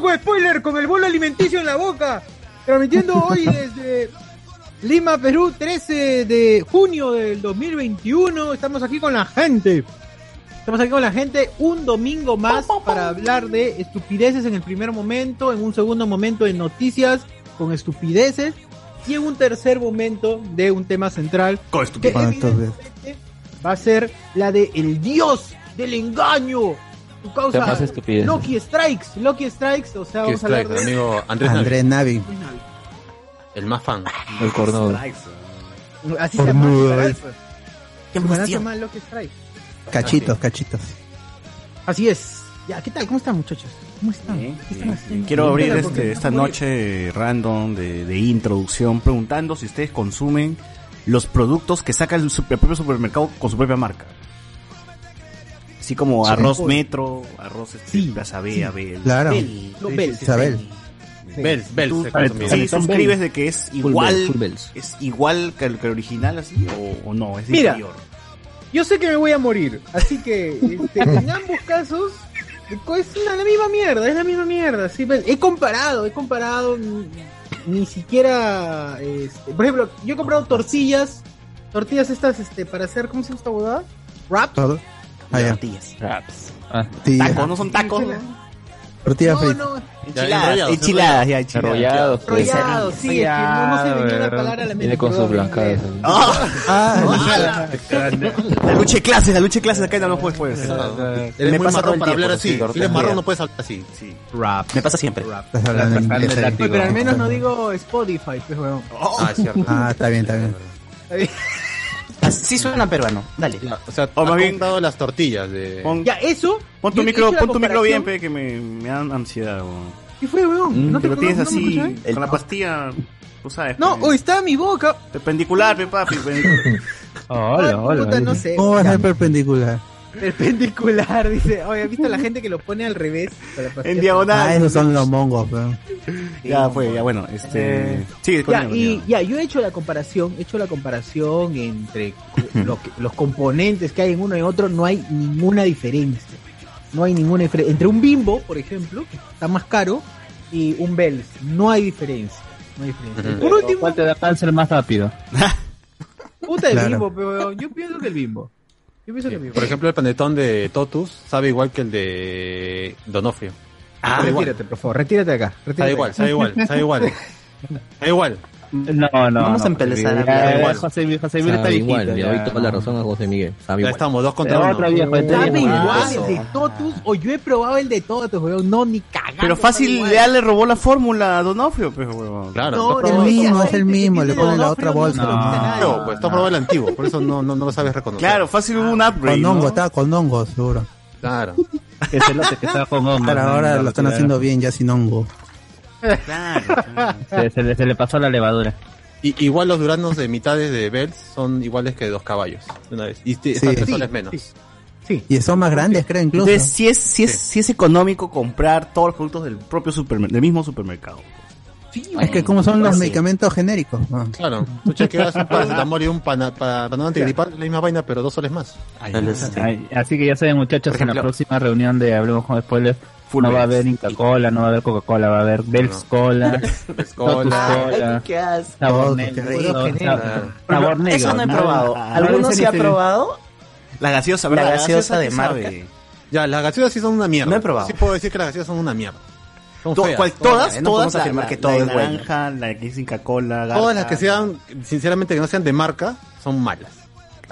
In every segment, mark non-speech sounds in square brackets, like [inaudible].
A Loco Spoiler con el bolo alimenticio en la boca. Transmitiendo hoy desde Lima, Perú, 13 de junio del 2021. Estamos aquí con la gente. Estamos aquí con la gente un domingo más para hablar de estupideces en el primer momento, en un segundo momento de noticias con estupideces y en un tercer momento de un tema central Con que va a ser la de el dios del engaño. Tu causa. Loki Strikes, Loki Strikes, o sea, vamos a hablar de amigo Andrés, Navi, Andrés Navi. el más fan. El cornudo. Así se llama. se llama Loki Strikes. Cachitos, cachitos. Así es. Ya, ¿qué tal? ¿Cómo están, muchachos? ¿Cómo están? Bien, ¿Qué están bien, haciendo? bien. Quiero abrir este, esta noche random de, de introducción preguntando si ustedes consumen los productos que saca el, super- el propio supermercado con su propia marca. Así como Sí. arroz metro, arroz este, Sí, Plaza B, sí. Abel. Claro. Bell, no, Bell. Isabel. Bells, Bells, Tú se sí, suscribes de que es Full igual, bells, full bells. es igual que el, que el original así o, o no, es Mira. inferior. Yo sé que me voy a morir, así que este, [laughs] en ambos casos es una- la misma mierda, es la misma mierda. Sí, pues, he comparado, he comparado, ni, ni siquiera, este, por ejemplo, yo he comprado tortillas, tortillas estas, este, para hacer, ¿cómo se llama esta bodada? Wrap. Ah. Tortillas. Raps. Ah. Tacos, no son tacos. Tortilla No, frita. no, Enchiladas, enrollados, enchiladas, ya, enchiladas. enrollados. pues. enrollado, sí, es que no, no se venía la palabra a la mente. Viene con sus blancas. perdón. ¡Ah! Ah, La lucha de clases, la lucha de clases acá no puedes hacer. Eres Me muy pasa marrón para hablar así. sí, Si eres marrón no puedes hablar así. Sí. Rap. Me pasa siempre. pero al menos no digo Spotify, pues, weón. Ah, cierto. Ah, está bien, está bien. Sí suena peruano, dale. Ya, O sea, O más bien- comprado las tortillas de... Pon, Ya, eso. pon tu micro, pon tu micro bien, pe, que me, me dan ansiedad. weón. ¿Qué fue, weón? ¿No Que te lo tienes no- no así, con la pastilla, tú sabes. No, hoy está en mi boca. Perpendicular, pe, papi. pe. [laughs] Hola, hola. no sé. ¿Cómo va a ser perpendicular? Perpendicular, dice. Oye, ¿has visto la gente que lo pone al revés? En diagonal. Ah, esos son los mongos, pero. Ya fue, ya bueno, este... Sigue, Ya, continúa, y ya, yo he hecho la comparación, he hecho la comparación entre lo que- los componentes que hay en uno y en otro, no hay ninguna diferencia. No hay ninguna diferencia. Entre un bimbo, por ejemplo, que está más caro, y un Bells, no hay diferencia. No hay diferencia. Por último, ¿Cuál te da cáncer más rápido? puta el Claro. bimbo, pero yo pienso que el bimbo. Yo pienso que el bimbo. Por ejemplo, el panetón de Totus sabe igual que el de Donofrio. Ah, sabe retírate, por favor, retírate acá. Sabe retírate igual, acá. sabe igual, sabe igual. [laughs] Sabe igual. No, no. Vamos a empezar a ya, hablar ya, igual. José, José Miguel está Sabe viejito. igual, le ya, doy toda la razón a José Miguel. Sabe Ya igual. estamos, dos contra Pero uno. otro viejo, este Sabe viejo, igual el de Totus, o yo he probado el de Totus, weón, no, ni cagando. Pero fácil. Leal le robó la fórmula a Donofrio, pues. Claro. No, está El mismo, es el mismo, le ponen la otra bolsa. no pues está probado el antiguo, por eso no, no, no lo sabes reconocer. Claro, fácil hubo un upgrade, Con hongo, estaba con hongo, seguro. Claro. Que se lote que está con hongos, Pero ¿no? ahora lo están haciendo bien, ya sin hongo. Claro, claro. [laughs] Se, se le, se le pasó la levadura. Y, igual los duranos de mitades de Bells son iguales que dos caballos. de Una vez. Y te- Sí. soles menos. Sí. Y son más grandes, creo, incluso. Entonces, sí es, sí, es, sí es económico comprar todos los productos del propio supermercado, del mismo supermercado. Es que como son los medicamentos genéricos. Ah. Claro. Tú chequeas un paracetamol y un pana, pa- panadol antigripal, la misma vaina, pero dos soles más. Ay, Ay, Así que ya saben, muchachos, Por en la ejemplo- próxima reunión de Hablemos con Spoilers, Full no va a Bells. haber Inca Cola, no va a haber Coca-Cola, va a haber Bells Cola, Totus [laughs] Cola. Cola, ¿Qué haces? sabor negro, sabor- negro. Eso no he nada- probado. ¿Alguno sí ha probado? La gaseosa, La gaseosa de ¿qué marca. Ya, las gaseosas sí son una mierda. No he probado. Sí puedo decir que las gaseosas son una mierda. Son To- feas. cual- Son- todas, no todas, la- afirmar la- que todo la es bueno. naranja, la que es Inca Cola, Todas las que sean, sinceramente, que no sean de marca, son malas.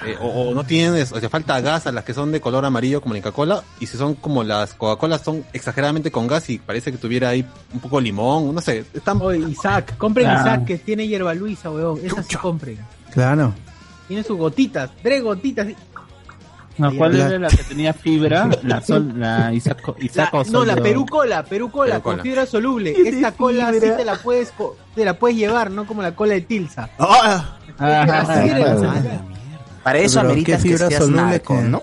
Eh, o, o no tienen, o sea, falta gas a las que son de color amarillo como la Coca-Cola, y si son como las Coca-Cola son exageradamente con gas y parece que tuviera ahí un poco de limón, no sé, están... Oye, Isaac, compren. Isaac que tiene hierba Luisa, weón. Esa sí compren. Claro. Tiene sus gotitas, tres gotitas. No, ¿Cuál La- era la que tenía fibra? [laughs] La sol, la Isaco, La- Isaco no, la Solo- Perú cola, Perú cola, Perú con fibra soluble. Esta cola sí te la puedes, co- te la puedes llevar, no como la cola de Tilsa. ¡Ah! Ah, Así. Para eso Pero, ¿qué que fibra soluble narco, que- ¿no?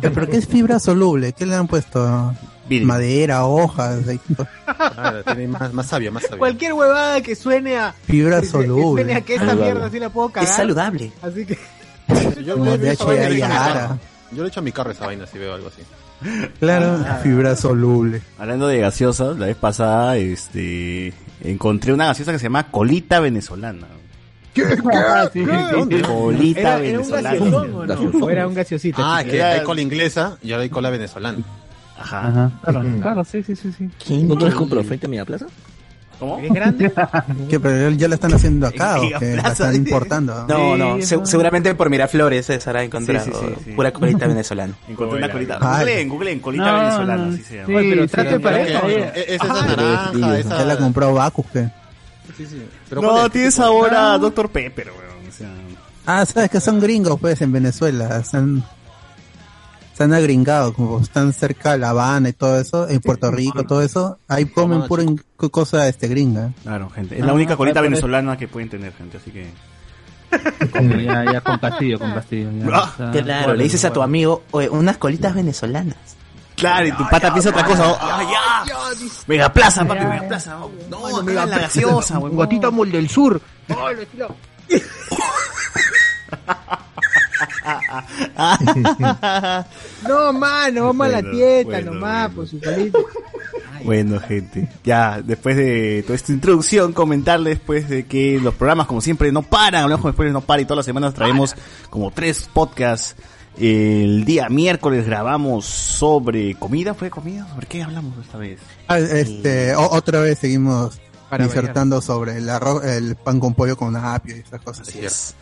¿Pero qué es fibra soluble? ¿Qué le han puesto? Madera, hojas, tiene más, más sabio, más sabio. Cualquier huevada que suene a. fibra que- que suene a soluble. que esta Saludable. mierda sí la puedo cagar. Es saludable. Así que. Yo, Como le a. Yo le echo a mi carro esa vaina si veo algo así. Claro, fibra soluble. Hablando de gaseosas, la vez pasada este encontré una gaseosa que se llama colita venezolana. Ah, sí, sí. Colita Era, era un venezolana. gaseosón, ¿o no? ¿O era un gaseosito. Ah, que Era- hay cola inglesa y ahora hay cola venezolana. Ajá. Ajá, claro, claro, sí, sí, sí, sí. ¿Quién no compró frente a mi plaza? ¿Cómo? ¿Es grande? [laughs] ¿Qué, pero ya la están haciendo acá o que la están importando? No, no, se- seguramente por Miraflores se estará encontrando Sí, sí, sí, sí. pura colita venezolana. [laughs] Encontré una colita. Ah, Googleen, googleen, colita No, venezolana, no, así se llama. sí, Oye, pero trate para eso. sí. Es esa es la naranja, esa... Ya la compró Bacus, ¿qué? Sí, sí. Pero ¿cuál No, tiene sabor a Dr. Pepper, weón. O sea, Ah, sabes que son gringos, pues, en Venezuela. Están, están agringados, como están cerca de La Habana y todo eso, en Puerto Rico, todo eso. Ahí comen pura cosa este gringa. claro, gente. Es la única colita venezolana que pueden tener, gente, así que. Ya, ya con Castillo, con Castillo. ya. Ah, O sea, Claro, bueno, le dices a tu amigo, oye, unas colitas venezolanas. Claro, y tu pata piensa otra cosa. oh, ¡Ah, ya! Mega plaza, papi, mega plaza. oh. No, mega la gaseosa, weón. Gotita Mol del Sur. Ay, lo estilo- No, mano, vamos a la tienda bueno, nomás, bueno. por su colita. Bueno, gente, ya después de toda esta introducción, comentarles pues de que los programas como siempre no paran, hablamos con spoilers no para y todas las semanas traemos como tres podcasts. El día miércoles grabamos sobre comida, ¿fue comida? ¿Sobre qué hablamos esta vez? Ah, este, o- otra vez seguimos Para disertando sobre el arroz, el pan con pollo con apio y esas cosas. Así es.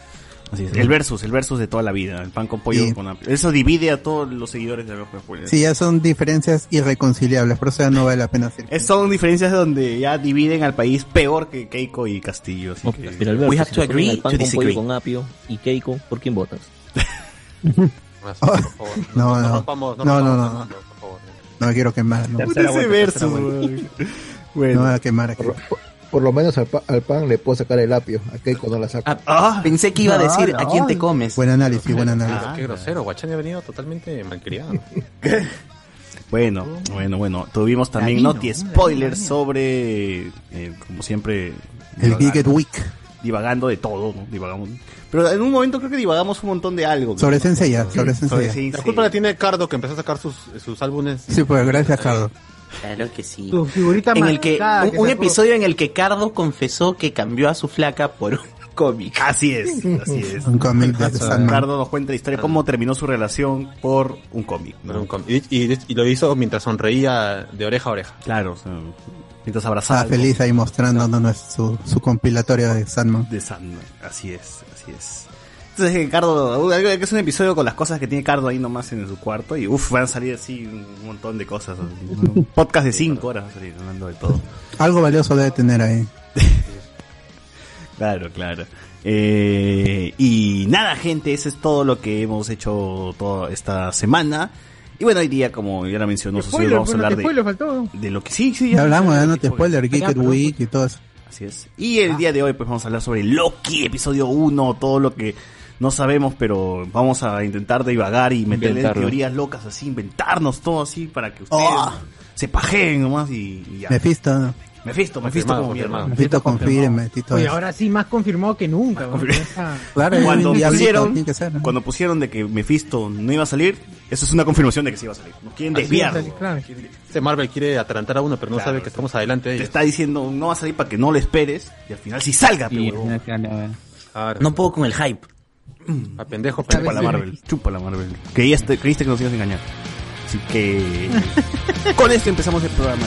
Así es. El versus, el versus de toda la vida, el pan con pollo Sí. con apio. Eso divide a todos los seguidores de con spoilers. Sí, ya son diferencias irreconciliables, por eso ya no vale la pena. Es- son diferencias donde ya dividen al país peor que Keiko y Castillo. Así que... Mira, Alberto, We have to agree el pan to con pollo con apio y Keiko, ¿por quién votas? [laughs] [laughs] No, no. No, no, no, no. mundo, por favor. No me quiero quemar, no, ese versus, weón. [laughs] no voy a quemar aquí. Por, por- lo menos al, pa- al pan le puedo sacar el apio. A Keiko no la saco. Ah, Ah. pensé que iba a decir no. a quién te comes. Buen análisis, buen análisis. Qué grosero, Guachani ha venido totalmente malcriado. [laughs] Bueno, bueno, bueno. Tuvimos también noti spoilers sobre, eh, como siempre, El Geeked Week. divagando de todo, ¿no? Divagamos. Pero en un momento creo que divagamos un montón de algo. ¿no? Sobre Senseiya, sobre Sobre Senseiya. La culpa la tiene Cardo que empezó a sacar sus, sus álbumes. Sí, pues gracias, Carlos. Claro que sí. Tu figurita En el que, un, episodio en el que Cardo confesó que cambió a su flaca por un cómic. Así es, [laughs] así es. Un cómic de Sandman. Ricardo nos cuenta la historia, cómo terminó su relación por un cómic. ¿no? Por un cómic. Y, y- y lo hizo mientras sonreía de oreja a oreja. Claro, o sea, mientras abrazaba Estaba feliz ahí mostrándonos su, su compilatorio de Sandman. de Sandman. Así es, así es. Entonces, eh, Cardo, uh, que es un episodio con las cosas que tiene Cardo ahí nomás en su cuarto y uff, van a salir así un montón de cosas. Un podcast de 5 horas va a salir hablando de todo. Algo valioso debe tener ahí. [laughs] Claro, claro. Eh, y nada, gente, eso es todo lo que hemos hecho toda esta semana. Y bueno, hoy día, como ya lo mencionó Spoiler, vamos a hablar de, spoiler faltó. de lo que sí, sí. Ya hablamos, ya no te spoiler. perdón. Week y todo eso. Así es. Y el día de hoy, pues vamos a hablar sobre Loki, episodio 1, todo lo que no sabemos, pero vamos a intentar divagar y meterle Inventarlo. teorías locas así, inventarnos todo así para que ustedes Oh. se pajeen nomás y, y ya. Mephisto, Mephisto, Mephisto Confirmado, como mierda. confirmado. Mephisto confirme y ahora sí, más confirmado que nunca. Esa- Claro, Cuando ya pusieron, tiene que ser, ¿no? cuando pusieron de que Mephisto no iba a salir, eso es una confirmación de que sí iba a salir. Nos quieren desviar. Así es, claro. Este Marvel quiere atarantar a uno, pero no Claro, sabe que estamos adelante de Te ellos. está diciendo, no va a salir para que no lo esperes, y al final sí salga, Sí, pero a ver. No puedo con el hype. A pendejo, Chupa pendejo. la Marvel, chupa la Marvel. Creíste, creíste que nos ibas a engañar. Así que [laughs] con esto empezamos el programa.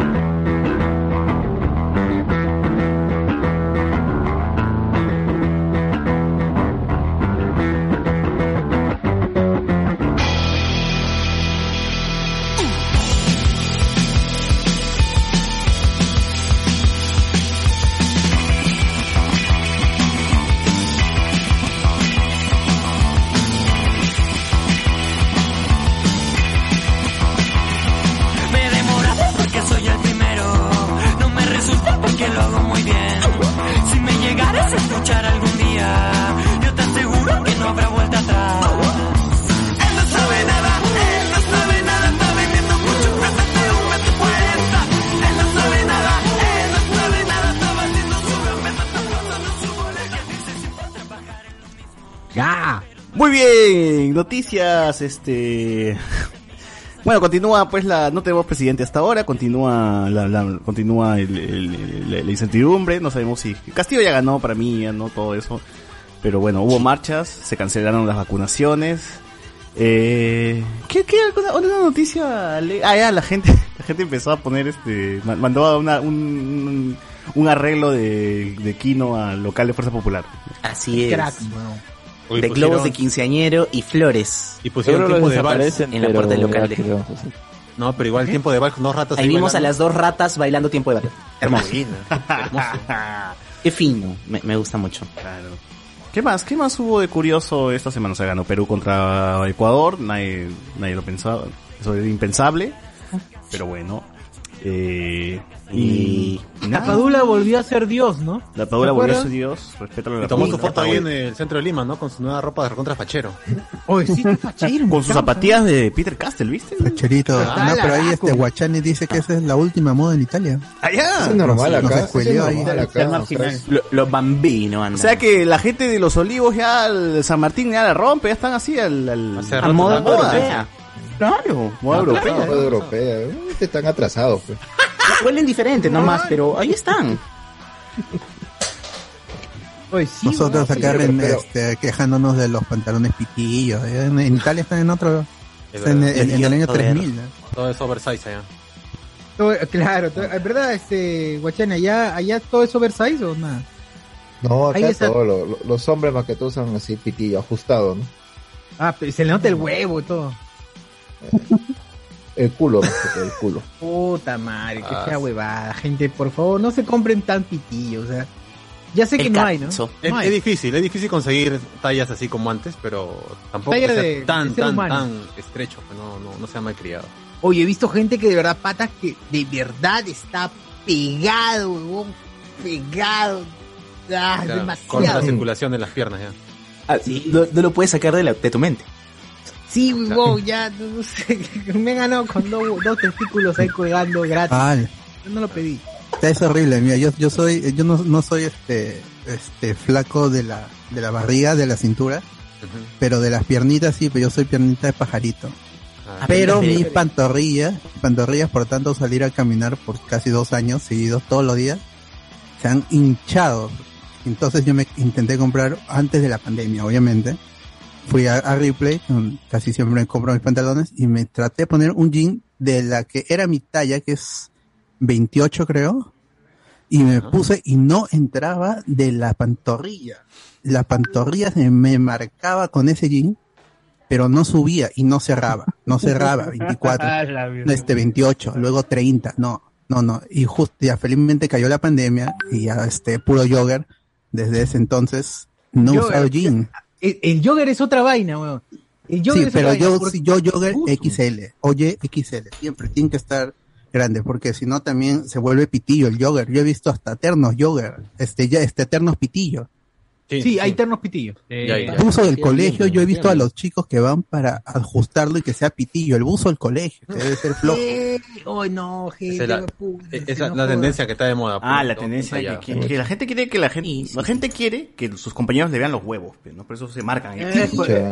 noticias, este... Bueno, continúa pues la... No tenemos presidente hasta ahora, continúa la, la- continúa el- el- el- la incertidumbre, no sabemos si... Castillo ya ganó para mí, ya no todo eso. Pero bueno, hubo marchas, se cancelaron las vacunaciones. Eh, ¿Qué, qué, alguna, una noticia? Ah, ya, la gente, [laughs] la gente empezó a poner este, ma- mandó a una, un, arreglo de, de Kino al local de Fuerza Popular. Así es. Crack, weón. De pusieron- globos de quinceañero y flores. Y pusieron tiempo de vals. en la puerta del local de-. No, pero igual tiempo de vals con dos ratas. Ahí vimos a las dos ratas bailando tiempo de baile. Hermoso. Hermoso. [laughs] Qué fino. Me, me gusta mucho. Claro. ¿Qué más? ¿Qué más hubo de curioso esta semana? Se ganó Perú contra Ecuador, nadie, nadie lo pensaba, eso era impensable, pero bueno. Eh, y, y La. Padula volvió a ser Dios, ¿no? La Padula ¿Se volvió a ser Dios, respétalo a la tomó su foto ahí en el centro de Lima, ¿no? Con su nueva ropa de recontra fachero. Oye, sí, está fachero, Con sus zapatillas de Peter Castle, ¿viste? Cherito. Ah, no, pero ahí este. Guachani dice que esa es la última moda en Italia. ¡Allá! Es normal Nos acá. Los bambinos O sea que la gente de los olivos ya, San Martín ya la rompe, ya están así al, al Hace rato moda moda. europea. Claro. moda europea. Moda europea. Ustedes están atrasados, pues. Huelen diferentes nomás, pero ahí están. Sí, Nosotros weón. acá pero- en, pero- este, quejándonos de los pantalones pitillos. ¿eh? En, en Italia están en otro. Es en, verdad. en- en el año Joder. 3000. ¿no? Todo es oversize allá. Todo- claro, todo- es verdad, este, Guachani, allá, allá todo es oversize o nada. No, Ahí acá está. todo, lo- lo- los hombres más que todo usan así pitillo, ajustado, ¿no? Ah, pero se le nota el huevo y todo. El culo, más que todo, el culo. Puta madre, que Ah, fea sí. huevada, gente, por favor, no se compren tan pitillos, o sea, ya sé que no hay, ¿no? Es, No hay. es difícil, es difícil conseguir tallas así como antes, pero tampoco Talla que sea de- tan, de tan, humano. tan estrecho, que no, no, no sea malcriado. Oye, he visto gente que de verdad, patas, que de verdad está pegado, huevón, pegado. Ah, O sea, corta la demasiado. circulación de las piernas ya. Ah, no, no lo puedes sacar de, la- de tu mente. Sí, huevón, ya, no, sé, [laughs] me he ganado con dos, dos testículos ahí colgando gratis. Ah, Yo no lo pedí. es horrible. Mira, yo, yo soy, yo no, no soy este, este flaco de la, de la barriga, de la cintura, pero de las piernitas sí, pero yo soy piernita de pajarito. Ah, Pero mis pantorrillas, pantorrillas por tanto salir a caminar por casi dos años seguidos todos los días, se han hinchado. Entonces yo me intenté comprar antes de la pandemia, obviamente. Fui a, a Ripley, casi siempre me compro mis pantalones, y me traté de poner un jean de la que era mi talla, que es 28 creo, y me puse y no entraba de la pantorrilla. La pantorrilla se me marcaba con ese jean, pero no subía y no cerraba, no cerraba, [laughs] 24 este 28, luego 30, no, no, no, y justo ya felizmente cayó la pandemia y ya este puro jogger, desde ese entonces no he usado jean. El, el jogger es otra vaina, weón. El jogger Sí, es pero otra yo, vaina, si yo jogger XL, oye XL, siempre tiene que estar grande, porque si no también se vuelve pitillo el jogger. Yo he visto hasta eternos jogger, este ya este eternos pitillo. Sí, hay ternos pitillos. El buzo del colegio, yo he visto a los chicos que van para ajustarlo y que sea pitillo. El buzo del colegio, que debe ser flojo. [laughs] Ay, no, gente. Esa es la, puta, es la- no la jodas. tendencia que está de moda. Ah, pues, la todo tendencia que, que- que la gente quiere que la gente, la gente quiere que sus compañeros le vean los huevos, pues, ¿no? Por eso se marcan. Eh,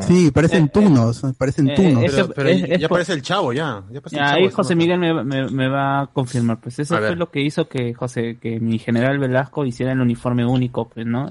Sí, parecen tunos, parecen eh, tunos. Pero, pero es- ya es por- parece el chavo, ya. Ya parece el Ya, chavo, ahí José. Miguel me, me- me va a confirmar, pues eso fue lo que hizo que José, que mi general Velasco hiciera el uniforme único, pues, ¿no?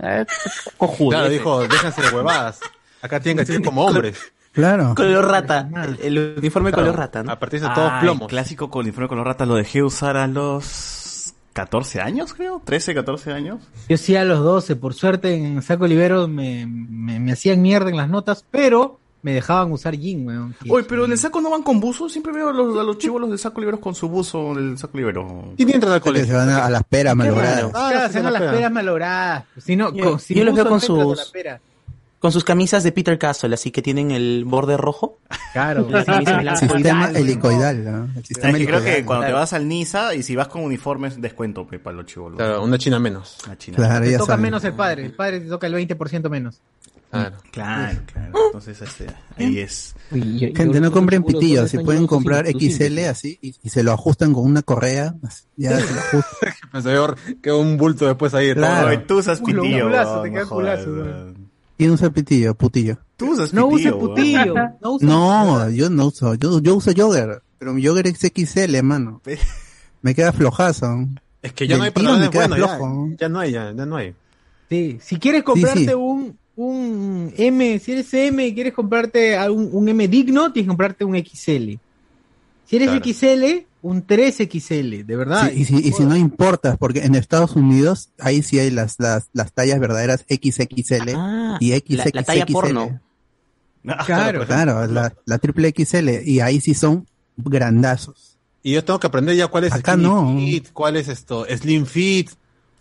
Cojudo. Claro, dijo, déjense de huevadas. Acá tienen que ser como hombres. Claro. Color rata. El, el uniforme color rata, ¿no? A partir de todos Ah, plomos. el clásico con uniforme con los ratas lo dejé usar a los 14 años, creo. 13, 14 años. Yo sí a los 12, por suerte en Saco Olivero me, me, me hacían mierda en las notas, pero me dejaban usar jean, weón. Oye, pero en el saco no van con buzo. Siempre veo a los, a los chivolos de saco liberos con su buzo en el saco libero. ¿Quién entra al Que colegio? se van a, a las peras malogradas. Ah, Claro, se van a la las pera. peras malogradas. Si no, Yo- con, si yo los veo con sus-. Con sus camisas de Peter Castle, así que tienen el borde rojo. Claro. Blancas. Sistema helicoidal, ¿no? El Es sistema que creo que cuando te vas al Nisa y si vas con uniformes, descuento pe, para los chivolos. Claro, una china menos. La China. Claro, Te toca saben. menos el padre. El padre te toca el 20% menos. Claro. Claro, claro. Entonces, este, ahí es. Uy, yo- Gente, yo- no compren pitillos, si pueden comprar XL así y, y se lo ajustan con una correa, ya se lo ajustan. [laughs] Que un bulto después ahí. Claro. Tú usas pitillo. un culazo, weón, te queda no culazo. ¿Quién usa pitillo? Putillo. Tú usas No pitillo, weón. putillo. [laughs] No No, yo no uso, yo, yo uso jogger, pero mi jogger es XL, mano. Me queda flojazo. Es que ya no hay pantalones buenos. Ya, no hay, ya, ya no hay. Sí, si quieres comprarte sí. un un M, si eres M y quieres comprarte a un, un M digno, tienes que comprarte un XL. Si eres Claro. XL, un 3XL, de verdad. Sí, y, si, y si no importa, porque en Estados Unidos ahí sí hay las, las, las tallas verdaderas XXL Ah, y la, XXXL. la talla porno. Claro. Claro, la, la triple XL y ahí sí son grandazos. Y yo tengo que aprender ya cuál es Acá skinny no. fit, cuál es esto, slim fit,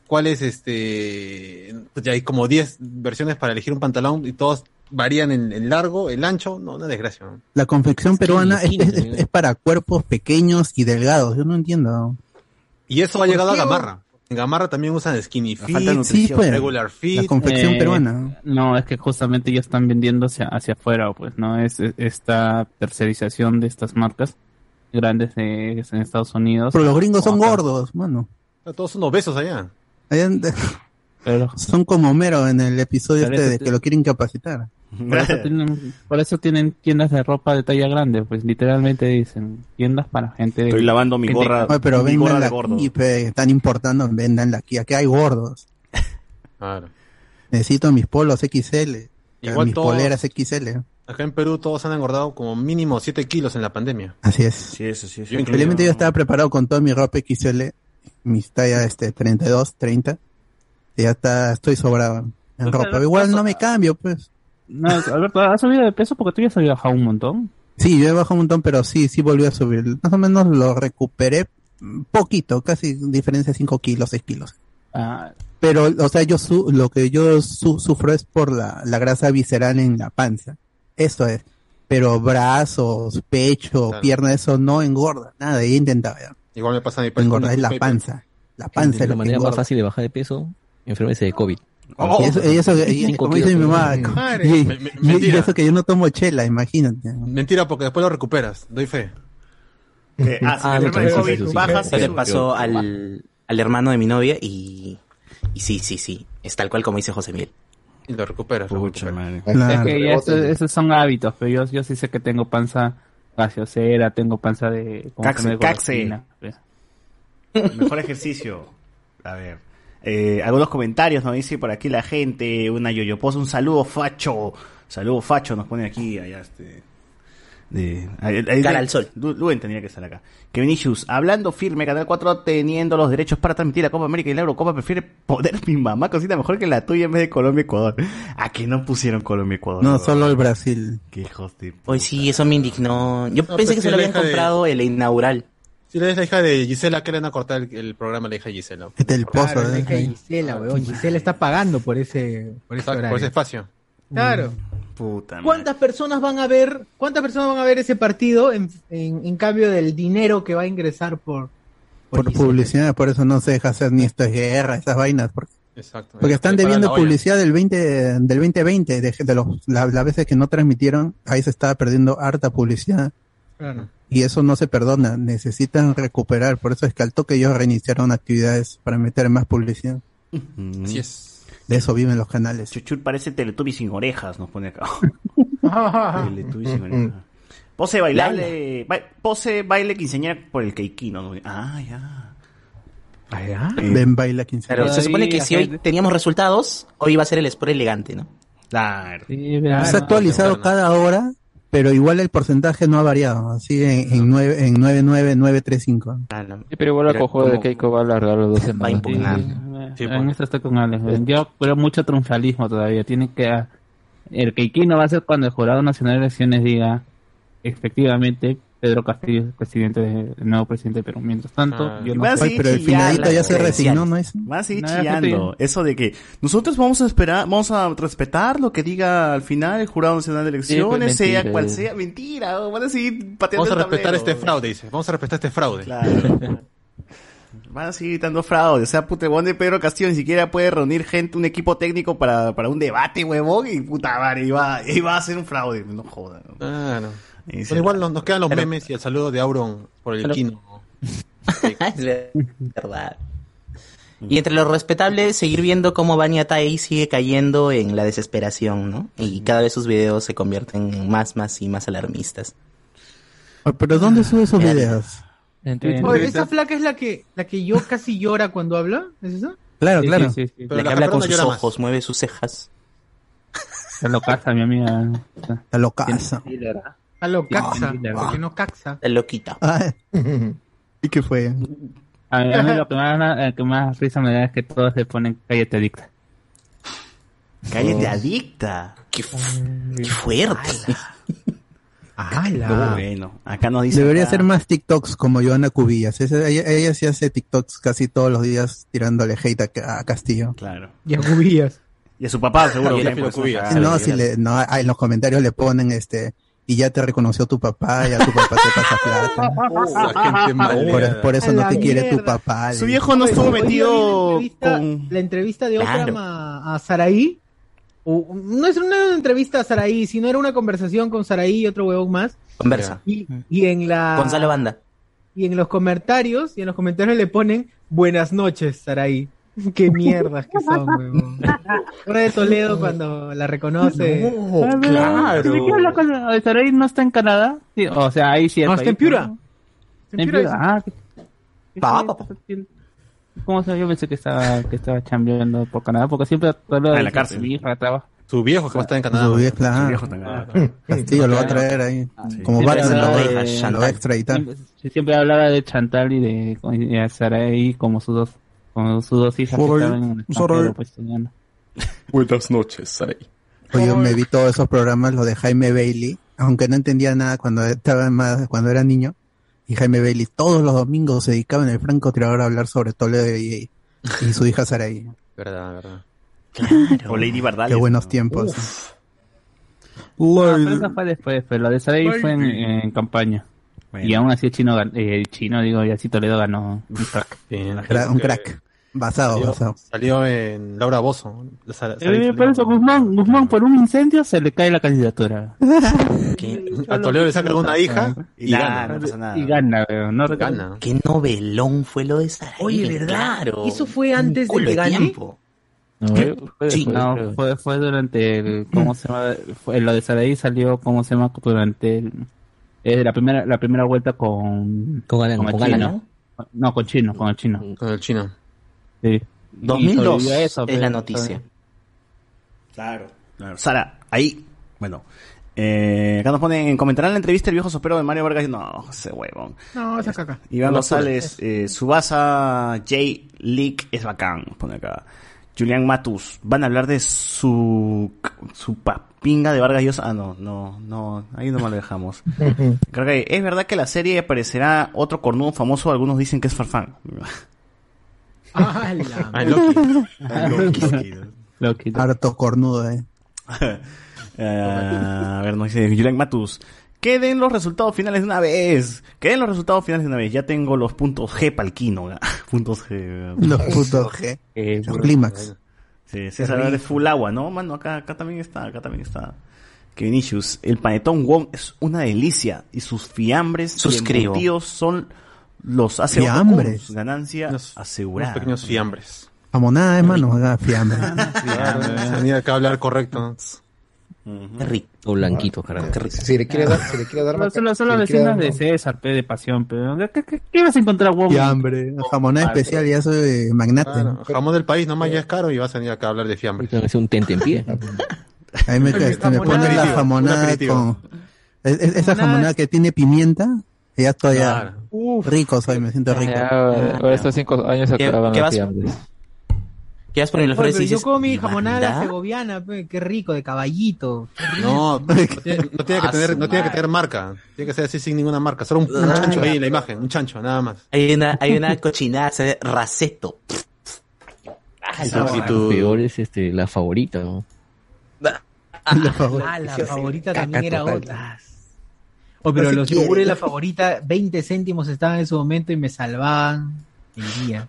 cuál es este, pues ya hay como 10 versiones para elegir un pantalón y todos varían en el largo, el ancho, no, una desgracia. ¿no? La confección peruana es, para cuerpos pequeños y delgados. Yo no entiendo. Y eso ha ¿Por llegado a Gamarra. En Gamarra también usan skinny La fit, falta Sí, pues. regular La fit. confección Eh, peruana. No, es que justamente ya están vendiendo hacia, hacia afuera, pues, ¿no? Es, es- esta tercerización de estas marcas grandes de, en Estados Unidos. Pero los gringos son Acá. gordos, mano. Todos son obesos allá. Son como Homero en el episodio Pero este de que lo quieren capacitar. por eso, [laughs] tienen, por eso tienen tiendas de ropa de talla grande, pues literalmente dicen tiendas para gente de... Estoy lavando mi gente- gorra. Oye, pero mi gorra de gordo. aquí, pe, están importando, vendanla aquí. Aquí hay gordos. [laughs] Claro. Necesito mis polos XL. Igual mis todos- poleras XL. Acá en Perú todos han engordado como mínimo 7 kilos en la pandemia. Así es. Sí, eso sí. eso. Yo yo estaba preparado con toda mi ropa XL, mis tallas este 32, 30. Y ya está, estoy sobrado en Pues, ropa. Igual no me cambio, pues. No, Alberto, ¿has subido de peso? Porque tú ya has bajado un montón. Sí, yo he bajado un montón, pero sí, sí volví a subir. Más o menos lo recuperé poquito, casi diferencia de 5 kilos, 6 kilos. Ah, Pero, o sea, yo su lo que yo su sufro es por la, la grasa visceral en la panza. Eso es. Pero brazos, pecho, Claro. pierna, eso no engorda. Nada, he intentado ya. Igual me pasa a mi Engorda es la panza. La panza es la lo que manera más fácil de bajar de peso, enfermarse de COVID. Oh, Y eso, y eso, y- Cinco como dice mi kilos, mamá, pero- Madre. y, Me- me- y- y mentira. eso que yo no tomo chela, imagínate. Mentira, porque después lo recuperas. Doy fe. Eh, [laughs] ah, si Ah, te no, enfermas de eso sí, COVID, eso sí. bajas Eso y le pasó al, al hermano de mi novia y, y sí, sí, sí. Es tal cual como dice José Miguel. Y lo recuperas. lo Pucha, recuperas. madre. Claro. es que ya eso- esos son hábitos, pero yo, yo sí sé que tengo panza gaseosera, tengo panza de... Caxe. Mejor ejercicio. A ver. Eh, algunos comentarios nos dice por aquí la gente. Una yoyoposa, un saludo facho. Saludo facho nos pone aquí. Allá este. De, ahí- ahí- Cara al sol. Lu- Luen tenía que estar acá. Que Vinicius, hablando firme, Canal 4 teniendo los derechos para transmitir la Copa América y la Eurocopa, prefiere poner mi mamá cosita mejor que la tuya en vez de Colombia-Ecuador. ¿A que no pusieron Colombia-Ecuador? No, solo el Brasil. Qué hijos de Hoy sí, eso me indignó. Yo No, pensé pues que se lo la habían hija de- comprado el inaugural. Si le es la hija de Gisela, que le van a cortar el, el programa a la hija de Gisela. El pozo. Claro, ¿eh? es que Gisela, weón. Gisela está pagando por ese, por ese Por ese espacio. Claro. Puta madre. ¿Cuántas personas van a ver, cuántas personas van a ver ese partido en, en, en cambio del dinero que va a ingresar por, Por publicidad, por eso no se deja hacer ni esto es guerra, esas vainas. Porque Exacto. Porque están debiendo publicidad del 20, del 2020, de, de los, la- las veces que no transmitieron, ahí se estaba perdiendo harta publicidad. Claro. Y eso no se perdona, necesitan recuperar. Por eso es que al toque ellos reiniciaron actividades para meter más publicidad. Así es. De eso viven los canales. Chuchut parece Teletubby sin orejas, nos pone acá. [laughs] Teletubby sin orejas. Pose bailable, ba- pose baile quinceañera por el Keikino. ¿no? Ah, ya. Ven, baila 15 Claro, se supone que si hoy teníamos resultados, hoy va a ser el sport elegante, ¿no? Claro. Se ha actualizado cada hora, pero igual el porcentaje no ha variado. Así en, en, nueve- en 99935. Sí, pero igual la cojuda de Keiko va a alargar los dos semanas. impugnar. Sí, en esto estoy con Alex. Yo creo mucho triunfalismo todavía. Tiene que... ah, El Keikino va a ser cuando el Jurado Nacional de Elecciones diga efectivamente Pedro Castillo es presidente de- el nuevo presidente de Perú. Mientras tanto, yo no Va a sé. seguir chillando. ¿no? Va a seguir No, la chillando. gente- Eso de que nosotros vamos a esperar, vamos a respetar lo que diga al final el Jurado Nacional de Elecciones, Sí, pues, sea mentira. cual sea. Mentira, van a seguir pateando Vamos a el respetar tablero. este fraude, dice. Vamos a respetar este fraude. Claro. [laughs] Van a seguir gritando fraude. O sea, puta, el huevón de Pedro Castillo ni siquiera puede reunir gente, un equipo técnico para, para un debate, huevón. Y puta madre, iba, iba a ser un fraude. No jodan. Claro. Y [laughs] Pero igual nos, nos quedan los Pero- memes y el saludo de Auron por el Pero- Kino. [laughs] es verdad. Y entre lo respetable, seguir viendo cómo Banya Tai sigue cayendo en la desesperación, ¿no? Y cada vez sus videos se convierten en más, más y más alarmistas. Oh, ¿Pero dónde sube esos videos? Oye, esa flaca es la que, la que yo casi llora cuando habla, ¿es eso? Claro, Sí, claro. sí, sí, sí. la que habla con sus ojos, mueve sus cejas. Está locaza, mi amiga. Está locaza. A lo caxa, porque no caxa. Está loquita. Ah, [laughs] ¿Y qué fue? A mí, a mí lo que más, lo que más risa me da es que todos le ponen cállate dicta. Cállate adicta. Qué, qué fuerte. [laughs] No, bueno. Acá nos dice. Debería acá- ser más TikToks como Joana Cubillas. Esa- ella, ella sí hace TikToks casi todos los días tirándole hate a, a Castillo. Claro. Y a Cubillas. Y a su papá, seguro. Y que a por eso Cubillas. No, si le, no, ah, en los comentarios le ponen este y ya te reconoció tu papá, ya tu papá te pasa [laughs] plata. La gente malvada. por, por eso no te quiere tu papá. Su le- viejo no estuvo metido ¿vieron la entrevista, con. la entrevista de Claro. Otram a, a Saraí. O- no es una entrevista a Saraí, sino era una conversación con Saraí y otro huevón más. Conversa. Y, y en la Gonzalo Banda. y en los comentarios y en los comentarios le ponen buenas noches Saraí. [laughs] Qué mierdas que son, [laughs] huevón. Hora de Toledo cuando la reconoce. Ah, claro. ¿De qué habla con de Sarai no está en Canadá? Sí, o sea, ahí sí es No, está en Piura. ¿no? En En Piura Piura, ah. ¿qué- qué Pa, pa, pa. ¿Cómo se Yo pensé que estaba, que estaba chambeando por Canadá, porque siempre todo Ah, en la cárcel. Su hija trabaja. Su viejo que va a estar en Canadá. Su viejo, Su claro. viejo está- Castillo lo va a traer ahí. Como Siempre Batman lo, de lo va a extraditar. Siempre, siempre hablaba de Chantal y de Sarai como sus dos, como sus dos hijas que Sarai, estaban en pues, estudiando. Buenas noches, Sarai. Oye, yo me vi todos esos programas, lo de Jaime Bailey, aunque no entendía nada cuando estaba más, cuando era niño. Y Jaime Bailey todos los domingos se dedicaba en el francotirador a hablar sobre Toledo y, y su hija Saraí. Verdad, verdad. O Lady Bardales. Qué buenos tiempos. No, pero eso fue después, pero lo de Sarai fue en, en campaña. Bueno. Y aún así el chino, eh, el chino, digo, y así Toledo ganó un crack. Cra- un crack. Basado, Salió, basado. salió en Laura Bozo. Sara- Eh, por eso Guzmán, Guzmán por un incendio se le cae la candidatura. [laughs] A Toledo le sacan una hija y Nah, gana. no pasa nada. Y gana, no. Gana. Qué novelón fue lo de Sarai. Oye, ¿verdad? Claro. ¿Eso fue antes de que gane? tiempo. No, Fue, fue- Sí. no, fue, fue durante el, ¿cómo se llama? Fue, lo de Saraí salió, ¿cómo se llama? Durante el, eh, la primera, la primera vuelta con, Con con Gana, chino. ¿no? con Chino, con el Chino. Con el chino. Sí. 2002 Y sobrevivió a eso, es la noticia. Claro, claro. Sara, ahí, bueno. Eh, acá nos ponen, comentarán la entrevista el viejo sopero de Mario Vargas. No, ese huevón. No, esa caca. Iván No, González, eh, Subasa J. Leak es bacán, pone acá. Julián Matus, van a hablar de su su papinga de Vargas Llosa. Ah, no, no, no, ahí nomás lo dejamos. [laughs] Creo que es verdad que la serie aparecerá otro cornudo famoso, algunos dicen que es Farfán. Ah, la Ah, Loki. Ah, Loki, Loki. Harto cornudo, eh. Eh, [laughs] a ver, nos dice Julián Matus. Que den los resultados finales de una vez. Que den los resultados finales de una vez. Ya tengo los puntos G palquino. [laughs] puntos G. Los putos G. Eh, Los clímax. Sí, César de full agua, ¿no? Mano, acá, acá también está, acá también está. Que Vinicius, el panetón Wong es una delicia y sus fiambres y Suscribo. embutidos son los hace Fiambres. con ganancia asegurada. Unos pequeños fiambres. Jamonada, hermano, [laughs] acá, fiambre. Claro, tenía que hablar correcto. Qué rico. O blanquito, carajo. Si le quiere dar, si le quiere dar si quiere vecinas dar- de César, pe, de pasión, pero ¿qué, qué, qué vas a encontrar, huevo? Fiambre. Jamonada especial, ya soy magnate. Claro, jamón del país, nomás ya es caro y vas a venir acá a hablar de fiambres. Es un tente en pie. [laughs] Ahí me, este, me ponen la jamonada aperitivo. con... es- es- esa jamonada que tiene pimienta, ya estoy ya Claro. rico soy, me siento rico. Ya, ahora estos cinco años se ¿Qué- acaban qué los. ¿Qué vas por el Oye, pero yo dices, como mi "¿Y jamonada la banda?" segoviana, pe, qué rico, de caballito. No, no tiene, no tiene que Ah, tener, no tiene que tener marca. Tiene que ser así sin ninguna marca. Solo un, un chancho ahí en la imagen, un chancho, nada más. Hay una, hay una cochinada, se ve raceto. Ah, lo peor es este, la favorita, ¿no? Ah, la favorita también era otra. Oh, pero No se los quiere. yogures la favorita, 20 céntimos estaban en su momento y me salvaban el día.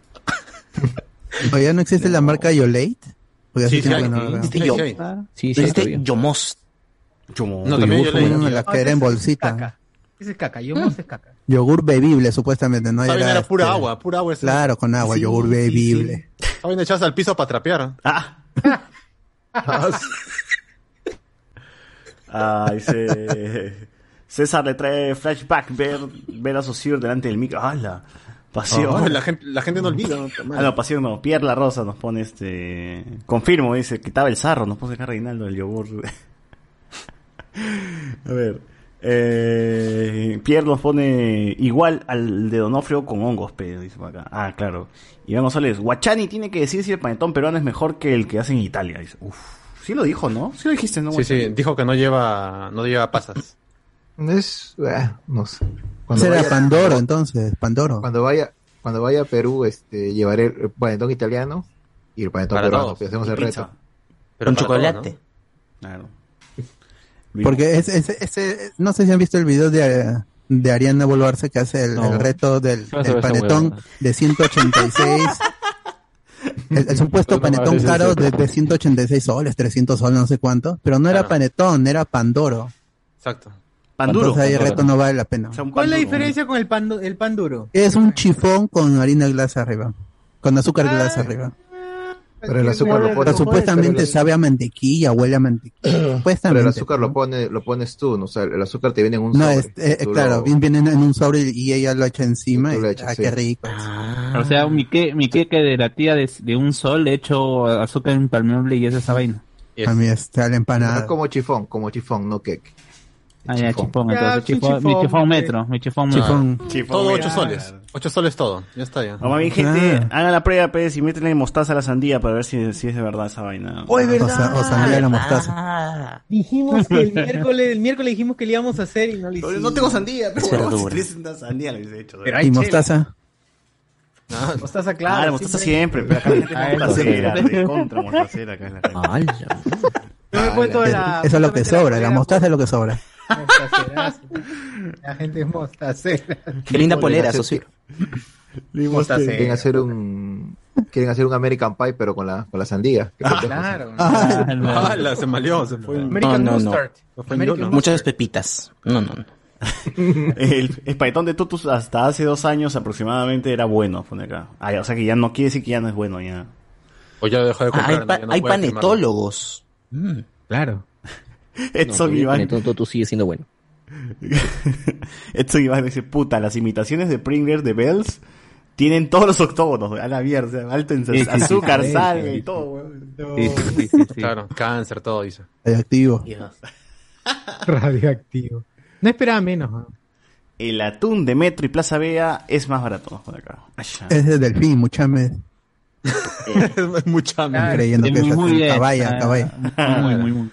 [laughs] ¿O ya no existe la marca Yolate? Porque Sí, sí, hay, no sí, sí, yo. sí. Sí, sí, Este todavía. Yomos. Como- No, también yo leí. Ponen la que era en bolsita. Caca. Ese es caca, yo no sé caca. Yogur bebible, supuestamente, ¿no? Esa vaina era pura este, agua, pura agua. esa. Claro, con agua, Sí, yogur sí, bebible. sí. Vaina echada al piso para trapear. Ah. [laughs] Ah, dice [laughs] César le trae flashback ver, ver a Sociur delante del micro. ¡Hala! Pasión. Oh, la, gente, la gente no olvida. ¿no? [laughs] Ah, no, pasión no. Pierre La Rosa nos pone este. Confirmo, dice, quitaba el sarro, nos pone acá Reinaldo el yogur. [laughs] a ver. Eh, Pierre nos pone igual al de Donofrio con hongos, pe, dice por acá. Ah, claro. Iván González, Guachani tiene que decir si el panetón peruano es mejor que el que hacen en Italia. Dice, uf. Sí lo dijo, ¿no? Sí lo dijiste, ¿no? Sí, sí, dijo que no lleva, no lleva pasas. Es, eh, no sé. Cuando Ese era vaya- Pandoro, entonces, Pandoro. Cuando vaya, cuando vaya a Perú, este, llevaré el panetón italiano y el panetón Para peruano. todos. pues hacemos Y el pizza. reto. Pero Con chocolate. todos, Claro. Porque ese, ese, ese- no sé si han visto el video de, de Ariana Boluarse que hace el, No. el reto del, ¿Qué vas a del panetón de 186. [laughs] El, el supuesto No, no, panetón no, no, caro no, de, no. de 186 soles, 300 soles, no sé cuánto. Pero no era Claro. panetón, era pandoro. Exacto. Panduro. Entonces ahí el reto no vale la pena. O sea, ¿Cuál es la diferencia con el pan, el pan duro? Es un chifón con harina glass arriba. Con azúcar Ah. glass arriba. Pero el azúcar lo Pero pones. supuestamente pero el- sabe a mantequilla, huele a mantequilla. [clears throat] Pero Supuestamente. el azúcar lo pone, lo pones tú, ¿no? o sea, el azúcar te viene en un No, sobre. es, eh, claro, lo- viene en un sobre y ella lo echa encima. Y, lo echas, ah, sí. qué rico. O sea, un mique, mi queque de la tía de, de un sol le echo azúcar impermeable y es esa vaina. A mí está la No empanada. es como chifón, como chifón, no cake. Ah, ya, Chifón. entonces. sí, chifón, mi chifón, eh. metro, mi chifón metro. Chifón. Chifón, Todo mira. 8 soles. 8 soles todo. Ya está ya. Vamos bien, gente, Ah. hagan la prueba, pues, y métanle mostaza a la sandía para ver si, si es de verdad esa vaina. Oh, es O, verdad. sa- o sandía a la mostaza. Ah, Dijimos que el miércoles, el miércoles dijimos que le íbamos a hacer y no le No, hicimos. no tengo sandía, pero si tienes una sandía lo hubiese hecho. Pero Y mostaza. Ah, Mostaza, Claro, claro. mostaza siempre, pero acá la gente Ah, de contra mostacera acá en la. Yo me he puesto Es- la. Eso es lo que sobra, la mostaza es lo que sobra. La gente es mostacera. qué linda polera, socio. Quieren Mostacera. hacer un, quieren hacer un American Pie, pero con la, con la sandía. Pendejo. Claro. Ah, la- se maleó, se fue. American No, no. Mustard. American. Muchas pepitas. No, no, no. [laughs] El espaetón de Tutus hasta hace dos años aproximadamente era bueno, pone acá. Ah, o sea que ya no quiere decir que ya no es bueno, ya. O ya dejó de Ah, comprar. hay ¿no? pa- Ya no hay panetólogos. Mm. Claro. [laughs] Edson No, Iván. Panetón Toto sigue siendo bueno. [laughs] Edson Iván dice, puta, las imitaciones de Pringles de Bells tienen todos los octógonos, a la mierda, alto en Sí, sí, sí, azúcar, sí, sal sí, y sí. todo, weón. Sí, sí, sí, sí, sí. Claro, cáncer, todo dice. Radioactivo. Dios. [laughs] Radioactivo. No esperaba menos. ¿no? El atún de Metro y Plaza Vea es más barato, pone acá. Ay. Es de delfín, muchame. [laughs] es mucha Claro. creyendo que muy, bien. caballa, Ah, caballa. Muy, muy, muy.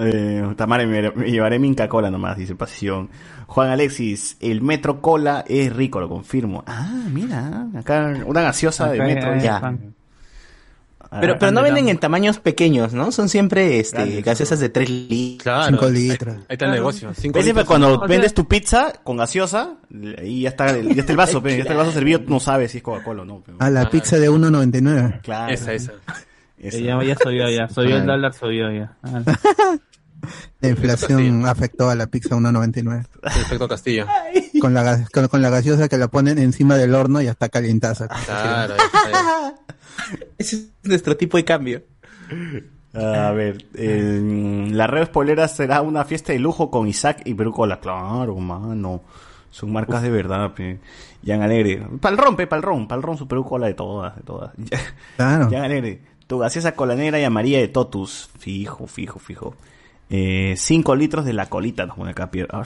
Eh, Tamara, me, me llevaré mi Inca Cola nomás, dice Pasión. Juan Alexis, el Metro Cola es rico, lo confirmo. Ah, mira, acá una gaseosa de Acá, Metro. eh, Ya. pan. Ah, Pero, pero no ah, venden en tamaños pequeños, ¿no? Son siempre este, Grandes, gaseosas de 3 litros. Claro. Cinco ahí- litros. Ahí, está el negocio. Cinco ¿Ves siempre litros. cuando vendes tu pizza con gaseosa? Ahí ya está, el- ya está el vaso, pe, ya está el vaso servido, no sabes si es Coca-Cola o no. pe. A la pizza de 1.99. Claro. Esa, esa. Eh, Ya, ya subió, ya. Subió el Ah. dólar, subió ya. Ah. [laughs] La inflación afectó a la pizza 1.99. Perfecto Castillo. Con la, con, con la gaseosa que la ponen encima del horno y ya está calientaza. Claro, está, ahí. [laughs] Ese es nuestro tipo de cambio. A ver, eh, la red será una fiesta de lujo con Isaac y Perú Cola. Claro, mano. Son marcas de verdad, pe. Jan Alegre. Pal rompe, pal ron, pal ron su Perú Cola de todas, de todas. [laughs] Claro. Jan Alegre. Tu gaseosa cola negra y amarilla de Totus. Fijo, fijo, fijo. Eh, 5 litros de la colita, nos pone acá Pierre. Ah.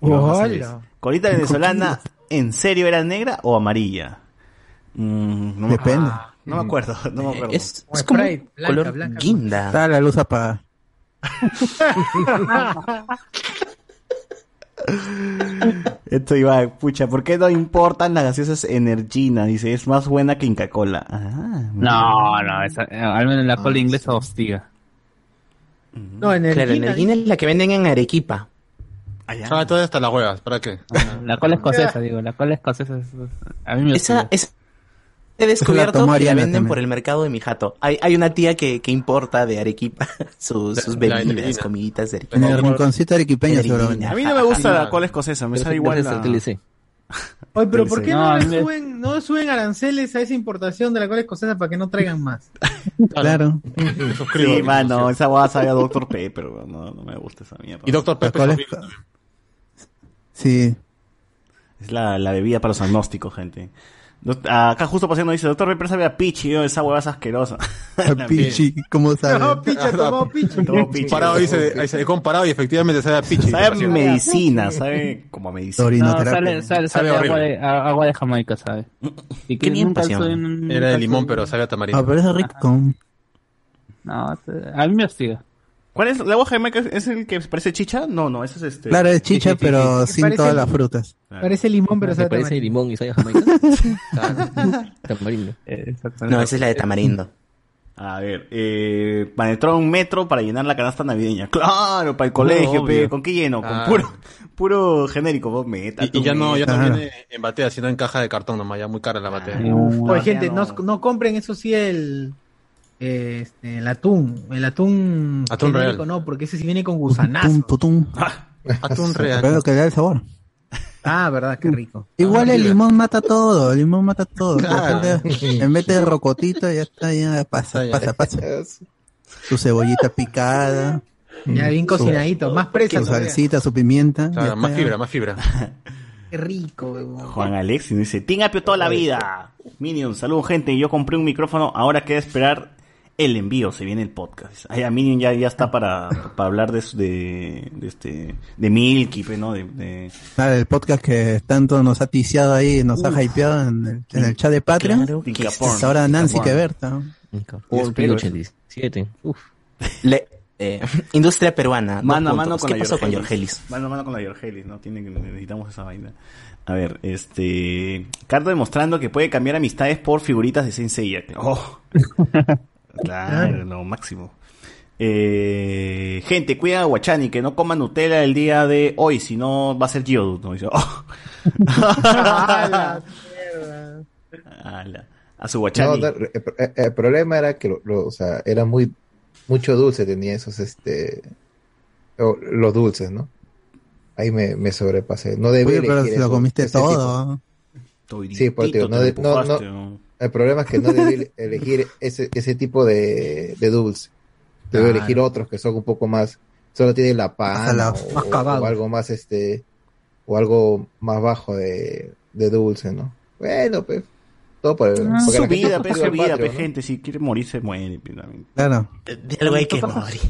Hola. Colita venezolana, ¿en serio era negra o amarilla? Mm, no me Depende. No me acuerdo, [laughs] no me acuerdo. Es, es como blanca, color blanca. guinda. Está la luz apagada. [laughs] Esto iba, pucha, ¿por qué no importan las gaseosas Energina? Dice, es más buena que Inca Cola. Ah, No, no, esa, eh, al menos la cola inglesa hostiga. No, en el Claro, Energina es la que venden en Arequipa. Ah, todas hasta las huevas, ¿para qué? [laughs] La cola escocesa, digo, la cola escocesa es, a mí me Esa, hostiga. esa he descubierto tomó que la Ariana venden también. por el mercado de mi jato. Hay, hay una tía que, que importa de Arequipa sus, [laughs] sus La- la bebidas, Energina. comiditas de En Arequipa. el rinconcito arequipeño Energina. seguramente. A mí no me gusta la cola escocesa, me sale igual la... TLC. Oye, pero ¿por qué No, le suben, no suben aranceles a esa importación de la cola escocesa para que no traigan más? [laughs] Claro. Sí, mano, esa guada sabe a Doctor P, pero no, no me gusta esa mierda. Y Pepe cola es. Sí. Es la, la bebida para los agnósticos, gente. Acá justo pasando dice, Doctor Pepper sabe a pichi, yo, esa hueva es asquerosa. [laughs] [laughs] Pichi, ¿cómo No, sabe? picha, [laughs] tomó picha. Todo pichi. Comparado, dice, se comparado y efectivamente sabe a Pichi. Sabe a medicina, sabe como a medicina. No, sale, sale, Sabe sale agua, de, a- agua de Jamaica, ¿sabe? Y Qué bien pasión. Era de limón, pero sabe a Ah, tamarindo. pero es rico. No, a mí me hostiga. ¿Cuál es? ¿La agua de Jamaica es el que parece chicha? No, no, ese es este... Claro, es chicha, Sí, sí, sí, pero sí. sin Parece- todas las frutas. Claro. Parece limón, pero sabe parece tamarindo. limón y sabe a Jamaica. Tamarindo. Exactamente. No, esa es la de tamarindo. A ver, eh, Panetron Metro para llenar la canasta navideña. Claro, para el colegio, pe, ¿con qué lleno? Con Ah. puro, puro genérico, vos meta. Y, y ya no, ya no viene en batea, sino en caja de cartón nomás, ya muy cara la batea. Oye, gente, no, no. no compren eso sí el, este, el atún. El atún, Atún real. No, porque ese sí viene con gusanazo. Atún [laughs] Pero es real. lo que le da el sabor. Ah, verdad, qué rico. Igual el limón mata todo, el limón mata todo. Claro. En vez de rocotito, ya está, ya pasa, Ya, pasa, pasa. [laughs] Su cebollita picada, Ya bien cocinadito, más presa su todavía. salsita, su pimienta. Claro, más fibra, más fibra. Qué rico, weón. Juan Alex dice, Team Apio toda la vida. Minion, saludos gente, yo compré un micrófono, ahora queda esperar el envío, se viene el podcast. Ah, ya, Minion ya, ya está para, para hablar de, de, de este, de Milky, pues, ¿no? De, de- Claro, el podcast que tanto nos ha ticiado ahí, nos ha hypeado en el, en el chat de Patreon. Claro Es ahora Nancy. Queberta. ¿no? Por espero 87. Uf. Le- eh, industria peruana. Mano a mano con ¿Qué la pasó con Yorgelis. Yorgelis? Mano a mano con la Yorgelis, ¿no? Tiene que, necesitamos esa vaina. A ver, este... Cardo demostrando que puede cambiar amistades por figuritas de Sensei. Oh. [laughs] claro, lo máximo. Eh, gente, cuida a Guachani, que no coma Nutella el día de hoy, si no va a ser Geodude, ¿no? Dice, oh. La mierda. Ala. A su Guachani. no, el, el- el problema era que lo, lo- o sea, era muy mucho dulce tenía esos este o- los dulces, ¿no? Ahí me, me sobrepasé. No debía Oye, pero si lo comiste tipo. todo. Sí, por Toditito no, de- ¿no? El problema es que no debí [laughs] elegir ese, ese tipo de, de dulce. Debo Claro. elegir otros que son un poco más, solo tienen la pan o, algo más este, o algo más bajo de, de dulce, ¿no? Bueno, pues, todo por el, porque Su vida, su vida, Patreon, pe, ¿no? gente. Si quiere morir, se muere. Claro. De algo hay que morir.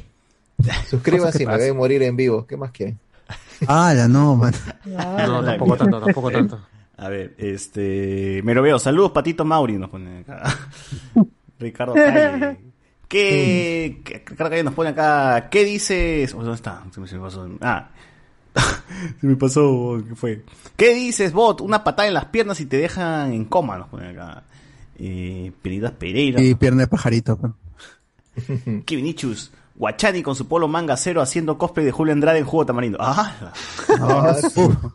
Suscríbanse y me ven morir en vivo. ¿Qué más quieren? Ah, la no, man. No, tampoco tanto, tampoco tanto. A ver, este. Me lo veo. Saludos, Patito Mauri. Nos pone acá. [laughs] Ricardo Calle. ¿Qué. qué- Ricardo Calle nos pone acá. ¿Qué dices? Oh, ¿Dónde está? Se me, pasó. Ah. [laughs] se me pasó. ¿Qué fue? ¿Qué dices, bot? Una patada en las piernas y te dejan en coma. Nos pone acá. Eh, Pereira. Y pierna de pajarito. pues. Guachani con su polo manga cero haciendo cosplay de Julio Andrade en juego tamarindo. ¡Ah! Ah.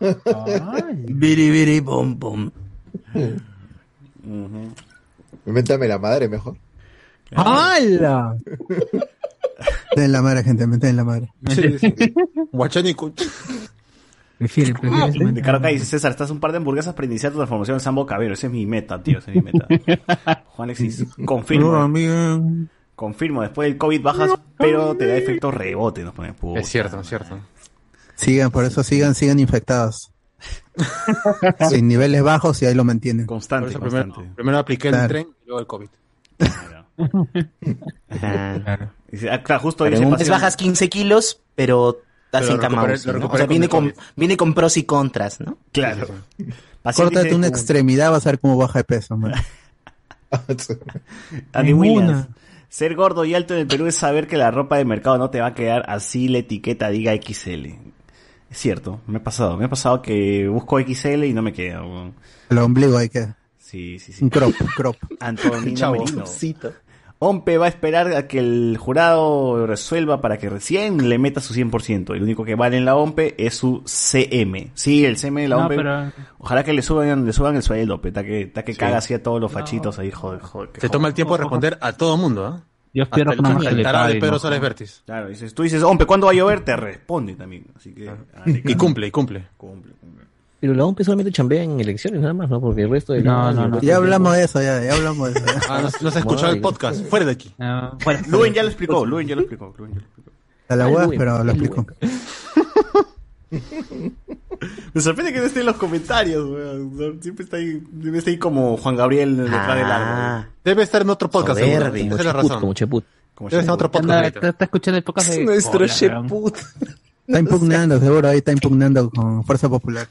[laughs] Biri, biri, bom, bom. Invéntame la madre mejor. ¡Hala! Den la madre, gente, me den la madre. [laughs] Guachanico. Prefiere, prefiere. De Caro Kai dice César, estás un par de hamburguesas para iniciar tu transformación en Sambo Cabero. Ese es mi meta, tío. Ese es mi meta. [laughs] Juan Alexis, confirmo. Confirmo, después del COVID bajas, pero te da efecto rebote. Nos pone puta. Es cierto, es cierto. Sigan, por eso sigan, sigan infectados. [laughs] Sin niveles bajos y ahí lo mantienen. Constante, primero, constante. primero apliqué el Claro. tren y luego el COVID. [laughs] Dice, ah, claro, justo mes Pasión- bajas 15 kilos, pero estás Pero. O sea, viene con viene con pros y contras, ¿no? Claro. Córtate dice, una extremidad, vas a ver cómo baja de peso, man. [laughs] Andy Ninguna. Williams. Ser gordo y alto en el Perú es saber que la ropa de mercado no te va a quedar así la etiqueta diga XL. Es cierto, me ha pasado. Me ha pasado que busco XL y no me queda. El ombligo hay que. Sí, sí, sí. Un crop, crop. [laughs] Antonino Chavo. Merino. Ompe va a esperar a que el jurado resuelva para que recién le meta su 100%. El único que vale en la OMPE es su CM. Sí, el CM de la No, OMPE. pero- Ojalá que le suban, le suban el sueldo, pe, ta que, ta que caga así a todos los fachitos ahí, joder, joder. que Se toma el tiempo de responder a todo mundo, ¿ah? Yo espero Hasta que no tarado de Pedro Vértiz. Claro, dices, tú dices, Ompe, ¿cuándo va a llover? Te responde también. Así que. Y cabrón. cumple, y cumple. Cumple, cumple. Pero la OMP solamente chambea en elecciones nada más, ¿no? Porque el resto de No, no, no. Ya hablamos de eso, ya, ya hablamos de eso. [laughs] Ah, no, no se ha escuchado el podcast. Fuera de aquí. Ah, Bueno, Luen ya lo explicó, Luen ya lo explicó. Luen ya lo explicó. A la Ah, web, Luen, pero lo el explico. [laughs] Me sorprende que no esté en los comentarios, weón. No, Siempre está ahí, debe estar ahí como Juan Gabriel detrás del árbol. Ah, Debe estar en otro podcast. seguro. Como Cheput, razón. como Cheput. Como Debe estar en otro Anda, podcast. está, está escuchando el podcast de nuestro Hola, weón. Sheput. Está impugnando, seguro, ahí está impugnando con Fuerza Popular.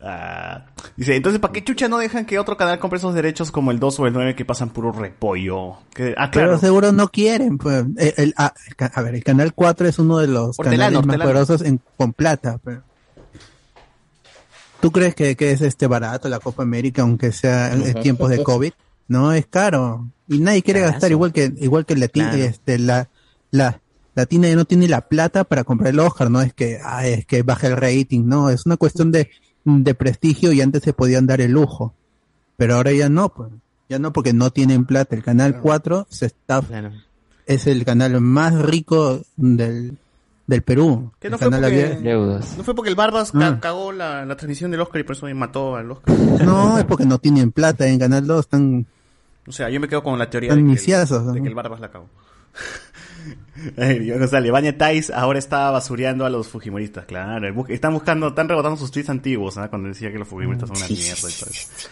Ah, dice, entonces, ¿para qué chucha no dejan que otro canal compre esos derechos como el 2 o el 9 que pasan puro repollo? Que- ah, Pero claro. seguro no quieren, pues. El- el- ah, a ver, el canal 4 es uno de los Hortelano, canales más poderosos en, con plata. pero- ¿Tú crees que, que es este barato la Copa América, aunque sea en tiempos de COVID? No, es caro. Y nadie quiere Carazo. gastar igual que igual que Claro. este, la, la Latina ya no tiene la plata para comprar el Oscar, no es que, ah, es que baja el rating, no, es una cuestión de, de prestigio y antes se podían dar el lujo. Pero ahora ya no, pues. Ya no porque no tienen plata. El canal 4 se está Claro. es el canal más rico del, del Perú. Que no El fue canal porque-. ¿No fue porque el Barbas Ah. cagó la, la transmisión del Oscar y por eso mató al Oscar? No, es porque no tienen plata. En Canal 2 están... O sea, yo me quedo con la teoría de que, iniciados, el, ¿no? de que el Barbas la cagó. [laughs] González, Baña Tais ahora está basureando a los Fujimoristas, claro. Están buscando, están rebotando sus tweets antiguos, ¿no? Cuando decía que los Fujimoristas son una mierda y todo eso.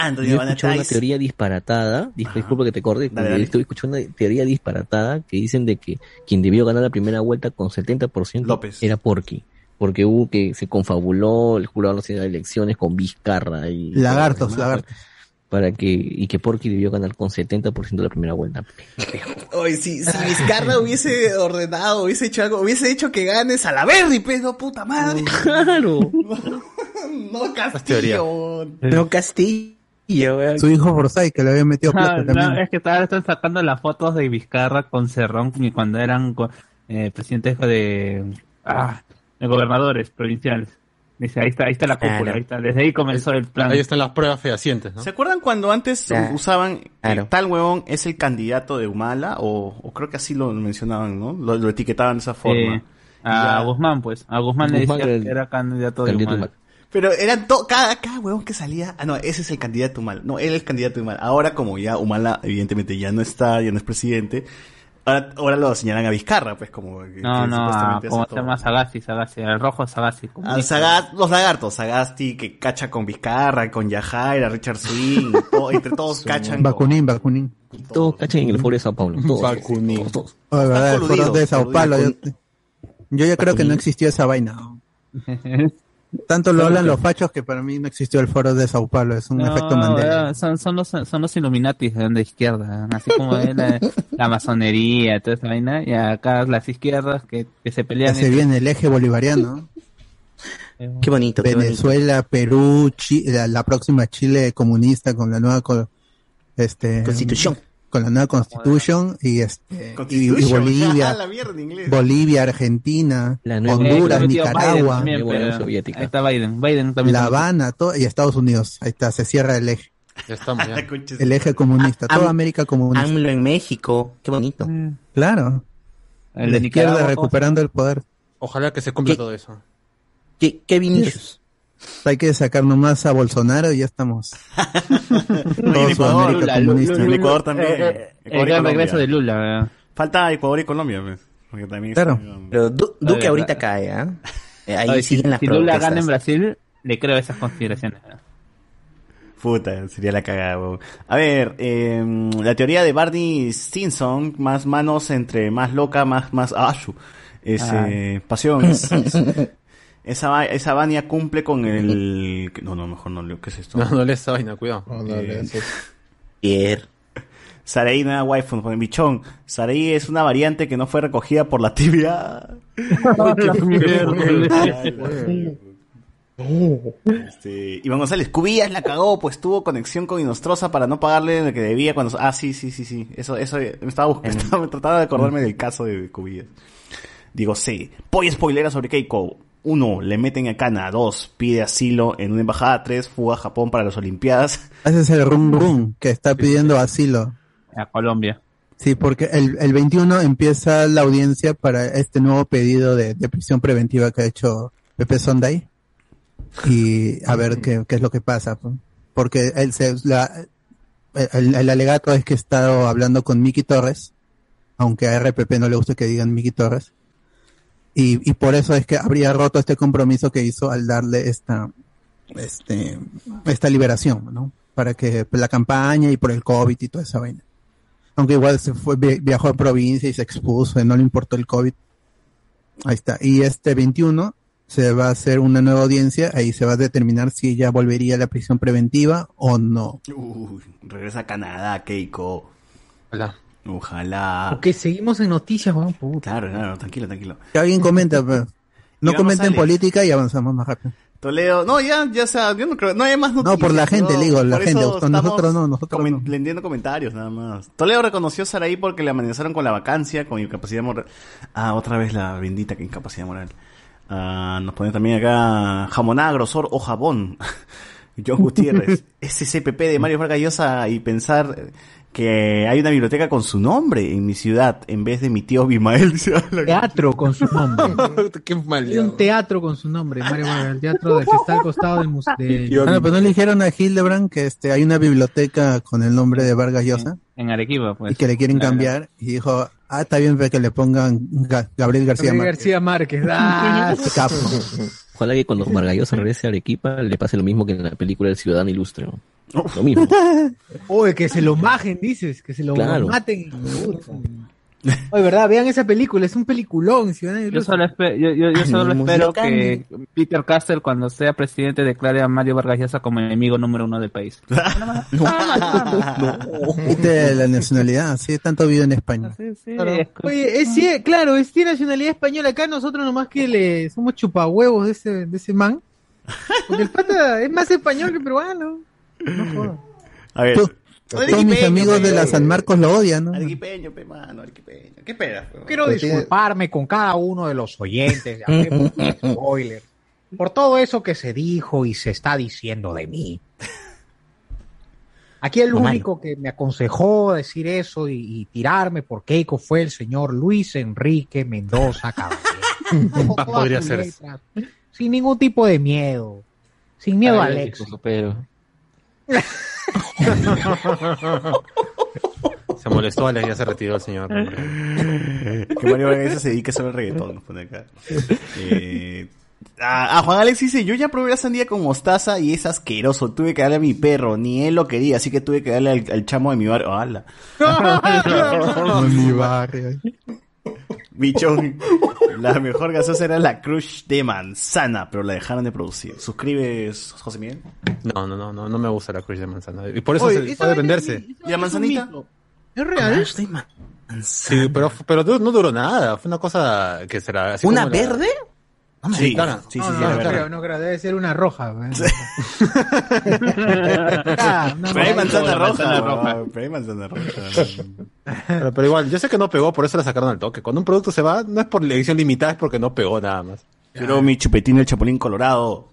Antonio Yo he escuchado una teoría disparatada, dis- disculpa que te corte, estoy escuchando una teoría disparatada que dicen de que quien debió ganar la primera vuelta con 70% López. era Porky. Porque hubo que se confabuló el jurado nacional de elecciones con Vizcarra y Lagartos, lagartos. Para que y que Porky debió ganar con 70% de la primera vuelta. [laughs] Oye, si, si Vizcarra hubiese ordenado, hubiese hecho algo, hubiese hecho que ganes a la Verdi, pero puta madre. [laughs] Claro. [laughs] no. Castillo. No Castillo, weón. Su hijo Forsyth, que le había metido Ah, plata no, también. es que ahora están sacando las fotos de Vizcarra con Cerrón y cuando eran eh, presidentes de, ah, de gobernadores provinciales. Dice, ahí está, ahí está la cúpula, Claro. ahí está. Desde ahí comenzó el plan. Ahí están las pruebas fehacientes, ¿no? ¿Se acuerdan cuando antes Claro. usaban que Claro. tal huevón es el candidato de Humala? O, o creo que así lo mencionaban, ¿no? Lo, lo etiquetaban de esa forma. Eh, a Ya. Guzmán, pues. A Guzmán le decía era el que era candidato de Candidato Humala. mal. Pero eran to- cada, cada huevón que salía. Ah, no, ese es el candidato Humala. No, él es el candidato Humala. Ahora, como ya Humala, evidentemente, ya no está, ya no es presidente. Ahora, ahora lo señalan a Vizcarra, pues, como. que- No, que no, como se llama Sagasti, Sagasti, el rojo Sagasti. Al Sagat, los lagartos, Sagasti, que cacha con Vizcarra, con Yajaira, Richard Swing, [laughs] todo- entre todos cachan. Bakunin, Bakunin. Todos cachan en el foro de Sao Paulo. Todos. Bakunin. Todos, todos. Oh, de verdad, el foro de Sao Paulo. Yo, yo ya creo que no existió esa vaina. [laughs] Tanto lo hablan los fachos que para mí no existió el foro de Sao Paulo. Es un No, efecto Mandela. eh, Son, son los, son los Illuminatis de de izquierda, así como es la, la masonería, toda esa vaina, y acá las izquierdas que, que se Ya pelean. se viene el eje bolivariano. [laughs] Qué bonito, qué bonito. Venezuela, Perú, Chi- la, la próxima Chile comunista con la nueva co- este Constitución. Con la nueva constitución y este y, y Constitution. Bolivia, Ah, la mierda. Bolivia, Argentina, La nueva- Honduras, Eh, metió Biden Nicaragua, también, Soviética. Ahí está Biden, Biden también. La Habana, todo, y Estados Unidos. Ahí está, se cierra el eje. Ya estamos, ya. [laughs] El eje comunista, toda Am- América comunista. AMLO en México. Qué bonito. Claro. El la de izquierda Nicaragua, recuperando el poder. Ojalá que se cumpla ¿Qué? todo eso. ¿Qué, qué Vinicius? Hay que sacar nomás a Bolsonaro y ya estamos. [laughs] Todo Ecuador, Lula, comunista. Lula, El Ecuador también. Eh, eh, Ecuador el gran regreso de Lula. eh. Falta Ecuador y Colombia, pues. Porque también Claro. están- Pero Du- Duque verdad. ahorita cae, ¿ah? Eh, Ahí si, siguen las si Lula gana en Brasil, le creo esas consideraciones. eh. Puta, sería la cagada, weón. A ver, eh, la teoría de Barney Stinson, más manos entre más loca, más, más ashu. Es, Ah. eh, pasión. [laughs] es- es- esa, esa Vania cumple con el... No, no, mejor no leo. ¿Qué es esto? No, no lees esa vaina, cuidado. No, no, Eh, eso. Pierre. Saraí nueva waifu, pone bichón. Saraí es una variante que no fue recogida por la tibia. Este, Iván González, Cubillas la cagó, pues tuvo conexión con Inostroza para no pagarle lo que debía cuando... Ah, sí, sí, sí, sí. Eso, eso, me estaba buscando, estaba- me trataba de acordarme del caso de Cubillas. Digo, sí. Pollo spoilera sobre Keiko. Uno, le meten a cana. Dos, pide asilo en una embajada. Tres, fuga a Japón para las Olimpiadas. Ese es el rum rum [laughs] que está pidiendo asilo. A Colombia. Sí, porque el, el 21 empieza la audiencia para este nuevo pedido de, de prisión preventiva que ha hecho Pepe Sonday. Y a ver qué, qué es lo que pasa. pues. Porque él se, la, el, el alegato es que ha estado hablando con Miki Torres, aunque a RPP no le gusta que digan Miki Torres. Y, y por eso es que habría roto este compromiso que hizo al darle esta, este, esta liberación, ¿no? Para que pues, la campaña y por el COVID y toda esa vaina. Aunque igual se fue, vi- viajó a provincia y se expuso, y no le importó el COVID. Ahí está. Y este 21 se va a hacer una nueva audiencia, ahí se va a determinar si ella volvería a la prisión preventiva o no. Uy, regresa a Canadá, Keiko. Ojalá. Ojalá. Ok, seguimos en noticias, weón. puta. Claro, claro, tranquilo, tranquilo. Que alguien comenta, [laughs] pues. No comenten política y avanzamos más rápido. Toledo, no, ya, ya, sea, yo no creo, no hay más noticias. No, por la gente, no, le digo, la gente. nosotros no, nosotros comen- leyendo comentarios, nada más. Toledo reconoció a Saraí porque le amenazaron con la vacancia, con incapacidad moral. Ah, otra vez la bendita que incapacidad moral. Ah, nos pone también acá jamonada, grosor o jabón. [laughs] John Gutiérrez, [laughs] SCPP de Mario Vargas Llosa y pensar que hay una biblioteca con su nombre en mi ciudad en vez de mi tío Bimael. [laughs] Teatro con su nombre. [laughs] Qué mal. Hay un teatro con su nombre, Mario Vargas, el teatro del que está al costado del museo. Ah, no, pero no le dijeron a Hildebrand que este, hay una biblioteca con el nombre de Vargas Llosa En Arequipa, pues. y que le quieren Claro. cambiar. Y dijo, ah, está bien ve que le pongan Ga- Gabriel García Gabriel Márquez. García Márquez. Ah, [laughs] Capo. Ojalá que cuando Vargallosa regrese a Arequipa le pase lo mismo que en la película El Ciudadano Ilustre. ¿no? Lo mismo. [laughs] Oye, que se lo majen, dices, que se lo Claro. maten. Oye, verdad, vean esa película, es un peliculón. Ciudadano Yo Ilustre. solo, espe- yo, yo, yo solo espero que Peter Castle, cuando sea presidente, declare a Mario Vargas Llosa como enemigo número uno del país. [laughs] Viste la nacionalidad, sí, tanto vive en España. Oye, es, sí, claro, es tiene nacionalidad española acá, nosotros nomás que le somos chupahuevos de ese, de ese man. Porque el pata es más español que peruano. No jodas. A ver. Todos mis amigos de la San Marcos lo odian, ¿no? Arequipeño, pe mano, arequipeño. ¿Qué esperas? pe? Quiero tiene- disculparme con cada uno de los oyentes, de [laughs] spoiler, por todo eso que se dijo y se está diciendo de mí. Aquí el malo. único que me aconsejó decir eso y, y tirarme por Keiko fue el señor Luis Enrique Mendoza Caballero. [laughs] Podría ser. letras, Sin ningún tipo de miedo. Sin miedo a Ay, Alex. Pero Se molestó Alex, ya se retiró el señor. que Mario Vargas se dedique solo al reggaetón, nos pone acá. Eh, ah, Juan Alex dice, yo ya probé la sandía con mostaza y es asqueroso, tuve que darle a mi perro, ni él lo quería, así que tuve que darle al, al chamo de mi barrio. ¡Hala! [laughs] [laughs] Mi barrio. Bichón, [laughs] la mejor gaseosa era la Crush de manzana, pero la dejaron de producir. ¿Suscribes, José Miguel? No, no, no, no, no me gusta la cruz de manzana. Y por eso Oye, se puede venderse. ¿Y la manzanita? ¿Es real? Sí, pero, pero no duró nada. Fue una cosa que será. así ¿Una como la- verde? Sí, claro. sí, sí, No, sí, no, no creo, no creo, debe ser una roja. güey. [laughs] Ah, una Pero hay manzana Manzana roja, roja. pero hay manzana roja. Pero, pero igual, yo sé que no pegó, por eso la sacaron al toque. Cuando un producto se va, no es por la edición limitada, es porque no pegó nada más. Pero mi chupetín el chapulín colorado.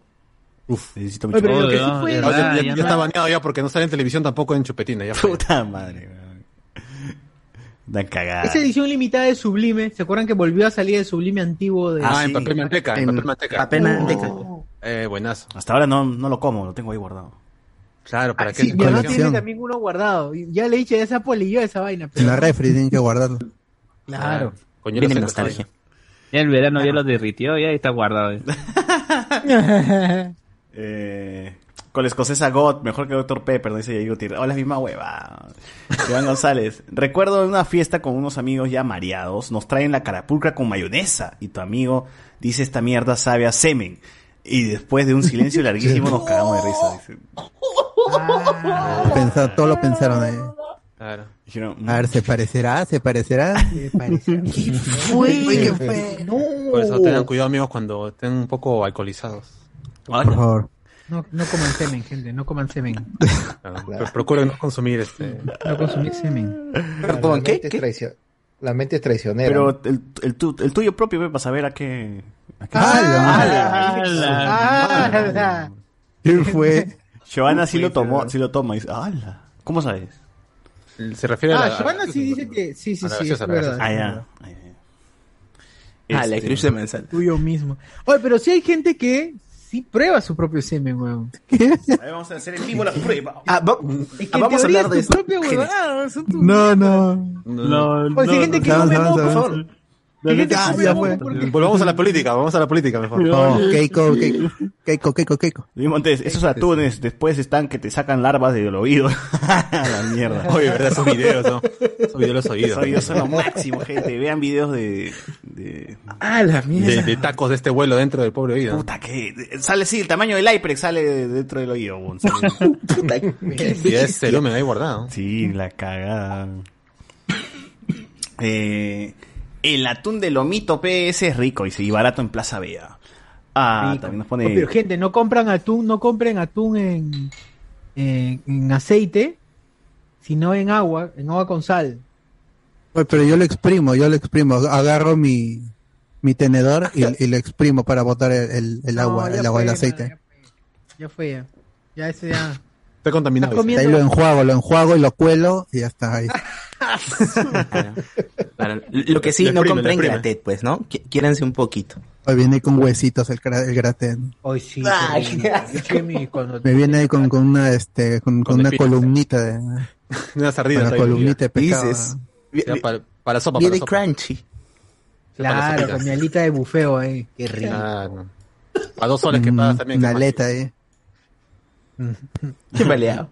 Uf, necesito Oye, pero lo que sí ya, fue- ya- ya- ya ya no- está baneado ya porque no sale en televisión tampoco en Chupetina. Ya. Puta madre. Cagada. Esa edición limitada de Sublime, ¿se acuerdan que volvió a salir el Sublime antiguo de Ah, en papel manteca, en, En papel manteca. papel manteca. Eh, buenazo. Hasta ahora no, no lo como, lo tengo ahí guardado. Claro, para Ah, que sí, mi hermano tiene también uno guardado. Ya le he dicho, ya se apolilló esa vaina. En la refri tienen que guardarlo. Claro. Coño, Viene nostalgia. Ya el verano ya lo derritió, ya está guardado. [laughs] [laughs] Eh, con la escocesa God, mejor que Dr. Pepper, dice Diego Tirre. Hola, misma hueva. Iván González. [laughs] Recuerdo en una fiesta con unos amigos ya mareados, nos traen la carapulcra con mayonesa y tu amigo dice esta mierda sabe a semen. Y después de un silencio [laughs] larguísimo nos cagamos de risa. dice. Pensar, todo lo pensaron ahí. Claro. Dijeron, A ver, ¿se parecerá? ¿Se parecerá? [laughs] Uy, qué fue? Por eso tengan cuidado, amigos, cuando estén un poco alcoholizados. Por favor. No, no coman semen, gente, no coman semen. Claro, pero Procuren no consumir este. No consumir semen. La mente es traicio- La mente es traicionera. Pero el, el, tu- el tuyo propio, ve, para saber a qué. A qué ¡Hala! ¡Hala! ¿Qué fue? Giovanna sí lo tomó, sí lo toma. y Dice, ¡Hala! ¿Cómo sabes? Se refiere a Ah, la. Giovanna sí dice que sí, sí, sí. Ah, ya. Ah, la Este. Tuyo mismo. Oye, pero sí hay gente que sí prueba su propio semen, weón. Ahí vamos a hacer en vivo la prueba. Ah, va- Es que ah, en vamos a hablar de tu esto. propia huevada, son tus- No, no. No, hay gente que no, come no, moco, no, por no. favor. Que Ah, ya fue. Volvamos a la política, vamos a la política mejor. No, Keiko, Keiko, Keiko, Keiko, Keiko. Montes, esos atunes después están que te sacan larvas del oído. A [laughs] la mierda. Oye, verdad, esos videos, ¿no? Esos videos los oídos. Esos videos son lo máximo, gente. Vean videos de. de Ah, la De, mierda. de tacos de este vuelo dentro del pobre oído. puta, que. Sale, sí, el tamaño del HyperX sale de- dentro del oído. weón. Sale- [laughs] [laughs] Y es cerumen ahí guardado. Sí, la cagada. Eh, el atún de lomito PS es rico y sí, barato en Plaza Vea. Ah, Rico. también nos Oh, pone. Pero gente, no compran atún, no compren atún en, en, en aceite, sino en agua, en agua con sal. Oye, pero yo lo exprimo, yo lo exprimo. Agarro mi, mi tenedor y, [laughs] y lo exprimo para botar el, el- el No, agua, ya el agua del fue, aceite. Ya fue, ya. Ya ese ya. Está contaminado. Está comiendo- Ahí lo enjuago, lo enjuago y lo cuelo y ya está ahí. [laughs] Claro. Lo que sí, Le no exprime, le compren gratet, pues, ¿no? Qui- Quiéranse un poquito. Hoy viene con huesitos el, el gratén. Hoy sí. Ay, cuando- Me viene ahí con, con una, este, con, una columnita de, [laughs] Una sardina. una columnita de pescado. Dices. Para, para sopa, para Viene sopa. crunchy. Claro, con mi alita de bufeo ahí. Qué rico. Claro. A dos soles que Mm, pagas también. Una aleta ahí. [laughs] Qué baleado.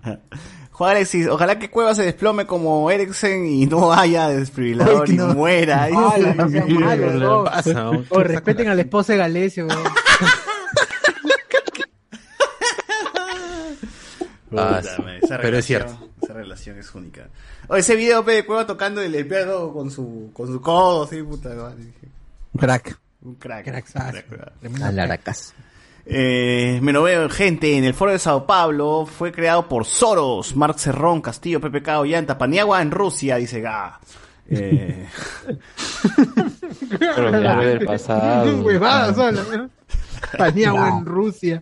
Juan Alexis, ojalá que Cueva se desplome como Eriksen y no haya desfibrilador Ay, y no. muera. No sean sí, malos, ¿qué no. pasa? ¿no? Respeten a la esposa de Galesio. Ah, Pero es relación- cierto. Esa relación es única. O ese video de Cueva tocando el, piano con su, con su codo, así, puta madre. dije, Crack. Un crack. Crack, ¿verdad? A la aracas. Eh, me lo veo, gente, en el foro de Sao Paulo fue creado por Soros, Marc Cerrón, Castillo, PPK, Ollanta, Paniagua en Rusia, dice Ga. Eh, [laughs] Pero ya del pasado. [laughs] ¿no? Paniagua en Rusia.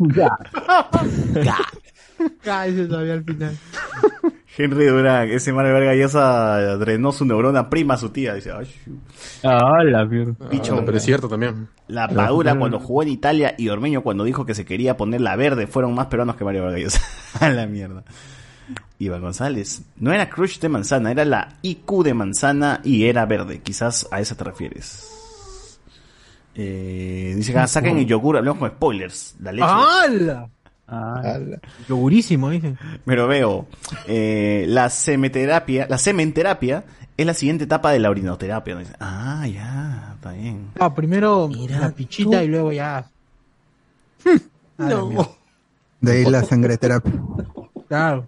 Cállese [laughs] todavía al final. Henry Durán, ese Mario Verga Llosa drenó su neurona prima a su tía, dice, ay. Ah, la mierda. Bicho. Ah, pero es cierto también. La Padura cuando jugó en Italia y Ormeño cuando dijo que se quería poner la verde fueron más peruanos que Mario Vargas Llosa. [laughs] a la mierda. Iván González. No era crush de manzana, era la IQ de manzana y era verde. Quizás a esa te refieres. Eh, dice que saquen el yogur, hablamos con spoilers. La leche. ¡Hala! Ah. Yogurísimo, dice. Me lo veo. Eh, la semeterapia, la sementerapia es la siguiente etapa de la orinoterapia. Dice, Ah, ya, está bien. Ah, primero Mira la pichita tú. y luego ya. [laughs] De ahí la sangre terapia. Claro.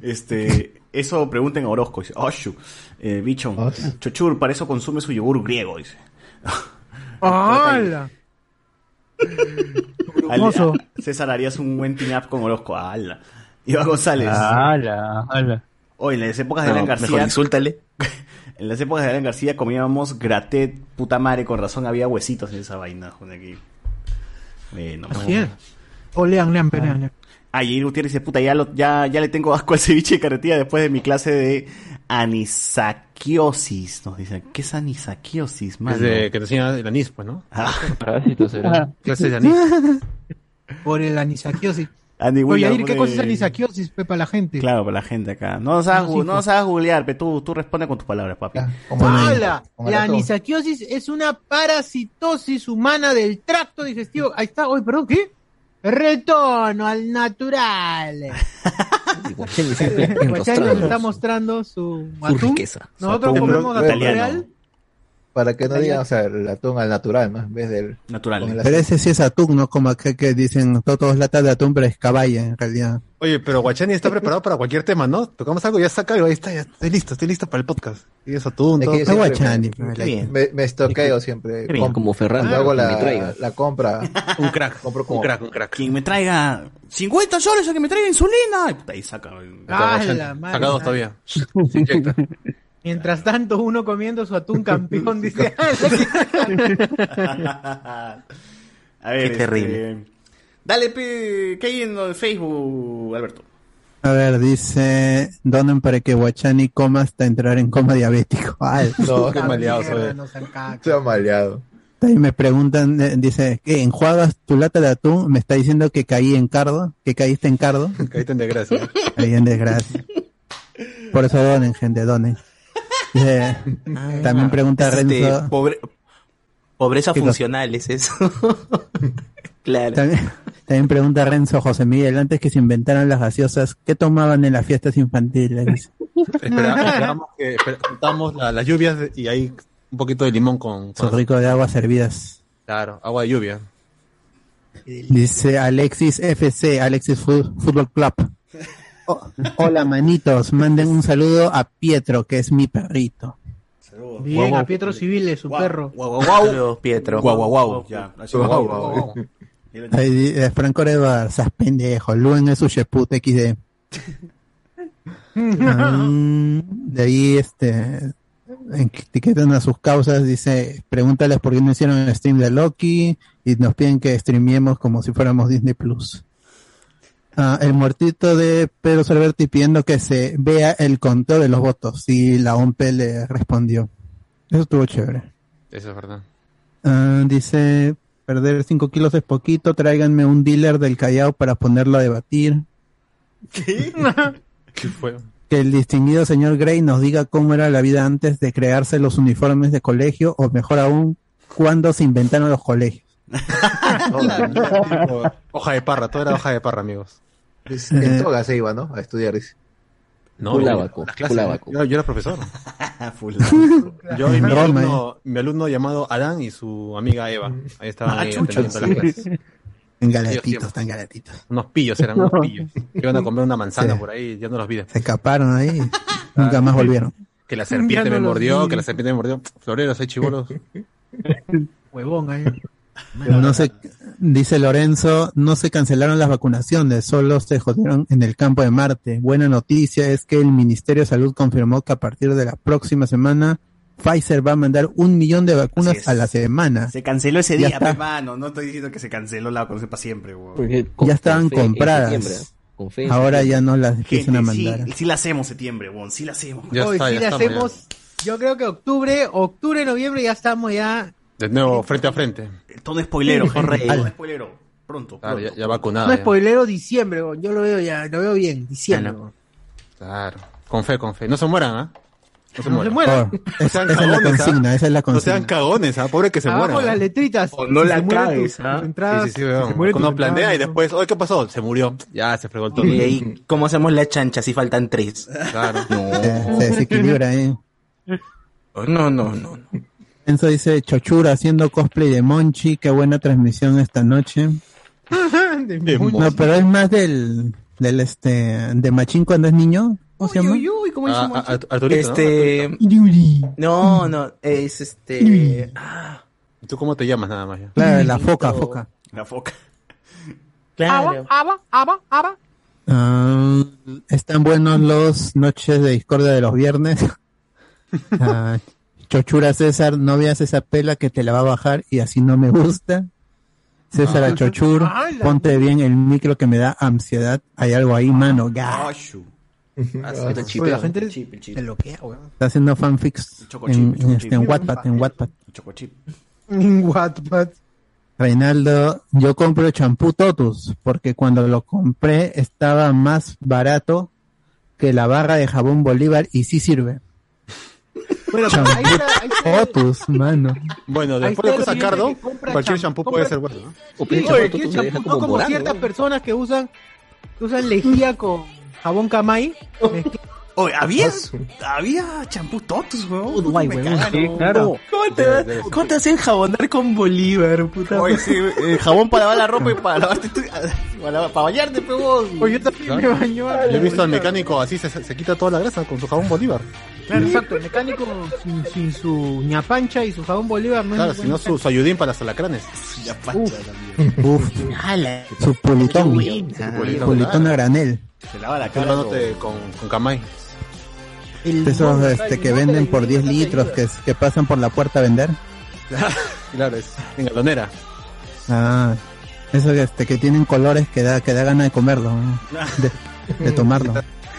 Este, eso pregunten a Orozco. Dice, Oshu, eh, bicho, Chochur, para eso consume su yogur griego, dice. ¡Hala! [laughs] César harías un buen team up con Orozco. ¡Hala! Iván González. ala, ala. Hoy, en las épocas de No, Alan mejor García. insúltale. [laughs] En las épocas de Alan García comíamos gratet, puta madre, con razón había huesitos en esa vaina, aquí. Bueno, Así es. O lean, lean, lean, lean. Ah, y Gutiérrez dice, puta, ya, lo- ya, ya le tengo asco al ceviche de carretilla después de mi clase de anisaquiosis. Nos dice, ¿qué es anisaquiosis, mano? Es de que te enseña el anís, pues, ¿no? [laughs] Ah. Parásitos será. Clases de anís. [laughs] Por el anisaquiosis. Andy Oye, Williams Air, ¿qué cosa es anisaquiosis, pe, para la gente? Claro, para la gente acá. No nos hagas, No, sí, gu- no nos pues. hagas googlear, pero tú, tú responde con tus palabras, papi. ¡Hala! La anisaquiosis es una parasitosis humana del tracto digestivo. Ahí está, oye, perdón, ¿qué? Retorno al natural. Guachani siempre nos está mostrando su su riqueza. Nosotros comemos atún real. Para que no digan, o sea, el atún al natural, ¿no? En vez del... Natural. con el Pero ese sí es atún, no como acá que dicen to- todos latas de atún, pero es caballa en realidad. Oye, pero Guachani está preparado para cualquier tema, ¿no? Tocamos algo, ya saca algo, ahí está, ya estoy listo, estoy listo para el podcast. Y Es todo. que yo Está Guachani, me-. Me, me estoqueo siempre. Bien, como Ferran, Cuando hago la, la compra. [laughs] Un crack, Compro como- un crack, un crack. Quien me traiga 50 soles a que me traiga insulina. Y puta, ahí saca. Ah, la madre. Saca dos todavía. Se inyecta. [laughs] Mientras tanto, uno comiendo su atún campeón [laughs] dice, [laughs] A ver, Qué terrible. este, Dale, pe, ¿qué hay en Facebook, Alberto? A ver, dice, donen para que Guachani coma hasta entrar en coma diabético. [laughs] Ay, No, Qué maleado soy. No se ha maleado. ahí me preguntan, eh, dice, ¿qué, enjuagas tu lata de atún? Me está diciendo que caí en cardo, que caíste en cardo. Caíste en desgracia. Caí en desgracia. Por eso donen, gente, donen. Dice, [laughs] también pregunta Este, Renzo. pobre- pobreza funcional es eso. [laughs] claro. También, también pregunta Renzo José Miguel, antes que se inventaran las gaseosas, ¿qué tomaban en las fiestas infantiles? Dice. Espera- [laughs] Esperamos que juntamos la- las lluvias y hay un poquito de limón con, Son con ricos de aguas servidas. claro, agua de lluvia. Dice Alexis FC, Alexis Fu- Football Club. Oh, hola manitos, manden un saludo a Pietro, que es mi perrito. Bien, a Pietro Civiles, su perro. Guau, guau, guau. Saludos, Pietro. Guau, guau, guau. Ya, así, Guau, guau, guau. Ahí eh, Franco Redvar, seas pendejo, Luen es su Sheput XD. Mm, de ahí, este, etiquetan a sus causas, dice, pregúntales por qué no hicieron el stream de Loki y nos piden que streamiemos como si fuéramos Disney Plus. Ah, el muertito de Pedro Cerverti pidiendo que se vea el conteo de los votos y la OMP le respondió. Eso estuvo chévere. Eso es verdad. Ah, dice, perder 5 kilos es poquito, tráiganme un dealer del Callao para ponerlo a debatir. [laughs] ¿Qué fue? Que el distinguido señor Gray nos diga cómo era la vida antes de crearse los uniformes de colegio, o mejor aún, cuándo se inventaron los colegios. [laughs] Hoja de parra, todo era hoja de parra, amigos. En toga se iba, ¿no? A estudiar, dice. No, Full yo- las clases. Yo, yo era profesor. [laughs] Yo y mi alumno, mi alumno llamado Adán y su amiga Eva. Ahí estaban Ah, ahí chucha, atendiendo las clases. En siempre. están galetitos. Unos pillos eran, unos [laughs] pillos. Iban a comer una manzana Sí. por ahí, ya no los vi. Se escaparon ahí, nunca más volvieron. Que la serpiente no me mordió, vi. que la serpiente me mordió. Floreros, hay chivolos. Huevón ahí. No se, dice Lorenzo, no se cancelaron las vacunaciones, solo se jodieron en el campo de Marte. Buena noticia es que el Ministerio de Salud confirmó que a partir de la próxima semana Pfizer va a mandar un millón de vacunas a la semana. Se canceló ese Ya día, hermano. No estoy diciendo que se canceló la vacunación para siempre, Ya estaban fe compradas. fe en Ahora ya no las empiezan a sí, mandar. sí la hacemos septiembre, weón. Sí la hacemos. Ya Hoy está, sí ya estamos. hacemos, yo creo que octubre, octubre, noviembre ya estamos ya. De nuevo, frente a frente. Todo spoilero. Correcto. Todo spoilero. Pronto, Claro, pronto. ya, ya vacunado. No ya. spoilero diciembre, yo lo veo ya, lo veo bien, diciembre. Ah, no. Claro. Con fe, con fe. No se mueran, ¿ah? No se No se mueran. Oh, No es- sean esa es la cagones, ¿ah? consigna, esa es la No sean consigna. cagones, ¿ah? Pobre que se Abajo mueran. las ¿ah? letritas. O no Si la cagues, ¿ah? entradas, Sí, sí, sí, se Cuando planea y después, oye, ¿qué pasó? Se murió. Ya, se fregó el todo. Y ahí, ¿cómo hacemos la chancha si faltan tres? Claro. Se, se desequilibra. Oh, No, no, no. no. Enzo dice, Chochura haciendo cosplay de Monchi, qué buena transmisión esta noche. [laughs] De De. No, pero es más del, del este, de Machín cuando es niño. ¿Cómo se Uy, llama? uy, uy, ¿cómo Ah, hizo ah, Monchi? Art- Arturito, ¿no? Este, Yuri. no, no, es este, ah, ¿Y ¿Tú cómo te llamas nada más? ya? Claro, la foca, foca. La foca. [laughs] claro. Aba, aba, aba. Ah, están buenos los noches de discordia de los viernes. [laughs] Ah, Chochura César, no veas esa pela que te la va a bajar y así no me gusta. César Ah. Achochur, ¡Hala! [laughs] ponte bien el micro que me da ansiedad. Hay algo ahí, mano. Ga. Ah, Oye, la gente se bloquea, weón. Está haciendo fanfics Chocochip, en, en, este, en Wattpad, en Wattpad. Chocochip. En Wattpad. Reinaldo, yo compro champú Totus porque cuando lo compré estaba más barato que la barra de jabón Bolívar y sí sirve. Bueno, ahí está, ahí está. Totus, mano. Bueno, después de cosa el Cardo, cualquier champú, shampoo puede ser bueno. ¿no? O Sí, oye, champú ¿qué Totus te deja champú? como No como morado, ciertas ¿no? personas que usan que usan lejía con jabón camay. Oye, había, había champú totus, weón. Guay, Me weón. Sí, claro. ¿Cómo te, vas- ¿Cómo te hacen jabonar con Bolívar, puta? Oye, sí, eh, jabón para lavar la ropa y para lavarte tú, para, para bañarte, pegón. Oye, yo también me baño. Yo he visto al mecánico así, se, se quita toda la grasa con su jabón Bolívar. Claro, exacto. El mecánico sin, sin su ñapancha y su jabón Bolívar no Claro, es si no su, su ayudín para las alacranes. Uf, Ala. su pulitón. buena. Pulitón a granel. Se lava la cara. con, con Camay. Esos este, que venden de- por 10 litros que, que pasan por la puerta a vender. [laughs] Claro, es en galonera. Ah, esos este, que tienen colores que da, que da ganas de comerlo, ¿no? de, de tomarlo.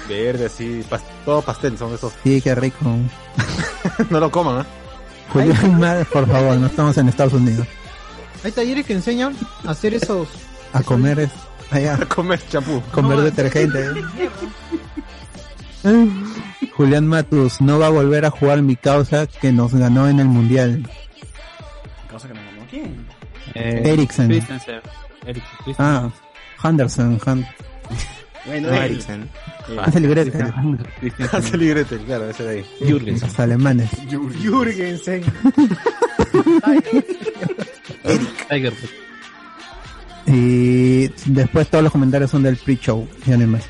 Verde, así, pas- todo pastel son esos. Sí, qué rico. [laughs] no lo coman, ¿eh? Julián Mar, por favor, no estamos en Estados Unidos. Hay talleres que enseñan a hacer esos. A comer es [laughs] allá, A comer champú. comer detergente. Julián Matus no va a volver a jugar mi causa que nos ganó en el mundial. Cosa que no ganó. ¿Quién? Eh, Eriksen. Christensen. Eriksen, Christensen. Ah, Henderson, Han- Bueno, No, eh, Eriksen. Hansel y Gretel. [laughs] Hansel y Gretel, claro, ese de ahí. Jürgensen. los alemanes. Jürgensen. [laughs] Tiger. Y después todos los comentarios son del pre-show, ya no hay más.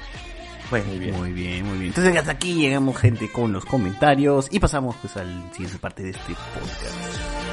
Bueno, Muy bien, muy bien, muy bien. Entonces hasta aquí llegamos gente con los comentarios y pasamos pues al siguiente parte de este podcast.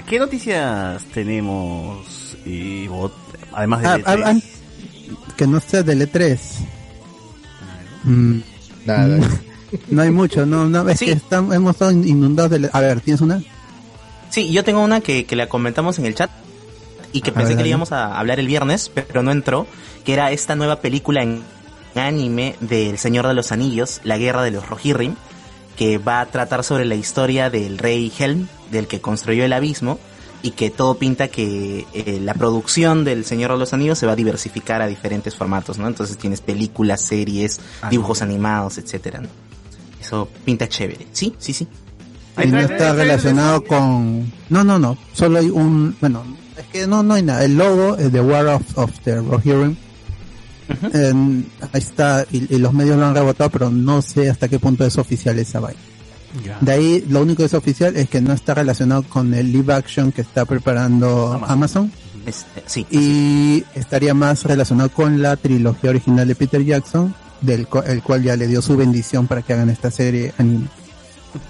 Ver, ¿qué noticias tenemos? Y bot- además de Ah, E3? ah, ah, que no sea del E3. Mm, Nada. No hay mucho, no, no, es Sí. que estamos, hemos estado inundados de... A ver, ¿tienes una? Sí, yo tengo una que, que la comentamos en el chat y que A pensé ver, que le íbamos a hablar el viernes, pero no entró, que era esta nueva película en anime del Señor de los Anillos, La Guerra de los Rohirrim, que va a tratar sobre la historia del rey Helm, del que construyó el abismo, y que todo pinta que eh, la producción del Señor de los Anillos se va a diversificar a diferentes formatos, ¿no? Entonces tienes películas, series, dibujos animados, etcétera. ¿no? Eso pinta chévere. Sí, sí, sí. Y no está relacionado con... No, no, no. Solo hay un... Bueno, es que no, no hay nada. El logo es de War of, of the Rohirrim. En- ahí está, y, y los medios lo han rebotado, pero no sé hasta qué punto es oficial esa vaina. De ahí, lo único que es oficial es que no está relacionado con el live action que está preparando Amazon. Este, sí. Y estaría más relacionado con la trilogía original de Peter Jackson, del el cual ya le dio su bendición para que hagan esta serie anime.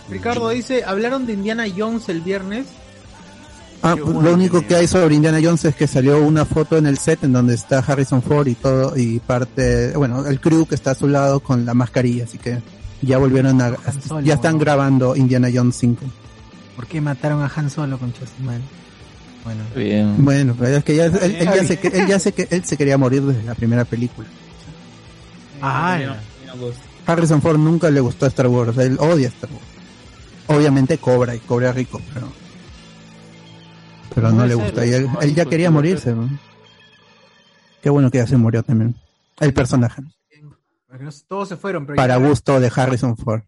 Ricardo dice, hablaron de Indiana Jones el viernes. Ah, pues, lo único que hay sobre Indiana Jones es que salió una foto en el set en donde está Harrison Ford y todo, y parte, bueno, el crew que está a su lado con la mascarilla, así que ya volvieron a, Solo. ya están grabando Indiana Jones 5. ¿Por qué mataron a Han Solo con Chasman? Bueno. Bien. Bueno, pero es que ya, él, él ya se, él ya se, que él se quería morir desde la primera película. Ah, Harrison Ford nunca le gustó Star Wars, él odia Star Wars. Obviamente cobra y cobra rico, pero pero no le gusta. Y él, él ya quería morirse. ¿no? Qué bueno que ya se murió también. El personaje. Porque no- Todos se fueron, pero Para ya- gusto de Harrison Ford.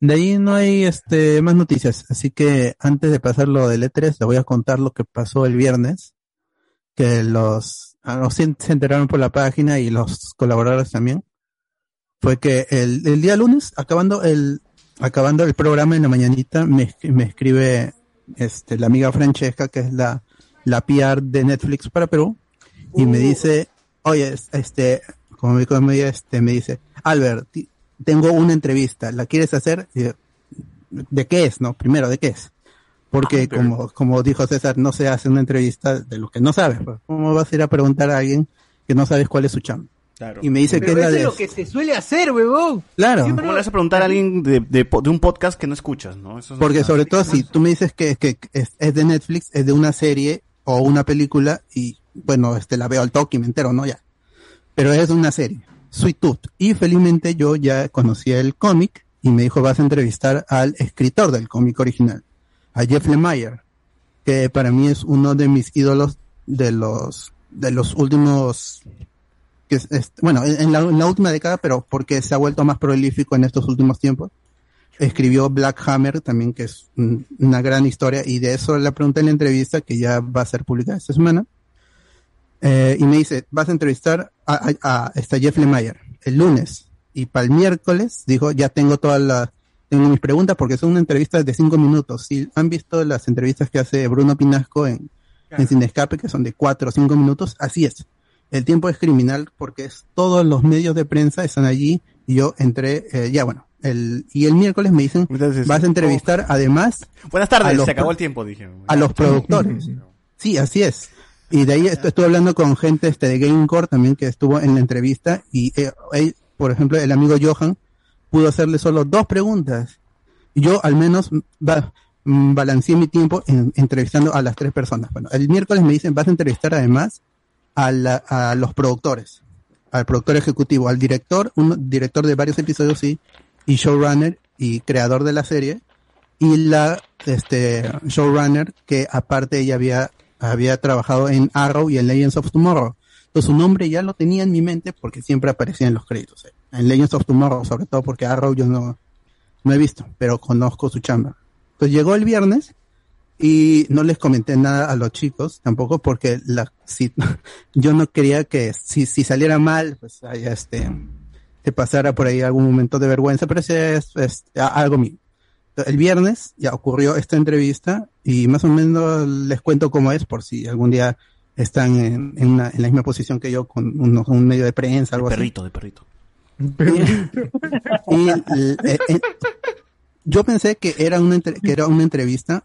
De ahí no hay este más noticias, así que antes de pasar lo del E3, le voy a contar lo que pasó el viernes, que los, ah, no, se enteraron por la página y los colaboradores también. Fue que el, el día lunes, acabando el, acabando el programa en la mañanita, me, me escribe este, la amiga Francesca, que es la, la PR de Netflix para Perú, y me dice, oye, es- este, como me, como me- este, me dice, Albert, tengo una entrevista, ¿la quieres hacer? Y ¿De qué es? No, primero, ¿de qué es? Porque como, como dijo César, no se hace una entrevista de lo que no sabes. pues. ¿Cómo vas a ir a preguntar a alguien que no sabes cuál es su chamba? Y me dice que Pero es de... es lo que se suele hacer, huevón. Claro. Siempre ¿Cómo le vas a preguntar a alguien de, de, un podcast que no escuchas, no? Eso es Porque sobre todo si tú me dices que, que es, es de Netflix, es de una serie o una película y bueno, este la veo al toque y me entero, ¿no? Ya. Pero es una serie, Sweet Tooth. Y felizmente yo ya conocía el cómic y me dijo vas a entrevistar al escritor del cómic original, a Jeff Lemire, que para mí es uno de mis ídolos de los de los últimos que es- bueno, en la, en la última década, pero porque se ha vuelto más prolífico en estos últimos tiempos. Escribió Black Hammer también, que es un- una gran historia, y de eso le pregunté en la entrevista, que ya va a ser publicada esta semana, eh, y me dice, vas a entrevistar a, a, a esta Jeff Lemire el lunes, y para el miércoles, dijo, ya tengo todas las, tengo mis preguntas, porque son una entrevista de cinco minutos, si han visto las entrevistas que hace Bruno Pinasco en, en Sin Escape, que son de cuatro o cinco minutos, así es. El tiempo es criminal porque es todos los medios de prensa están allí y yo entré, eh, ya bueno, el, y el miércoles me dicen, vas a entrevistar además Buenas tardes, se acabó el tiempo, dije. a los productores. Sí, así es. Y de ahí est- estuve hablando con gente este de Gamecore también que estuvo en la entrevista y eh, él, por ejemplo, el amigo Johan pudo hacerle solo dos preguntas. Yo al menos ba- mm, balanceé mi tiempo en- entrevistando a las tres personas. Bueno, el miércoles me dicen, vas a entrevistar además a, la- a los productores, al productor ejecutivo, al director, un director de varios episodios, sí, y showrunner y creador de la serie, y la este showrunner que aparte ella había había trabajado en Arrow y en Legends of Tomorrow. Entonces su nombre ya lo tenía en mi mente porque siempre aparecía en los créditos. En Legends of Tomorrow, sobre todo porque Arrow yo no, no he visto, pero conozco su chamba. Entonces llegó el viernes y no les comenté nada a los chicos tampoco porque la, si, [laughs] yo no quería que si, si saliera mal, pues haya este, se pasara por ahí algún momento de vergüenza, pero ese es, es algo mío. El viernes ya ocurrió esta entrevista y más o menos les cuento cómo es por si algún día están en, en, una- en la misma posición que yo con uno- un medio de prensa, algo así. Perrito, de perrito. [laughs] Y, eh, eh, yo pensé que era una entre- que era una entrevista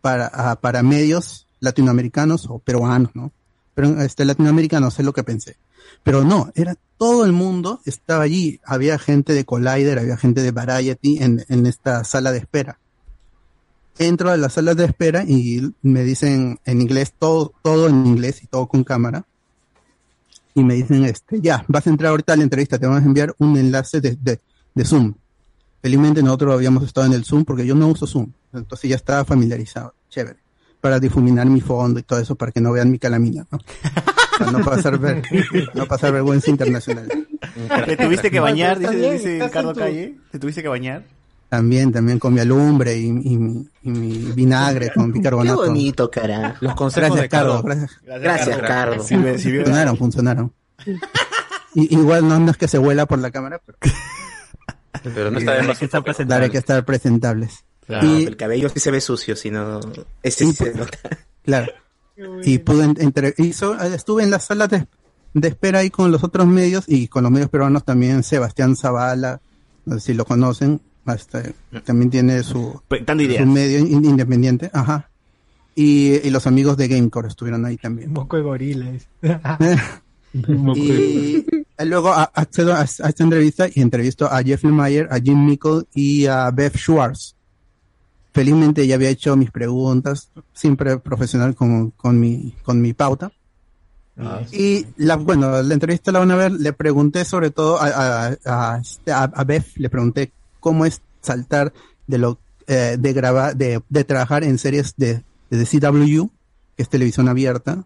para, ah, para medios latinoamericanos o peruanos, ¿no? Pero este latinoamericanos es lo que pensé. Pero no, era todo el mundo estaba allí. Había gente de Collider, había gente de Variety en, en esta sala de espera. Entro a la sala de espera y me dicen en inglés, todo, todo en inglés y todo con cámara. Y me dicen, este, ya, vas a entrar ahorita a la entrevista, te vamos a enviar un enlace de, de, de Zoom. Felizmente nosotros habíamos estado en el Zoom porque yo no uso Zoom. Entonces ya estaba familiarizado. Chévere. Para difuminar mi fondo y todo eso para que no vean mi calamina, ¿no? [laughs] Para no pasar, ver- no pasar vergüenza internacional. ¿Te tuviste que bañar? Dice, dice Carlos Calle. ¿Te tuviste que bañar? También, también con mi alumbre y, y mi, y mi vinagre con bicarbonato. Qué bonito, cara. Los consejos Gracias, de Carlos. Carlos. Gracias, Gracias, Carlos. Sirve- sirvió- Funcionaron, funcionaron. Y, igual no, no es que se huela por la cámara, pero Pero no está de más. claro, hay que estar presentables. Claro, Y- el cabello sí se ve sucio, sino... Este sí se nota. Claro. Y pude en- entre, hizo, estuve en la sala de, de espera ahí con los otros medios y con los medios peruanos también Sebastián Zavala, no sé si lo conocen, hasta- también tiene su, su medio in- independiente, ajá. Y, y los amigos de Gamecore estuvieron ahí también. Moco de gorilas. [laughs] y luego accedo a, a esta entrevista y entrevisto a Jeff Lemire, a Jim Mickle y a Beth Schwartz. Felizmente ya había hecho mis preguntas, siempre profesional con, con mi, con mi pauta. Y la, bueno, la entrevista la van a ver, le pregunté sobre todo a, a, a, a- a Beth, le pregunté cómo es saltar de lo, eh, de grabar, de, de trabajar en series de, de CW, que es televisión abierta,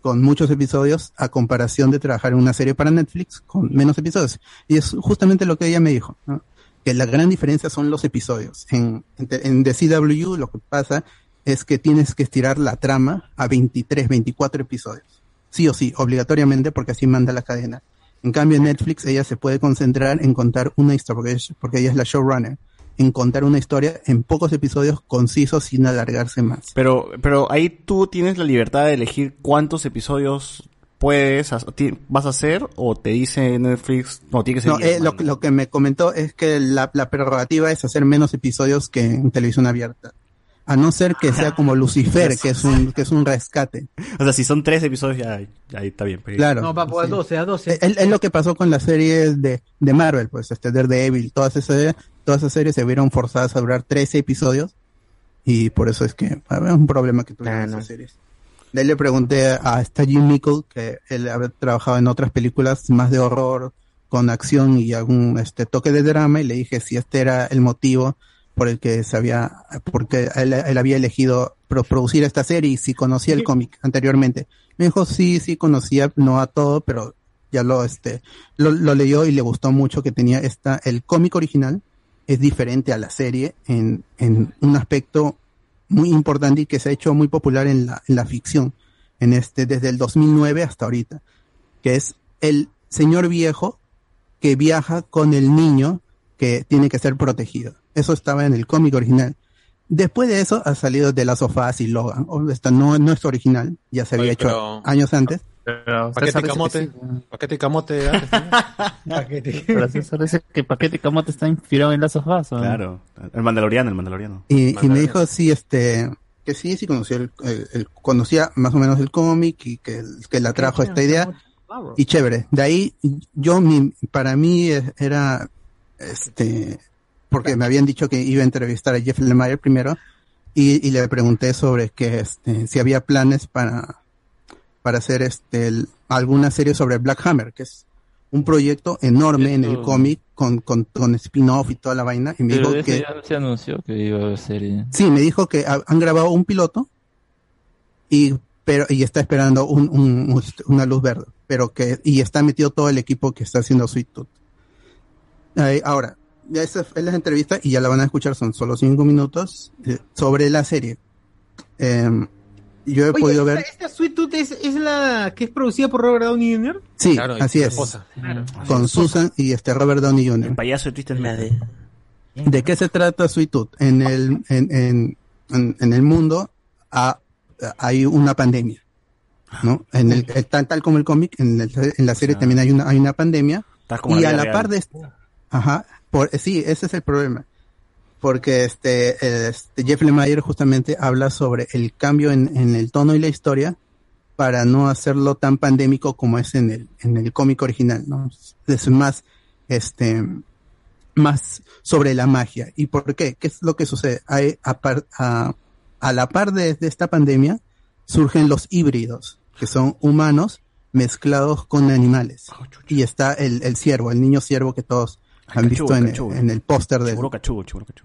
con muchos episodios, a comparación de trabajar en una serie para Netflix con menos episodios. Y es justamente lo que ella me dijo, ¿no? Que la gran diferencia son los episodios. En, en, The CW lo que pasa es que tienes que estirar la trama a 23, 24 episodios. Sí o sí, obligatoriamente, porque así manda la cadena. En cambio, en Netflix ella se puede concentrar en contar una historia, porque, es- porque ella es la showrunner, en contar una historia en pocos episodios concisos sin alargarse más. Pero, pero ahí tú tienes la libertad de elegir cuántos episodios puedes, vas a hacer o te dice Netflix, no, tiene que ser No, 10, eh, lo, lo que me comentó es que la, la prerrogativa es hacer menos episodios que en televisión abierta. A no ser que sea como [laughs] Lucifer, que es un, que es un rescate. O sea, si son tres episodios, ya, ya ahí está bien. pues. Claro. No, papo, a Sí. 12, a 12. Es, es lo que pasó con las series de, de Marvel, pues, este Daredevil, todas esas, todas esas series se vieron forzadas a durar 13 episodios y por eso es que había un problema que tuvieron esas series. De ahí le pregunté a Jim Mickle, que él había trabajado en otras películas más de horror, con acción y algún este toque de drama, y le dije si este era el motivo por el que se había, porque él, él había elegido pro- producir esta serie y si conocía el cómic anteriormente. Me dijo sí, sí conocía, no a todo, pero ya lo este, lo, lo leyó y le gustó mucho que tenía esta, el cómic original es diferente a la serie en, en un aspecto muy importante y que se ha hecho muy popular en la, en la ficción, en este, desde el 2009 hasta ahorita, que es el señor viejo que viaja con el niño que tiene que ser protegido. Eso estaba en el cómic original. Después de eso ha salido de las sofás y Logan. O- Esta no, no es original, ya se había Oye, hecho pero- años antes. Pero Paquete y camote. sí. Paquete y camote antes. [laughs] Paquete. Pero César dice que Paquete y Camote está inspirado en las sofás. ¿o? Claro. El Mandaloriano, el Mandaloriano. Y, y me dijo sí, este, que sí, sí conocía el, el- el- conocía más o menos el cómic y que, que la trajo esta idea y chévere. De ahí yo mi, para mí eh, era este porque me habían dicho que iba a entrevistar a Jeff Lemire primero y, y le pregunté sobre que este si había planes para para hacer este el- alguna serie sobre Black Hammer, que es un proyecto enorme en el cómic con, con, con spin-off y toda la vaina y me Pero dijo que ya se anunció que iba a haber serie. Sí, me dijo que ha- han grabado un piloto y pero y está esperando un, un- un- una luz verde, pero que y está metido todo el equipo que está haciendo Sweet Tooth. Eh, ahora, ya esa es la entrevista y ya la van a escuchar, son solo cinco minutos eh, sobre la serie. Em, yo he Oye, podido esta, ver, esta Sweet Tooth es, es la que es producida por Robert Downey Jr. sí, Claro, así es, esposa. con Susan y este Robert Downey Jr. El payaso de Metal. de... ¿De qué se trata Sweet Tooth? En el, en, en, en, en el mundo ha- hay una pandemia, ¿no? En el, el- tal, tal como el cómic, en, el- en la serie también hay una, hay una pandemia. Como Y la a la real. par de esto, ajá, por, sí, ese es el problema. Porque este, este Jeff Lemire justamente habla sobre el cambio en, en el tono y la historia para no hacerlo tan pandémico como es en el, en el cómic original, ¿no? Es más, este, más sobre la magia. ¿Y por qué? ¿Qué es lo que sucede? Hay, a, par- a- a la par de, de esta pandemia surgen los híbridos, que son humanos mezclados con animales. Y está el, el ciervo, el niño ciervo que todos han visto en, en el póster de,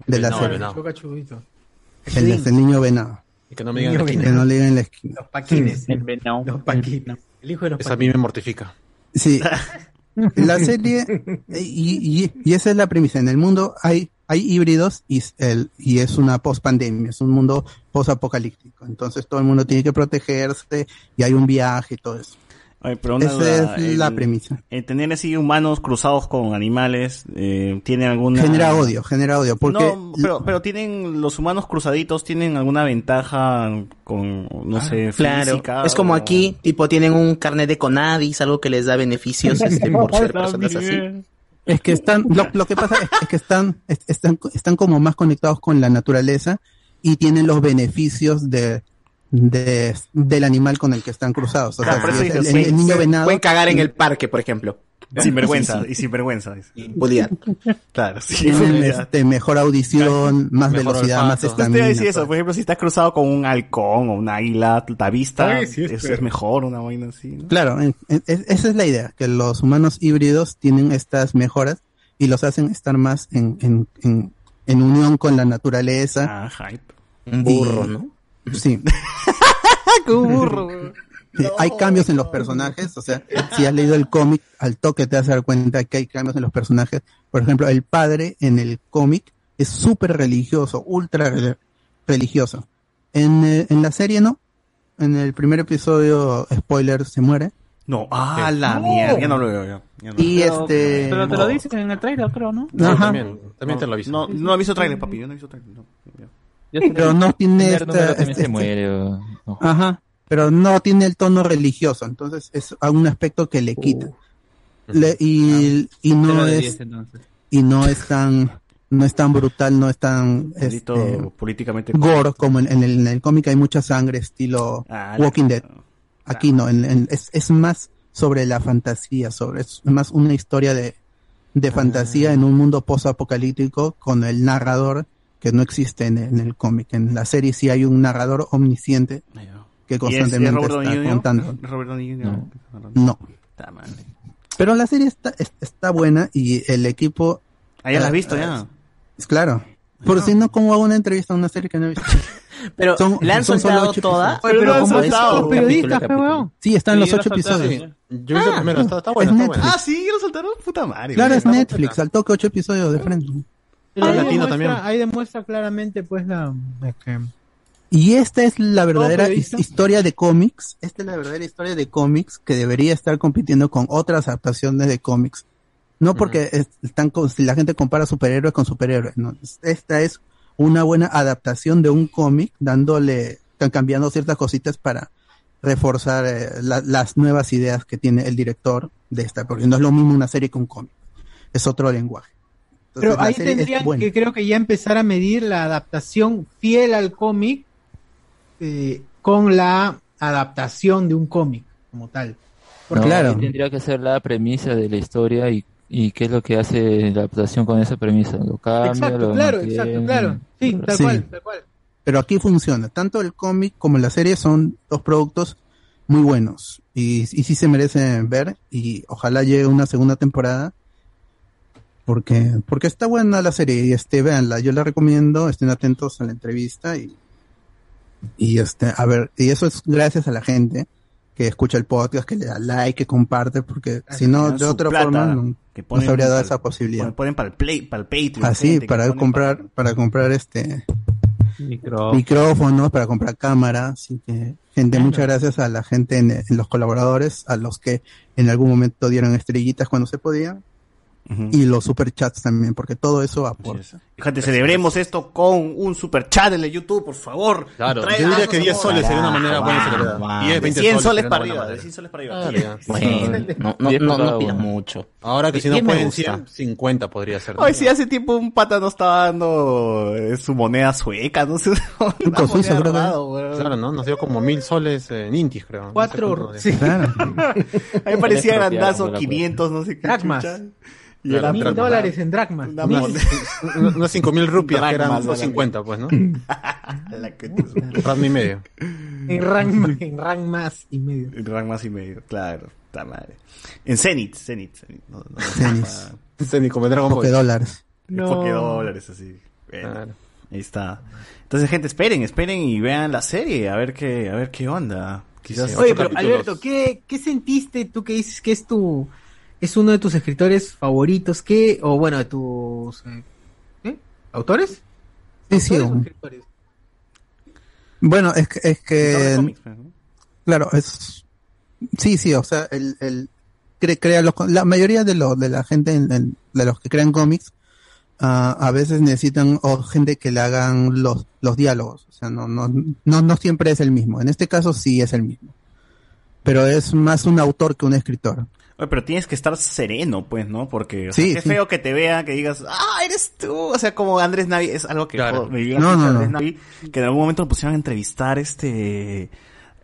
de la serie. El, niño venado. Y que no me digan la Que esquina. no le digan la esquina. Los paquines. El venado. Los paquines. El hijo de los Esa a mí me mortifica. Sí. [laughs] La serie, y, y, y esa es la premisa. En el mundo hay, hay híbridos y, el, y es una post-pandemia, es un mundo post-apocalíptico. Entonces todo el mundo tiene que protegerse y hay un viaje y todo eso. Oye, pero una Esa duda, es la premisa. el tener así humanos cruzados con animales, eh, ¿tiene alguna... Genera odio, genera odio. Porque No, pero, pero tienen los humanos cruzaditos tienen alguna ventaja con, no sé, Claro, física. es como o- aquí, tipo, tienen un carnet de Conadis, algo que les da beneficios [laughs] este, por ser personas así. Es que están, lo, lo que pasa es, es que están, es- están, están como más conectados con la naturaleza y tienen los beneficios de, de, del animal con el que están cruzados. O sea, por si eso es el, el niño venado. Pueden cagar en el parque, por ejemplo. Sin vergüenza, Sí, sí. y sin vergüenza. Impunidad. Claro, sí. Tienen este, mejor audición, más Mejor velocidad, olfato. más estamina. a decir eso, todo. por ejemplo, si estás cruzado con un halcón o un águila, la vista Ay, sí, es, es mejor, una vaina así. ¿no? Claro, en- en- es- esa es la idea, que los humanos híbridos tienen estas mejoras y los hacen estar más en, en, en, en unión con la naturaleza. Ah, hype. Un burro, Y- ¿no? Sí. [laughs] ¡Qué burro! Sí, Hay cambios en los personajes, o sea, si has leído el cómic, al toque te vas a dar cuenta que hay cambios en los personajes. Por ejemplo, el padre en el cómic es súper religioso, ultra re- religioso. En, eh, en la serie no. En el primer episodio, spoiler, se muere. No, ah, la mierda, ya no lo veo. Ya no. Y este... Pero te lo dicen en el trailer, creo, ¿no? No, Ajá. también, también te lo aviso. No, no he visto trailer, papi, yo no he visto trailer. no. Yo sí Pero no tiene número este- se muere. o- no. Ajá, pero no tiene el tono religioso, entonces es a un aspecto que le quita. Le- y, y Cero no es diez, entonces. y no es tan no es tan brutal, no es tan este, políticamente gore como en, en el, en el cómic hay mucha sangre estilo Ah, Walking Dead. Aquí no, en- en- es, es más sobre la fantasía, sobre es más una historia de, de fantasía en un mundo post-apocalíptico con el narrador que no existe en, en el cómic. En la serie sí hay un narrador omnisciente que ¿Y es- es constantemente está Jr.? contando. ¿Es Robert Downey Jr.? No. Está mal. Pero la serie está, es- está buena y el equipo... Ah, ya la has eh, visto, ya. Es claro. Por si no, ¿cómo hago una entrevista a una serie que no he visto? [laughs] Pero, Son- ¿le han son solo soltado ocho toda? pero no han soltado. los periodistas, Capítulo. Sí, están los ocho la episodios. sí. Yo vi el Ah, primero, está, está es bueno, está Netflix. bueno. Ah, sí, lo saltaron, puta madre. Claro, es Netflix, al toque ocho episodios de frente. Ah, ahí, latino demuestra, también. ahí demuestra claramente pues la Y esta es la verdadera his- historia de cómics. Esta es la verdadera historia de cómics que debería estar compitiendo con otras adaptaciones de cómics. No porque es- están con- si la gente compara superhéroes con superhéroes. No. Esta es una buena adaptación de un cómic, dándole, están cambiando ciertas cositas para reforzar eh, la- las nuevas ideas que tiene el director de esta. Porque no es lo mismo una serie que un cómic. Es otro lenguaje. Entonces, Pero ahí tendrían que creo que ya empezar a medir la adaptación fiel al cómic eh, con la adaptación de un cómic como tal. No, Claro. ahí Tendría que ser la premisa de la historia y, y qué es lo que hace la adaptación con esa premisa. Lo cambia, Exacto, lo claro, mantiene. exacto, claro. Sí, tal Sí. cual, tal cual. Pero aquí funciona. Tanto el cómic como la serie son dos productos muy buenos. Y, y sí se merecen ver. Y ojalá llegue una segunda temporada. Porque, porque está buena la serie. Y este, véanla. Yo la recomiendo. Estén atentos a la entrevista. Y, y este, a ver, y eso es gracias a la gente que escucha el podcast, que le da like, que comparte. Porque si no, de otra plata, forma, no, que no ponen se habría dado para- esa posibilidad. Ponen, ponen para el play, para el Patreon. Así, gente que para comprar, para comprar este, micrófonos para comprar cámaras. Así que, gente, muchas gracias a la gente en, en los colaboradores, a los que en algún momento dieron estrellitas cuando se podía, Ujú. y los superchats también, porque todo eso aporta. Gente, celebremos esto con un super chat en el YouTube, por favor. Claro, Trae- yo diría que 10 favor. soles sería una manera buena celebrar. vamos. 10, De 20 100 soles para arriba, de manera. 100 soles para arriba. Bueno, no, no, no, no pidas mucho. Ahora que si no pueden gusta. 100, 50 podría ser. Ay, sí, hace tiempo un pata no estaba dando eh, su moneda sueca, no sé. [laughs] creo. Claro, ¿no? Nos dio como mil soles en Intis, creo. Cuatro, sí. Claro. [laughs] A mí me parecía grandazo, por la 500, no sé qué. Y Claro, era Mil dracmas. dólares en dracmas. Unas 5 mil rupias, que eran Dracmas, 250, pues, ¿no? [laughs] La que y medio. En rank, en rank más y medio. El rank más y medio, claro. Está madre. En Zenith, Zenith. Zenith. No, no, Zenith. ni como Dragon Ball. dólares. No. Dólares, así. Bueno, Claro. ahí está. Entonces, gente, esperen, esperen y vean la serie, a ver qué, a ver qué onda. Quizás. Sí, Oye, pero capítulos. Alberto, ¿qué, ¿qué sentiste tú que dices que es tu es uno de tus escritores favoritos? ¿Qué o bueno, de tus eh, ¿qué? autores? Sí, sí. Bueno, es que, es que cómics, ¿no? claro, es sí, sí, o sea, el, el cre- crea los, la mayoría de lo, de la gente en- en- de los que crean cómics ah, a veces necesitan o gente que le hagan los los diálogos, o sea, no no no no siempre es el mismo. En este caso sí es el mismo. Pero es más un autor que un escritor. Oye, pero tienes que estar sereno, pues, ¿no? Porque o sea, Sí, qué sí. feo que te vea, que digas, ah, eres tú. O sea, como Andrés Navi, es algo que Claro. me No, mucho no, Andrés no. Navi, que en algún momento lo pusieron a entrevistar este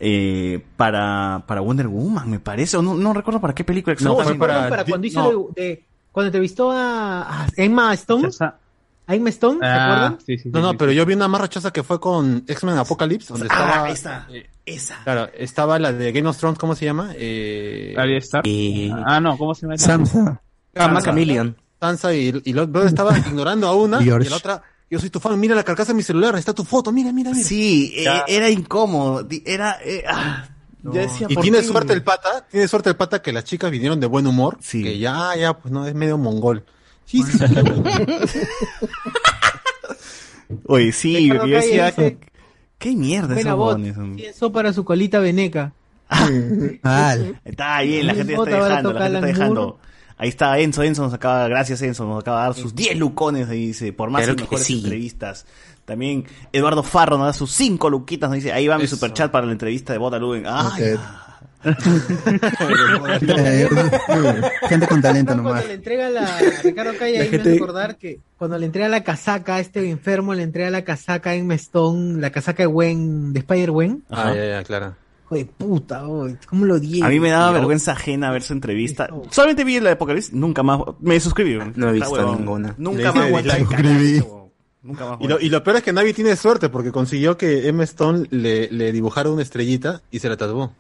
eh, para, para Wonder Woman, me parece, o no, no recuerdo para qué película No, fue exactamente. para- para cuando hizo no. de, de- cuando entrevistó a, a Emma Stone, a Emma Stone, ¿se Ah, acuerdan? sí, sí, sí, No, no, sí, pero yo vi una más rachosa que fue con X-Men Apocalypse, donde estaba... Ah, esa, esa. Claro, estaba la de Game of Thrones, ¿cómo se llama? Eh, Arya Stark. Y... Ah, no, ¿cómo se llama? Samsa. Cama Chameleon. Sansa y, y los dos estaban [laughs] ignorando a una y a la otra, yo soy tu fan, mira la carcasa de mi celular, está tu foto, mira, mira, mira. Sí, eh, Ya. era incómodo, era... eh, ah, yo decía, Y ¿por tiene qué? suerte el pata, tiene suerte el pata que las chicas vinieron de buen humor, Sí. que ya, ya, pues no, es medio mongol. Sí, sí, [laughs] Oye, sí, yo decía, dice- qué mierda Buena esos voz. huevones. Pienso para su colita veneca. [laughs] Al. Está bien, la gente ya está dejando, la gente está dejando. Ahí está Enzo, Enzo nos acaba, gracias Enzo, nos acaba de dar sus 10 lucones, ahí dice, por más Claro y que mejores sí. entrevistas. También Eduardo Farro nos da sus 5 luquitas, nos dice, ahí va mi Eso. superchat para la entrevista de Bota Luen. Ay, Ok. [laughs] Gente con talento Cuando nomás. le entrega la a [laughs] Ricardo Calle, La ahí gente- me hace recordar que cuando le entrega la casaca a este enfermo, le entrega la casaca en Stone, la casaca de Gwen, de Spider-Gwen. Ah, ya, ya, claro. Hijo de puta, oh, ¿cómo lo odié? a mí me daba Tío. vergüenza ajena ver su entrevista. Solamente vi la de Apocalipsis, nunca más, me suscribí. No he visto huevón. ninguna. Nunca Le más Suscribí. huevón. Nunca más Y lo, y lo peor es que Navi tiene suerte porque consiguió que Emma Stone le, le dibujara una estrellita y se la tatuó.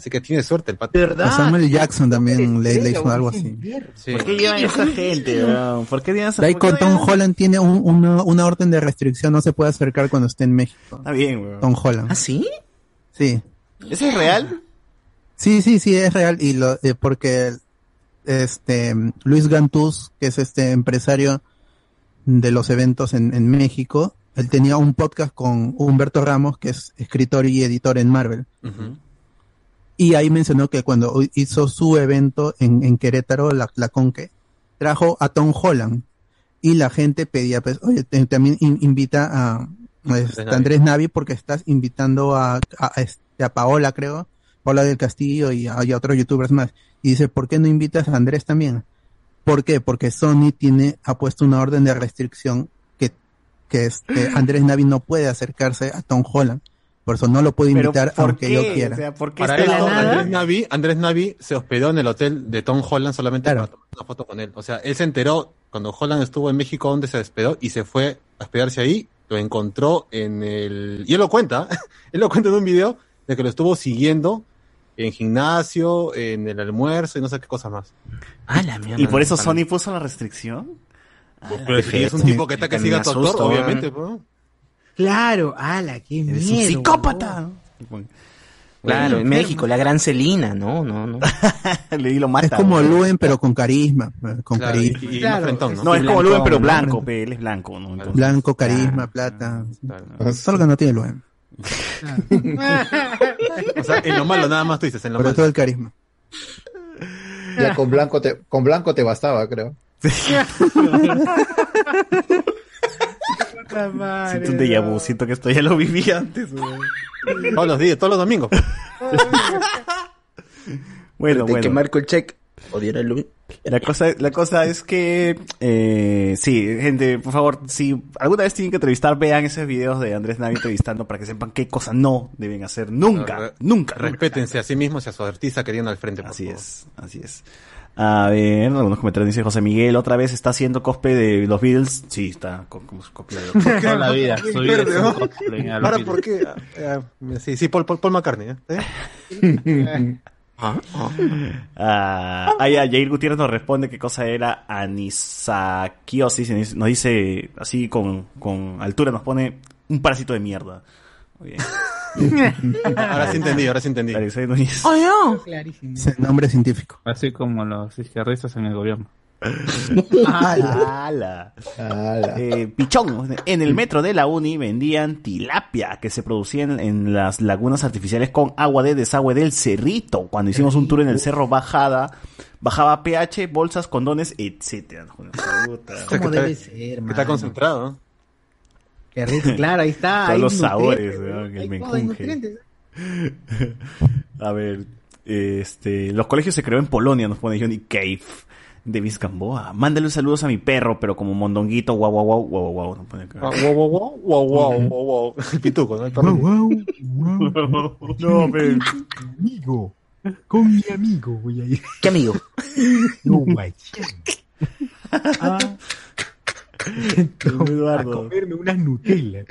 Así que tiene suerte el pato. A verdad. Samuel Jackson también le, hizo algo así. Sí. ¿Por qué llevan a esa gente, weón? ¿Por qué llevan a esa con Tom llevan- Holland tiene un- una, una orden de restricción, no se puede acercar cuando esté en México. Está bien, weón. Tom Holland. ¿Ah, sí? Sí. ¿Eso es real? Sí, sí, sí, es real. Y lo, eh, porque este Luis Gantús, que es este empresario de los eventos en, en México, él tenía un podcast con Humberto Ramos, que es escritor y editor en Marvel. Ujú. Y ahí mencionó que cuando hizo su evento en, en Querétaro, la, la Conque, trajo a Tom Holland. Y la gente pedía, pues, oye, te- también in- invita a, este. Andrés Navi porque estás invitando a, a, a este, a Paola, creo, Paola del Castillo y a, y a otros youtubers más. Y dice, ¿por qué no invitas a Andrés también? ¿Por qué? Porque Sony tiene, ha puesto una orden de restricción que, que este, Andrés Navi no puede acercarse a Tom Holland. Por eso no lo puede Pero, invitar ¿por aunque qué? yo quiera. O sea, ¿por qué Para este eso, lado- Andrés Navi, Andrés Navi se hospedó en el hotel de Tom Holland solamente Claro. para tomar una foto con él. O sea, él se enteró cuando Holland estuvo en México donde se hospedó y se fue a hospedarse ahí, lo encontró en el... Y él lo cuenta, [laughs] él lo cuenta en un video de que lo estuvo siguiendo en gimnasio, en el almuerzo y no sé qué cosa más. Ah, la mierda. ¿Y por eso Sony puso la restricción? Pero si es un tipo que está que siga a tu asusto, autor, ¿eh? obviamente. pues. Claro, ala, qué Eres miedo. un psicópata. Claro, en. México, la gran Celina, no, no, no. [laughs] Le di lo mata. Es como. Luen, pero con carisma. eh, Con Claro, carisma. y, y Claro, frentón, ¿no? No, es como blanco, Luen, pero ¿no? blanco, pe, él es blanco, ¿no? Entonces- Blanco, carisma, plata. Claro. Solo que no tiene Luen. O sea, en lo malo nada más tú dices, en lo Pero malo. todo el carisma. Ya con blanco te, con blanco te bastaba, creo. [laughs] Siento un déjà vu, siento que esto ya lo viví antes. [laughs] Todos los días, todos los domingos. [laughs] Bueno, De bueno. que marco el check. Odiar el. La cosa, la cosa es que, eh, sí, gente, por favor, si alguna vez tienen que entrevistar, vean esos videos de Andrés Navi entrevistando para que sepan qué cosa no deben hacer nunca, nunca. Respétense a sí mismos y a su artista que tienen al frente. Por Así favor. es, así es. A ver, algunos comentarios dice José Miguel, otra vez está haciendo cosplay de los Beatles. Sí, está cosplay de los Beatles. Toda la vida. Un cosplay Ahora. ¿por qué? Ah, ah, sí, sí, Paul, Paul, Paul McCartney. ¿eh? ¿Eh? Ah, ah, ya, Jair Gutiérrez nos responde qué cosa era anisakiosis. y Nos dice- nos dice así con, con altura, nos pone un parásito de mierda. Muy bien. Ahora sí entendí, ahora sí entendí. Núñez. Clarísimo. Es el nombre científico. Así como los izquierdistas en el gobierno. ¡Hala! Eh, pichón, en el metro de la Uni vendían tilapia que se producían en las lagunas artificiales con agua de desagüe del cerrito. Cuando hicimos un tour en el cerro bajada, bajaba pH, bolsas, condones, etcétera. Puta. Debe está- ser, está concentrado. Qué rico, claro, ahí está. [laughs] Todos hay los sabores, weón, el menjunje. A ver, este, los colegios se creó en Polonia, nos pone Johnny Cave. Davis Gamboa. Mándale saludos a mi perro, pero como mondonguito, guau, guau, guau, guau, guau. nos pone acá. Ah, Wow, wow, wow, wow, wow, wow, wow. El pituco, ¿no? El perro. [laughs] No, pero... Amigo. Con mi amigo voy a ir. ¿Qué amigo? [laughs] No, guay. Ah, [laughs] a Eduardo. comerme unas Nutella.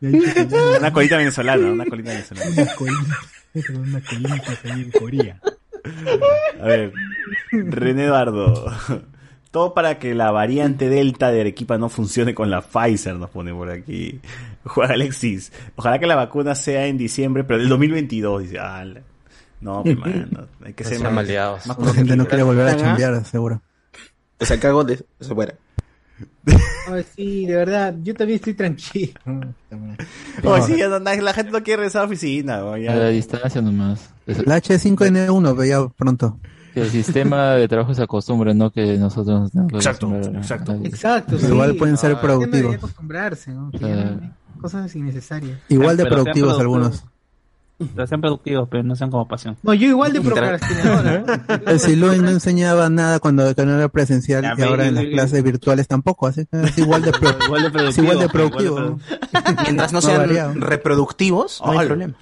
Una colita venezolana, una colita venezolana. Unas colitas, unas colitas ahí en Corea. A ver, René Eduardo. Todo para que la variante Delta de Arequipa no funcione con la Pfizer, nos pone por aquí. Juan Alexis. Ojalá que la vacuna sea en diciembre, pero del 2022. Dice, ah, no, man, hay que No ser más, maleados. más La gente no quiere volver a chambear, seguro. O sea, cago de... Se fuera. Ay, sí, de verdad, yo también estoy tranquilo. [laughs] Oh, sí, ya la gente no quiere regresar a la oficina. oh, ya. A la distancia nomás. Es- La H5N1 veía pronto. que el sistema de trabajo se acostumbra, no que nosotros nos tenemos que Exacto, acostumbrar a- exacto. a- Exacto, sí. Igual pueden ser Ah, Debería productivos. acostumbrarse, ¿no? Que ya no- Cosas innecesarias. Igual de Pero sean productivos algunos. Pero sean productivos, pero no sean como pasión. No, yo igual de procrastinadora. [laughs] El Siloin no enseñaba nada cuando no era presencial Ya, y ahora en las clases virtuales tampoco, así que es igual de, pro- [laughs] Igual de es productivo. igual de igual de productivo. productivo. Mientras no [laughs] No ha variado. sean reproductivos, no hay problema.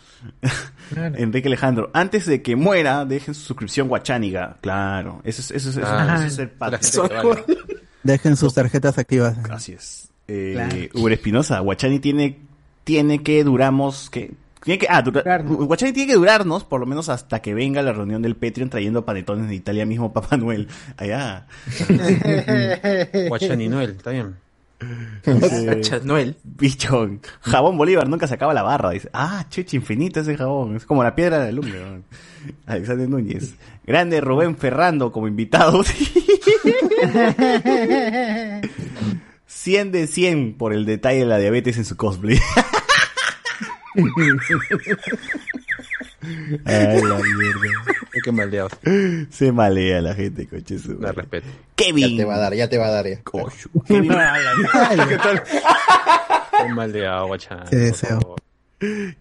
Enrique Alejandro, antes de que muera, dejen su suscripción guachániga. Claro, eso es, eso es, eso, Ah. eso es el vale. Dejen sus tarjetas activas. Así es. Eh, Claro. Uber Espinosa, Guachani tiene, tiene que duramos, que tiene que, ah, dura- Durarnos. Guachani tiene que durarnos por lo menos hasta que venga la reunión del Patreon trayendo panetones de Italia mismo [laughs] Papá Noel. Allá. [laughs] Guachani Noel, está bien. Dice, [laughs] Noel. Bichón. Jabón Bolívar nunca se acaba la barra. Dice, ah, chuchi, infinito ese jabón. Es como la piedra de la lumbre. ¿no? Alexander Núñez. Grande Rubén Ferrando como invitado. 100 de 100 por el detalle de la diabetes en su cosplay. Ay, la mierda. Qué maldeados. Se malea la gente, coche. su La madre. respeto. Kevin. Ya te va a dar, ya te va a dar ya. Coño. [laughs] Kevin. ¿Qué tal? Qué maldeado, [laughs] Guachani. Te deseo.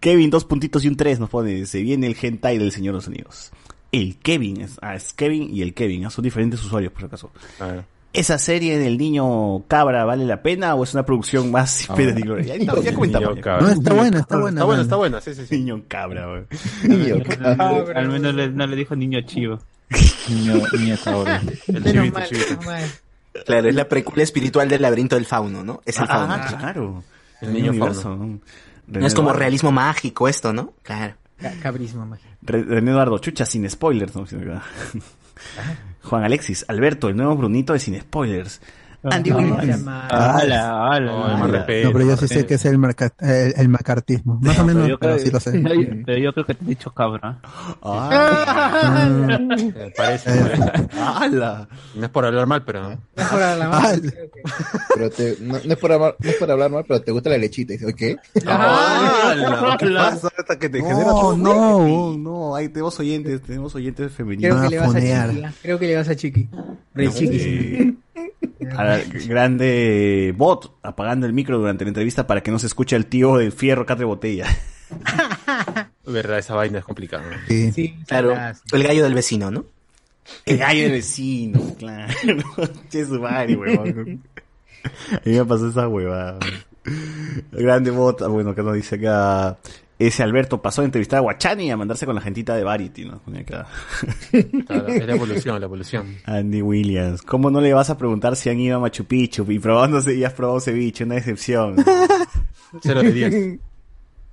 Kevin, dos puntitos y un tres nos pone. Se viene el hentai del Señor de los Anillos. El Kevin, es, ah, es Kevin y el Kevin, ah, son diferentes usuarios por si acaso. A ver. ¿Esa serie del niño cabra vale la pena o es una producción más ni gloria? Ya, [laughs] ya comentamos. Niño ya. cabra. No, está buena, está buena. Está buena, está buena, sí, sí, sí. Niño cabra, weón. Al menos le- no le dijo niño chivo. [laughs] Niño, niño cabra. El chivito, mal, chivito. Claro, es la precuela espiritual del laberinto del fauno, ¿no? Es el fauno. Ah, claro. El niño universo, fauno. ¿no? No es como René realismo mágico esto, ¿no? Claro. Ca- Cabrismo mágico. Re- René Eduardo, chucha, sin spoilers. ¿no? [laughs] Juan Alexis, Alberto, el nuevo Brunito de sin spoilers. Andy No, Williams. mal. Ala, ala. No, ala. No, pero yo sí sé que es el, el, el macartismo. Más o menos, yo pero creo- sí lo sé. Pero yo creo que te he dicho cabra. Ah, Eh, Parece. ala. No es por hablar mal, pero. Mejor a la Ah, mano. Pero te, no, no es por hablar, no es por hablar mal, pero te gusta la lechita. Y dices, ¿qué? Ala, ¿Qué pasa hasta que te genera No, no, no, hay tenemos oyentes, tenemos oyentes femeninos. Creo que le vas a. Chiqui. ¿eh? Creo que le vas a Chiqui. Re Chiqui. Sí. Grande bot apagando el micro durante la entrevista para que no se escuche el tío del fierro catre botella. [laughs] Verdad, esa vaina es complicada. Sí. Claro, el gallo del vecino, ¿no? El gallo del vecino, claro. [laughs] Che su madre, huevón. A mí me pasó esa huevada. Grande bot, ah, bueno, que nos dice acá. Ese Alberto pasó a entrevistar a Guachani y a mandarse con la gentita de Variety, ¿no? Claro, es la evolución, la evolución. [laughs] Andy Williams, ¿cómo no le vas a preguntar si han ido a Machu Picchu y probándose y has probado ceviche? Una decepción. Cero de diez.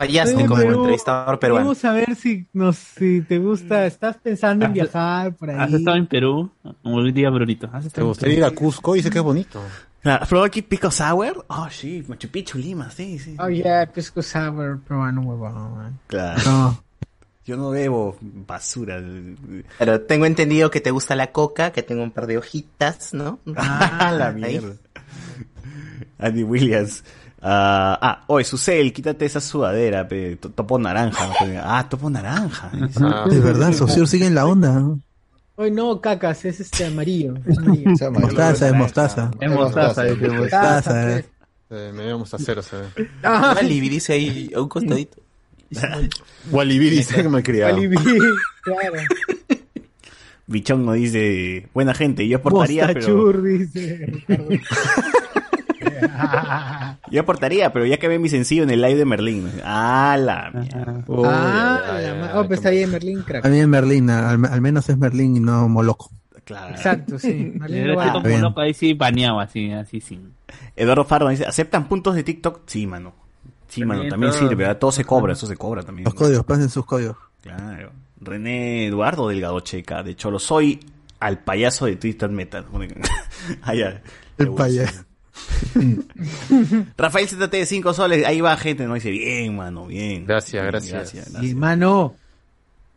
Fallaste como Perú, entrevistador peruano. Vamos a ver si, nos, si te gusta. ¿Estás pensando en viajar por ahí? ¿Has estado en Perú? Como día, Brunito. ¿Has ¿Te gustaría ir a Cusco? Dice que es bonito. ¿Has probado aquí Pico Sour? Oh, sí, Machu Picchu, Lima, sí, sí. Oh, yeah, pisco sour peruano, huevón. man. Claro. No. Yo no bebo basura. Pero tengo entendido que te gusta la coca, que tengo un par de hojitas, ¿no? Ah, la mierda. Andy Williams. Ah, ah, oye, Susel, quítate esa sudadera, pe, to- topo naranja. [laughs] Ah, topo naranja. Ah. De verdad, Socio sigue en la onda. ¿no? Hoy no, cacas, es este [laughs] amarillo. Es amarillo. Mostaza, es mostaza. Es mostaza, dice, Mostaza, Mostaza, eh. Eh, me vemos a cero, se ve. Ah, Walibi dice ahí a un costadito. Walibi dice [laughs] que me he criado. Walibi, claro. Bichón nos dice, buena gente, yo aportaría, pero... Dice. [laughs] Yo aportaría, pero ya que ve mi sencillo en el live de Merlín. Ah, la mierda. Uy, ah, la oh, pues está ahí en Merlín, crack. A mí es Merlín, al, al menos es Merlín y no Moloco. Claro. Exacto, sí. [laughs] Merlín Bien. ahí sí baneado, así, así sin. Eduardo Fardo dice, ¿aceptan puntos de TikTok? Sí, mano. Sí, mano, También todo- sirve, ¿verdad? Todo se cobra, eso se cobra también. Los códigos, pasen sus códigos. Claro. René Eduardo Delgado Checa, de Cholo, soy al payaso de Twitter Metal. [laughs] ah, ya. El payaso. [laughs] Rafael ZT de 5 soles, ahí va gente, no dice, bien, mano, bien. Gracias, Bien, gracias. Y mano,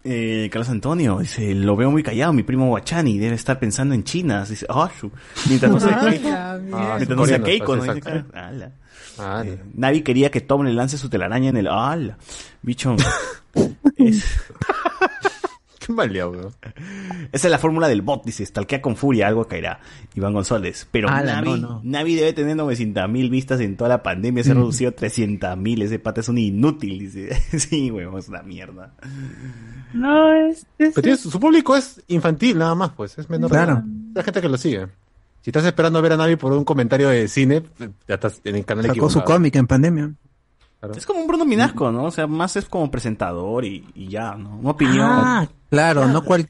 Eh, Carlos Antonio dice, lo veo muy callado, mi primo Guachani debe estar pensando en China. Dice, ah, su- mientras no sea, Ah, Keiko- mierda. mientras no sea Keiko, ¿no? Dice, ala. Ah, Eh, Navi quería que Tom le lance su telaraña en el... ¡Hala! Bicho. [laughs] Es- [laughs] Qué maleado, weón. esa es la fórmula del bot, dice, stalkea con furia, algo caerá. Iván González. Pero Ala, Navi, no, no. Navi debe tener 900 mil vistas en toda la pandemia, se ha reducido a 300 mil, ese pata es un inútil, dice. [laughs] sí, huevón, es una mierda. No, es. es- Pero tiene- su público es infantil, nada más, pues. Es menor. Claro. La gente que lo sigue. Si estás esperando a ver a Navi por un comentario de cine, ya estás en el canal Sacó su equivocado. cómic en pandemia. Claro. Es como un Bruno Minasco, ¿no? O sea, más es como presentador y, y ya, ¿no? Una opinión. Ah, claro, no cual,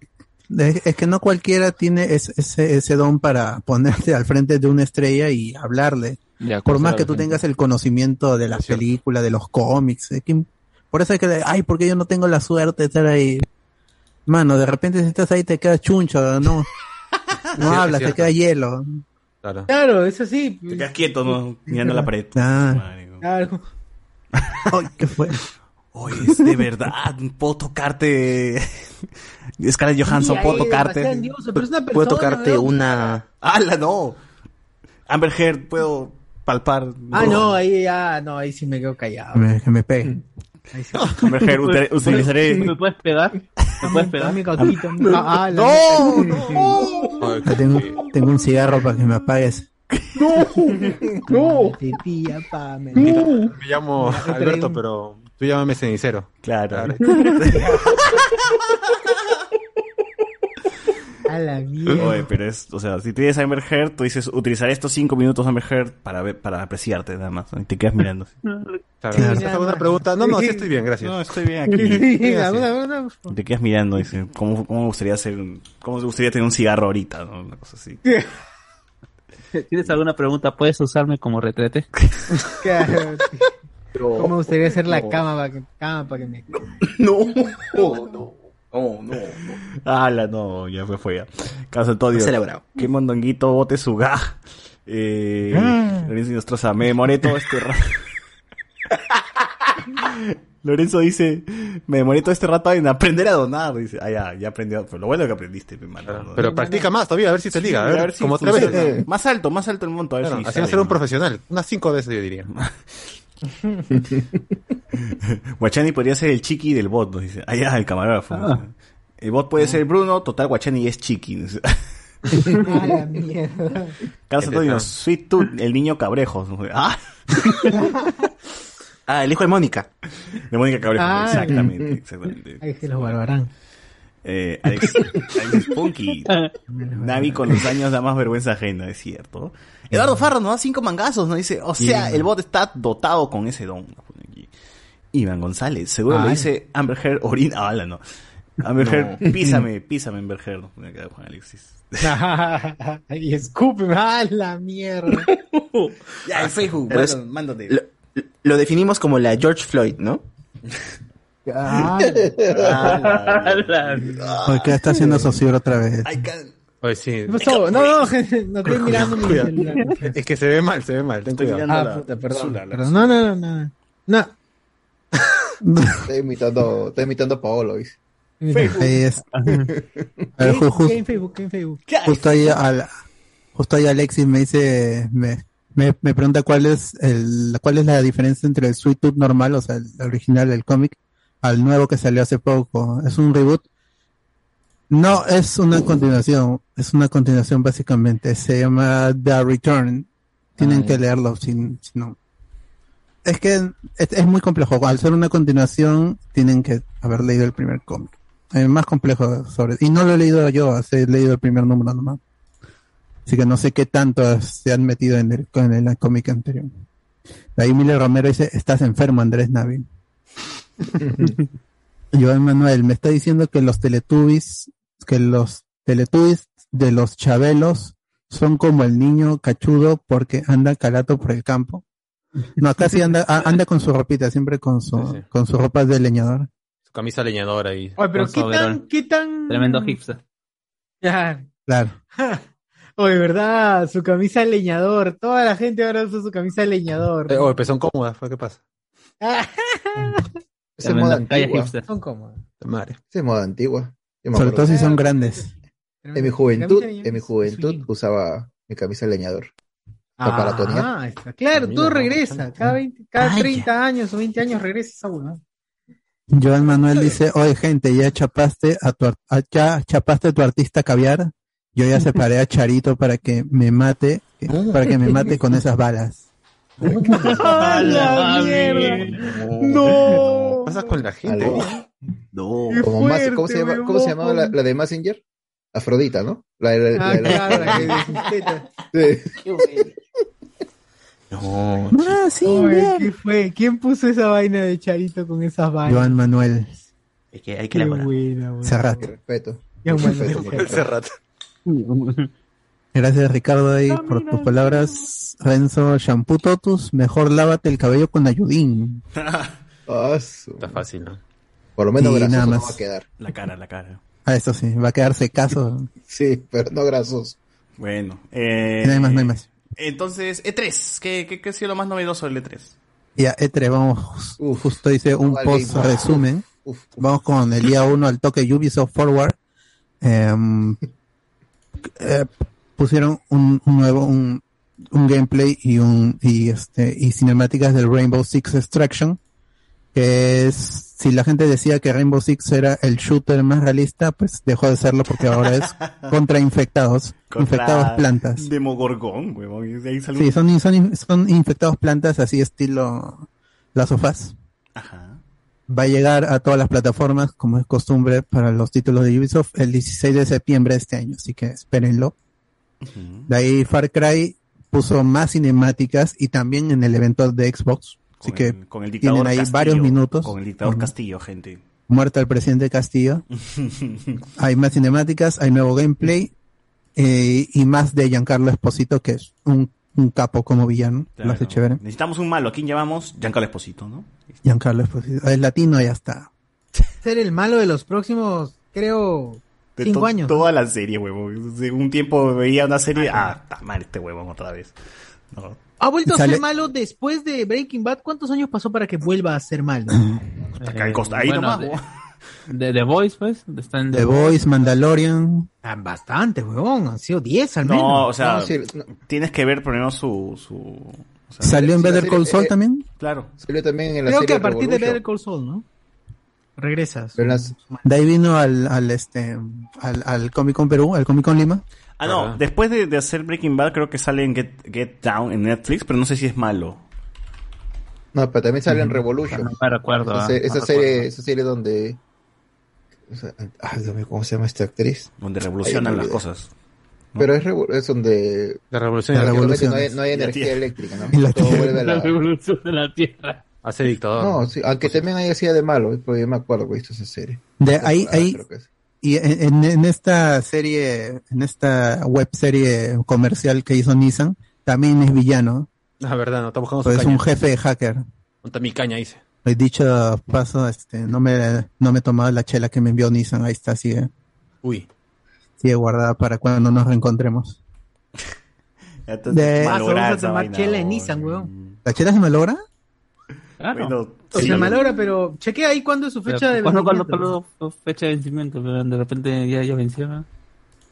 es es que no cualquiera tiene es- ese, ese don para ponerte al frente de una estrella y hablarle. Ya, Por más que tú gente. tengas el conocimiento de las películas, de los cómics. es que- por eso es que, ay, porque yo no tengo la suerte de estar ahí. Mano, de repente si estás ahí te quedas chuncho, no, [laughs] no hablas, te queda hielo. Claro. claro, eso sí. Te quedas quieto, ¿no? Mirando la pared. Ah. Claro. [laughs] Ay, ¿qué fue? Oye, es de verdad, puedo tocarte. [laughs] Scarlett Johansson, Sí, puedo tocarte. endioso, pero es una Puedo persona, tocarte ¿no? una... ¡Hala, no! Amber Heard, puedo palpar. Ah, no, ahí ya, no, ahí sí me quedo callado. Me- que me pegue. Ahí sí. [laughs] Amber Heard, util- utilizaré. ¿Me puedes pegar? ¿Me puedes pegar? Mi gautito. Ah, ah, ¡No! neta. Ay, Ya tengo, tengo un cigarro para que me apagues. No. Te tía, pa, me- Me llamo Alberto, pero tú llámame cenicero. Claro. [laughs] A la mierda. Oye, pero es, o sea, si tienes a Amber Heard, tú dices, utilizaré estos cinco minutos Amber Heard para ver, para apreciarte nada más. ¿no? Y te quedas mirando. [laughs] Claro. ¿Tienes alguna pregunta? No, no, sí estoy bien, gracias. No, estoy bien aquí. Sí, te quedas mirando y dices, ¿cómo, cómo me gustaría hacer, un- cómo me gustaría tener un cigarro ahorita, ¿no? Una cosa así. [laughs] [laughs] ¿Tienes alguna pregunta? ¿Puedes usarme como retrete? [laughs] Claro. ¿Cómo me gustaría hacer la cama para que, cama para que me... No, no, no, no, no. ¡Hala, no! Ya fue, fue ya. Caso Antonio. Más elaborado. ¿Qué mondonguito bote su ga? Eh, Ah. Lorenzo Nostroza, me demoré todo este rato. [laughs] Lorenzo dice, me demoré todo este rato en aprender a donar. Dice, ah, ya, ya aprendió. Pero lo bueno es que aprendiste, mi mano. ¿no? Pero practica más todavía, a ver si te liga. A ver, si como tres funciona. veces. Más alto, más alto el monto. A ver Claro, si así va a ser un profesional. Unas cinco veces yo diría. [laughs] Guachani podría ser el chiqui del bot, nos dice. Ah, ya, el camarógrafo. Ah. El bot puede ser Bruno, total Guachani es chiqui. [laughs] A la mierda. Carlos Antonio, Sweet Tooth, el niño cabrejo. Ah, [laughs] Ah, el hijo de Mónica. de Mónica Cabrejo, Ah. exactamente, [laughs] exactamente. Ay, que los barbarán. Eh, Alex, Alex Punky. Navi con los años da más vergüenza ajena, es cierto. Eduardo Farro nos da cinco mangazos, nos dice, o sea, Bien. el bot está dotado con ese don. Iván González, seguro Ay. le dice Amber Heard orina, ah, no. Amber No. Heard, písame, písame Amber Heard, pone acá Juan Alexis. [laughs] y escúpeme, a la mierda. [laughs] Ya, en Facebook, es- mándate. mándate. Lo, lo definimos como la George Floyd, ¿no? Ah, ¿Por qué está haciendo socio otra vez? Oye, sí. No, no, gente, no estoy mirando mi celular. Es que se ve mal, se ve mal. Ten Estoy cuidado. Ah, puta, perdón. Perdón. No, no, no, no. No. Está imitando, está imitando a Paolo, ¿viste? Ahí es. Ver, ¿Qué, ju- ju- qué en Facebook? ¿Qué en Facebook? justo ahí al- justo ahí Alexis me dice, me, me, me pregunta cuál es el, cuál es la diferencia entre el Sweet Tooth normal, o sea, el original del cómic, al nuevo que salió hace poco. ¿Es un reboot? No, es una continuación, es una continuación básicamente. Se llama The Return. Tienen Ah, que leerlo, si, si no. Es que es, es muy complejo. Al ser una continuación, tienen que haber leído el primer cómic. Es más complejo sobre. Y no lo he leído yo, he leído el primer número nomás. Así que no sé qué tanto se han metido en el, en el cómic anterior. De ahí Miller Romero dice, estás enfermo, Andrés Navi. Joan Manuel, me está diciendo que los Teletubbies, que los Teletubbies de los Chabelos son como el niño cachudo porque anda calato por el campo. No, acá sí anda, a- anda con su ropita, siempre con su, Sí, sí. con su ropa de leñador. Su camisa leñadora ahí. Oye, pero qué tan, qué tan. Tremendo hipster. Ya. Claro. [laughs] Oye, verdad, su camisa de leñador. Toda la gente ahora usa su camisa de leñador. Eh, oye, pero son cómodas, ¿qué pasa? [laughs] Esa es moda antigua. son cómodas. Madre. Esa es moda antigua. Sobre todo si son grandes. En mi juventud, en mi juventud usaba mi camisa de leñador. Para. Ah, está claro, Mira, todo no, regresa. bastante. Cada, 20, cada Vaya. 30 años o 20 años regresa esa huevada. Joan Manuel dice, oye gente, ya chapaste a tu, ya chapaste a tu artista caviar. Yo ya separé a Charito para que me mate, que- para que me mate con esas balas. ¡A la mierda! ¡No! ¿Qué pasa con la gente? No. Como más, ¿cómo, fuerte, se llama, ¿Cómo se llamaba la, la de Messenger? Afrodita, ¿no? La, la- la- Ah, la- la que de. Sí. No. Ah, sí, Oye, ¿qué fue? ¿Quién puso esa vaina de Charito con esas vainas? Joan Manuel Hay que, hay que. Serrat. Mi respeto. Joan Manuel respeto, [laughs] Gracias Ricardo ahí por tus palabras. Renzo Shampoo Totus, mejor lávate el cabello con ayudín. [laughs] Ah, su- Está fácil, ¿no? Por lo menos grasoso nada no va a quedar. La cara, la cara. Ah, eso sí, va a quedarse caso. [laughs] Sí, pero no grasoso. Bueno. Eh, No hay más, no hay más. Entonces, E3. ¿Qué, qué, qué ha sido lo más novedoso del E3? Ya, Etre, vamos, Uf. justo dice un post resumen. Uf, uf. Vamos con el día 1 al toque Ubisoft Forward. Em, eh, pusieron un, un nuevo, un, un gameplay y un, y este, y cinemáticas del Rainbow Six Extraction. Que es, si la gente decía que Rainbow Six era el shooter más realista, pues dejó de serlo porque ahora es [laughs] contra infectados, infectados plantas. Demogorgón, huevón. y de ahí salió Sí, son, son, son infectados plantas así estilo las sofás. Ajá. Va a llegar a todas las plataformas, como es costumbre para los títulos de Ubisoft, el 16 de septiembre de este año, así que espérenlo. De ahí Far Cry puso más cinemáticas y también en el evento de Xbox, así Con que el- con el dictador tienen ahí Castillo, varios minutos. Con el dictador. Castillo, gente. muerto el presidente Castillo. [laughs] hay más cinemáticas, hay nuevo gameplay eh, y más de Giancarlo Esposito, que es un, un capo como villano, Claro. lo hace chévere. Necesitamos un malo. ¿A quién llamamos? Giancarlo Esposito, ¿no? Giancarlo Esposito, es latino y ya está. [laughs] Ser el malo de los próximos, creo, De cinco to- años. Toda la serie, huevón. De un tiempo veía una serie. Ah, está mal este huevón otra vez. No. Ha vuelto a ser malo después de Breaking Bad. ¿Cuántos años pasó para que vuelva a ser malo? Acá costa- ahí bueno, nomás, de- The Voice, pues. Está en The Voice, Mandalorian, Ah, Bastante, huevón. Han sido 10 al menos. No, o sea, No, sí, no. tienes que ver primero su. su o sea, salió en sí, Better Call Saul eh, también. Claro. Salió también en la Creo serie que a partir de. Better Call Saul, ¿no? regresas. Las- De ahí vino al, al este al, al Comic Con Perú, al Comic Con Lima. Ah, no, después de, de hacer Breaking Bad creo que sale en Get, Get Down en Netflix, pero no sé si es malo. No, pero también sale en Revolution. No me recuerdo, Esa, ah, no esa recuerdo. serie, esa serie donde. O sea, [laughs] ay, Dios mío, ¿cómo se llama esta actriz? Donde revolucionan las cosas. Pero es, revo- es donde. La revolución La de la revolución. no hay, no hay energía eléctrica, ¿no? [laughs] Y la Todo vuelve a La la. revolución de la Tierra. Hace dictador. No, sí, aunque también hay así de malo, porque yo me acuerdo que he visto esa serie. De ahí, ahí, y en, en- esta serie, en esta web serie comercial que hizo Nissan, también es villano. La verdad, no, está buscando su Pues es caña. un jefe de hacker. ¿Dónde está mi caña? Dice. He dicho paso, este, no me, no me he tomado la chela que me envió Nissan, ahí está, sigue, Uy. sigue guardada para cuando nos reencontremos. [laughs] De- Ah, se vamos a tomar vaina, chela en. Nissan, weón. ¿La chela se me logra? Claro. Bueno, O sí. sea, malogra, pero chequea ahí cuándo es su fecha de ¿Cuándo, cuándo, vencimiento. cuándo fue fecha de vencimiento? Pero de repente ya, ya venció. ¿no?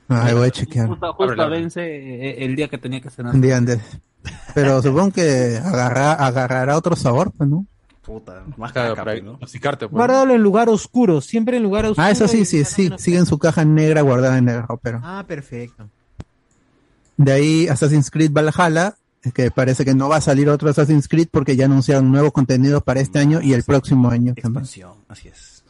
Ahí voy a chequear. Justo, justo vence eh, el día que tenía que cenar. Un día antes. Pero supongo que agarra, agarrará otro sabor, pues, ¿no? Puta, [laughs] más Claro, caca, para pues, ¿no? pues. Guárdalo en lugar oscuro, siempre en lugar oscuro. Ah, eso sí, sí, sí, sigue en su caja negra guardada en el ropero. Ah, perfecto. De ahí Assassin's Creed Valhalla, que parece que no va a salir otro Assassin's Creed porque ya anunciaron nuevo contenido para este año y el próximo año también. Expansión, así es.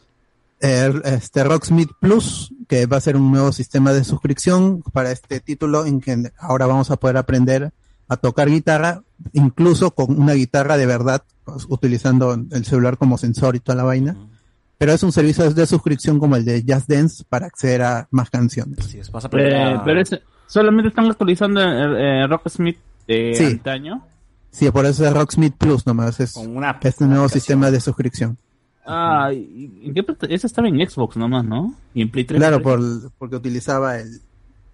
El, este Rocksmith Plus, que va a ser un nuevo sistema de suscripción para este título en que ahora vamos a poder aprender a tocar guitarra, incluso con una guitarra de verdad, pues, utilizando el celular como sensor y toda la vaina. Pero es un servicio de suscripción como el de Just Dance para acceder a más canciones. Así es, vas a aprender Eh, a- pero es, solamente están actualizando eh, eh, Rocksmith de Sí. antaño. Sí, por eso es Rocksmith Plus nomás, es Con una este nuevo sistema de suscripción. Ah, ¿y- qué Ese estaba en Xbox nomás, ¿no? Y en Play 3. Claro, por, porque utilizaba el,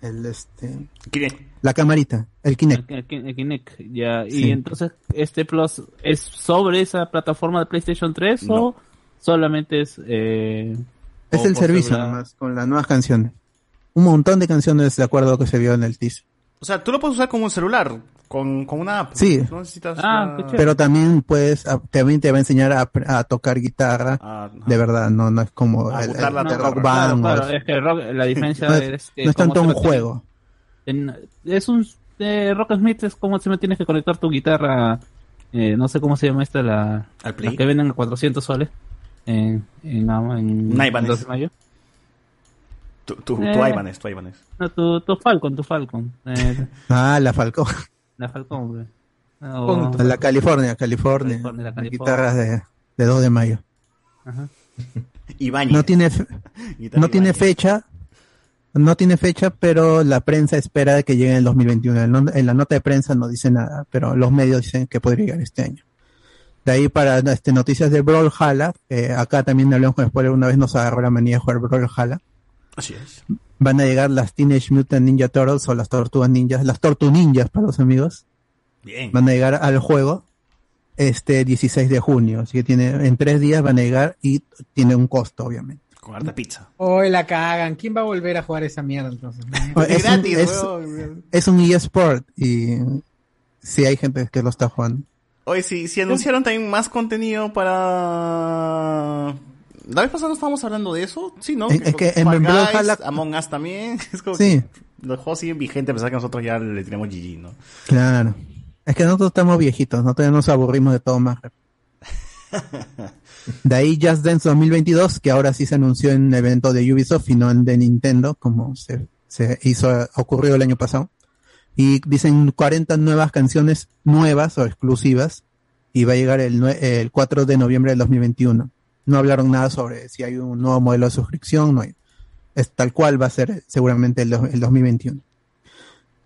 el este, Kinect. La camarita, el Kinect. El, Ki- el Kinect, ya. Sí. Y entonces, ¿este Plus es sobre esa plataforma de PlayStation 3 o solamente es... Eh, Es el servicio celular? nomás, con las nuevas canciones. Un montón de canciones de acuerdo a lo que se vio en el teaser. O sea, tú lo puedes usar como un celular, con, con una app. Sí. No necesitas Ah, una-. Pero también puedes, a- también te va a enseñar a, a tocar guitarra Ah, de verdad, no, no es como A el, la el. Rock Band. Claro, es que rock- la diferencia No es- es que no es cómo tanto un juego. En- es un eh, Rock Smith es como si me tienes que conectar tu guitarra eh, no sé cómo se llama esta la ¿Al Play? las que venden a 400 soles en en, en, Un Ibanez. 2 de mayo Tu, tu, tu Eh. Ibanez, tu Ibanez. no tu, tu Falcon tu Falcon eh, [laughs] Ah, la Falcón. la Falcon hombre. O- La California, California. California, la California. Guitarras de, de 2 de mayo. Ajá. [laughs] Ibáñez. No tiene, [laughs] no tiene fecha, no tiene fecha, pero la prensa espera que llegue en el 2021. En, la nota de prensa no dice nada, pero los medios dicen que podría llegar este año. De ahí para este, noticias de Brawlhalla, eh, acá también hablamos con spoiler, una vez nos agarró la manía de jugar Brawlhalla. Así es. Van a llegar las Teenage Mutant Ninja Turtles o las Tortugas Ninjas, las Tortu Ninjas para los amigos. Bien. Van a llegar al juego este 16 de junio, así que tiene en tres días van a llegar y tiene un costo, obviamente. Con harta pizza. Hoy la cagan. ¿Quién va a volver a jugar esa mierda entonces? [laughs] Es, un, gratis, es- weón. es un eSport y sí hay gente que lo está jugando. Oye, sí, sí anunciaron también más contenido para... La vez pasada no estábamos hablando de eso, sí, ¿no? Es- es que en Guys, Brawlhalla- Among Us también, [laughs] es como Sí. que los juegos siguen vigentes, a pesar que nosotros ya le tenemos GG, ¿no? Claro. Es que nosotros estamos viejitos, nosotros ya nos aburrimos de todo más. [laughs] De ahí Just Dance 2022, que ahora sí se anunció en el evento de Ubisoft y no en de Nintendo, como se, se hizo, ocurrió el año pasado. Y dicen 40 nuevas canciones nuevas o exclusivas y va a llegar el, el 4 de noviembre del 2021. No hablaron nada sobre si hay un nuevo modelo de suscripción, no hay. Es tal cual va a ser seguramente el, el 2021.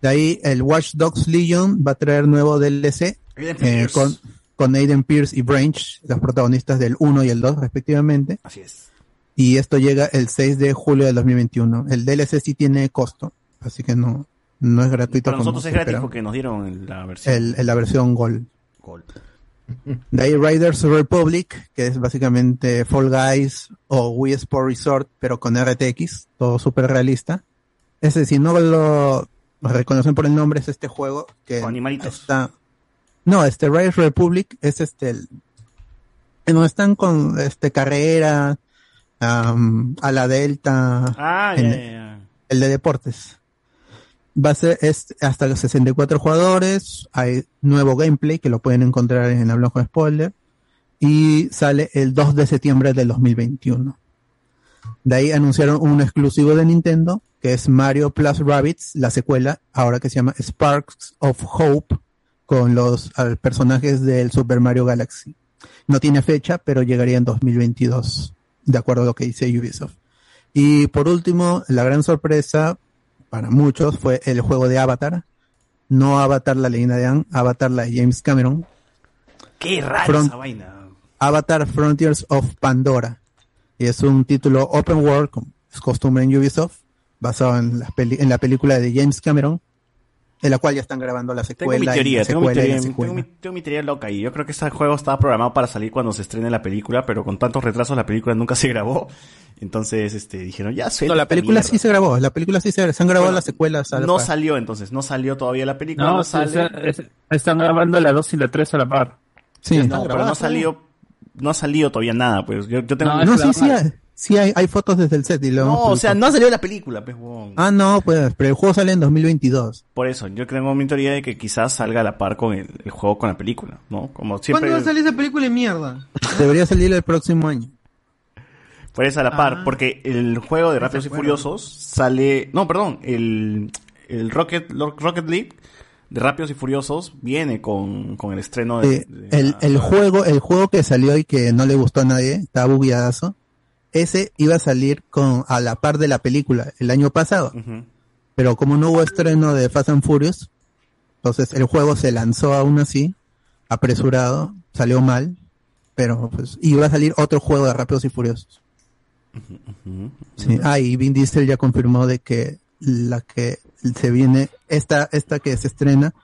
De ahí el Watch Dogs Legion va a traer nuevo DLC Aiden eh, con, con Aiden Pierce y Branch, los protagonistas del 1 y el 2 respectivamente. Así es. Y esto llega el 6 de julio del 2021. El DLC sí tiene costo, así que no, no es gratuito. Para nosotros es gratis esperaba. porque nos dieron la versión. el, la versión Gold. Gold. De ahí Riders Republic, que es básicamente Fall Guys o Wii Sport Resort, pero con RTX, todo súper realista. Ese, si no lo reconocen por el nombre, es este juego que Con animalitos. está... No, este Riders Republic es este... El, en donde están con este carrera, am, a la Delta, Ah, en- el de deportes. Va a ser es hasta los 64 jugadores, hay nuevo gameplay que lo pueden encontrar en Hablamos con Spoiler y sale el 2 de septiembre del 2021. De ahí anunciaron un exclusivo de Nintendo que es Mario Plus Rabbids, la secuela, ahora que se llama Sparks of Hope, con los personajes del Super Mario Galaxy. No tiene fecha, pero llegaría en 2022, de acuerdo a lo que dice Ubisoft. Y por último, la gran sorpresa para muchos fue el juego de Avatar. No Avatar la leyenda de Anne, Avatar la de James Cameron. Qué raro Front- esa vaina. Avatar Frontiers of Pandora. Y es un título open world, como es costumbre en Ubisoft, basado en la, peli- en la película de James Cameron, en la cual ya están grabando la Tengo secuela. mi teoría, tengo mi teoría, tengo mi, tengo mi teoría loca y yo creo que este juego estaba programado para salir cuando se estrene la película, pero con tantos retrasos la película nunca [laughs] se grabó. Entonces, este, dijeron, ya suelta No, la película mierda. sí se grabó, la película sí se, se han grabado Bueno, las secuelas. a la No par. salió entonces, no salió todavía la película, No, no, sí, sale. están grabando la 2 y la 3 a la par. Sí. no, pero no salió, no ha salido todavía nada, pues yo, yo tengo... No, sí, sí, hay, sí hay, hay fotos desde el set y lo No, o sea, no ha salido la película, pues. Ah, no, pues, pero el juego sale en 2022. Por eso, yo tengo mi teoría de que quizás salga a la par con el, el juego con la película, ¿no? Como siempre. ¿Cuándo va a salir esa película de mierda? Debería salir el próximo año. Por eso a la par, Ah. porque el juego de Rápidos y. Furiosos sale. No, perdón, el, el Rocket, lo- Rocket League de Rápidos y Furiosos viene con, con el estreno de. Eh, el, el juego, el juego que salió y que no le gustó a nadie, estaba bugueadazo, ese iba a salir con, a la par de la película el año pasado. Pero como no hubo estreno de Fast and Furious, entonces el juego se lanzó aún así, apresurado, salió mal, pero pues iba a salir otro juego de Rápidos y Furiosos. Sí. Ah, y Vin Diesel ya confirmó de que la que se viene, esta, esta que se estrena,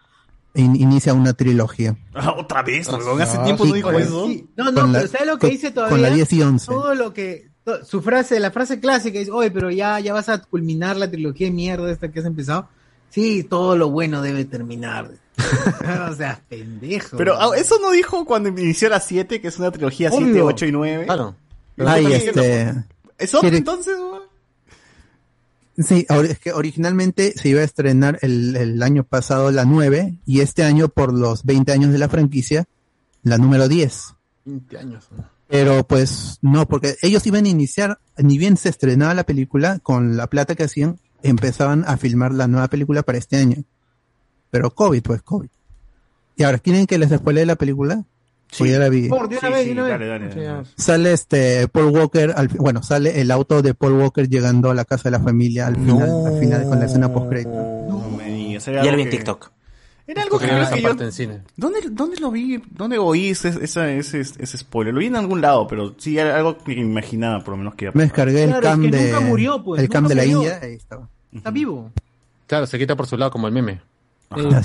in- inicia una trilogía. Ah, otra vez, hace Ah, tiempo no dijo con- eso. Sí. No, no, Con la- pero ¿sabes lo que con- dice con todavía? la 10 y 11. Todo lo que. Su frase, la frase clásica es: Oye, pero ya, ya vas a culminar la trilogía de mierda esta que has empezado. Sí, todo lo bueno debe terminar. [laughs] o sea, pendejo. Pero ah, eso no dijo cuando inició la 7, que es una trilogía 7, Obvio. 8 y 9. Claro. Ay, ¿Qué este, ¿Eso quiere- entonces? huevón? Sí, ahora es que originalmente se iba a estrenar el, el año pasado la 9 y este año por los 20 años de la franquicia la número 10. 20 años. Pero pues no, porque ellos iban a iniciar, ni bien se estrenaba la película, con la plata que hacían, empezaban a filmar la nueva película para este año. Pero COVID, pues COVID. Y ahora, ¿quieren que les spoilee la película? Pues ya la vi. Por, de una Sí, vez, sí, de una dale, vez. dale, Sí, dale. Sale este Paul Walker, al, bueno, sale el auto de Paul Walker llegando a la casa de la familia al final, al final con la escena post No me digas, era Ya algo lo vi en que- TikTok. Era algo que, creo que yo... en cine. ¿Dónde, ¿Dónde lo vi? ¿Dónde oí ese, ese, ese, ese spoiler? Lo vi en algún lado, pero sí era algo que me imaginaba, por lo menos que iba a Me descargué el es cam que de nunca murió, pues, el cam de la murió. India, ahí estaba. Está vivo. Claro, se quita por su lado como el meme. Sí,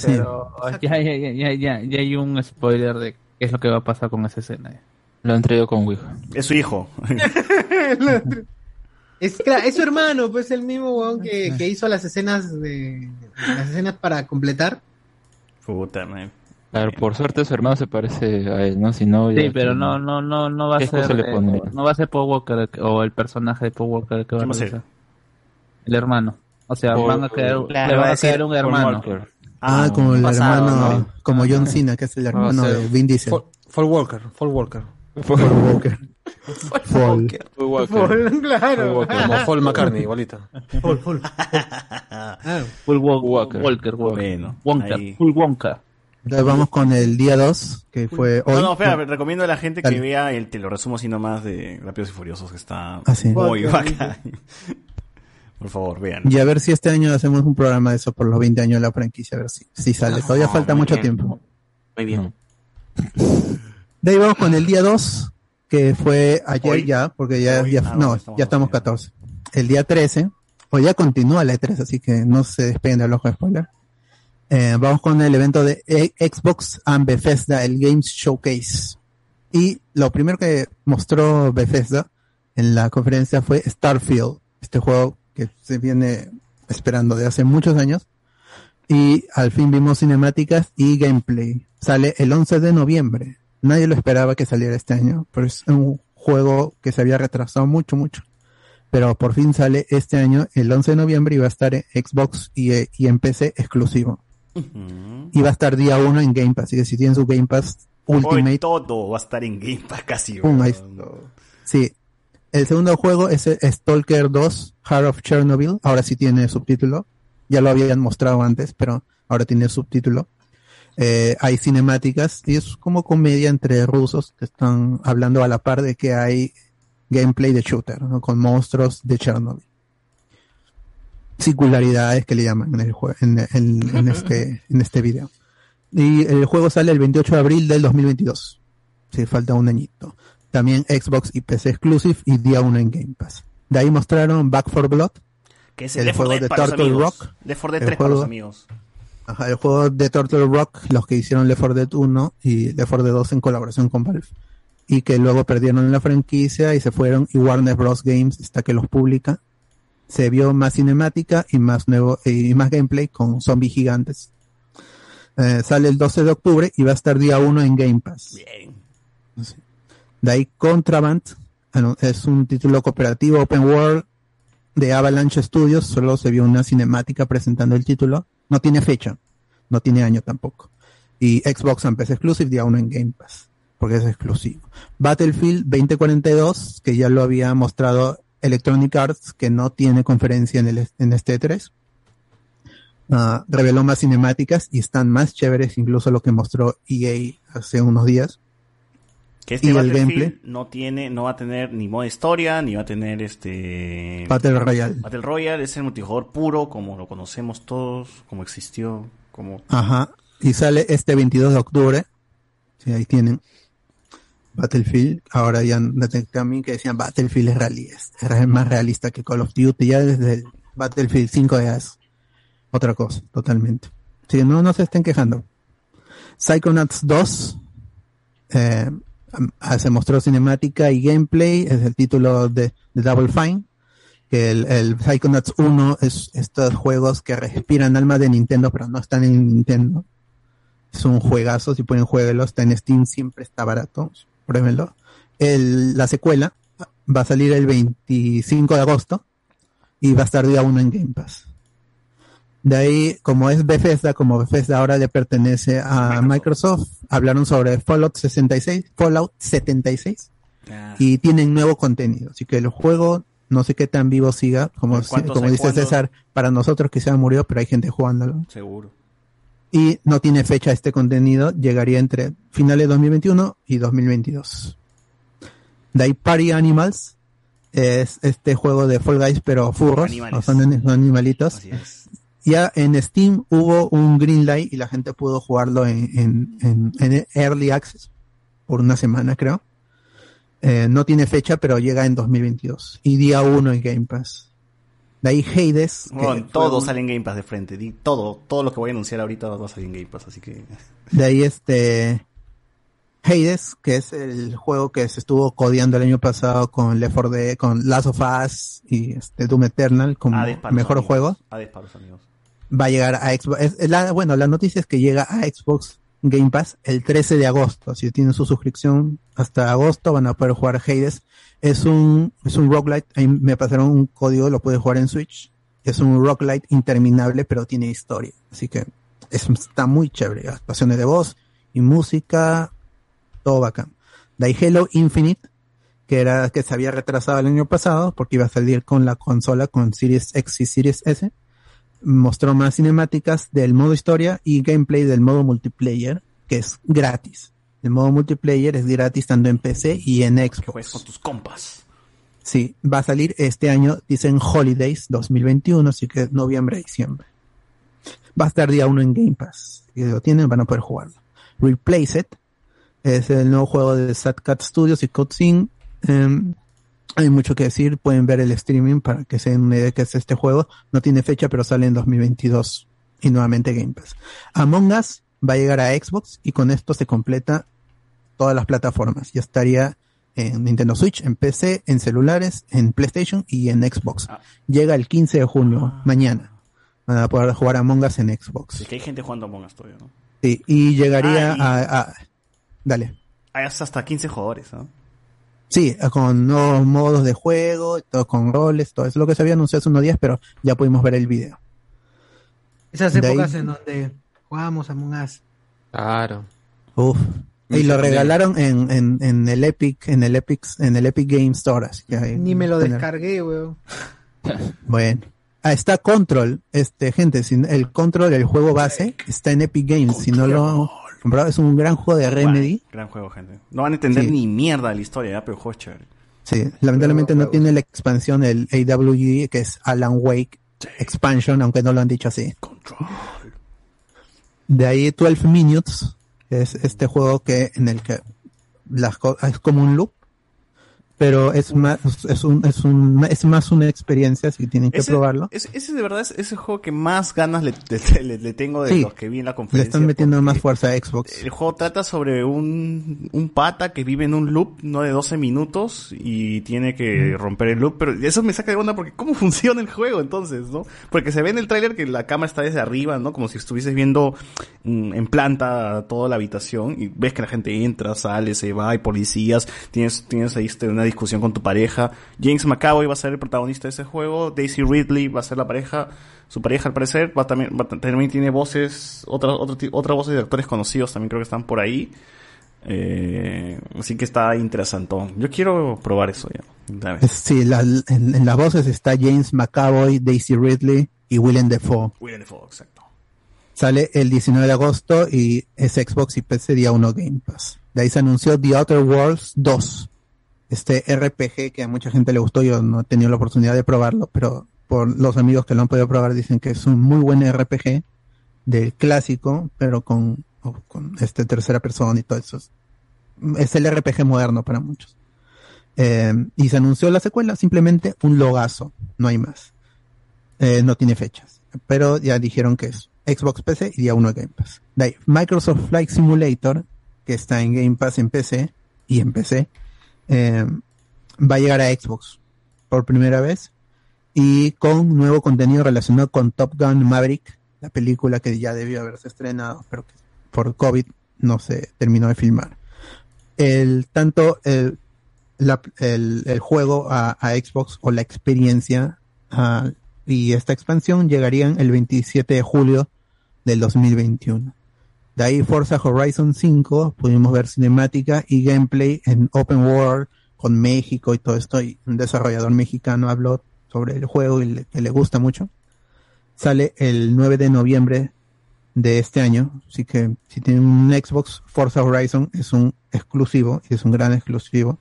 pero ya, ya, ya, ya, ya, ya hay un spoiler de qué es lo que va a pasar con esa escena. Lo han traído con Ouija. Es su hijo. [laughs] Es su hermano, pues el mismo weón que, que hizo las escenas de las escenas para completar. Puta, man. Claro, por suerte su hermano se parece a él, ¿no? Si no, ya Sí, pero que- no, no, no, no va a ¿Qué ser, eh, no va a ser Paul Walker o el personaje de Paul Walker que va a ¿Quién va a ser? El hermano. O sea, Paul- van a Claro, le va van a decir un Paul hermano. Walker. Ah, como el pasado, hermano, ¿no? como John Cena, que es el hermano Va a ser de Vin Diesel. Fall Walker, Fall Walker. Paul Walker. Paul. Paul Walker. claro. Como [laughs] Fall McCartney, full. Full Wa- Walker. Walker. Walker. Bueno, Wonka. Full Wonka. Entonces vamos con el día 2, que fue hoy. No, no, espera, recomiendo a la gente que Dale. vea el, te lo resumo así nomás de Rápidos y Furiosos, que está Ah, sí. muy bacán. [laughs] Por favor, vean. Y a ver si este año hacemos un programa de eso por los 20 años de la franquicia, a ver si, si sale. Todavía No, falta mucho bien. tiempo. Muy bien. De ahí vamos con el día 2, que fue ayer Hoy. ya, porque ya, Hoy. ya Ah, no, estamos ya estamos hoy. 14. El día 13, o ya continúa la E3, así que no se despeguen del ojo de spoiler. Eh, vamos con el evento de E- Xbox and Bethesda, el Games Showcase. Y lo primero que mostró Bethesda en la conferencia fue Starfield, este juego que se viene esperando de hace muchos años. Y al fin vimos cinemáticas y gameplay. Sale el 11 de noviembre. Nadie lo esperaba que saliera este año, pero es un juego que se había retrasado mucho, mucho. Pero por fin sale este año, el 11 de noviembre, y va a estar en Xbox y, eh, y en PC exclusivo. Y va a estar día 1 en Game Pass. Así que si tienen su Game Pass Ultimate, Hoy todo va a estar en Game Pass casi. Weón. Sí. El segundo juego es eh, Stalker 2, Heart of Chernobyl. Ahora sí tiene subtítulo. Ya lo habían mostrado antes, pero ahora tiene subtítulo. Eh, hay cinemáticas y es como comedia entre rusos que están hablando a la par de que hay gameplay de shooter, ¿no? Con monstruos de Chernobyl. Singularidades que le llaman en el jue- en, en- en este, [laughs] en este video. Y el juego sale el 28 de abril del 2022. Sí, falta un añito. También Xbox y PC Exclusive y día 1 en Game Pass. De ahí mostraron Back for Blood, Que es el el Left 4 juego de Turtle amigos. Rock. Left 4 Dead El 3 para los amigos. Ajá, el juego de Turtle Rock, los que hicieron Left 4 Dead 1 y Left 4 Dead 2 en colaboración con Valve. Y que luego perdieron la franquicia y se fueron y Warner Bros. Games está que los publica. Se vio más cinemática y más nuevo y más gameplay con zombies gigantes. Eh, sale el 12 de octubre y va a estar día 1 en Game Pass. Sí. De ahí Contraband, es un título cooperativo open world de Avalanche Studios, solo se vio una cinemática presentando el título, no tiene fecha, no tiene año tampoco. Y Xbox and PC Exclusive día 1 en Game Pass, porque es exclusivo. Battlefield 2042, que ya lo había mostrado Electronic Arts, que no tiene conferencia en, el, en este 3. Ah, reveló más cinemáticas y están más chéveres incluso lo que mostró EA hace unos días. Que este y el Battlefield gameplay. no tiene, no va a tener ni modo historia, ni va a tener este Battle Royale. Battle Royale es el multijugador puro, como lo conocemos todos, como existió, como Ajá. Y sale este 22 de octubre. Sí, ahí tienen. Battlefield. Ahora ya detecté a mí que decían Battlefield es realista. Es más realista que Call of Duty. Ya desde el Battlefield 5 ya es otra cosa, totalmente. Sí, no, no se estén quejando. Psychonauts 2. eh, se mostró cinemática y gameplay. Es el título de, Double Fine. Que el, el Psychonauts 1 es estos juegos que respiran alma de Nintendo, pero no están en Nintendo. Es un juegazo, si pueden jueguenlo, está en Steam, siempre está barato, pruébenlo. El, la secuela va a salir el 25 de agosto y va a estar día 1 en Game Pass. De ahí, como es Bethesda, como Bethesda ahora le pertenece a Microsoft, hablaron sobre Fallout 66, Fallout 76 y tienen nuevo contenido. Así que el juego, no sé qué tan vivo siga, como, ¿Cuántos como hay dice? César, para nosotros que se ha murió, pero hay gente jugándolo seguro. y no tiene fecha este contenido, llegaría entre finales de 2021 y 2022. De ahí Party Animals es este juego de Fall Guys pero furros, o son animalitos. Ya en Steam hubo un green light y la gente pudo jugarlo en, en, en- Early Access por una semana creo. Eh, no tiene fecha pero llega en 2022 y día 1 en Game Pass. De ahí Hades. Bueno, todo un- sale en Game Pass de frente. Di- todo, todo lo que voy a anunciar ahorita va a salir en Game Pass, así que De ahí este Hades, que es el juego que se estuvo codeando el año pasado con Left 4 Dead, con Last of Us y este Doom Eternal como mejor amigos. juego, Hades para los amigos. Va a llegar a Xbox. bueno, la noticia es que llega a Xbox Game Pass el 13 de agosto. Si tienen su suscripción hasta agosto van a poder jugar Hades. Es un, es un roguelite. Ahí me pasaron un código, lo puedes jugar en Switch. Es un roguelite interminable, pero tiene historia. Así que es- está muy chévere. Actuaciones de voz y música, todo bacán. De Halo Infinite, que era que se había retrasado el año pasado porque iba a salir con la consola con Series X y Series S. Mostró más cinemáticas del modo historia y gameplay del modo multiplayer, que es gratis. El modo multiplayer es gratis tanto en PC y en Que juegues Xbox. con tus compas. Sí, va a salir este año, dicen Holidays 2021, así que noviembre, diciembre. Va a estar día uno en Game Pass. Si lo tienen, van a poder jugarlo. Replace It es el nuevo juego de SatCat Studios y Cutscene. Em, hay mucho que decir, pueden ver el streaming para que se den una idea de qué es este juego. No tiene fecha, pero sale en 2022 y nuevamente Game Pass. Among Us va a llegar a Xbox y con esto se completa todas las plataformas. Ya estaría en Nintendo Switch, en PC, en celulares, en PlayStation y en Xbox. Llega el 15 de junio, mañana. Van a poder jugar Among Us en Xbox. Es que hay gente jugando Among Us todavía, ¿no? Sí, y llegaría Ah, a, a- Dale. Hay hasta 15 jugadores, ¿no? Sí, con nuevos modos de juego, todo con roles, todo eso. Lo que se había anunciado hace unos días, pero ya pudimos ver el video. Esas De ahí- épocas en donde jugábamos Among Us. Claro. Uf. Y lo regalaron en, en, en el Epic, en el Epic, en el Epic Game Store, así que ahí- Ni me lo tener- descargué, weón. [laughs] Bueno. Ah, está Control, este, gente, sin el Control, el juego base, está en Epic Games. Si no lo comprado, es un gran juego de Remedy. Gran juego, gente. No van a entender Sí. ni mierda de la historia, ¿ya? pero juego chévere. Sí, lamentablemente no tiene la expansión, el AWG, que es Alan Wake Expansion, aunque no lo han dicho así. De ahí 12 Minutes, que es este juego que en el que las es como un loop, pero es más es un, es un es más una experiencia, que tienen que Ese, probarlo. ese, ese de verdad es ese juego que más ganas le, le- le- le tengo de Sí. los que vi en la Le conferencia. están metiendo más fuerza a Xbox. El juego trata sobre un, un pata que vive en un loop, no de 12 minutos, y tiene que romper el loop, pero eso me saca de onda porque ¿cómo [laughs] funciona el juego entonces, no? Porque se ve en el tráiler que la cámara está desde arriba, ¿no? Como si estuvieses viendo mm, en planta toda la habitación y ves que la gente entra, sale, se va, hay policías, tienes, tienes ahí este, una discusión con tu pareja. James McAvoy va a ser el protagonista de ese juego, Daisy Ridley va a ser la pareja, su pareja al parecer, va también, va- también tiene voces, otras otro, ti- otras voces de actores conocidos también creo que están por ahí. Eh, así que está interesantón. Yo quiero probar eso ya. Sí, la- en, en las voces está James McAvoy, Daisy Ridley y Willem Dafoe. William Dafoe, exacto. Sale el 19 de agosto y es Xbox y PC día 1 Game Pass. De ahí se anunció The Outer Worlds 2. Este RPG que a mucha gente le gustó, yo no he tenido la oportunidad de probarlo, pero por los amigos que lo han podido probar dicen que es un muy buen RPG del clásico, pero con, con este tercera persona y todo eso. Es el RPG moderno para muchos. Eh, y se anunció la secuela, simplemente un logazo, no hay más. Eh, no tiene fechas, pero ya dijeron que es Xbox PC y día 1 Game Pass. De Microsoft Flight Simulator, que está en Game Pass en PC y en PC, eh, va a llegar a Xbox por primera vez y con nuevo contenido relacionado con Top Gun Maverick, la película que ya debió haberse estrenado, pero que por COVID no se terminó de filmar. El, tanto el, el, juego a, Xbox o la experiencia y esta expansión llegarían el 27 de julio del 2021. De ahí Forza Horizon 5, pudimos ver cinemática y gameplay en Open World con México y todo esto. Y un desarrollador mexicano habló sobre el juego y le, que le gusta mucho. Sale el 9 de noviembre de este año. Así que si tienen un Xbox, Forza Horizon es un exclusivo y es un gran exclusivo.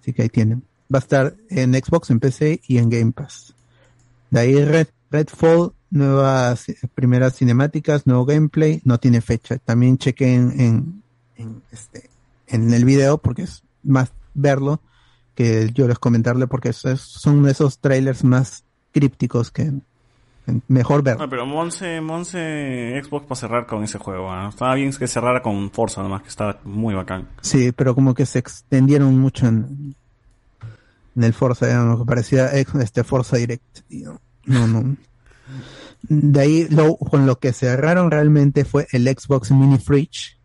Así que ahí tienen. Va a estar en Xbox, en PC y en Game Pass. De ahí Red, Redfall, nuevas ci- primeras cinemáticas, nuevo gameplay, no tiene fecha. También chequen en, en, este, en el video porque es más verlo que yo les comentarle porque eso es- son esos trailers más crípticos que mejor verlo. No, pero Monse, Monse Xbox para cerrar con ese juego. ¿ah? Estaba bien que cerrara con Forza nomás, que estaba muy bacán. Sí, pero como que se extendieron mucho en, en el Forza, ¿no? que parecía este Forza Direct. no, no. [laughs] De ahí lo, con lo que cerraron realmente fue el Xbox Mini Fridge,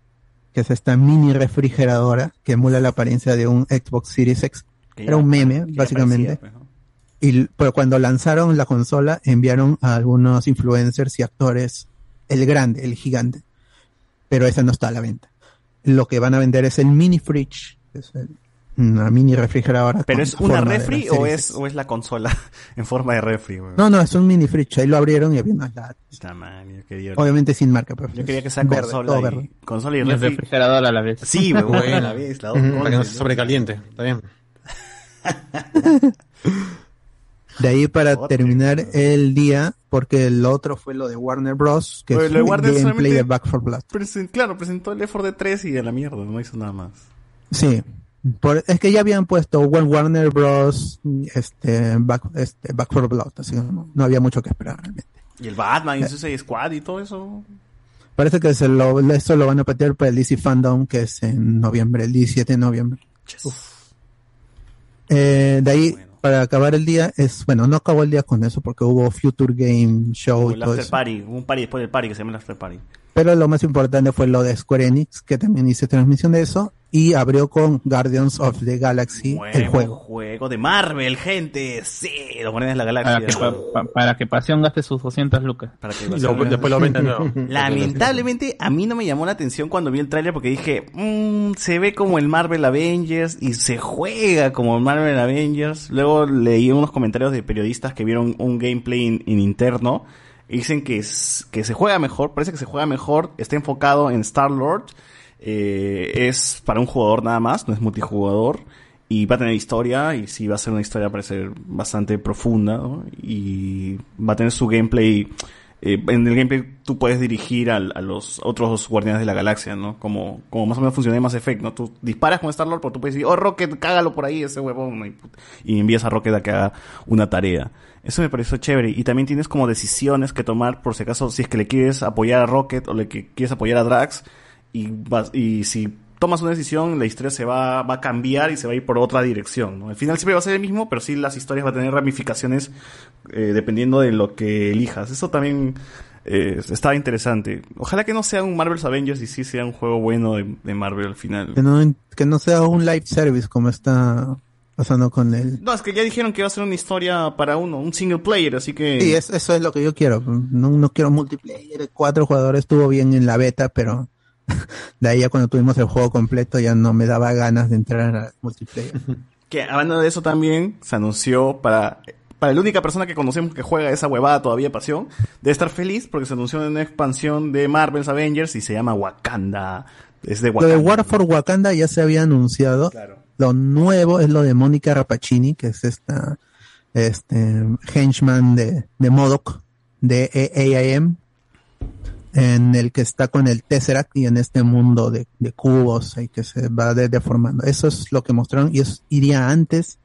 que es esta mini refrigeradora que emula la apariencia de un Xbox Series X. Que Era ya- un meme, básicamente. parecía, pues, ¿no? Y, pero cuando lanzaron la consola, enviaron a algunos influencers y actores el grande, el gigante. Pero ese no está a la venta. Lo que van a vender es el mini fridge, que es el- una mini refrigeradora. ¿Pero es una de la refri o es, o es la consola [laughs] en forma de refri? weón? No, no, es un mini fridge. Ahí lo abrieron y había latas. Yo quería- Obviamente sin marca, pero Yo quería que sea verde, consola, todo y, verde. consola y refri. refrigerador a la vez. Sí, weón, a la [laughs] vez, las dos para que no se sobrecaliente. Está bien. [laughs] De ahí para terminar el día, porque el otro fue lo de Warner Bros. Que Oye, es lo de Warner gameplay de Back 4 Blood. Presen- claro, presentó el 4 Dead 3 y a la mierda, no hizo nada más. Sí. Por- es que ya habían puesto Wa- Warner Bros. este Back, este, Back 4 Blood, así que no, no había mucho que esperar realmente. Y el Batman y Suicide Squad y todo eso. Parece que se lo, esto lo van a patear para el DC Fandom, que es en noviembre, el 17 de noviembre. Eh, de ahí, para acabar el día, es, bueno, no acabó el día con eso porque hubo Future Game Show y el todo After eso. Party, hubo un party después del party que se llama el After Party. Pero lo más importante fue lo de Square Enix, que también hice transmisión de eso. Y abrió con Guardians of the Galaxy el juego. juego de Marvel, gente. Sí, los Guardianes de la Para Galaxia. que, pa- pa- para que Pasión gaste sus 200 lucas. Para que lo- después lo nuevo. [laughs] Lamentablemente a mí no me llamó la atención cuando vi el tráiler porque dije, "Mm, se ve como el Marvel Avengers y se juega como el Marvel Avengers. Luego leí unos comentarios de periodistas que vieron un gameplay en, en interno y dicen que, es- que se juega mejor, parece que se juega mejor, está enfocado en Star-Lord, eh, es para un jugador nada más, no es multijugador. Y va a tener historia, y sí va a ser una historia parece bastante profunda, ¿no? Y va a tener su gameplay eh, en el gameplay tú puedes dirigir a, los otros guardianes de la galaxia, ¿no? Como, como más o menos funciona en Mass Effect, ¿no? Tú disparas con Star-Lord, pero tú puedes decir, oh, Rocket, cágalo por ahí, ese huevón, y, y envías a Rocket a que haga una tarea. Eso me pareció chévere. Y también tienes como decisiones que tomar por si acaso, si es que le quieres apoyar a Rocket o le que quieres apoyar a Drax, y, vas, y si tomas una decisión, la historia se va, va a cambiar y se va a ir por otra dirección, ¿no? Al final siempre va a ser el mismo, pero sí las historias van a tener ramificaciones eh, dependiendo de lo que elijas. Eso también eh, está interesante. Ojalá que no sea un Marvel's Avengers y sí sea un juego bueno de, de Marvel al final. Que no, que no sea un live service como está pasando con el... No, es que ya dijeron que va a ser una historia para uno, un single player, así que... Sí, es- eso es lo que yo quiero. No, no quiero multiplayer. Cuatro jugadores estuvo bien en la beta, pero [laughs] de ahí ya cuando tuvimos el juego completo ya no me daba ganas de entrar a multiplayer. [laughs] Que hablando de eso también, se anunció para, para la única persona que conocemos que juega esa huevada todavía pasión, debe estar feliz porque se anunció una expansión de Marvel's Avengers y se llama Wakanda. Es de Lo de. War for Wakanda ya se había anunciado. Lo nuevo es lo de Mónica Rapacini, que es esta este henchman de, de Modoc de AIM, en el que está con el Tesseract y en este mundo de, de cubos y que se va de- deformando. Eso es lo que mostraron y eso iría antes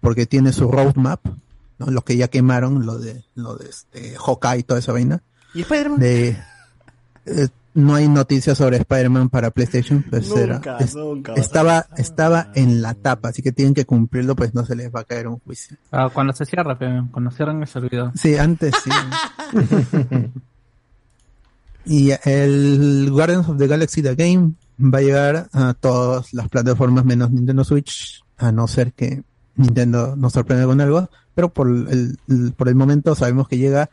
porque tiene su roadmap, ¿no? lo que ya quemaron, lo de lo de este Hawkeye y toda esa vaina. ¿Y Spider-Man? De, eh, no hay noticias sobre Spider-Man para PlayStation, pues Nunca, era- es- nunca estaba, estaba en la tapa, así que tienen que cumplirlo, pues no se les va a caer un juicio. Ah, cuando se cierra, cuando cierran el servidor. Sí, antes sí. [laughs] y el Guardians of the Galaxy The Game va a llegar a todas las plataformas menos Nintendo Switch, a no ser que Nintendo nos sorprenda con algo, pero por el, el- por el momento sabemos que llega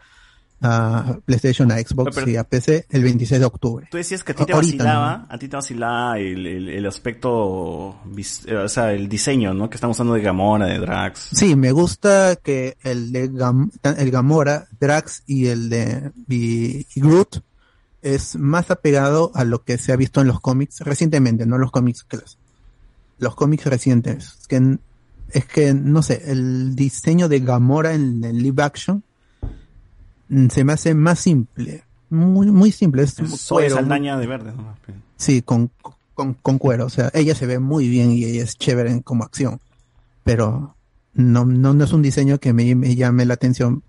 a PlayStation, a Xbox Pero- y a PC el 26 de octubre. Tú decías que a ti te Ahorita, vacilaba, a ti te vacilaba el, el, el aspecto, o sea, el diseño, ¿no? Que estamos usando de Gamora, de Drax. Sí, me gusta que el de Gam- el Gamora, Drax y el de y- y Groot es más apegado a lo que se ha visto en los cómics recientemente, no los cómics clásicos. Los cómics recientes. Es que, es que, no sé, el diseño de Gamora en el live action mm, se me hace más simple. Muy, muy simple. Es Soy cuero, Saldaña de verde, ¿no? Sí, con, con, con cuero. O sea, ella se ve muy bien y ella es chévere en- como acción. Pero no, no, no es un diseño que me, me llame la atención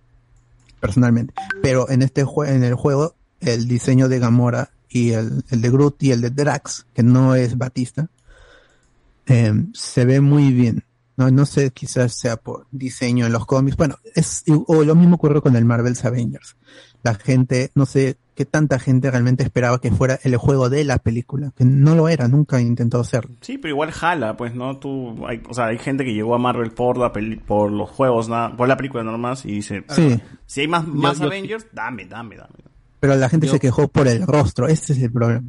personalmente. Pero en este jue- en el juego, el diseño de Gamora y el, el de Groot y el de Drax, que no es Batista, eh, se ve muy bien. No, no sé, quizás sea por diseño en los cómics. Bueno, es, o lo mismo ocurre con el Marvel's Avengers. La gente, no sé qué tanta gente realmente esperaba que fuera el juego de la película, que no lo era, nunca intentó hacerlo. Sí, pero igual jala, pues, ¿no? Tú, hay, o sea, hay gente que llegó a Marvel por la peli, por los juegos, nada, por la película nomás y dice, Sí. si hay más, más yo- Avengers, dame, dame, dame. Pero la gente Yo- se quejó por el rostro, ese es el problema.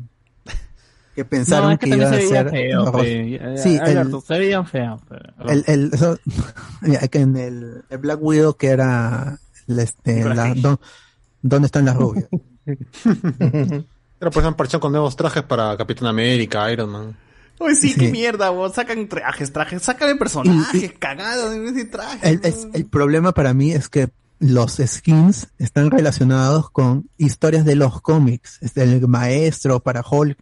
Que [laughs] pensaron No, es que que, iba también a ser feo, rostro. pe. Sí, el, se veían feos. pero- el, el, eso- [laughs] ya que en el, el Black Widow que era el, este, la, don- ¿dónde están las rubias? [laughs] Pero pues han parchado con nuevos trajes para Capitán América, Iron Man. Oye, sí, Sí. qué mierda, vos. Sacan trajes, trajes, sacan personajes, cagados en ese traje. El, es- el problema para mí es que los skins están relacionados con historias de los cómics, el maestro para Hulk,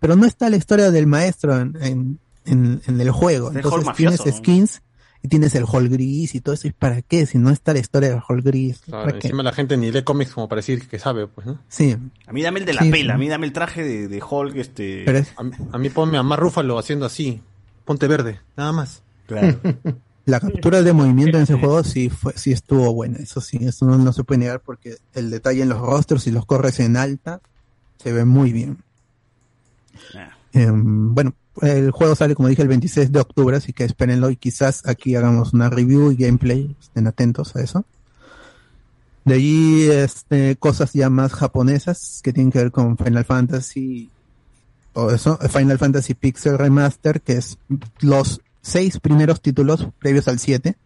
pero no está la historia del maestro en, en, en- en el juego. El Entonces Hulk tienes mafioso, ¿no? skins y tienes el Hulk gris y todo eso, ¿y para qué? Si no está la historia del Hulk gris, Claro, ¿para qué? encima la gente ni lee cómics como para decir que sabe, pues, ¿no? Sí. A mí dame el de la Sí, pela, a mí dame el traje de, de Hulk, este... Pero es- A, mí- a mí ponme a Mar Rúfalo haciendo así. Ponte verde, nada más. Claro. [laughs] La captura de movimiento en ese juego sí fue, sí estuvo buena, eso sí, eso no, no se puede negar porque el detalle en los rostros y los corres en alta se ve muy bien. Em, bueno, el juego sale como dije el 26 de octubre, así que espérenlo y quizás aquí hagamos una review y gameplay, estén atentos a eso. De allí este, cosas ya más japonesas que tienen que ver con Final Fantasy, todo eso, Final Fantasy Pixel Remaster, que es los seis primeros títulos previos al 7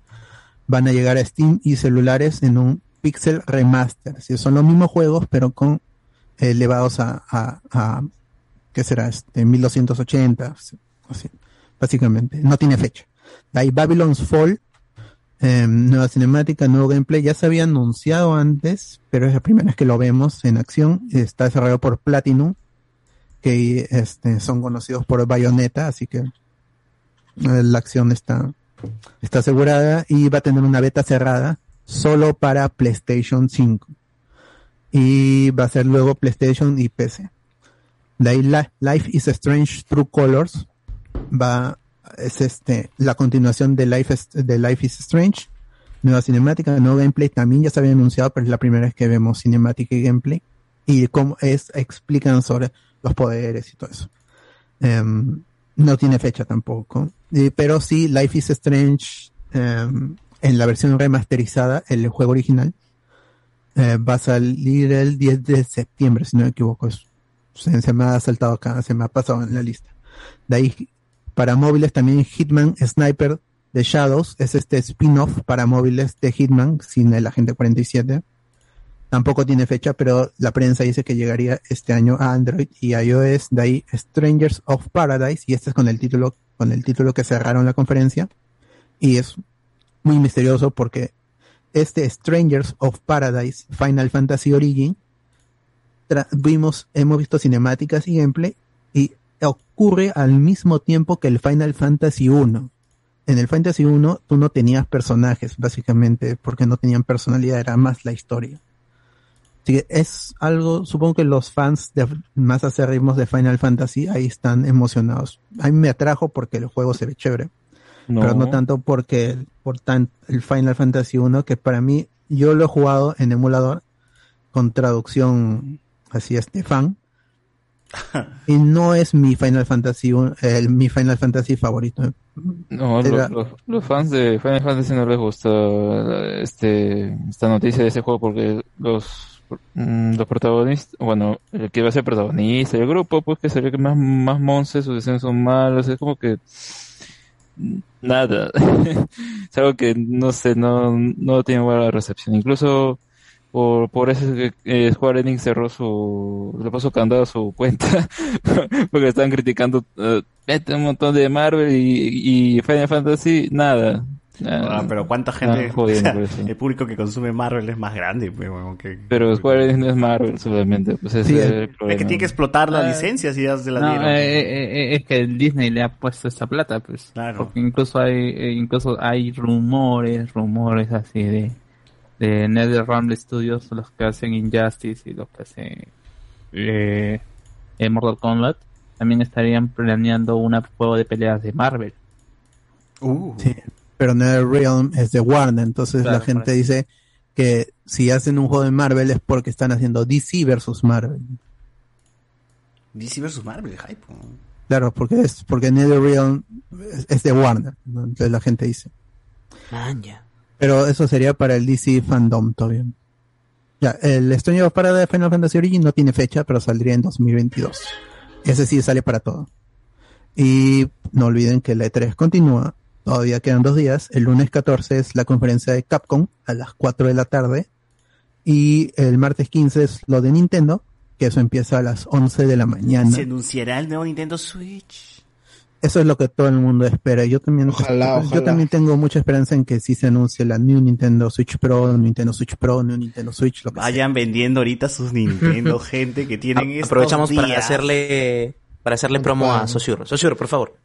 van a llegar a Steam y celulares en un Pixel Remaster. Así son los mismos juegos, pero con elevados a, a, a ¿qué será? Este, 1280, así, básicamente. No tiene fecha. Hay Babylon's Fall, eh, nueva cinemática, nuevo gameplay. Ya se había anunciado antes, pero es la primera vez que lo vemos en acción. Está desarrollado por Platinum, que este, son conocidos por Bayonetta, así que eh, la acción está, está asegurada y va a tener una beta cerrada solo para PlayStation 5. Y va a ser luego PlayStation y PC. De ahí Li- Life is Strange True Colors va es este la continuación de Life is, de Life is Strange nueva cinemática nuevo gameplay también ya se había anunciado pero es la primera vez que vemos cinemática y gameplay y cómo es explican sobre los poderes y todo eso Em, no tiene fecha tampoco Y- pero sí Life is Strange em, en la versión remasterizada el juego original eh, va a salir el 10 de septiembre si no me equivoco es- se, se me ha saltado acá, se me ha pasado en la lista. De ahí, para móviles también Hitman Sniper de Shadows, es este spin-off para móviles de Hitman sin el Agente 47. Tampoco tiene fecha, pero la prensa dice que llegaría este año a Android y iOS. De ahí Strangers of Paradise, y este es con el título, con el título que cerraron la conferencia. Y es muy misterioso porque este Strangers of Paradise Final Fantasy Origin vimos, hemos visto cinemáticas y gameplay y ocurre al mismo tiempo que el Final Fantasy 1. En el Fantasy 1 tú no tenías personajes, básicamente, porque no tenían personalidad, era más la historia. Así que es algo, supongo que los fans de, más acérrimos de Final Fantasy ahí están emocionados. A mí me atrajo porque el juego se ve chévere. No. Pero no tanto porque por tan, el Final Fantasy 1, que para mí, yo lo he jugado en emulador con traducción así este fan. [laughs] y no es mi Final Fantasy el, mi Final Fantasy favorito. No, Era- lo- lo- los fans de Final Fantasy no les gusta este esta noticia de ese juego porque los los protagonistas, bueno, el que va a ser protagonista del grupo, pues que se ve que más más monces, sus diseños son malos, es como que mm, nada. [laughs] es algo que no sé, no no tiene buena recepción. Incluso por, por eso es que eh, Square Enix cerró su, le puso candado a su [laughs] cuenta, porque están criticando, eh, mete un montón de Marvel y, y Final Fantasy, nada. Ah, pero cuánta gente, Ah, jodiendo [laughs] o sea, por eso. el público que consume Marvel es más grande, pues, weón, que, Pero Square Enix no es Marvel solamente, pues ese Sí, es el es que tiene que explotar la Ah, licencia si ya se la No, dieron. eh, eh, eh, es que el Disney le ha puesto esa plata, pues. Claro. Porque incluso hay, incluso hay rumores, rumores así de, de NetherRealm Studios, los que hacen Injustice y los que hacen eh, Mortal Kombat, también estarían planeando un juego de peleas de Marvel. Sí, pero NetherRealm es de Warner, entonces Claro, la gente dice que si hacen un juego de Marvel es porque están haciendo DC versus Marvel. DC vs Marvel, hype. Claro, porque es porque NetherRealm es, es de Warner, ¿no? entonces la gente dice. Pero eso sería para el DC fandom todavía. Ya, el Stranger of Paradise de Final Fantasy Origin no tiene fecha, pero saldría en 2022. Ese sí sale para todo. Y no olviden que la E3 continúa. Todavía quedan dos días. El lunes 14 es la conferencia de Capcom a las 4 de la tarde. Y el martes 15 es lo de Nintendo, que eso empieza a las 11 de la mañana. ¿Se anunciará el nuevo Nintendo Switch? Eso es lo que todo el mundo espera. Yo también, Ojalá, yo ojalá. también tengo mucha esperanza en que sí se anuncie la New Nintendo Switch Pro, Nintendo Switch Pro, New Nintendo Switch, lo que Vayan vendiendo ahorita sus Nintendo, [laughs] gente que tienen A- estos Aprovechamos para hacerle para hacerle promo a Sosur. Sosur, por favor.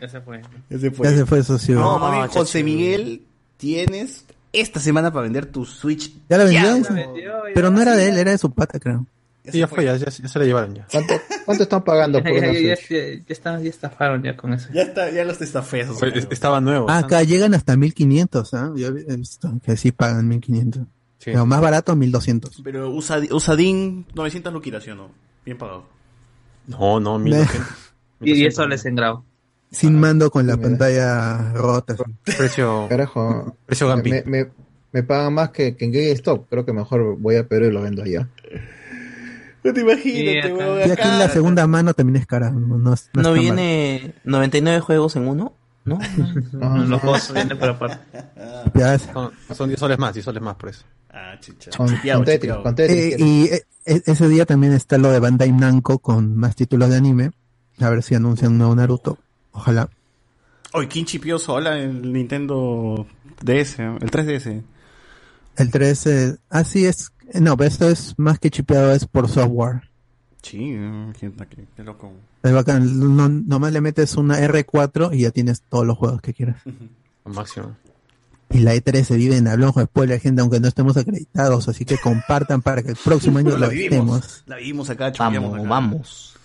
Ese fue. Ese Ya se fue eso, sí. No, chacho. José Miguel, tienes esta semana para vender tu Switch. ¿Ya la vendió? Ya, Pero no era de él, era de su pata, creo. Sí, ya fue, ya, ya, ya se la llevaron ya. ¿Cuánto, cuánto están pagando [laughs] por Ya, una ya, ya, Switch? ya, ya está- ya estafaron ya con eso. Ya está, ya los estafeos. Fue- Estaba nuevo. Ah, acá llegan hasta 1500, ¿ah? Yo he visto que sí pagan 1500. Sí. Pero más barato 1200. Pero usa, usadín 900 lo ¿sí o no? Bien pagado. No, no, Me- mira. [laughs] Y 10 soles en grado. Sin mando con la pantalla rota. Precio. Carajo. Precio Gampi. Me, me, me pagan más que, que en GameStop. Creo que mejor voy a Perú y lo vendo allá. No te weón. Y aquí en la segunda mano también es cara. No, no, es- no ¿No viene 99 juegos en uno? ¿No? [laughs] Los juegos vienen por aparte. [laughs] Son, son 10 soles más, 10 soles más por eso. Ah, chicha. Con, con Tetris, con Tetris. Eh, y eh, e- ese día también está lo de Bandai Namco con más títulos de anime. A ver si anuncian un nuevo Naruto. Ojalá. Hoy, ¿quién chipió sola el Nintendo DS? El 3DS. El 3, eh, así es. No, pero esto es más que chipeado, es por software. Sí, eh, qué, qué- qué loco. Es bacán. No, nomás le metes una R4 y ya tienes todos los juegos que quieras. Al máximo. Y la E3 se vive en hablamos de spoiler, gente, aunque no estemos acreditados. Así que compartan para que el próximo [laughs] año lo la vivimos. estemos. La vimos acá, Vamos, acá. vamos.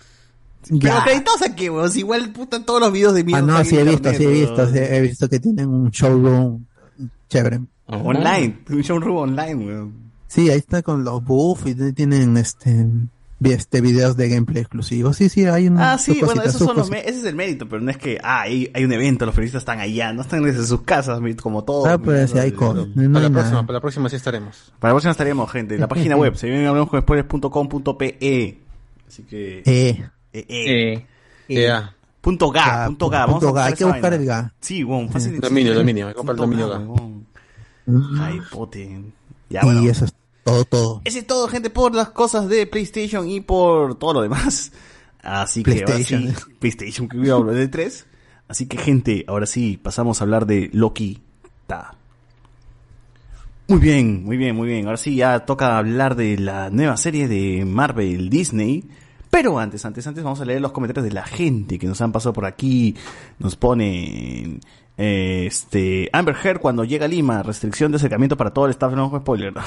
Pero acreditados a qué, weón. Si igual, puta, todos los videos de Ah, mierda no, sí he visto, sí he visto, sí he visto que tienen un showroom chévere. Online, un showroom online, weón. Sí, ahí está con los buffs y tienen este, este videos de gameplay exclusivos. Sí, sí, hay un Ah, sí, bueno, esos son los ese es el mérito, pero no es que, ah, hay, hay un evento, los periodistas están allá, no están desde sus casas, como todos. Ah, pero sí hay Pero- cosas. No Para hay la próxima, para la próxima sí estaremos. Para la próxima estaremos, gente. La página web, se viene hablamos con spoilers.com.pe. Así que. Eh. Eh, eh. Ya. Punto ga, Ya, punto ga. punto Vamos a ga, hay que buscar vaina. el ga. Sí, bueno, fácil. Dominio, sí. dominio, hay que comprar el dominio ga, ga. huevón. Ay, pote. Ya, y bueno. eso es todo, todo. Ese es todo, gente, por las cosas de PlayStation y por todo lo demás. Así que ahora sí, PlayStation. PlayStation, que voy a hablar de 3. Así que, gente, ahora sí, pasamos a hablar de Loki. Ta. Muy bien, muy bien, muy bien. Ahora sí, ya toca hablar de la nueva serie de Marvel Disney. Pero antes, antes, antes, vamos a leer los comentarios de la gente que nos han pasado por aquí. Nos ponen. eh, Este. Amber Heard cuando llega a Lima. Restricción de acercamiento para todo el staff. No, spoiler. [laughs]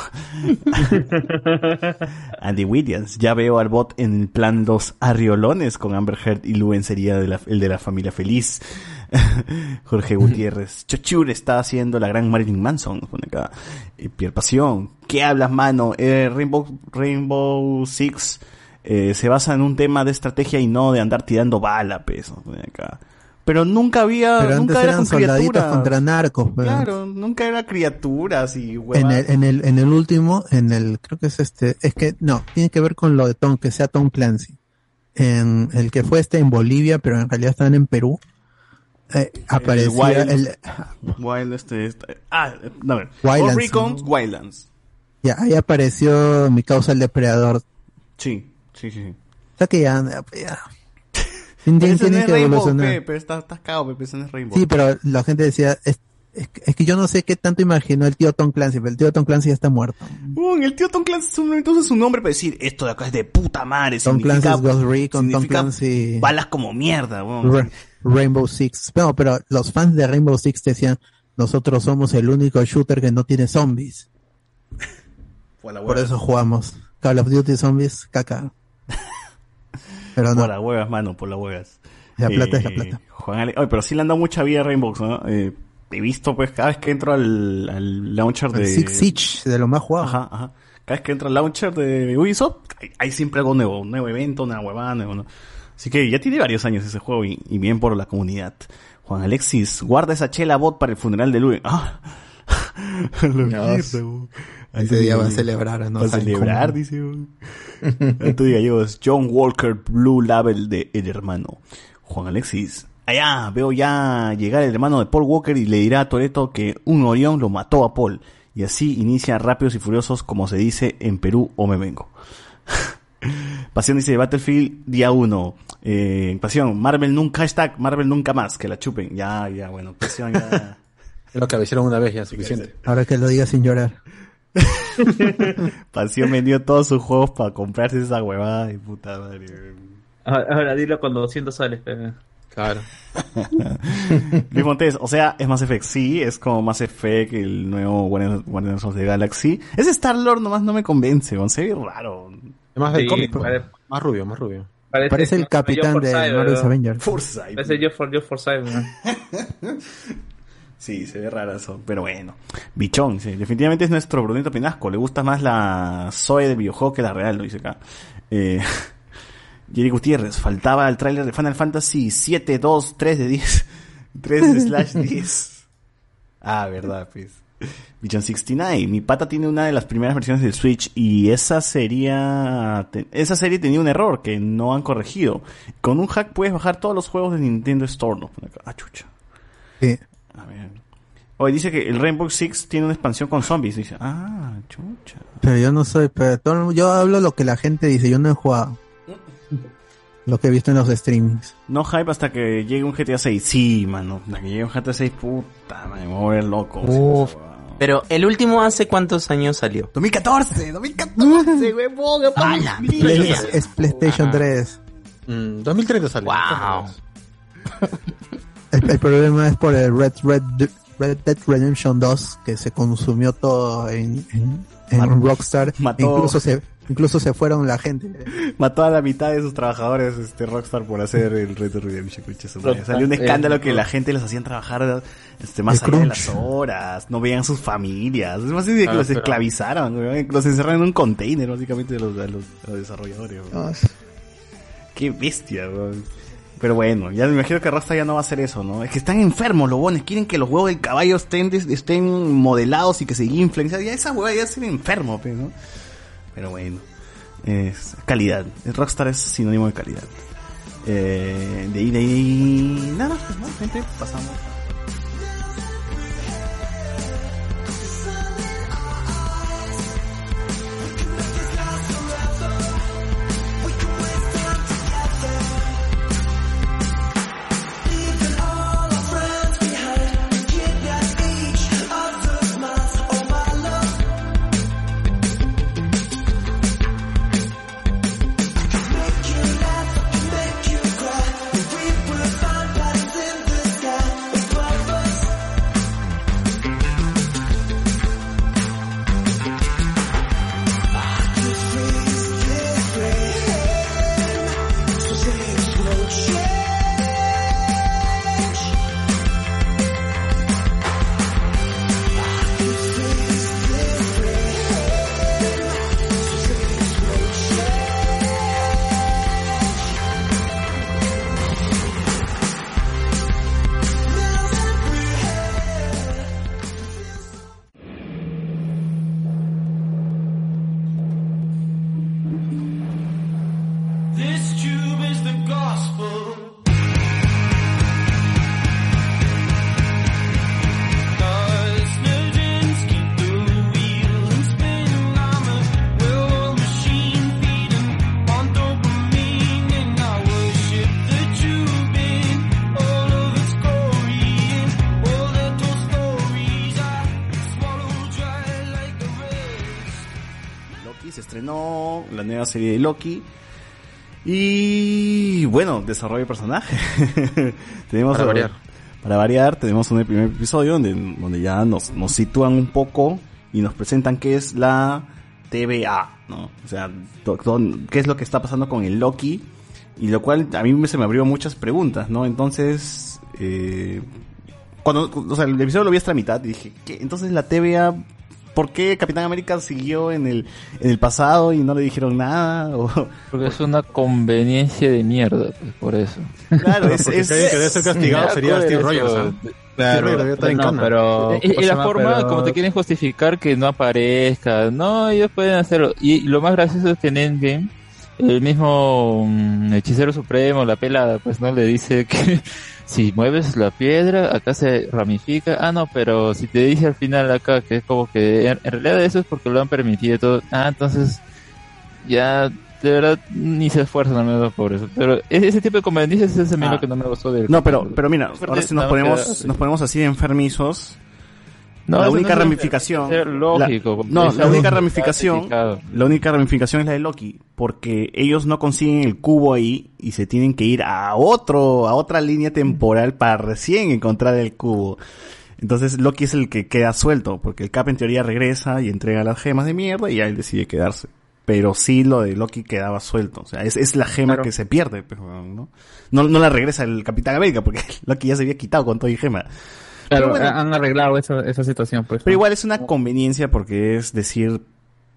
Andy Williams. Ya veo al bot en plan los arriolones con Amber Heard y Luen sería de la- el de la familia feliz. [laughs] Jorge Gutiérrez. Chochur está haciendo la gran Marilyn Manson. nos Pone acá. Eh, Pierre Pasión. ¿Qué hablas, mano? Eh, Rainbow, Rainbow Six eh, se basa en un tema de estrategia y no de andar tirando bala, pues. acá. Pero nunca había, Pero nunca era eran con soldaditos criaturas. contra narcos. pues. Claro, nunca era criaturas y En huevadas. el, en el, en el último, en el, creo que es este, es que, no, tiene que ver con lo de Tom, que sea Tom Clancy. En el que fue este en Bolivia, pero en realidad estaban en Perú, eh, aparecía Wild- el, [laughs] Wild este, este- ah, no, a ver. Wildlands, Recon Wildlands. ya, ahí apareció mi causa el depredador. Sí, sí, sí. sí. O sea que ya, ya. [laughs] Tienen, tienen es que Rainbow, evolucionar. pero está, está cagado, pe, pero es Rainbow. Sí, pero la gente decía, es, es, es que yo no sé qué tanto imaginó el tío Tom Clancy, pero el tío Tom Clancy ya está muerto. Uy, el tío Tom Clancy simplemente usa su nombre para decir esto de acá es de puta madre. Tom significa- Clancy's Ghost Recon, Tom Clancy- Balas como mierda, weón. Ra- Rainbow Six. No, pero los fans de Rainbow Six decían, nosotros somos el único shooter que no tiene zombies. [laughs] Por eso jugamos. Call of Duty Zombies, caca. Pero no. Por las huevas, mano, por las huevas. La plata es la plata. Juan Ale- Oye, pero sí le han dado mucha vida a Rainbow, ¿no? Eh, he visto, pues, cada vez que entro al, al launcher El de... Six Siege, de lo más jugado. Ajá, ajá. Cada vez que entro al launcher de Ubisoft, hay, hay siempre algo nuevo, un nuevo evento, una huevada, nuevo, ¿no? Así que ya tiene varios años ese juego y, y bien por la comunidad. Juan Alexis, guarda esa chela bot para el funeral de Luen. Ah, [laughs] la mierda. Ese día va a celebrar, ¿no? Va a celebrar, cómo. dice. Antonio Gallegos, John Walker Blue Label de El Hermano. Juan Alexis, allá veo ya llegar el hermano de Paul Walker y le dirá a Toreto que un Orión lo mató a Paul. Y así inicia Rápidos y Furiosos como se dice en Perú o me vengo. [laughs] Pasión dice Battlefield día 1. Eh, Pasión, Marvel nunca, hashtag Marvel nunca más, que la chupen. Ya, ya, bueno, Pasión ya. [laughs] Lo que avisaron una vez ya es suficiente. Ahora que lo diga sin llorar. [laughs] Pasión vendió todos sus juegos para comprarse esa huevada y puta madre. Ahora, ahora dilo con 200 soles. pe. Claro. [laughs] Luis Montes, o sea, es Mass Effect, sí, es como Mass Effect, el nuevo Guardians of the Galaxy. Ese Star-Lord nomás no me convence, se ve raro. Es más del Sí, cómic, pues. parece- más rubio, más rubio. Parece el capitán de Marvel's Avengers. Forsyth. Parece yo for, yo Forsyth, weón. [laughs] Sí, se ve rarazo, pero bueno. Bichón, sí, definitivamente es nuestro Brunito Pinasco, le gusta más la Zoe del videojuego que la real, lo dice acá. Eh, [laughs] Jerry Gutiérrez, faltaba el tráiler de Final Fantasy 7, 2, 3 de 10. 3 [laughs] slash [laughs] 10. Ah, verdad, pues. Vision 69. Mi pata tiene una de las primeras versiones del Switch y esa sería esa serie tenía un error que no han corregido. Con un hack puedes bajar todos los juegos de Nintendo Store. ¿no? Ah, chucha. Sí. A ver. Hoy dice que el Rainbow Six tiene una expansión con zombies. Dice, ah, chucha. Pero yo no soy, pero todo- yo hablo lo que la gente dice, yo no he jugado. Lo que he visto en los streamings. No hype hasta que llegue un GTA 6. Sí, mano. Hasta que llegue un GTA 6, puta, me voy a volver loco. Uf. Pero el último hace cuántos años salió? 2014, 2014, huevón. Es, es PlayStation 3. 2030 sale. Wow. [laughs] El, el problema es por el Red, Red, Red Dead Redemption 2, que se consumió todo en, en, Rockstar. mató- Incluso se, incluso se fueron la gente. Mató a la mitad de sus trabajadores este Rockstar por hacer el Red Dead Redemption. Salió un escándalo eh, que la gente los hacían trabajar este, más allá de las horas, no veían sus familias. Es más de que Ah, los pero- esclavizaron, los encerraron en un container básicamente de los, a los, los desarrolladores. weón. Qué bestia, weón. Pero bueno, ya me imagino que Rockstar ya no va a hacer eso, ¿no? Es que están enfermos los bones, quieren que los huevos del caballo estén, estén modelados y que se inflen. Ya esa hueva ya es enfermo, ¿no? Pero bueno, es calidad. Rockstar es sinónimo de calidad. Eh, de ahí, de ahí, nada, no, gente, pasamos. Nueva serie de Loki. Y bueno, desarrollo de personaje. [laughs] tenemos Para variar. Para variar, tenemos un primer episodio donde, donde ya nos, nos sitúan un poco y nos presentan qué es la TVA, ¿no? O sea, qué es lo que está pasando con el Loki. Y lo cual a mí se me abrió muchas preguntas, ¿no? Entonces, eh, cuando, o sea, el episodio lo vi hasta la mitad y dije, ¿qué? Entonces la TVA, ¿por qué Capitán América siguió en el, en el pasado y no le dijeron nada? O, Porque es una conveniencia de mierda, pues, por eso. Claro, es, es, que debe ser castigado sería Steve Rogers, cana. pero... Y, y ¿cómo se la forma Pero- como te quieren justificar que no aparezca, no, ellos pueden hacerlo. Y lo más gracioso es que en Endgame, el mismo mm, hechicero supremo, la pelada, pues no le dice que si mueves la piedra, acá se ramifica. Ah, no, pero si te dice al final acá que es como que en, en realidad eso es porque lo han permitido todo. Ah, entonces ya de verdad ni se esfuerzan al menos por eso. Pero ese, ese tipo de conveniencias es a mí Ah. lo que no me gustó del No, pero, pero mira, ahora si nos ponemos, nos ponemos así de enfermizos. No, la única no ramificación. lógico, la- no, la única ramificación. La única ramificación es la de Loki. Porque ellos no consiguen el cubo ahí y se tienen que ir a otro, a otra línea temporal para recién encontrar el cubo. Entonces Loki es el que queda suelto, porque el Cap en teoría regresa y entrega las gemas de mierda y ya él decide quedarse. Pero sí lo de Loki quedaba suelto. O sea, es, es la gema Claro. que se pierde, pero, ¿no? ¿no? No la regresa el Capitán América, porque [laughs] Loki ya se había quitado con todo y gema. Claro, bueno, han arreglado esa, esa situación, pues. pero igual es una conveniencia porque es decir,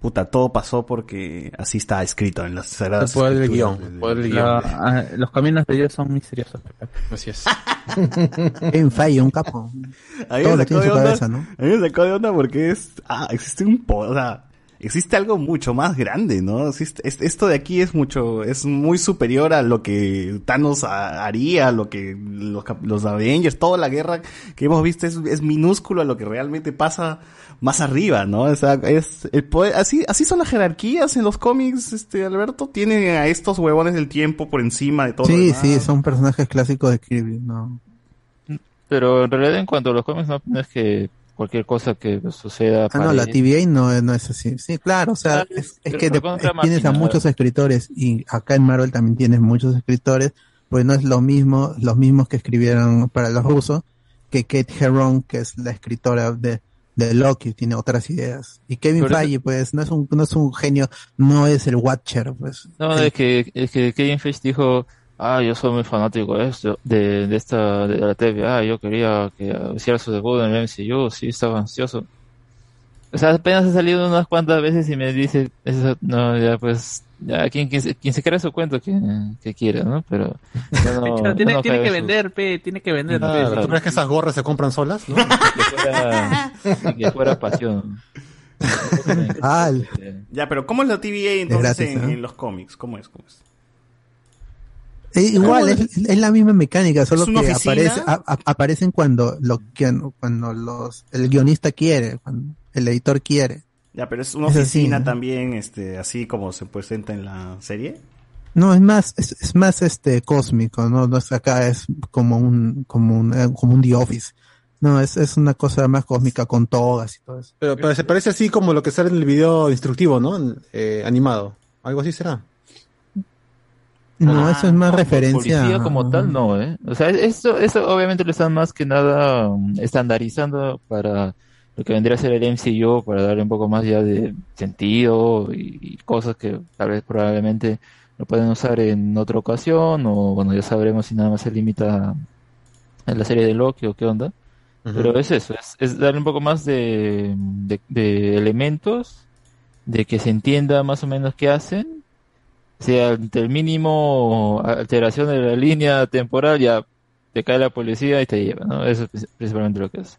puta, todo pasó porque así está escrito en las sagradas El poder del guion, de- el poder del de- guion. La- ah, los caminos de Dios son misteriosos. Así es. [laughs] En fallo, un capo. [laughs] A mí me sacó de onda- cabeza, ¿no? A mí me sacó de onda porque es, ah, existe un poder, o sea, existe algo mucho más grande, ¿no? Existe- es- esto de aquí es mucho, es muy superior a lo que Thanos ha- haría, lo que los, Avengers, toda la guerra que hemos visto es, es minúsculo a lo que realmente pasa más arriba, ¿no? O sea, es el poder, así, así son las jerarquías en los cómics, este, Alberto, tiene a estos huevones del tiempo por encima de todo. lo Sí, sí, son personajes clásicos de Kirby, ¿no? Pero en realidad en cuanto a los cómics no, no es que cualquier cosa que suceda Ah, no, la. TVA no, no es así. Sí, claro, o sea, es, es que de- contra tienes a muchos escritores y acá en Marvel también tienes muchos escritores, pues no es lo mismo, los mismos que escribieron para los rusos, que Kate Herron, que es la escritora de, de Loki, tiene otras ideas. Y Kevin Pero Feige, pues, no es un, no es un genio, no es el Watcher, pues. No, El- es que, es que Kevin Feige dijo, ah, yo soy muy fanático de esto, de, de esta, de la TVA, yo quería que hiciera su debut en el MCU, sí, estaba ansioso. O sea, apenas ha salido unas cuantas veces y me dice, eso, no, ya pues, ya quien, quien, se, quien se crea su cuento, que, que quiera, ¿no? Pero, no- [laughs] Claro, tiene, no que en su- vender, pe, tiene que vender. Ah, pe. ¿Tú crees que esas gorras se compran solas? ¿no? [laughs] que fuera, que fuera pasión. [laughs] Ah, Ya, pero ¿cómo es la TVA entonces gratis, en, ¿no? en los cómics? ¿Cómo es? ¿Cómo es? Eh, igual, ¿Cómo es, es la misma mecánica, solo ¿Es una que aparece, a- a- aparecen cuando lo que, cuando los, el guionista quiere, cuando el editor quiere. Ya, pero es una Es así, oficina ¿no? también, este, así como se presenta en la serie. No, es más, es, es más este cósmico, no, no es acá, es como un, como un, eh, como un The Office. No, es, es una cosa más cósmica con togas y todo eso. Pero, pero se parece así como lo que sale en el video instructivo, ¿no? Eh, animado. Algo así será. No, Ah, eso es más referencia. Policía como tal, no, ¿eh? O sea, esto, esto obviamente lo están más que nada um, estandarizando para lo que vendría a ser el MCU, para darle un poco más ya de sentido y, y cosas que tal vez probablemente lo pueden usar en otra ocasión, o bueno, ya sabremos si nada más se limita a la serie de Loki o qué onda. Pero es eso, es, es darle un poco más de, de, de elementos, de que se entienda más o menos qué hacen. O sea, ante el mínimo alteración de la línea temporal, ya te cae la policía y te lleva, ¿no? Eso es principalmente lo que es.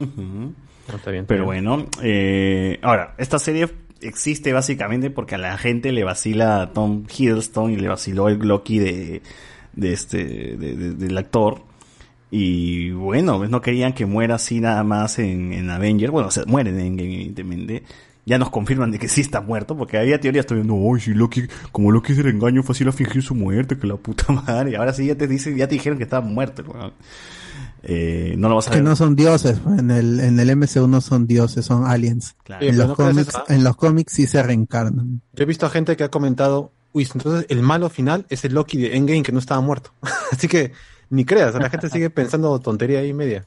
Ujú. está bien. Pero bueno, eh, ahora, esta serie existe básicamente porque a la gente le vacila a Tom Hiddleston y le vaciló el Loki de, de este, de- de- del actor. Y bueno, pues no querían que muera así nada más en, en Avenger. Bueno, o sea, mueren en Endgame, evidentemente. Ya nos confirman de que sí está muerto, porque había teorías todavía, no, si Loki, como Loki es el engaño, fácil a fingir su muerte, que la puta [laughs] madre. Y ahora sí ya te dicen, ya te dijeron que estaba muerto, weón. Eh, no lo vas a Que ver. no son dioses, pues, en el, en el MCU no son dioses, son aliens. Claro. En los no cómics, eso, ¿ah? en los cómics sí se reencarnan. Yo he visto a gente que ha comentado, uy, entonces el malo final es el Loki de Endgame que no estaba muerto. [laughs] Así que ni creas, la gente sigue [laughs] pensando tontería ahí media.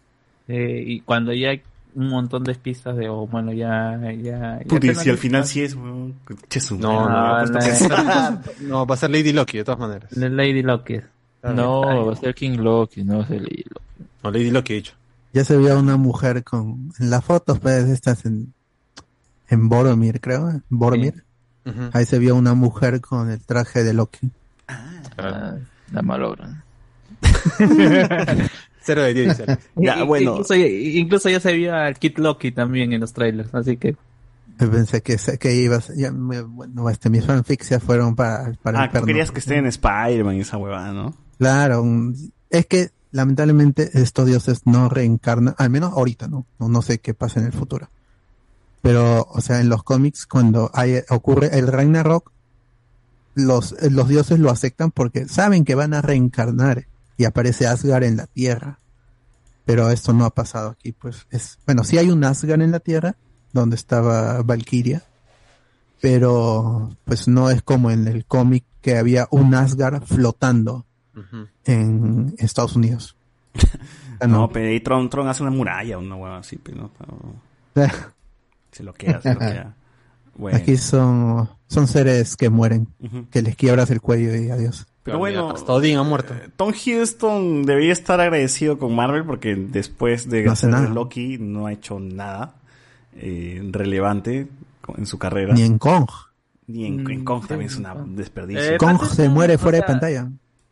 Eh, y cuando ya un montón de pistas de, oh, bueno, ya, ya. tengo si al final sí es, weón, No, no, [laughs] no, va a ser Lady Loki de todas maneras. Lady Loki. No, va a ser King Loki, no va a ser Lady Loki. No, Lady Loki he dicho. Ya se vio una mujer con, en las fotos, pues, estas en, en Boromir, creo, ¿eh? Boromir. Ahí se vio una mujer con el traje de Loki. Ah, la malogran. [laughs] Cero de 10, dice Alex. Ya, bueno. Incluso, incluso ya se vio al Kid Loki también en los trailers, así que. Yo pensé que, se- que ibas, ya, me- bueno, este, mis fanfics ya fueron para, para Ah, el perno. querías que esté en Spider-Man y esa huevada, ¿no? Claro, un- es que lamentablemente estos dioses no reencarnan, al menos ahorita, ¿no? No, no sé qué pasa en el futuro. Pero, o sea, en los cómics, cuando hay, ocurre el Ragnarok, los, los dioses lo aceptan porque saben que van a reencarnar y aparece Asgard en la tierra. Pero esto no ha pasado aquí, pues es, bueno, sí hay un Asgard en la tierra, donde estaba Valkyria, pero pues no es como en el cómic que había un Asgard flotando en Estados Unidos. [laughs] Ah, No, no. pero ahí Tron, Tron hace una muralla, una huevada así, pero no. pero [laughs] Se lo queda, se lo queda. Bueno. Aquí son, son seres que mueren, que les quiebras el cuello y adiós. Pero bueno, Hasta Odin ha muerto. eh, Tom Hiddleston debería estar agradecido con Marvel porque después de No hace hacer nada. Loki no ha hecho nada eh, relevante en su carrera. Ni en Kong. Ni en, en Kong también es una desperdicio. Eh, Kong se muere o fuera de pantalla.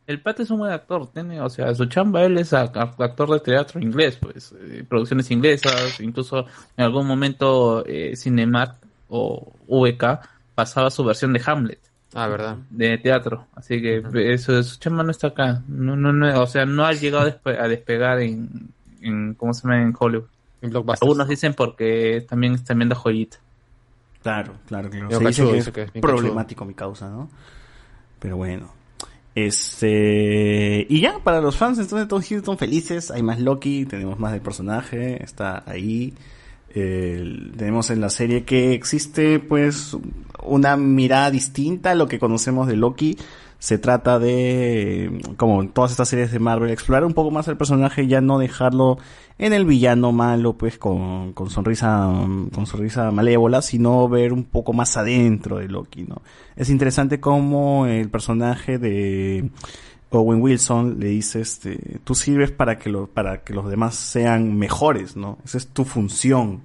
El pata es un buen actor, tiene, o sea, su chamba él es a- a- actor de teatro inglés, pues, eh, producciones inglesas, incluso en algún momento eh, Cinemark o VK pasaba su versión de Hamlet. Ah, verdad. De teatro, así que eso, su chamba no está acá, no, no, no, o sea, no ha llegado a, despe- a despegar en, en, ¿cómo se llama? En Hollywood. En. Algunos dicen porque también es tremenda joyita. Claro, claro, claro. Se dice que es que es bien problemático mi causa, ¿no? Pero bueno. Este. Y ya, para los fans entonces Tom Hiddleston felices, hay más Loki, tenemos más del personaje, está ahí. El- tenemos en la serie que existe, pues, una mirada distinta a lo que conocemos de Loki. Se trata de, como en todas estas series de Marvel, explorar un poco más el personaje, ya no dejarlo en el villano malo, pues con, con sonrisa, con sonrisa malévola, sino ver un poco más adentro de Loki, ¿no? Es interesante cómo el personaje de Owen Wilson le dice, este, tú sirves para que lo, para que los demás sean mejores, ¿no? Esa es tu función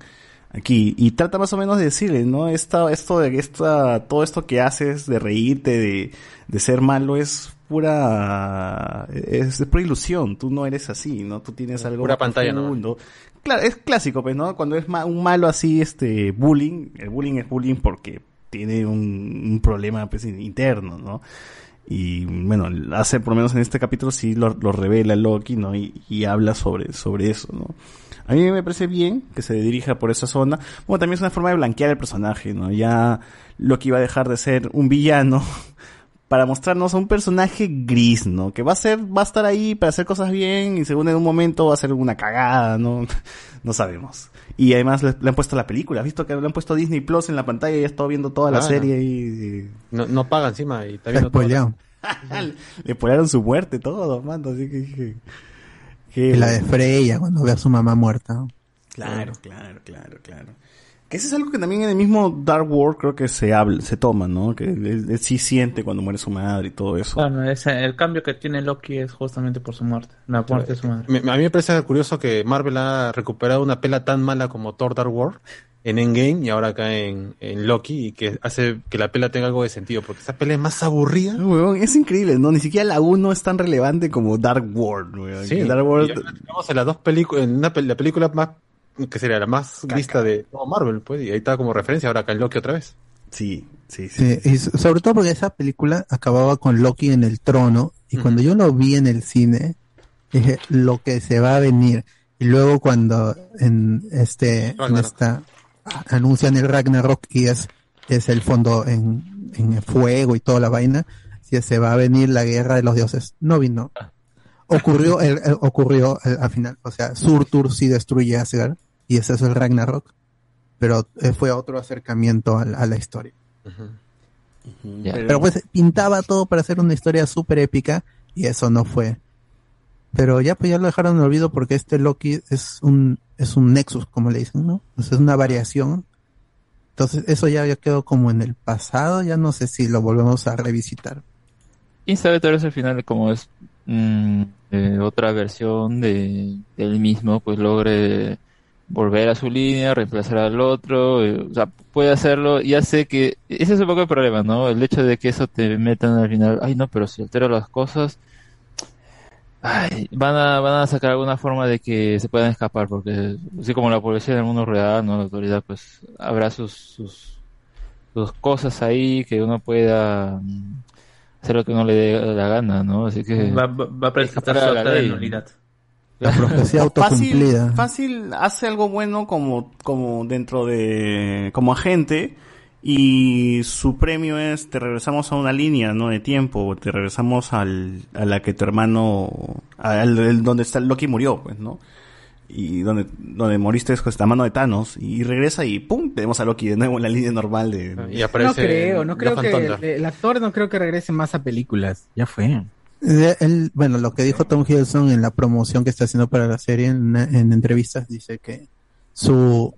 aquí. Y trata más o menos de decirle, ¿no? Esta, esto de, esta, todo esto que haces de reírte, de, de ser malo es pura, es, es pura ilusión. Tú no eres así, ¿no? Tú tienes algo Pura pantalla, ¿no? profundo. Claro, es clásico, pues, ¿no? Cuando es ma- un malo así, este, bullying, el bullying es bullying porque tiene un, un problema, pues, interno, ¿no? Y bueno, hace por lo menos en este capítulo sí lo, revela Loki, ¿no? Y, y habla sobre, sobre eso, ¿no? A mí me parece bien que se dirija por esa zona. Bueno, también es una forma de blanquear el personaje, ¿no? Ya Loki va a dejar de ser un villano para mostrarnos a un personaje gris, ¿no? Que va a ser, va a estar ahí para hacer cosas bien y según en un momento va a ser una cagada, ¿no? [laughs] No sabemos. Y además le, le han puesto la película, ¿has visto que le han puesto Disney Plus en la pantalla y he estado viendo toda la Ah, serie y... No, no paga encima y está Está viendo [laughs] todo. [laughs] le spoilearon su muerte, todo, mando, así que dije... que- Y la de Freya cuando ve a su mamá muerta. Claro, claro, claro, claro. Que eso es algo que también en el mismo Dark World creo que se habla, se toma, ¿no? Que él, él sí siente cuando muere su madre y todo eso. Bueno, ese- el cambio que tiene Loki es justamente por su muerte, la muerte de su madre. Me- a mí me parece curioso que Marvel ha recuperado una pela tan mala como Thor Dark World en Endgame y ahora acá en, en Loki y que hace que la pela tenga algo de sentido porque esa pela es más aburrida. No, weón, es increíble, ¿no? Ni siquiera la 1 es tan relevante como Dark World, weón. Sí, Dark World... estamos en las dos películas, en una pel- la película más, que sería la más vista de todo Marvel, pues, y ahí está como referencia ahora acá en Loki otra vez. Sí, sí, sí. Sí, y so- sobre todo porque esa película acababa con Loki en el trono y cuando yo lo vi en el cine dije lo que se va a venir y luego cuando en este en Ragnarok. esta anuncian el Ragnarok y es es el fondo en, en fuego y toda la vaina si se va a venir la guerra de los dioses. No vino. Ocurrió el, el- ocurrió al, al final. O sea Surtur sí destruye Asgard y ese es el Ragnarok pero eh, fue otro acercamiento a la- a la historia pero pues pintaba todo para hacer una historia súper épica y eso no fue. Pero ya pues ya lo dejaron en olvido porque este Loki es un es un nexus, como le dicen, ¿no? Pues es una variación. Entonces eso ya, ya quedó como en el pasado, ya no sé si lo volvemos a revisitar. Y sabe tal vez al final como es mm, eh, otra versión de del mismo, pues logre volver a su línea, reemplazar al otro, eh, o sea, puede hacerlo, ya sé que ese es un poco el problema, ¿no? El hecho de que eso te metan al final, ay no, pero si altera las cosas, ay, van a, van a sacar alguna forma de que se puedan escapar, porque así como la policía en el mundo real, ¿no? La autoridad, pues habrá sus, sus, sus cosas ahí que uno pueda mm, hacer lo que no le dé la gana, ¿no? Así que Va, va, va a presentar su acta de nulidad. La profecía [laughs] fácil, autocumplida. fácil hace algo bueno como, como dentro de, como agente y su premio es te regresamos a una línea, ¿no? De tiempo, te regresamos al, a la que tu hermano, al, donde está Loki murió, pues, ¿no? Y donde, donde moriste es con esta mano de Thanos y regresa y pum, tenemos a Loki de nuevo en la línea normal de, Y No creo, no creo que el, el actor no creo que regrese más a películas. Ya fue. Él- bueno, lo que dijo Tom Hiddleston en la promoción que está haciendo para la serie en, en entrevistas dice que su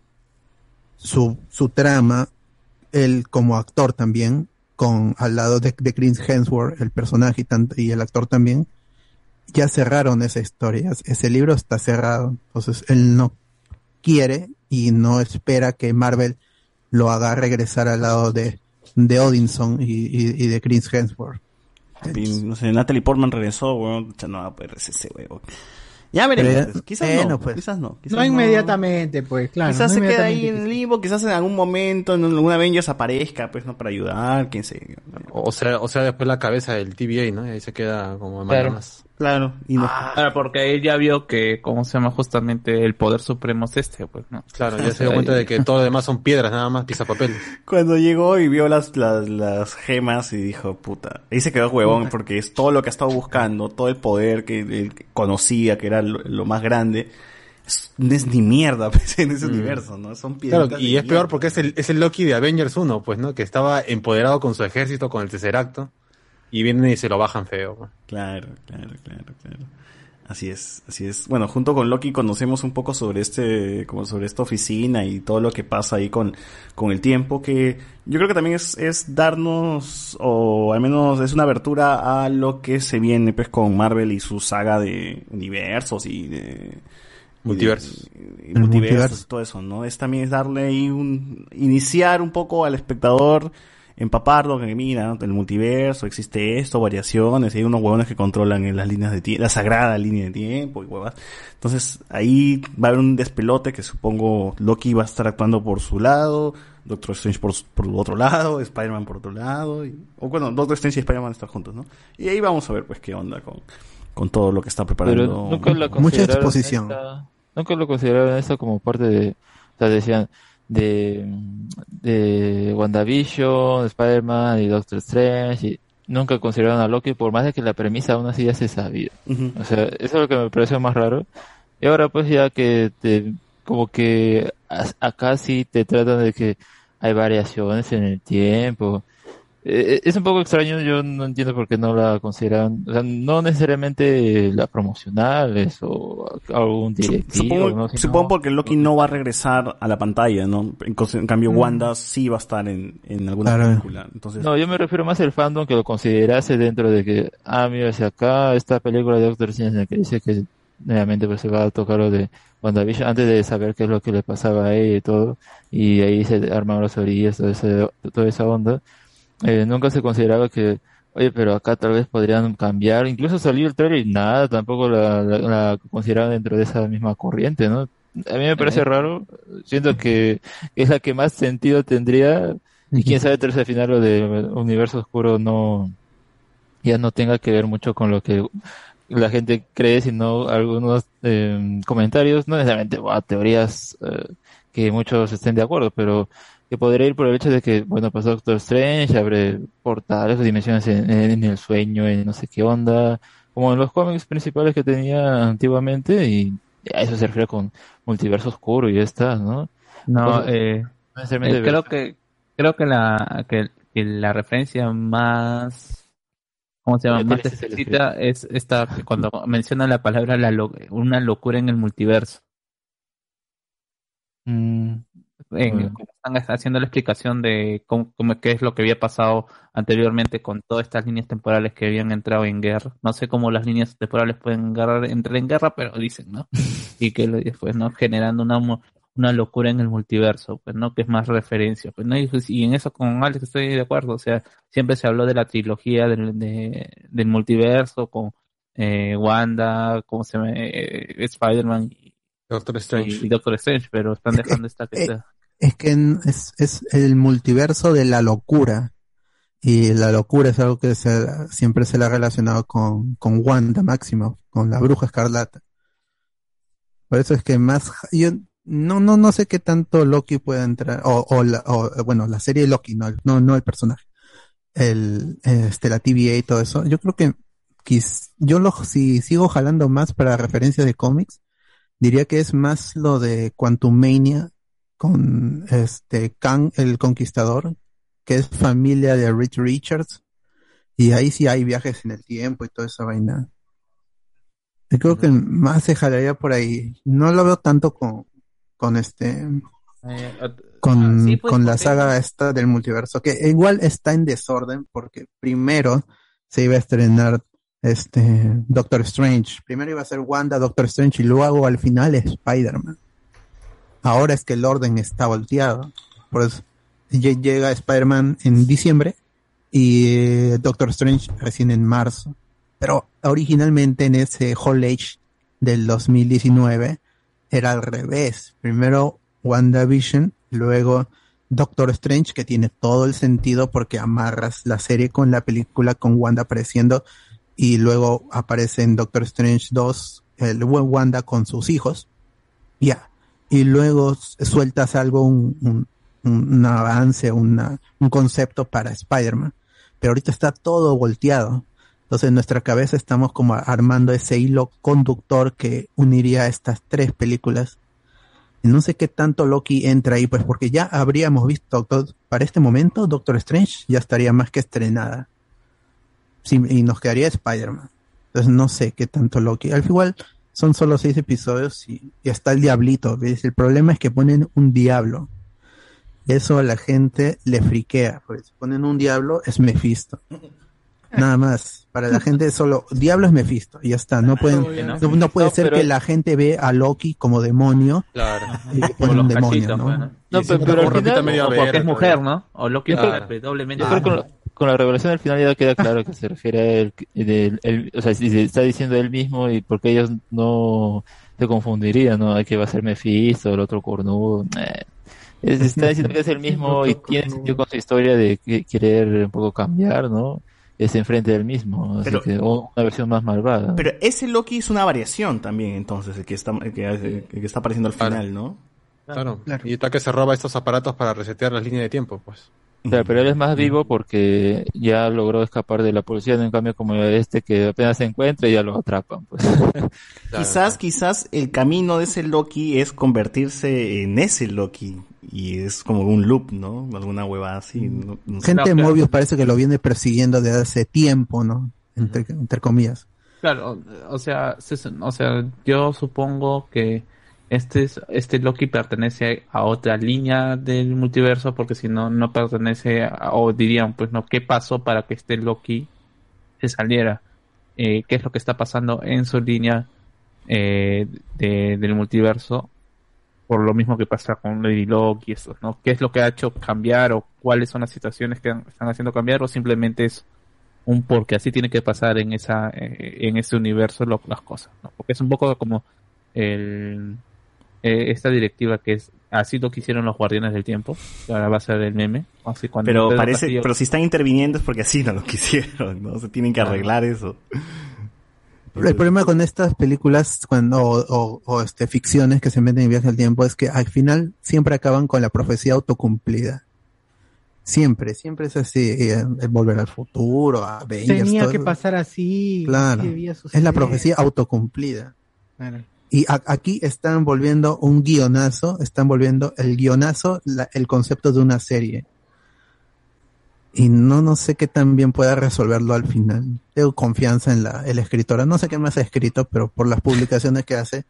su su trama él como actor también con al lado de, de Chris Hemsworth el personaje y el actor también ya cerraron esa historia ese libro está cerrado entonces él no quiere y no espera que Marvel lo haga regresar al lado de, de Odinson y, y, y de Chris Hemsworth. No sé, Natalie Portman regresó, weón. Ya no va a poder ser ese weón. Ya veremos. Pero ya- pues, Quizás no, pues. quizás no. Quizás No inmediatamente, pues, claro. quizás no se queda ahí en limbo, quizás en algún momento en algún Avengers aparezca, pues, ¿no? Para ayudar, quién sé. O sea, o sea, después la cabeza del TVA, ¿no? Y ahí se queda como Claro. más. Claro, y no. Claro, porque él ya vio que, ¿cómo se llama? Justamente el poder supremo es este, pues, ¿no? Claro, ya se dio cuenta de que todo lo demás son piedras, nada más, pisapapeles. [laughs] Cuando llegó y vio las, las, las gemas y dijo, puta, ahí se quedó huevón porque es todo lo que ha estado buscando, todo el poder que él conocía, que era lo, lo más grande, es- no es ni mierda [laughs] pues, en ese universo, ¿no? Son piedras. Claro, y es peor porque es el, es el Loki de Avengers 1, pues, ¿no? Que estaba empoderado con su ejército, con el Tesseracto, y vienen y se lo bajan feo. Claro, claro, claro, claro. Así es, así es. Bueno, junto con Loki conocemos un poco sobre este, como sobre esta oficina y todo lo que pasa ahí con, con el tiempo, que yo creo que también es, es darnos, o al menos es una abertura a lo que se viene pues con Marvel y su saga de universos y de Multiversos. y- multiversos multiverso. todo eso, ¿no? Es también es darle ahí un, iniciar un poco al espectador, empaparlo, que mira, ¿no? el multiverso, existe esto, variaciones, y hay unos huevones que controlan en las líneas de tiempo, la sagrada línea de tiempo y huevas. Entonces, ahí va a haber un despelote que supongo Loki va a estar actuando por su lado, Doctor Strange por, su- por otro lado, Spider-Man por otro lado, y, o bueno, Doctor Strange y Spider-Man están juntos, ¿no? Y ahí vamos a ver pues qué onda con, con todo lo que está preparando. Pero nunca la Mucha exposición. esta- nunca lo consideraron esto como parte de, o sea, decían de, de WandaVision, Spider-Man y Doctor Strange y nunca consideraron a Loki por más de que la premisa aún así ya se sabía. O sea, eso es lo que me pareció más raro. Y ahora pues ya que te, como que acá sí te tratan de que hay variaciones en el tiempo. Eh, es un poco extraño, yo no entiendo por qué no la consideran, o sea, no necesariamente las promocionales o algún directivo, Supongo, ¿no? Sino- supongo porque Loki no va a regresar a la pantalla, ¿no? En, cambio, Mm. Wanda sí va a estar en, en alguna Claro. película. Entonces, No, yo me refiero más al fandom que lo considerase dentro de que, ah, mira, si acá esta película de Doctor Strange en la que dice que nuevamente pues se va a tocar lo de WandaVision antes de saber qué es lo que le pasaba a ella y todo, y ahí se armaron las orillas, todo ese- toda esa onda, eh, nunca se consideraba que, oye, pero acá tal vez podrían cambiar, incluso salió el trailer y nada, tampoco la, la, la consideraban dentro de esa misma corriente, ¿no? A mí me parece raro, siento que es la que más sentido tendría, y quién sabe, tal vez al final lo de Universo Oscuro no, ya no tenga que ver mucho con lo que la gente cree, sino algunos eh, comentarios, no necesariamente teorías eh, que muchos estén de acuerdo, pero que podría ir por el hecho de que, bueno, pues Doctor Strange abre portales o dimensiones en, en el sueño, en no sé qué onda, como en los cómics principales que tenía antiguamente, y a eso se refiere con multiverso oscuro y ya está, ¿no? No, eh, no eh, creo que creo que la que, que la referencia más ¿cómo se llama? Ya más explícita es esta cuando menciona la palabra la lo- una locura en el multiverso. Mm, En, están haciendo la explicación de cómo, cómo- qué es lo que había pasado anteriormente con todas estas líneas temporales que habían entrado en guerra. No sé cómo las líneas temporales pueden entrar en guerra, pero dicen, ¿no? [laughs] Y que después, ¿no? Generando una, una locura en el multiverso, pues, ¿no? Que es más referencia, pues, ¿no? Y, pues, y en eso con Alex estoy de acuerdo, o sea, siempre se habló de la trilogía del, de- del multiverso con eh, Wanda, ¿cómo se llama? Eh, Spider-Man y, Doctor Strange. y Doctor Strange, pero están [laughs] dejando esta que eh, sea. Es que es, es el multiverso de la locura. Y la locura es algo que se, siempre se le ha relacionado con, con Wanda Máximo, con la bruja escarlata. Por eso es que más, yo no, no, no sé qué tanto Loki puede entrar, o, o, la, bueno, la serie Loki, no, no, no el personaje. El, este, la TVA y todo eso. Yo creo que quiz- yo lo, si sigo jalando más para referencias de cómics, diría que es más lo de Quantum Mania con este Kang el Conquistador, que es familia de Rich Richards, y ahí sí hay viajes en el tiempo y toda esa vaina. Yo creo que más se jalaría por ahí. No lo veo tanto con, con este, Eh, con, ah, sí, pues, con la saga esta del multiverso, que igual está en desorden porque primero se iba a estrenar este Doctor Strange. Primero iba a ser Wanda, Doctor Strange y luego al final Spider-Man. Ahora es que el orden está volteado. Por eso, lle- llega Spider-Man en diciembre y eh, Doctor Strange recién en marzo. Pero originalmente en ese Hall Age del 2019 era al revés. Primero WandaVision, luego Doctor Strange, que tiene todo el sentido porque amarras la serie con la película con Wanda apareciendo y luego aparece en Doctor Strange 2 el Wanda con sus hijos. Ya. Y luego sueltas algo, un, un, un avance, una, un concepto para Spider-Man. Pero ahorita está todo volteado. Entonces en nuestra cabeza estamos como armando ese hilo conductor que uniría estas tres películas. Y no sé qué tanto Loki entra ahí, pues porque ya habríamos visto, para este momento, Doctor Strange ya estaría más que estrenada. Y nos quedaría Spider-Man. Entonces no sé qué tanto Loki. Al igual son solo seis episodios y, y está el diablito. ¿ves? El problema es que ponen un diablo. Eso a la gente le friquea. Ponen un diablo es Mephisto. [laughs] Nada más. Para la gente solo diablo es Mephisto. Y ya está. No pueden, ¿no? no, no puede ser pero- que la gente ve a Loki como demonio. Claro. Y le ponen un demonio, ¿no? Pero, al final, O porque es mujer, todavía. ¿no? O Loki Claro. es doblemente con, la- revelación al final ya queda claro que se refiere a él, del- él- o sea, si se está diciendo él mismo y porque ellos no se confundirían, ¿no? Hay que va a ser Mephisto, el otro cornudo, eh. Es- está diciendo que es el mismo [laughs] y tiene sentido con su historia de que querer un poco cambiar, ¿no? Es enfrente del mismo, así Pero- que o una versión más malvada. Pero ese Loki es una variación también, entonces, el que está, el que, el que está apareciendo al Claro. final, ¿no? Claro. Y está que se roba estos aparatos para resetear las líneas de tiempo, pues. Pero él es más vivo porque ya logró escapar de la policía, no en cambio como este que apenas se encuentra y ya lo atrapan, pues. [laughs] Quizás, quizás el camino de ese Loki es convertirse en ese Loki. Y es como un loop, ¿no? Alguna hueva así. no- no sé. Gente de Mobius parece que lo viene persiguiendo desde hace tiempo, ¿no? Entre, entre comillas. Claro, o sea, se- o sea, yo supongo que este es- este Loki pertenece a otra línea del multiverso porque si no no pertenece o dirían pues no qué pasó para que este Loki se saliera, Eh, qué es lo que está pasando en su línea eh, de- del multiverso por lo mismo que pasa con Lady Loki y eso, ¿no? ¿Qué es lo que ha hecho cambiar o cuáles son las situaciones que están haciendo cambiar o simplemente es un porque así tiene que pasar en esa eh, en ese universo las cosas. Porque es un poco como el eh, esta directiva que es así lo que hicieron los Guardianes del Tiempo, que ahora va a ser el meme, así cuando Pero Pedro parece, Castillo- pero si están interviniendo es porque así no lo [laughs] quisieron, ¿no? Se tienen que arreglar eso. El problema con estas películas cuando o, o- o, este ficciones que se meten en viaje al tiempo es que al final siempre acaban con la profecía autocumplida. Siempre, siempre es así. eh, el volver al futuro, a Avengers, Tenía todo que eso. pasar así. Claro. Es la profecía autocumplida. Claro. Y a- aquí están volviendo un guionazo, están volviendo el guionazo, la- el concepto de una serie. Y no, no sé qué tan bien pueda resolverlo al final. Tengo confianza en la, en la escritora. No sé qué más ha escrito, pero por las publicaciones que hace,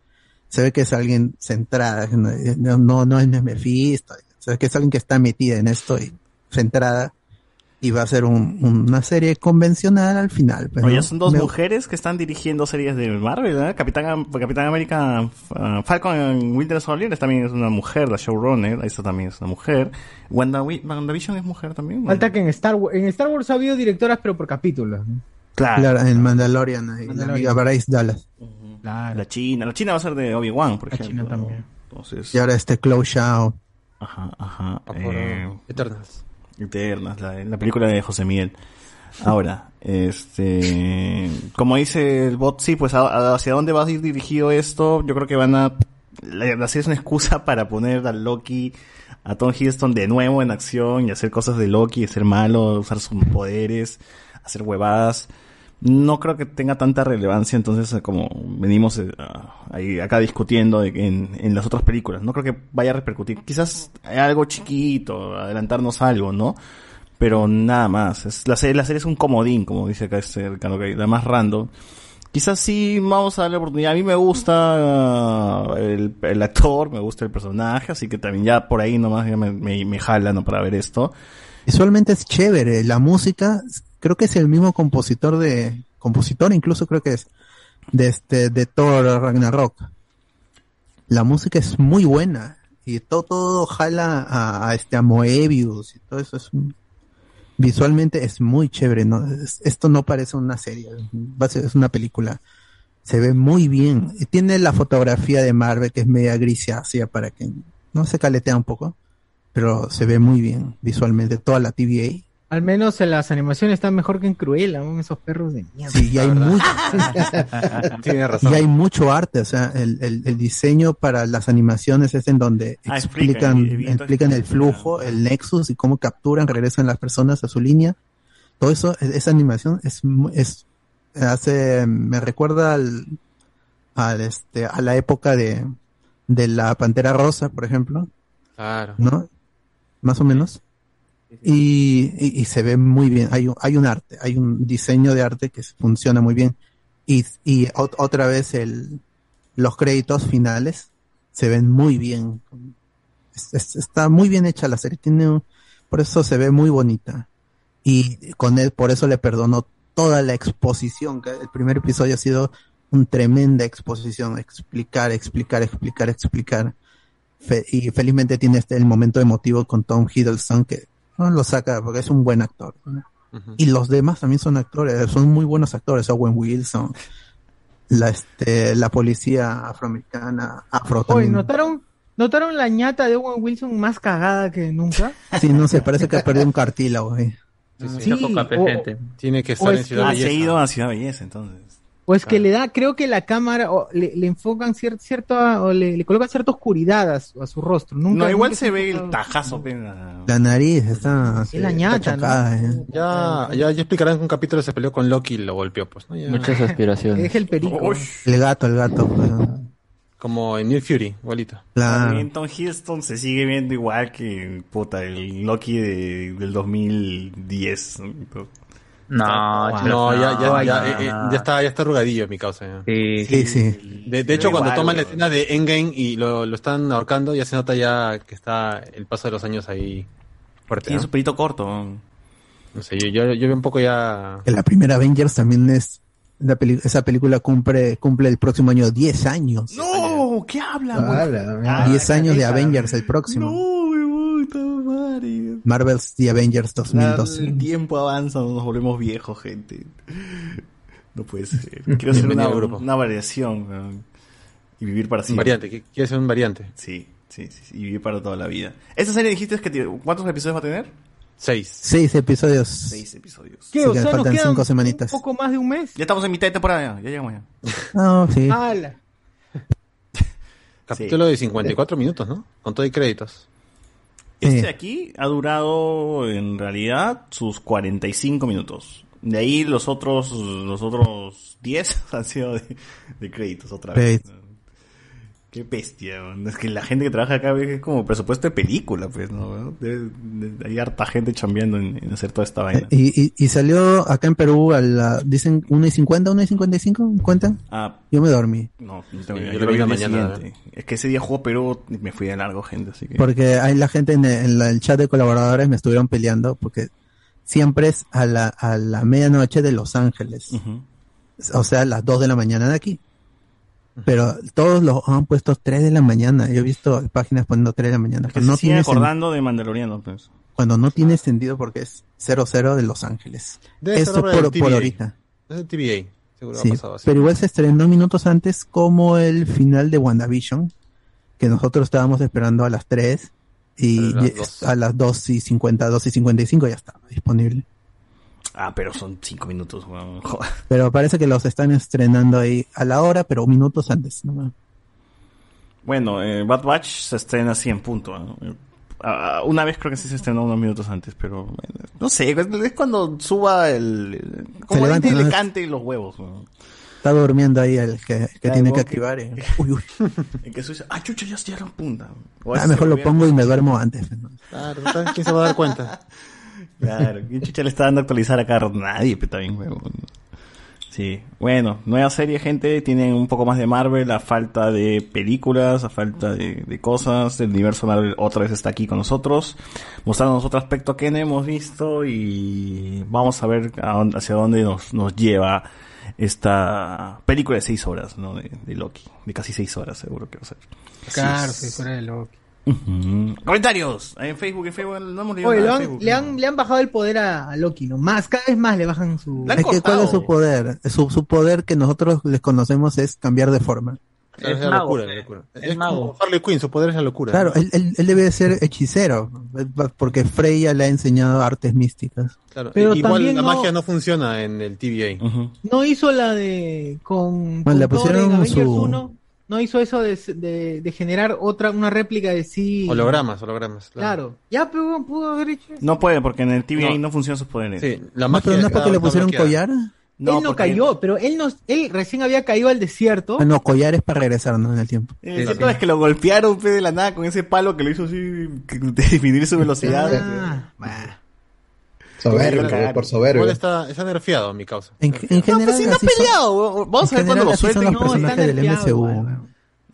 se ve que es alguien centrada. No, no, no es Mephisto. O sea, que es alguien que está metida en esto y centrada. Y va a ser un- una serie convencional al final. Pero Oye, son dos me- mujeres que están dirigiendo series de Marvel, ¿eh? Capitán, Capitán América, uh, Falcon en Winter Soldier también es una mujer, la showrunner, esta también es una mujer. Wanda, WandaVision es mujer también. Falta que en Star Wars, en Star Wars ha habido directoras, pero por capítulos. ¿no? Claro. Claro, en Mandalorian, ahí, la Mandalorian. Bryce Dallas. La China, la China va a ser de Obi-Wan, por ejemplo. también. Entonces, Y ahora este Chloe Shao. Ajá, ajá. por eh, Eternas. Eternas, la, la película de José Miguel. Ahora, este, como dice el bot, sí, pues a- hacia dónde va a ir dirigido esto, yo creo que van a, la, la serie es una excusa [laughs] para poner a Loki, a Tom Hiddleston de nuevo en acción y hacer cosas de Loki, ser malo, usar sus poderes, hacer huevadas. No creo que tenga tanta relevancia, entonces, eh, como venimos eh, ah, ahí acá discutiendo en, en las otras películas. No creo que vaya a repercutir. Quizás algo chiquito, adelantarnos algo, ¿no? Pero nada más. La, serie, la serie es un comodín, como dice acá este Ricardo, la más random. Quizás sí vamos a darle oportunidad. A mí me gusta ah, el, el actor, me gusta el personaje, así que también ya por ahí nomás ya me, me, me ¿no? Para ver esto. Visualmente es chévere. La música, creo que es el mismo compositor de, compositor incluso creo que es, de este, de Thor Ragnarok. La música es muy buena. y todo, todo jala a, este a Moebius y todo eso es visualmente es muy chévere, esto no parece una serie, es una película. Se ve muy bien. Y tiene la fotografía de Marvel que es media grisácea para que no se caletea un poco, pero se ve muy bien visualmente toda la TVA. Al menos en las animaciones están mejor que en Cruella, aún esos perros de mierda. Sí, y hay mucho, [laughs] Tiene y hay mucho arte, o sea, el, el, el diseño para las animaciones es en donde Ah, explican, el flujo, el nexus y cómo capturan, regresan las personas a su línea. Todo eso, e- esa animación es, es hace, me recuerda al, al este, a la época de, de la Pantera Rosa, por ejemplo, Claro. ¿no? Más o menos. Y, se ve muy bien. Hay, un- hay un arte, hay un diseño de arte que funciona muy bien. Y, y ot- otra vez el, los créditos finales se ven muy bien. Es- es- está muy bien hecha la serie. Tiene por eso se ve muy bonita. Y con él, por eso le perdono toda la exposición. que El primer episodio ha sido una tremenda exposición. Explicar, explicar, explicar, explicar. Y felizmente tiene este el momento emotivo con Tom Hiddleston que no lo saca porque es un buen actor. ¿no? Y los demás también son actores, son muy buenos actores. Owen Wilson, la este, la policía afroamericana, afro Oye. ¿notaron, ¿notaron la ñata de Owen Wilson más cagada que nunca? Sí, no sé, parece que ha perdido un cartílago. eh. Sí, o- Tiene que o estar en Ciudad Ah, se ha Belleza. ido a Ciudad Belleza, entonces. O es que le da, creo que la cámara o le, le enfocan cier- cierta, o le, le colocan cierta oscuridad a su, a su rostro. Nunca, no, igual nunca se ve el tajazo. pe, la- La nariz está, Es la está ñata, chocada, ¿no? eh. Ya, ya, ya explicarán que un capítulo se peleó con Loki y lo golpeó, pues, ¿no? Ya. Muchas aspiraciones. Es el perico. El gato, el gato. pues, Como en New Fury, igualito. Claro. También Tom Hiddleston se sigue viendo igual que puta, el Loki de, del 2010. ¿No? No, No, ya, ya, no, ya, no, eh, eh, no. ya está, ya está arrugadillo mi causa. ya. Sí, Sí, sí. De, de hecho, cuando toman la escena de Endgame y lo, lo están ahorcando, ya se nota ya que está el paso de los años ahí fuerte. Tiene ¿no? su pelito corto. No sé, yo, yo, yo veo un poco ya... Que la primera Avengers también es. la peli- esa película cumple, cumple el próximo año 10 años. No, ¿qué habla, Ah, güey? la Ah, 10 años de. Avengers el próximo. Marvel's The Avengers 2012. El tiempo avanza, nos volvemos viejos, gente. No puede ser. [laughs] Quiero hacer Bienvenido una, al grupo. una variación y vivir para siempre. variante, ¿qué- ¿quieres ser un variante? Sí, sí, sí, sí, y vivir para toda la vida. ¿Esta serie dijiste que cuántos episodios va a tener? Seis. Seis episodios. Seis episodios. ¿Qué? Sí, o sea, nos faltan quedan cinco semanitas. un poco más de un mes. Ya estamos en mitad de temporada, ya, ya llegamos ya. No, sí. ¡Hala! [laughs] Capítulo de 54 minutos, ¿no? Con todo y créditos. Este de aquí ha durado en realidad sus 45 minutos. De ahí los otros los otros 10 [laughs] han sido de, de créditos otra vez. Qué bestia, man. es que la gente que trabaja acá es como presupuesto de película, pues, ¿no? De- hay harta gente chambeando en, en hacer toda esta vaina. Y, y, y salió acá en Perú a la, dicen 1 y 50, 1 y 55, ¿cuentan? Ah, Yo me dormí. no, no tengo Sí, yo Yo lo vi la mañana, siguiente. Es que ese día jugó Perú y me fui de largo, gente, así que... Porque hay la gente en el, en la- el chat de colaboradores me estuvieron peleando porque siempre es a la, a la medianoche de Los Ángeles. O sea, a las 2 de la mañana de aquí. Pero todos los han puesto 3 de la mañana. Yo he visto páginas poniendo 3 de la mañana. Que no se sigue tiene sen- acordando de Mandaloriano, pues. cuando no tiene sentido porque es 00 de Los Ángeles. Debe Esto por, por ahorita. Es el TVA. Seguro Sí, ha pasado así. pero igual se estrenó minutos antes como el final de WandaVision, que nosotros estábamos esperando a las 3 y A las ye- dos. a las 2 y 50, 2 y 55 ya estaba disponible. Ah, pero son 5 minutos, weón. [laughs] Joder. Pero parece que los están estrenando ahí a la hora, pero minutos antes. ¿no? Bueno, eh, Bad Batch se estrena así en punto. ¿no? Eh, una vez creo que sí se estrenó unos minutos antes, pero eh, no sé, es es cuando suba el... el- como levanta, le ¿no? cante los huevos. ¿no? Está durmiendo ahí el que, tiene que que- activar. y- uy, uy. [laughs] En que suiza, ah, chucha, ya ya era punta. O Ah, mejor lo pongo y me duermo antes. ¿no? Claro, ¿quién se va a dar cuenta? [laughs] Claro, ¿quién chucha le está dando a actualizar a Carlos? Nadie, pero también, huevón. Sí, bueno, nueva serie, gente. Tienen un poco más de Marvel, a falta de películas, a falta de, de cosas. El universo Marvel otra vez está aquí con nosotros, mostrándonos otro aspecto que no hemos visto y vamos a ver a dónde- hacia dónde nos, nos lleva esta película de seis horas, ¿no? De, de Loki, de casi seis horas seguro que va a ser. Claro, sí, fuera de Loki. Comentarios. En Facebook, en Facebook no hemos leído Oye, nada lo en han- Facebook. le, han, le han bajado el poder a, a Loki, ¿no? Más, cada vez más le bajan su... Es que cuál es su poder. Su, su poder que nosotros les conocemos es cambiar de forma. Claro, es Es la mago, locura, eh. la locura. Es Es mago. como Harley Quinn, su poder es la locura. Claro, él, él- él debe de ser hechicero, porque Freya le ha enseñado artes místicas. Claro, Pero Igual también la no- magia no funciona en el TVA. No hizo la de... Con, Bueno, le con Thor pusieron en Avengers su- 1, no hizo eso de, de, de generar otra, una réplica de sí. Hologramas, hologramas. Claro. Ya, pero pudo haber hecho eso. No puede, porque en el TVA no, No. funcionan sus poderes. Sí, la No, pero no es porque le pusieron collar. No, él no porque- cayó, pero él no, él recién había caído al desierto. Ah, no, collar es para regresar, ¿no? En el tiempo. Eh, El cierto es que lo golpearon pe, de la nada con ese palo que lo hizo así que- [laughs] de disminuir su velocidad. Ah, Soberbio, por soberbio. Está, está nerfeado mi causa. En, en general, pues si no ha así son- peleado, weón. Vamos a ver cuando lo así son suelten. los personajes del MCU.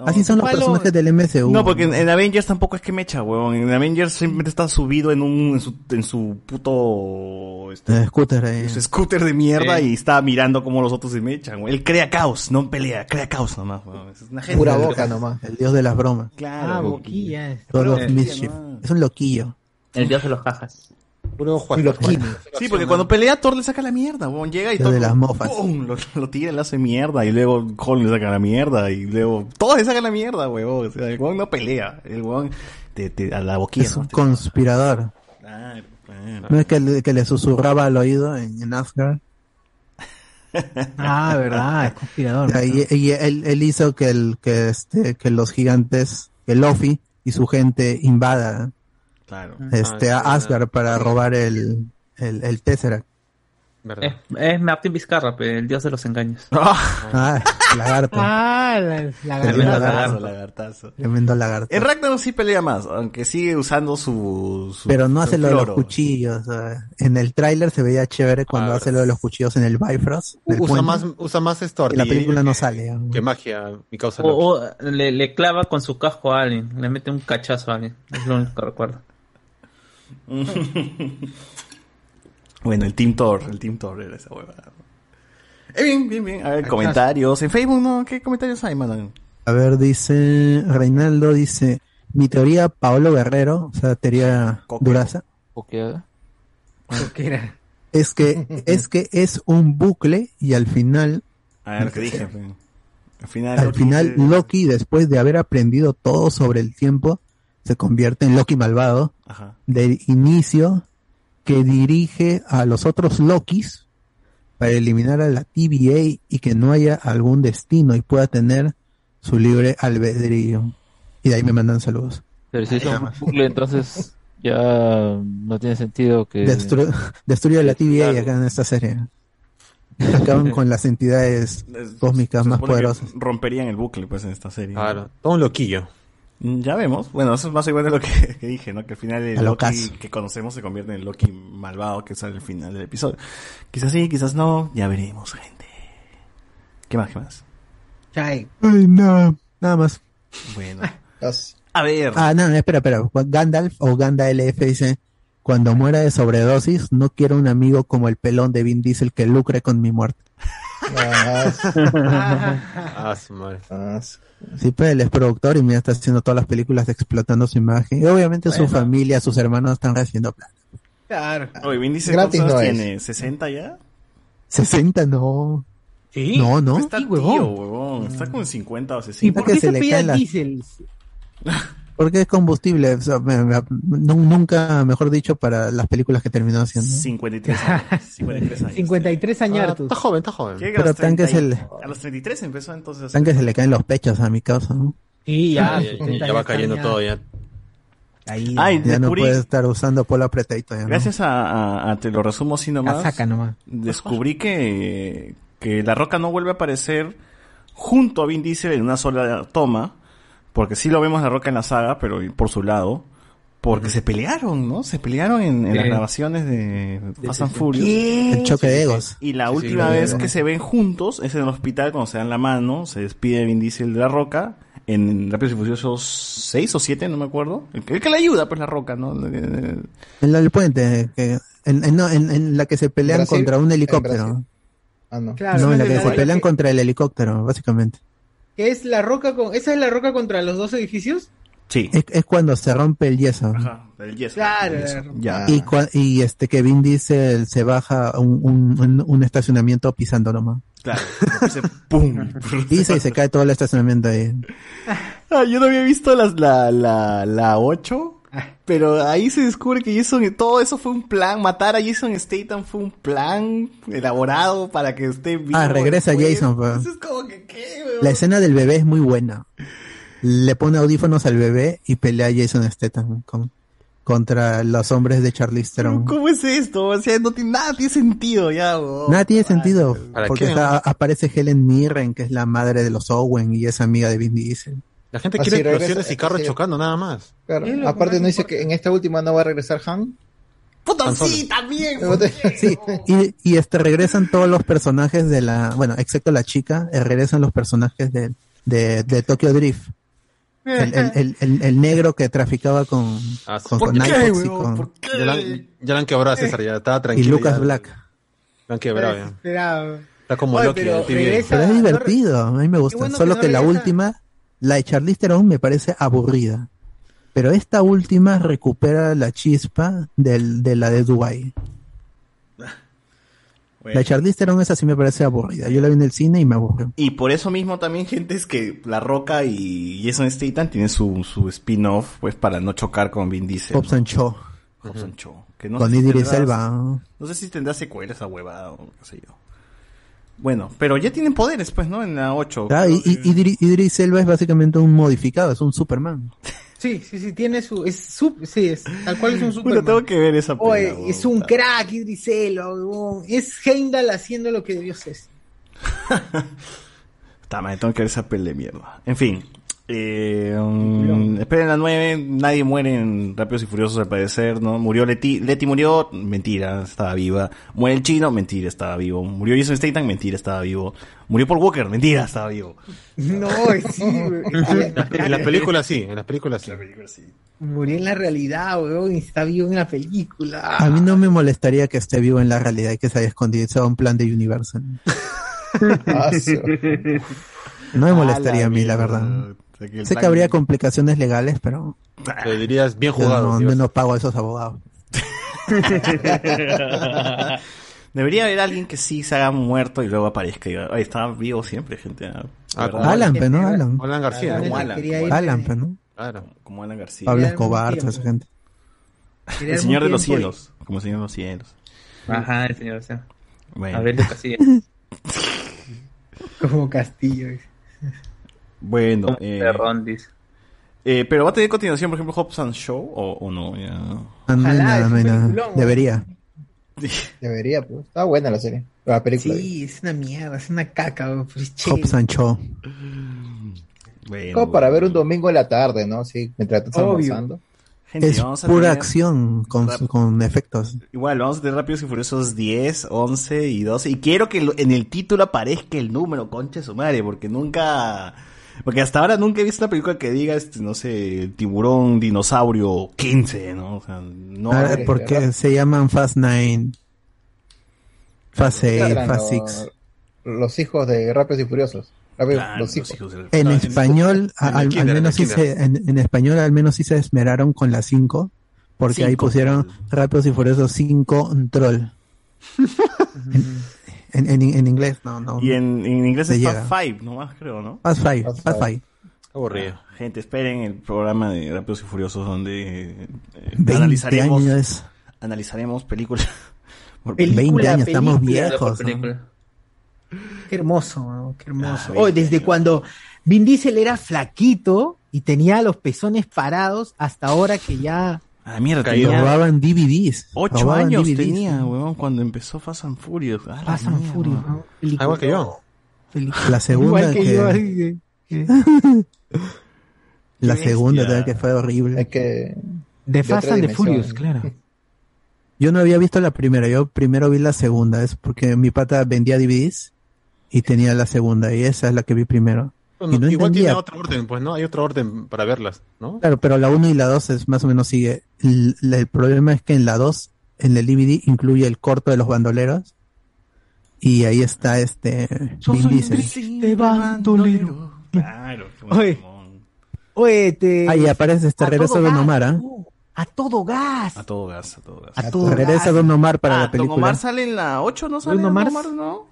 Así son los Palo- personajes del MCU. No, porque en, en Avengers tampoco es que mecha, weón. En Avengers simplemente está subido en un en su, en su puto este, Eh, scooter en su scooter de mierda y está mirando cómo los otros se mechan. weón. Él crea caos, no pelea, crea caos nomás, weón. Es una gente Pura de- boca nomás. El dios de las bromas. Claro. Ah, boquilla. of Eh, Mischief. Es un loquillo. El dios de los jajas. Puro loquini. Sí, porque cuando pelea Thor le saca la mierda, weón. Llega y Thor de las mofas. ¡pum! Lo, lo tira y le hace mierda. Y luego Hulk le saca la mierda. Y luego todos le sacan la mierda, weón. O sea, el weón no pelea. El weón te, te- a la boquilla. Es ¿no? un conspirador. Claro, claro. No es que le, que le susurraba al oído en, en Asgard. [laughs] Ah, verdad, es conspirador. Y, y él, él hizo que el que este que los gigantes, que Luffy y su gente invada Claro. este Ah, a Asgard para robar el el, el Tesseract. ¿Verdad? Es, es Martín Vizcarra, el dios de los engaños. [laughs] Ah, lagarto. Ah, la, la Tremendo lagarto. lagartazo. Tremendo lagarto. En Ragnarok sí pelea más, aunque sigue usando su. su- Pero no su hace lo de los cuchillos. sea, En el tráiler se veía chévere cuando Ah, hace lo de los cuchillos en el Bifrost. del Usa puente, más, usa más esto y la película no sale. Que magia, mi causa. O, o le, le clava con su casco a alguien, le mete un cachazo a alguien. Es lo único que recuerdo. [laughs] bueno, el Team Thor, el Team Thor era esa huevada. Eh, bien, bien, bien. A ver, comentarios. En Facebook, ¿no? ¿Qué comentarios hay, mano? A ver, dice Reinaldo, dice, mi teoría Paolo Guerrero, o sea, teoría. Duraza, Pokeada. ¿Qué era? es que es que es un bucle y al final, A ver, ¿qué dije? [laughs] pe? Al final, al Loki final dice- Loki, después de haber aprendido todo sobre el tiempo, se convierte en Loki malvado Ajá. del inicio que dirige a los otros Lokis para eliminar a la TVA y que no haya algún destino y pueda tener su libre albedrío. Y de ahí me mandan saludos. Pero si es un bucle, entonces ya no tiene sentido que... Destru- destruye la TVA acá en esta serie. Acaban [laughs] con las entidades cósmicas más poderosas. Romperían el bucle, pues, en esta serie. Claro, todo un loquillo. Ya vemos. Bueno, eso es más igual de lo que, [laughs] que dije, ¿no? Que al final el Loki caso. que conocemos se convierte en el Loki malvado que sale al final del episodio. Quizás sí, quizás no. Ya veremos, gente. ¿Qué más, qué más? Chay. Ay, no, nada más. Bueno. [laughs] A ver. Ah, no, no, espera, espera. Gandalf o Ganda LF dice, cuando muera de sobredosis, no quiero un amigo como el pelón de Vin Diesel que lucre con mi muerte. Sí, pues él es productor y mira, está haciendo todas las películas explotando su imagen. Y obviamente su familia, sus hermanos están recibiendo plata. Claro. Oye, Vin dice Gratis ¿cuántos no es. tiene? ¿60 ya? 60 no. Sí. No, no. Está Sí, tío, huevón. huevón. Está como en 50 o ¿Y 60. por que qué se se le caen las-? [laughs] Porque es combustible, o sea, me- me- nu- nunca, mejor dicho, para las películas que terminó haciendo. 53 años. [laughs] 53 años. 53 Ah, añartos. está joven, está joven. Llega a Pero los tan que 30 y- se le- A los 33 empezó entonces. a Están que se le caen los pechos a mi causa, ¿no? Sí, ya. Ya, ya- ya va cayendo todo ya. Ahí. Ay, Ya no puede estar usando polo apretadito ya, ¿no? Gracias a, a- a- te lo resumo así nomás. Casaca nomás. Descubrí que, que La Roca no vuelve a aparecer junto a Vin Diesel en una sola toma. Porque sí lo vemos La Roca en la saga, pero por su lado. Porque se pelearon, ¿no? Se pelearon en, en las grabaciones de Fast and Furious. El choque de egos. Y la Sí, última vez que se ven juntos es en el hospital cuando se dan la mano, se despide Vin Diesel de la Roca, en Rápidos y Furiosos 6 o 7, no me acuerdo. El que, el que le ayuda, pues la Roca, ¿no? En la del puente, que, en, en- no, en- en la que se pelean Brasil, contra un helicóptero. Ah, no. Claro, no, en la que se pelean que- contra el helicóptero, básicamente. Que es la roca con. ¿Esa es la roca contra los dos edificios? Sí. Es, es cuando se rompe el yeso. El yeso. Claro, El yeso. la- Ya. Y, cua- y este que Vin Diesel se baja un, un, un- un estacionamiento pisando nomás. Claro. [laughs] Dice, ¡Pum! Pisa y se cae todo el estacionamiento ahí. Ah, yo no había visto las, la, la, la 8, pero ahí se descubre que Jason, todo eso fue un plan, matar a Jason Statham fue un plan elaborado para que esté vivo. Ah, regresa después. Jason. pues. Entonces, como que, ¿qué, weón? La escena del bebé es muy buena. Le pone audífonos al bebé y pelea a Jason Statham con, contra los hombres de Charlize Theron. ¿Cómo es esto? O sea, no tiene, nada tiene sentido ya, weón. Nada tiene sentido. ¿Para Porque qué? está- aparece Helen Mirren, que es la madre de los Owen y es amiga de Vin Diesel. La gente Ah, quiere regresa- explosiones y carros sí. chocando, nada más. Claro. Aparte no dice que en esta última no va a regresar Han. Puta, sí, [laughs] también. Sí, y, y este regresan todos los personajes de la, bueno, excepto la chica, eh, regresan los personajes de, de, de Tokyo Drift. El, el, el, el- el negro que traficaba con, Ah, con, ¿por con qué, y con- ¿Por qué? Ya la, han- ya la han quebrado César, ya estaba y tranquilo. Lucas ya. Black. La han quebrado ya. Está como Oye, Loki, pero el TV. regresa- Pero es divertido, a mí me gusta. bueno Solo que que, no la regresa. última, la de Charlize Theron me parece aburrida. Pero esta última recupera la chispa del, de la de Dubai. La de Charlize Theron esa sí me parece aburrida. Yo la vi en el cine y me aburrió. Y por eso mismo también, [laughs] gente, es que La Roca y Jason Statham tienen su, su spin-off, pues, para no chocar con Vin Diesel. Hobbs and Shaw. Hobbs and Shaw. Que no Con sé si Idris tendrá- Elba. No sé si tendrá secuela esa huevada o qué sé yo. Bueno, pero ya tienen poderes, pues, ¿no? En la 8. Ah, y, y- Idri- Idris Elba es básicamente un modificado, es un Superman. [laughs] Sí, sí, sí, tiene su, es su, sí, es, tal cual es un Bueno, super. tengo que ver esa Oye, es un crack, Idris Elba. Es Heimdall haciendo lo que debió ser. Está [laughs] mal, tengo que ver esa pelea de mierda. En fin. Eh, um, esperen la 9, nadie muere en Rápidos y Furiosos al parecer, ¿no? Murió Leti, Leti murió, mentira, estaba viva. Muere el chino, mentira, estaba vivo. Murió Jason Statham, mentira, estaba vivo. Murió Paul Walker, mentira, estaba vivo. [laughs] No, sí, [laughs] güey. En las películas sí, en las películas sí. Murió en la realidad, weón, y está vivo en la película. A mí no me molestaría que esté vivo en la realidad y que se haya escondido, sea un plan de Universal. [laughs] Ah, No me A molestaría la a mí, la verdad. Sé que habría complicaciones legales, pero Le dirías bien jugado. no, digo. yo no pago a esos abogados. [laughs] Debería haber alguien que sí se haga muerto y luego aparezca y "Ay, estaba vivo siempre, gente. ah, Ah, ¿verdad?". como Alan, no Alan. Alan García. Como ¿no? Alan, como Alan, no. Claro. Como Alan García. Pablo Escobar, toda esa gente. El Señor de los Cielos. Como el Señor de los Cielos. Ajá, el señor, o sea. Bueno. A ver, de Casilla. [laughs] Como Castillo. Bueno, eh, eh, pero va a tener continuación, por ejemplo, Hobbs and Show o, o no. Ya. No Ojalá, no Debería. [laughs] Debería, pues. Está buena la serie. La película. Sí, es una mierda, es una caca, weón, pero es chévere. Hobbs and Shaw. Bueno, Como para ver un domingo en la tarde, ¿no? Sí, mientras estás almorzando. gente, Es vamos a pura tener- acción con, con efectos. Igual, vamos a tener Rápidos y Furiosos 10, 11 y 12. Y quiero que lo- en el título aparezca el número, concha su madre, porque nunca... Porque hasta ahora nunca he visto una película que diga, este, no sé, tiburón, dinosaurio 15, ¿no? O sea, no... Ah, madre, porque ¿verdad? se llaman Fast 9, Fast 8, Eran Fast los- 6. Los hijos de Rápidos y Furiosos. Claro, los hijos. del- En Ah, en- español, en al, kinder, menos sí se, en, en español al menos sí se esmeraron con la 5, porque ahí pusieron. Rápidos y Furiosos 5 Troll. [laughs] en, en, en inglés, no, no. Y en, en inglés es. Fast 5, nomás creo, ¿no? Fast 5, Fast Fast Five. 5. Aburrido. Gente, esperen el programa de Rápidos y Furiosos donde eh, 20 analizaremos, años. analizaremos películas. [laughs] por Película, 20 años, estamos viejos. Qué hermoso, qué hermoso. Ah, Oye, veinte desde años. cuando Vin Diesel era flaquito y tenía los pezones parados hasta ahora que ya... Ah, mierda, Caía. tenía Robaban DVDs. ocho robaban años DVDs. tenía, weón, cuando empezó Fast and Furious. Ah, Fast and. Furious, igual que yo. La [laughs] segunda Igual que, que- yo, así que- que- [laughs] La segunda también que fue horrible. Que. De Fast and the. Furious, claro. [laughs] Yo no había visto la primera, yo primero vi la segunda, es porque mi pata vendía DVDs y tenía la segunda, y esa es la que vi primero. Bueno, y no igual entendía. tiene otro orden, pues, ¿no? Hay otro orden para verlas, ¿no? Claro, pero la 1 y la 2 es más o menos sigue. El, el problema es que en la 2, en el DVD, incluye el corto de los bandoleros. Y ahí está este Vin Diesel. triste bandolero. Claro. qué Oye. Oye, te... Ahí aparece este regreso de Don Omar, ¿ah? A todo gas. A todo gas, a todo gas. A todo Regresa gas. Don Omar para Ah, la Don película. Omar sale en la 8, ¿no sale Don Don Omar? Omar, no?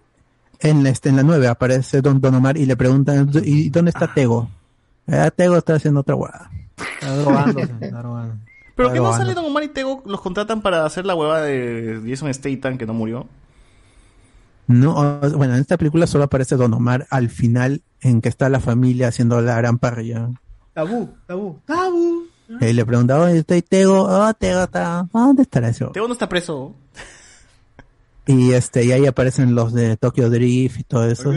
En, este, en la 9 aparece Don, Don Omar y le preguntan, ¿y dónde está Tego? Ah, Tego está haciendo otra hueá. Está drogándose, está drogando. ¿Pero que no Bueno. sale Don Omar y Tego? ¿Los contratan para hacer la hueva de Jason Statham que no murió? No, bueno, en esta película solo aparece Don Omar al final en que está la familia haciendo la gran parrilla. Tabú, tabú, tabú. Y le pregunta, oye, estoy Tego, oh, Tego está, ¿dónde estará eso? Tego no está preso. Y este, y ahí aparecen los de Tokyo Drift y todo eso.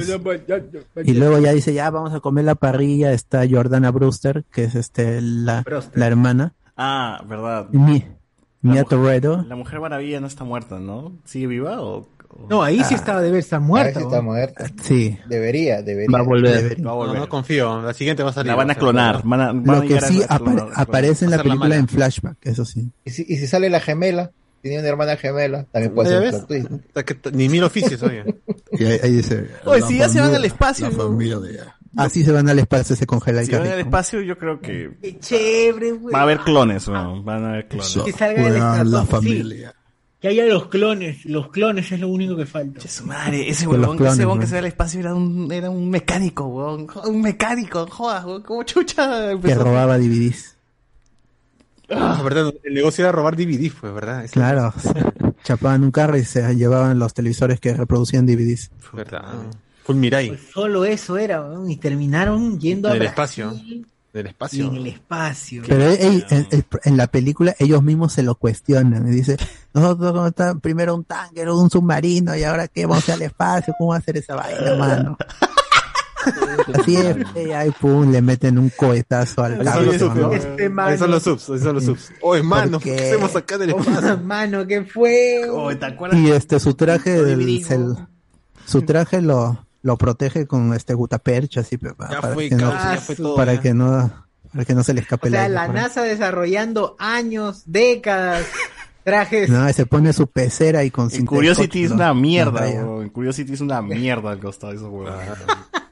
Y luego ya dice, ya vamos a comer la parrilla, está Jordana Brewster, que es este la, la hermana, Ah, verdad. Mi, Mia Toretto. La Mujer Maravilla no está muerta, ¿no? ¿Sigue viva o...? No, ahí sí Ah. estaba, debe estar Ahí muerta. sí está muerta. Sí. Debería, debería. Va a volver. Debería. Va a No, volver. no confío. La siguiente va a salir. La van a clonar. Van a, van a Lo que sí a apare- clonar- aparece en la película en flashback, eso sí. Y si, y si sale la gemela, tiene una hermana gemela, también puede ¿Ya ser un plot twist, ¿no? O sea, que t- Ni mil oficios, oye. [laughs] Y ahí, ahí dice. Oye, la si ya se van al espacio. La familia de. Así se van al espacio, se congela el Si van al carrito. espacio, yo creo que Qué chévere, güey. va a haber clones, weón. Van a haber clones. Eso, Que salga el juega extracto, la sí. familia. Que haya los clones. Los clones es lo único que falta. Che, su madre, ese Con los huevón, que ese clones, huevón que ¿no? se va al espacio era un, era un mecánico, weón. Un mecánico, jodas, weón. Como chucha Que empezó. robaba DVDs. Ah, verdad. El negocio era robar DVD, pues, ¿verdad? Claro. [laughs] Chapaban un carro y se llevaban los televisores que reproducían DVDs. verdad. Full Mirai. Pues solo eso era, y terminaron yendo a Del Brasil espacio. Del y espacio. en el espacio. Pero ey, en, en- en la película ellos mismos se lo cuestionan. Y dice, nosotros está primero un tanque, luego un submarino y ahora qué, vamos al espacio, ¿cómo va a hacer esa vaina, mano? [laughs] Así es, y ahí pum, le meten un cohetazo al carro. Este mano. son los subs, son los subs. Oye, mano, ¿Por ¿qué hacemos acá del espacio? Mano, ¿qué fue? Oye, ¿te acuerdas? Y este, su traje, del- se- su traje lo, lo protege con este gutapercha, así, para, fue, que no, causa, ya fue todo. para ya. que no, para que no se le escape O sea, el aire la. NASA desarrollando años, décadas, [laughs] trajes. No, se pone su pecera y con En Curiosity es una mierda, weón. En Curiosity es una mierda al costado de esos huevos.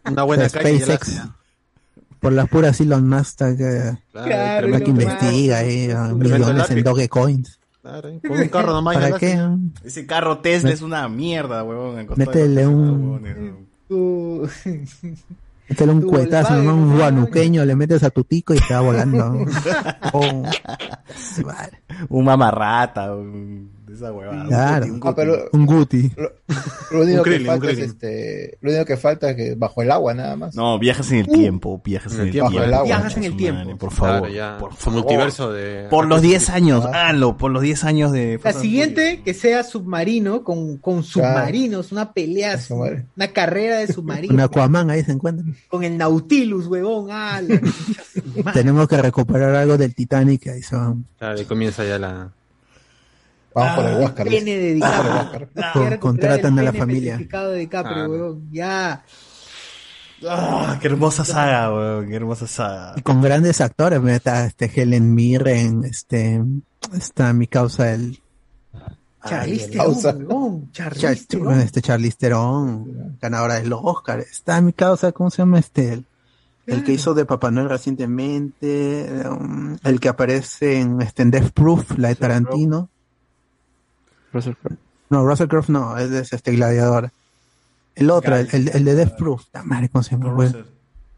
Una buena calle. y ya la- SpaceX. Por las puras Elon Musk que, Claro, que investiga ahí, Tremendo millones en. Dogecoins. Claro, con un carro nomás. ya ¿Para qué? Ese carro Tesla es una mierda, huevón. Métele un- [laughs] Tu- Métele un cuetazo, nomás un guanuqueño, le metes a tu tico y te va volando. [laughs] Oh, madre. Un mamarrata, un- de esa huevada. Un guti, un Ah, pero Un guti. lo, [laughs] lo único Un que krillin, un falta es krillin. este, lo único que falta es que bajo el agua nada más. No, viajas en el tiempo, viajas en el tiempo. Bajo el agua. Viajas en el tiempo. madre, por Claro, favor. ya. por favor. multiverso de. Por los 10 años, Ah. por los 10 años de... La siguiente, que sea submarino, con, con submarinos, una pelea, una carrera de submarinos. Un Aquaman ahí se encuentra. Con el Nautilus, huevón. Ah. [laughs] Tenemos que recuperar algo del Titanic ahí se van. Claro, y comienza ya la. Vamos por el Huáscar. pene de DiCaprio. Vamos por el recuperar contratan el a la familia. de Ah. Ya. Ah, qué hermosa saga, weón, qué hermosa saga. Y con grandes actores, está este Helen Mirren, este, está mi causa el Charlize. Theron, Charlize este Charlize Theron, ganadora de los Oscar. Está mi causa, ¿cómo se llama este? El, el que hizo de Papá Noel recientemente, um, el que aparece en, este, en Death Proof, la de Tarantino. Russell Crowe. No, Russell Crowe no, es, es este gladiador. El otro, el, el- el de Death Proof. La madre, ¿cómo se llama? güey?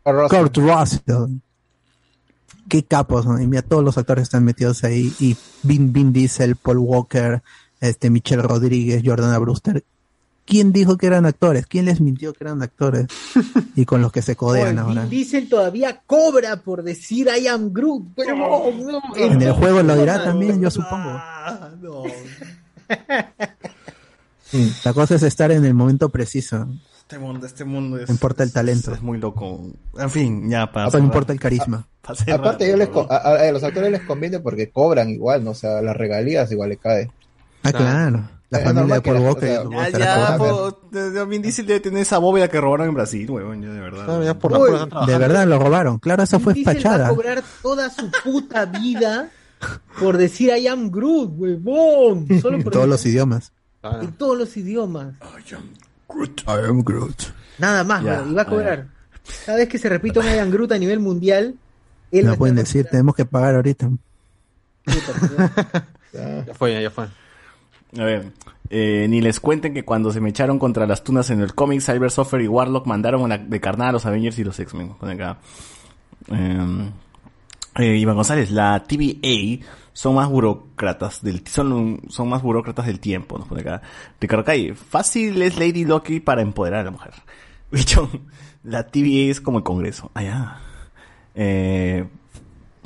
Kurt Russell. Qué capos, ¿no? Y mira, todos los actores están metidos ahí. Y Vin, Vin Diesel, Paul Walker, este Michelle Rodríguez, Jordana Brewster. ¿Quién dijo que eran actores? ¿Quién les mintió que eran actores? [laughs] Y con los que se codean Oye, ahora. Vin Diesel todavía cobra por decir I am Groot. Pero no, no, En el juego lo dirá no, también, yo supongo. Ah, La cosa es estar en el momento preciso. Este mundo, este mundo es... No importa el es- talento. Es, muy loco. En fin, ya para... No importa el carisma. Pa' cerrar, Aparte, ellos les a, a- a los actores les conviene porque cobran igual, ¿no? O sea, las regalías igual le cae. Ah, claro. La Es familia de Paul Walker. o sea, supongo Ya, ya, Vin Diesel debe tener esa bóveda que robaron en Brasil, weón, ya de verdad. Ya por Uy, De verdad lo robaron. Claro, eso fue Diesel va a fachada. cobrar toda su puta vida por decir I am Groot, huevón. [laughs] Solo En todos los idiomas. Claro. en todos los idiomas. I am Groot. Nada más, weón, y va a cobrar. Cada vez que se repita un I am Groot a nivel mundial, Él va No pueden decir, tenemos que pagar ahorita. [laughs] Ya fue, ya, fue. A ver, eh, ni les cuenten que cuando se me echaron contra las tunas en el cómic, Cyber Software y Warlock mandaron a de carnada a los Avengers y los X-Men. Eh, eh, Iván González, la TVA son más burócratas del son, son más burócratas del tiempo, nos pone acá. Ricardo Calle, fácil es Lady Loki para empoderar a la mujer. [laughs] Bicho, la TVA es como el Congreso. Allá. Eh,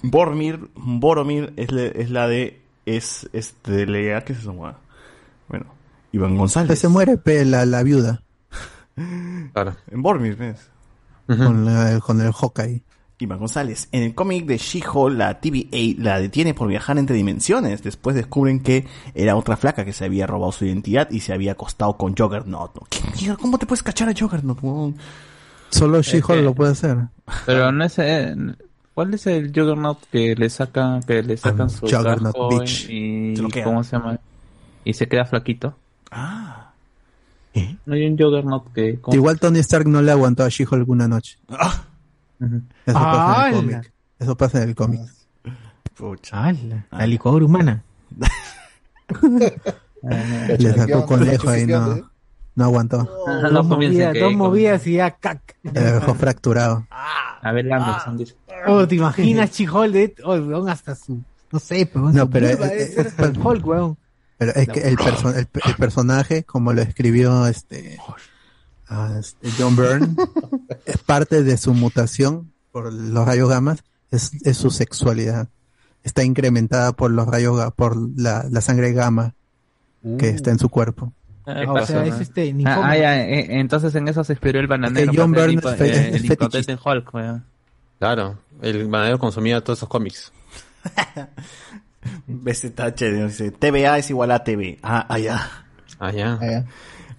Boromir, Boromir es, la- es la de es este lea ¿qué es eso? weón? Bueno, Iván González. Se muere pe, la, la viuda Claro. En Boromir, ¿ves? con, la- con el Hawkeye. Iván González. En el cómic de She-Hulk, la TVA la detiene por viajar entre dimensiones. Después descubren que era otra flaca que se había robado su identidad y se había acostado con Juggernaut. ¿Qué mierda? ¿Cómo te puedes cachar a Juggernaut? weón? Solo She-Hulk lo puede hacer. Pero no es... eh, ¿Cuál es el Juggernaut que le sacan, que le sacan su Juggernaut, bitch. y Se cómo se llama? Y se queda flaquito. Ah. No hay un Juggernaut que... Igual Tony Stark no le aguantó a She-Hulk alguna noche. Ujú. Eso pasa en el cómic. Eso pasa en el cómic. Pucha. ¡Hala! La licuadora humana. Le sacó conejo ahí, no, no aguantó. No dos movidas, dos movidas y ya cac. Le dejó fracturado. A ver, Anderson dice. Oh, ¿te imaginas Chihol de oh, weón, hasta su no sé, pero No, pero, ser hasta el Hulk, weón. Pero es que el, perso- el, el personaje, como lo escribió este, ah, este John Byrne, [laughs] es parte de su mutación por los rayos gamas, es, es su sexualidad. Está incrementada por los rayos, por la, la sangre gamma que está en su cuerpo. Este Ah, ah, ya, eh, entonces en eso se inspiró el bananero. Es que John ser Byrne el es fe- impo- eh, es el impotente fetichista. Hulk, weón. Claro, el bananero consumía todos esos cómics. [laughs] BZH dice, TVA es igual a TV. Ah, allá. Allá.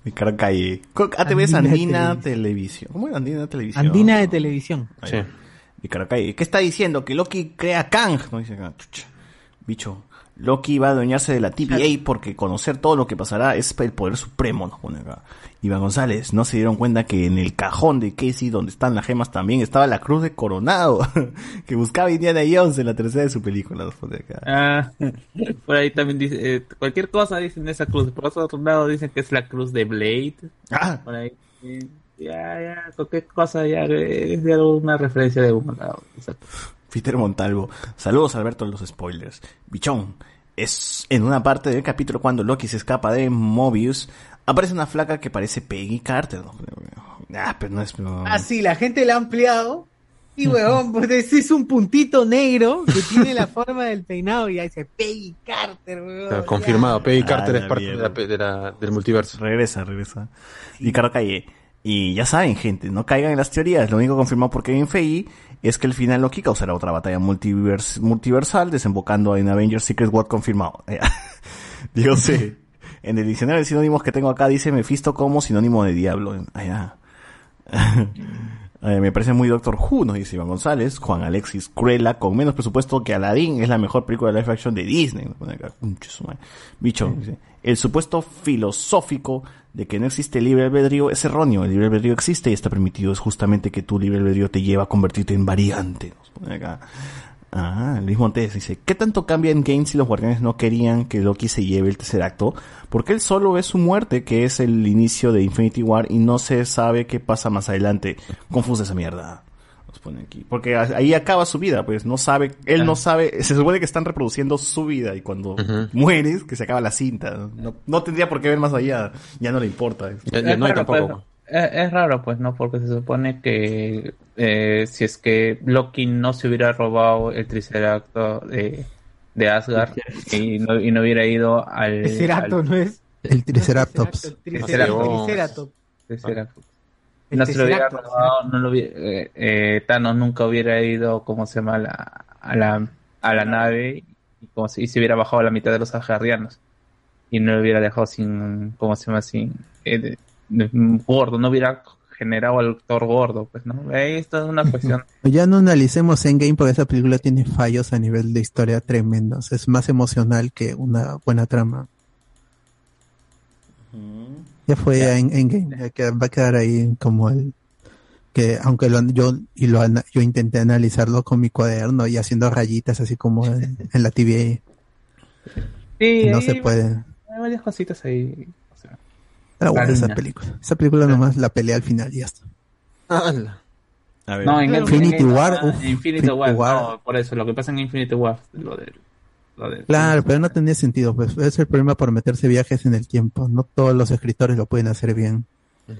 Ricardo Calle. ATV es Andina Andina Televisión. ¿Cómo era Andina Televisión? Andina de televisión. Ahí Sí. Ricardo Calle. ¿Qué está diciendo? Que Loki crea Kang. No dice. Chucha. Bicho. Loki va a adueñarse de la TVA porque conocer todo lo que pasará es el poder supremo, nos pone acá. Iván González, ¿no se dieron cuenta que en el cajón de Casey, donde están las gemas, también estaba la cruz de Coronado? [laughs] que buscaba Indiana Jones en la tercera de su película, nos pone acá. Ah, por ahí también dice, eh, cualquier cosa dicen esa cruz. Por otro lado dicen que es la cruz de Blade. Ah, Por ahí, eh, ya, ya, cualquier cosa ya eh, es de alguna referencia de un lado. Exacto. Peter Montalvo. Saludos Alberto en los spoilers. Bichón. Es en una parte del capítulo cuando Loki se escapa de Mobius. Aparece una flaca que parece Peggy Carter. Ah, pero no es. no. Ah, sí, la gente la ha ampliado. Y weón, pues es un puntito negro que tiene la [laughs] forma del peinado y ahí dice Peggy Carter, weón. Claro, confirmado, Peggy Ah, Carter es parte de mierda. la, pe- de la- del multiverso. Regresa, regresa. Ricardo Calle. Y ya saben, gente, no caigan en las teorías. Lo único confirmado por Kevin Feige es que el final Loki causará otra batalla multivers- multiversal, desembocando en Avengers Secret War confirmado. [laughs] Dios sé. En el diccionario de sinónimos que tengo acá dice Mephisto como sinónimo de diablo. Allá. [laughs] Eh, me parece muy Doctor Who, nos dice Iván González. Juan Alexis Cruella, con menos presupuesto que Aladdin, es la mejor película de live action de Disney. Bicho, dice, el supuesto filosófico de que no existe libre albedrío es erróneo. El libre albedrío existe y está permitido. Es justamente que tu libre albedrío te lleva a convertirte en variante. Nos pone acá. Ah, Luis Montes dice, ¿qué tanto cambia en Game si los guardianes no querían que Loki se lleve el tercer acto? Porque él solo ve su muerte, que es el inicio de Infinity War, y no se sabe qué pasa más adelante. Confusa esa mierda. Nos pone aquí. Porque ahí acaba su vida, pues no sabe, él no sabe, se supone que están reproduciendo su vida, y cuando mueres, que se acaba la cinta. No, no tendría por qué ver más allá, ya no le importa. Ya, ya Es no hay raro, tampoco. pues, es, es raro, pues, ¿no? Porque se supone que eh, si es que Loki no se hubiera robado el Triceracto de, de Asgard y no, y no hubiera ido al... Triceracto, al- ¿no es? El Triceratops. El Triceratops. Triceratops. El no se lo hubiera robado, no lo hubiera, eh, eh, Thanos nunca hubiera ido, ¿cómo se llama? A la, a la, a la nave y, como se, y se hubiera bajado a la mitad de los asgardianos y no lo hubiera dejado sin, ¿cómo se llama? Sin, eh, de- de- gordo, no hubiera generado al Thor gordo, pues, ¿no? Eh, Esto es una cuestión. Ya no analicemos Endgame porque esa película tiene fallos a nivel de historia tremendos. Es más emocional que una buena trama. Ya fue en Endgame, ya que va a quedar ahí como el que aunque lo, yo y lo ana- yo intenté analizarlo con mi cuaderno y haciendo rayitas así como en, en la TVA Sí, no se puede. Hay varias cositas ahí. o sea, Está buena esa película. Esa película nomás la pelea al final y ya está. A ver. No, en Infinity en- War, en- uf, Infinity Infinity War, War. no, por eso, lo que pasa en Infinity War, lo de, Claro, pero no tenía sentido, pues es el problema por meterse viajes en el tiempo. No todos los escritores lo pueden hacer bien.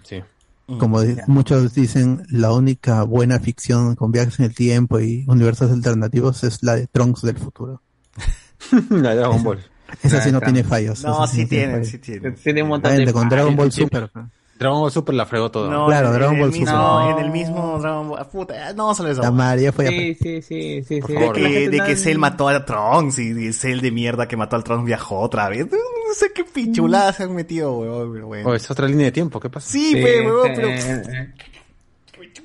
Sí. Como muchos dicen, la única buena ficción con viajes en el tiempo y universos alternativos es la de Trunks del futuro. [laughs] La de Dragon Ball. Esa sí no tiene fallos. No, sí tiene, fallos. sí tiene. Tiene un montón de con Dragon Ball. Super. Dragon Ball Super la fregó todo. No, Claro, en- Dragon Ball Super. En el mismo Dragon Ball. Puta, no sale esa. La María fue a- Sí, sí, sí, sí. Por sí, favor, de que de, no- que Cell mató a Trunks y, Cell de mierda que mató al Trunks viajó otra vez. No sé qué pichulada se han metido, weón, pero bueno. Oh, es otra línea de tiempo, ¿qué pasa? Sí, weón, pero...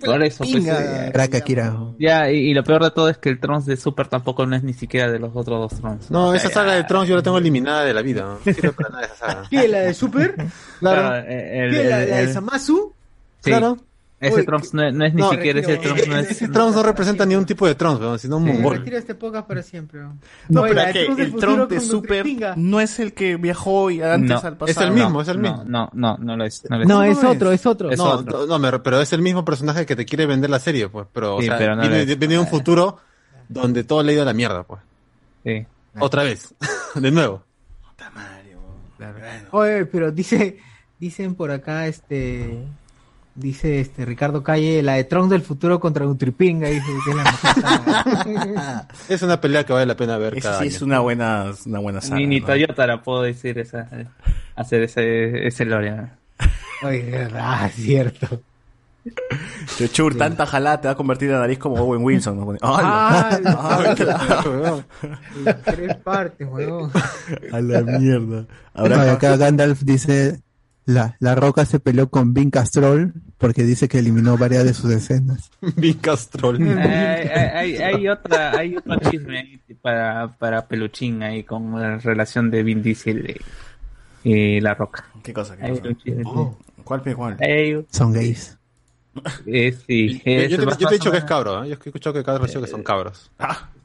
eh, eh. Por eso, pues, Pinga. eh, Crack Akira. ya, y, y lo peor de todo es que el Trunks de Super tampoco no es ni siquiera de los otros dos Trunks. No, esa saga de Trunks yo la tengo eliminada de la vida. No No sirve para nada esa saga. [laughs] ¿Qué? ¿La de Super? [laughs] Claro. eh, el- ¿Qué? ¿La, el- la de Samasu? sí. Claro. Ese Uy, Trunks no, no es ni no, siquiera ese. Trunks, no Ese es... Trunks no representa ni un tipo de weón, sino un Sí, mongol. retira este podcast para siempre. No, Oye, pero de que el futuro Trunks de Super no es el que viajó y antes No, al Es pasado. el mismo, No, es el mismo. No, no, no lo es. No, lo es. No, ¿Cómo es otro, es? es otro. Es no, otro. no, me- pero es el mismo personaje que te quiere vender la serie, pues. Pero, o Sí, sea, pero no viene, viene de un futuro donde todo le ha ido a la mierda, pues. Sí. Otra vez. [laughs] de nuevo. Oye, pero dice, dicen por acá, este, dice este Ricardo Calle, la de Trunks del futuro contra Nutripinga, dice que es la mejor saga. [laughs] Es una pelea que vale la pena ver cada sí año. es una buena, una buena saga. Ni, ni ¿no? Toyota la puedo decir esa, hacer ese, ese Lorian. Oye, es verdad, es cierto. Chochur, tanta jalada te va a convertir la nariz como Owen Wilson. ¿no? Ah, tres partes, weón. A la mierda. Ahora, acá Gandalf dice, la, la Roca se peleó con Vin Castrol porque dice que eliminó varias de sus escenas. [laughs] Vin Castrol. Eh, hay, [laughs] hay, hay otra, hay otro chisme ahí para, para Peluchín ahí con la relación de Vin Diesel y, y La Roca. ¿Qué cosa? ¿Qué cosa? Oh, ¿Cuál, cuál? Hay- Son gays. eh, sí, Yo, es yo te, yo te he dicho que es cabro, ¿eh? Yo he escuchado que cabros dicho que son cabros.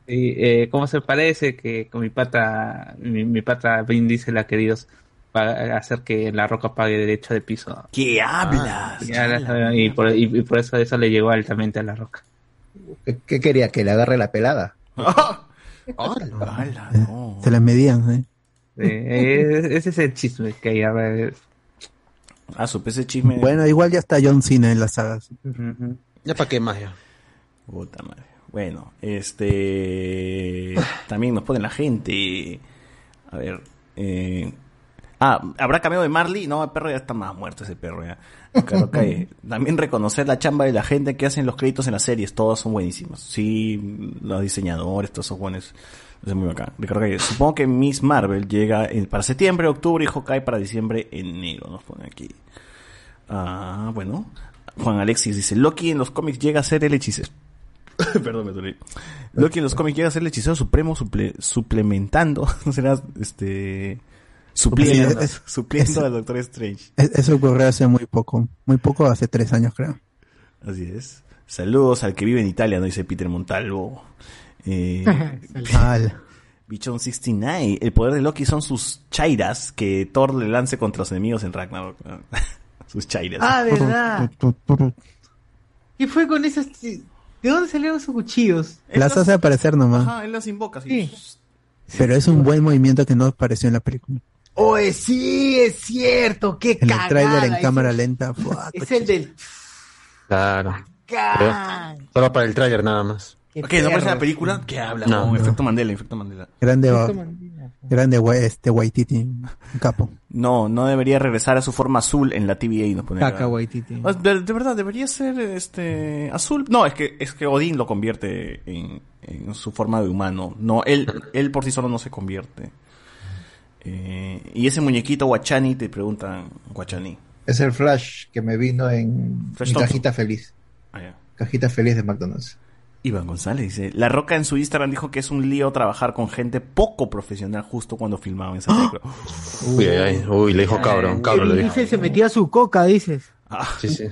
Sí, eh, ¿Cómo se parece que con mi pata, mi, mi pata Vin Diesel ha querido hacer que La Roca pague derecho de piso? ¿Qué hablas? Y, por, y- y por eso eso le llegó altamente a La Roca. ¿Qué, qué quería? ¿Que le agarre la pelada? [laughs] ¡Hala! No. Se las medían, ¿eh? Sí, ese es el chisme que hay. a ver. Ah, supe ese chisme. Bueno, igual ya está John Cena en las sagas. Ya para qué más ya. Puta madre. Bueno, este. También nos pone la gente. A ver. Eh... Ah, ¿habrá cameo de Marley? No, el perro ya está más muerto ese perro ya. Claro [laughs] que también reconocer la chamba de la gente que hacen los créditos en las series, todos son buenísimos. Sí, los diseñadores, todos son buenos. Es muy bacán. Ricardo Calle, supongo que Miss Marvel llega en- para septiembre, octubre y Hawkeye para diciembre, enero, nos pone aquí. Ah, bueno. Juan Alexis dice, Loki en los cómics llega a ser el hechicero. [laughs] Perdón, me dolí. Loki en los cómics llega a ser el hechicero supremo suple- suplementando, [laughs] no será este supliendo, Sí, es- supliendo [laughs] es- al Doctor Strange. Es- Eso ocurrió hace muy poco. Muy poco, hace tres años creo. Así es. Saludos al que vive en Italia, no dice Peter Montalvo. Eh. [laughs] Bichon 69. El poder de Loki son sus chairas que Thor le lance contra los enemigos en Ragnarok. [laughs] sus chairas. Ah, verdad. ¿Qué fue con esas? ¿De dónde salieron esos cuchillos? Las hace aparecer nomás. Ajá, él las invoca. así. Pero es un buen movimiento que no apareció en la película. Oye, sí, es cierto. Qué En el tráiler en ese- cámara lenta. fuá, Es el del. Claro. Can. Solo para el tráiler nada más. Qué Ok, ¿no aparece la película? ¿Qué habla? No, No, no. efecto Mandela, efecto Mandela. Grande, grande este Waititi, un capo. No, no debería regresar a su forma azul en la TVA. Nos pone acá. Caca, Waititi. De, de verdad, debería ser este azul. No, es que es que Odín lo convierte en, en su forma de humano. No, él, él por sí solo no se convierte. Eh, y ese muñequito Guachani te preguntan, Guachani. Es el Flash que me vino en Flash mi Thompson. cajita feliz. Ah. Cajita feliz de McDonald's. Iván González dice, La Roca en su Instagram dijo que es un lío trabajar con gente poco profesional justo cuando filmaban esa película. [gasps] Uy, ay, ay. Uy, le dijo cabro, cabro le dijo. Diesel se metía su coca, dices. Ah, [laughs] Sí, sí.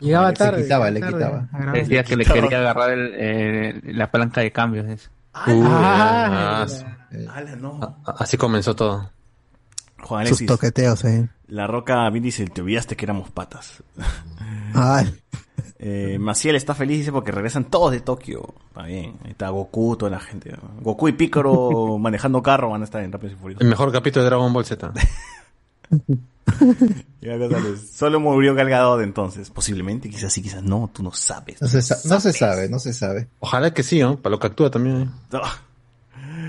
Llegaba Le tarde. quitaba, llegaba le quitaba. Decía que le quitaba. quería agarrar el, eh, la palanca de cambios. Eso. Ah, Ala, no. así comenzó todo. Juan Sus Alexis, toqueteos ahí. La Roca bien dice, te olvidaste que éramos patas. [laughs] Ay, Eh, Maciel está feliz, dice, porque regresan todos de Tokio. Está bien. Ahí está Goku, toda la gente. Goku y Picoro [laughs] manejando carro van a estar en Rápidos y Furiosos. El mejor capítulo de Dragon Ball Z. [laughs] [laughs] Solo murió Galgado de entonces. Posiblemente, quizás sí, quizás no. Tú no sabes. No se, sa- no se sabe, no se sabe. Ojalá que sí, ¿no? Para lo que actúa también. ¿eh? No.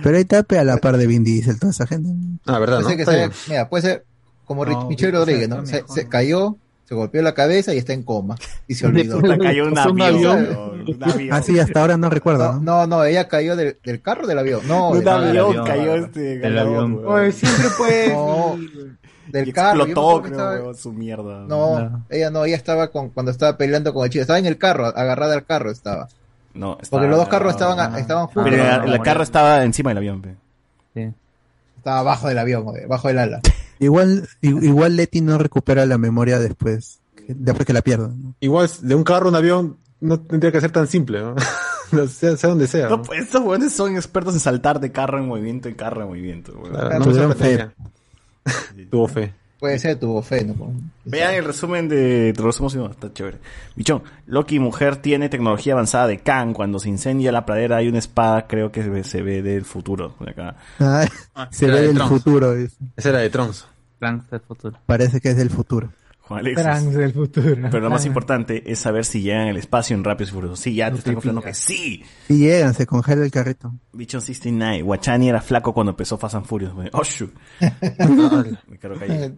pero ahí tape a la par de Vin Diesel, toda esa gente. Ah, verdad, Puede ¿no? ser que mira, puede ser como Rich- No, Michelle Rodríguez, ¿no? Se, cayó, se golpeó la cabeza y está en coma. Y se olvidó. Puta, cayó un [laughs] avión. avión. Un avión. [laughs] Ah, sí, hasta ahora no recuerdo. No, ¿no? ella cayó del, del carro del avión. No, Un del, avión, avión, cayó del este avión. Galgado, weón. Oye, siempre puede. No. del Y carro. Explotó, creo, estaba- weón, su mierda. No, No. ella no, ella estaba con, cuando estaba peleando con el chico. Estaba en el carro, agarrada al carro estaba. No, Porque los dos carros estaban, Ah. estaban Pero juntos. no, el no, carro no. estaba encima del avión. pe. Sí. Estaba abajo del avión, bajo del ala. [laughs] Igual, igual Leti no recupera la memoria después, que- después que la pierde. ¿no? Igual de un carro a un avión no tendría que ser tan simple, ¿no? [laughs] No, sea, sea donde sea. No, ¿no? pues, estos weones son expertos en saltar de carro en movimiento en carro en movimiento. Claro, no. Tuvo fe. Puede ser, tuvo fe, ¿no? Vean el resumen de. Te lo resumo, si no, está chévere. Bichón, Loki mujer tiene tecnología avanzada de Kang. Cuando se incendia la pradera hay una espada, creo que se ve, se ve del futuro. de acá. Ay, se ve de el Trunks. futuro. Esa era de del futuro. Parece que es del futuro. Alexis. Trans del futuro. Pero lo más importante es saber si llegan al espacio en Rápidos y Furiosos. Sí, ya te estoy confirmando que sí. Si llegan, se congela el carrito. Bichón 69. Guachani era flaco cuando empezó Fast and Furious. güey. Oh. [laughs] Me callar.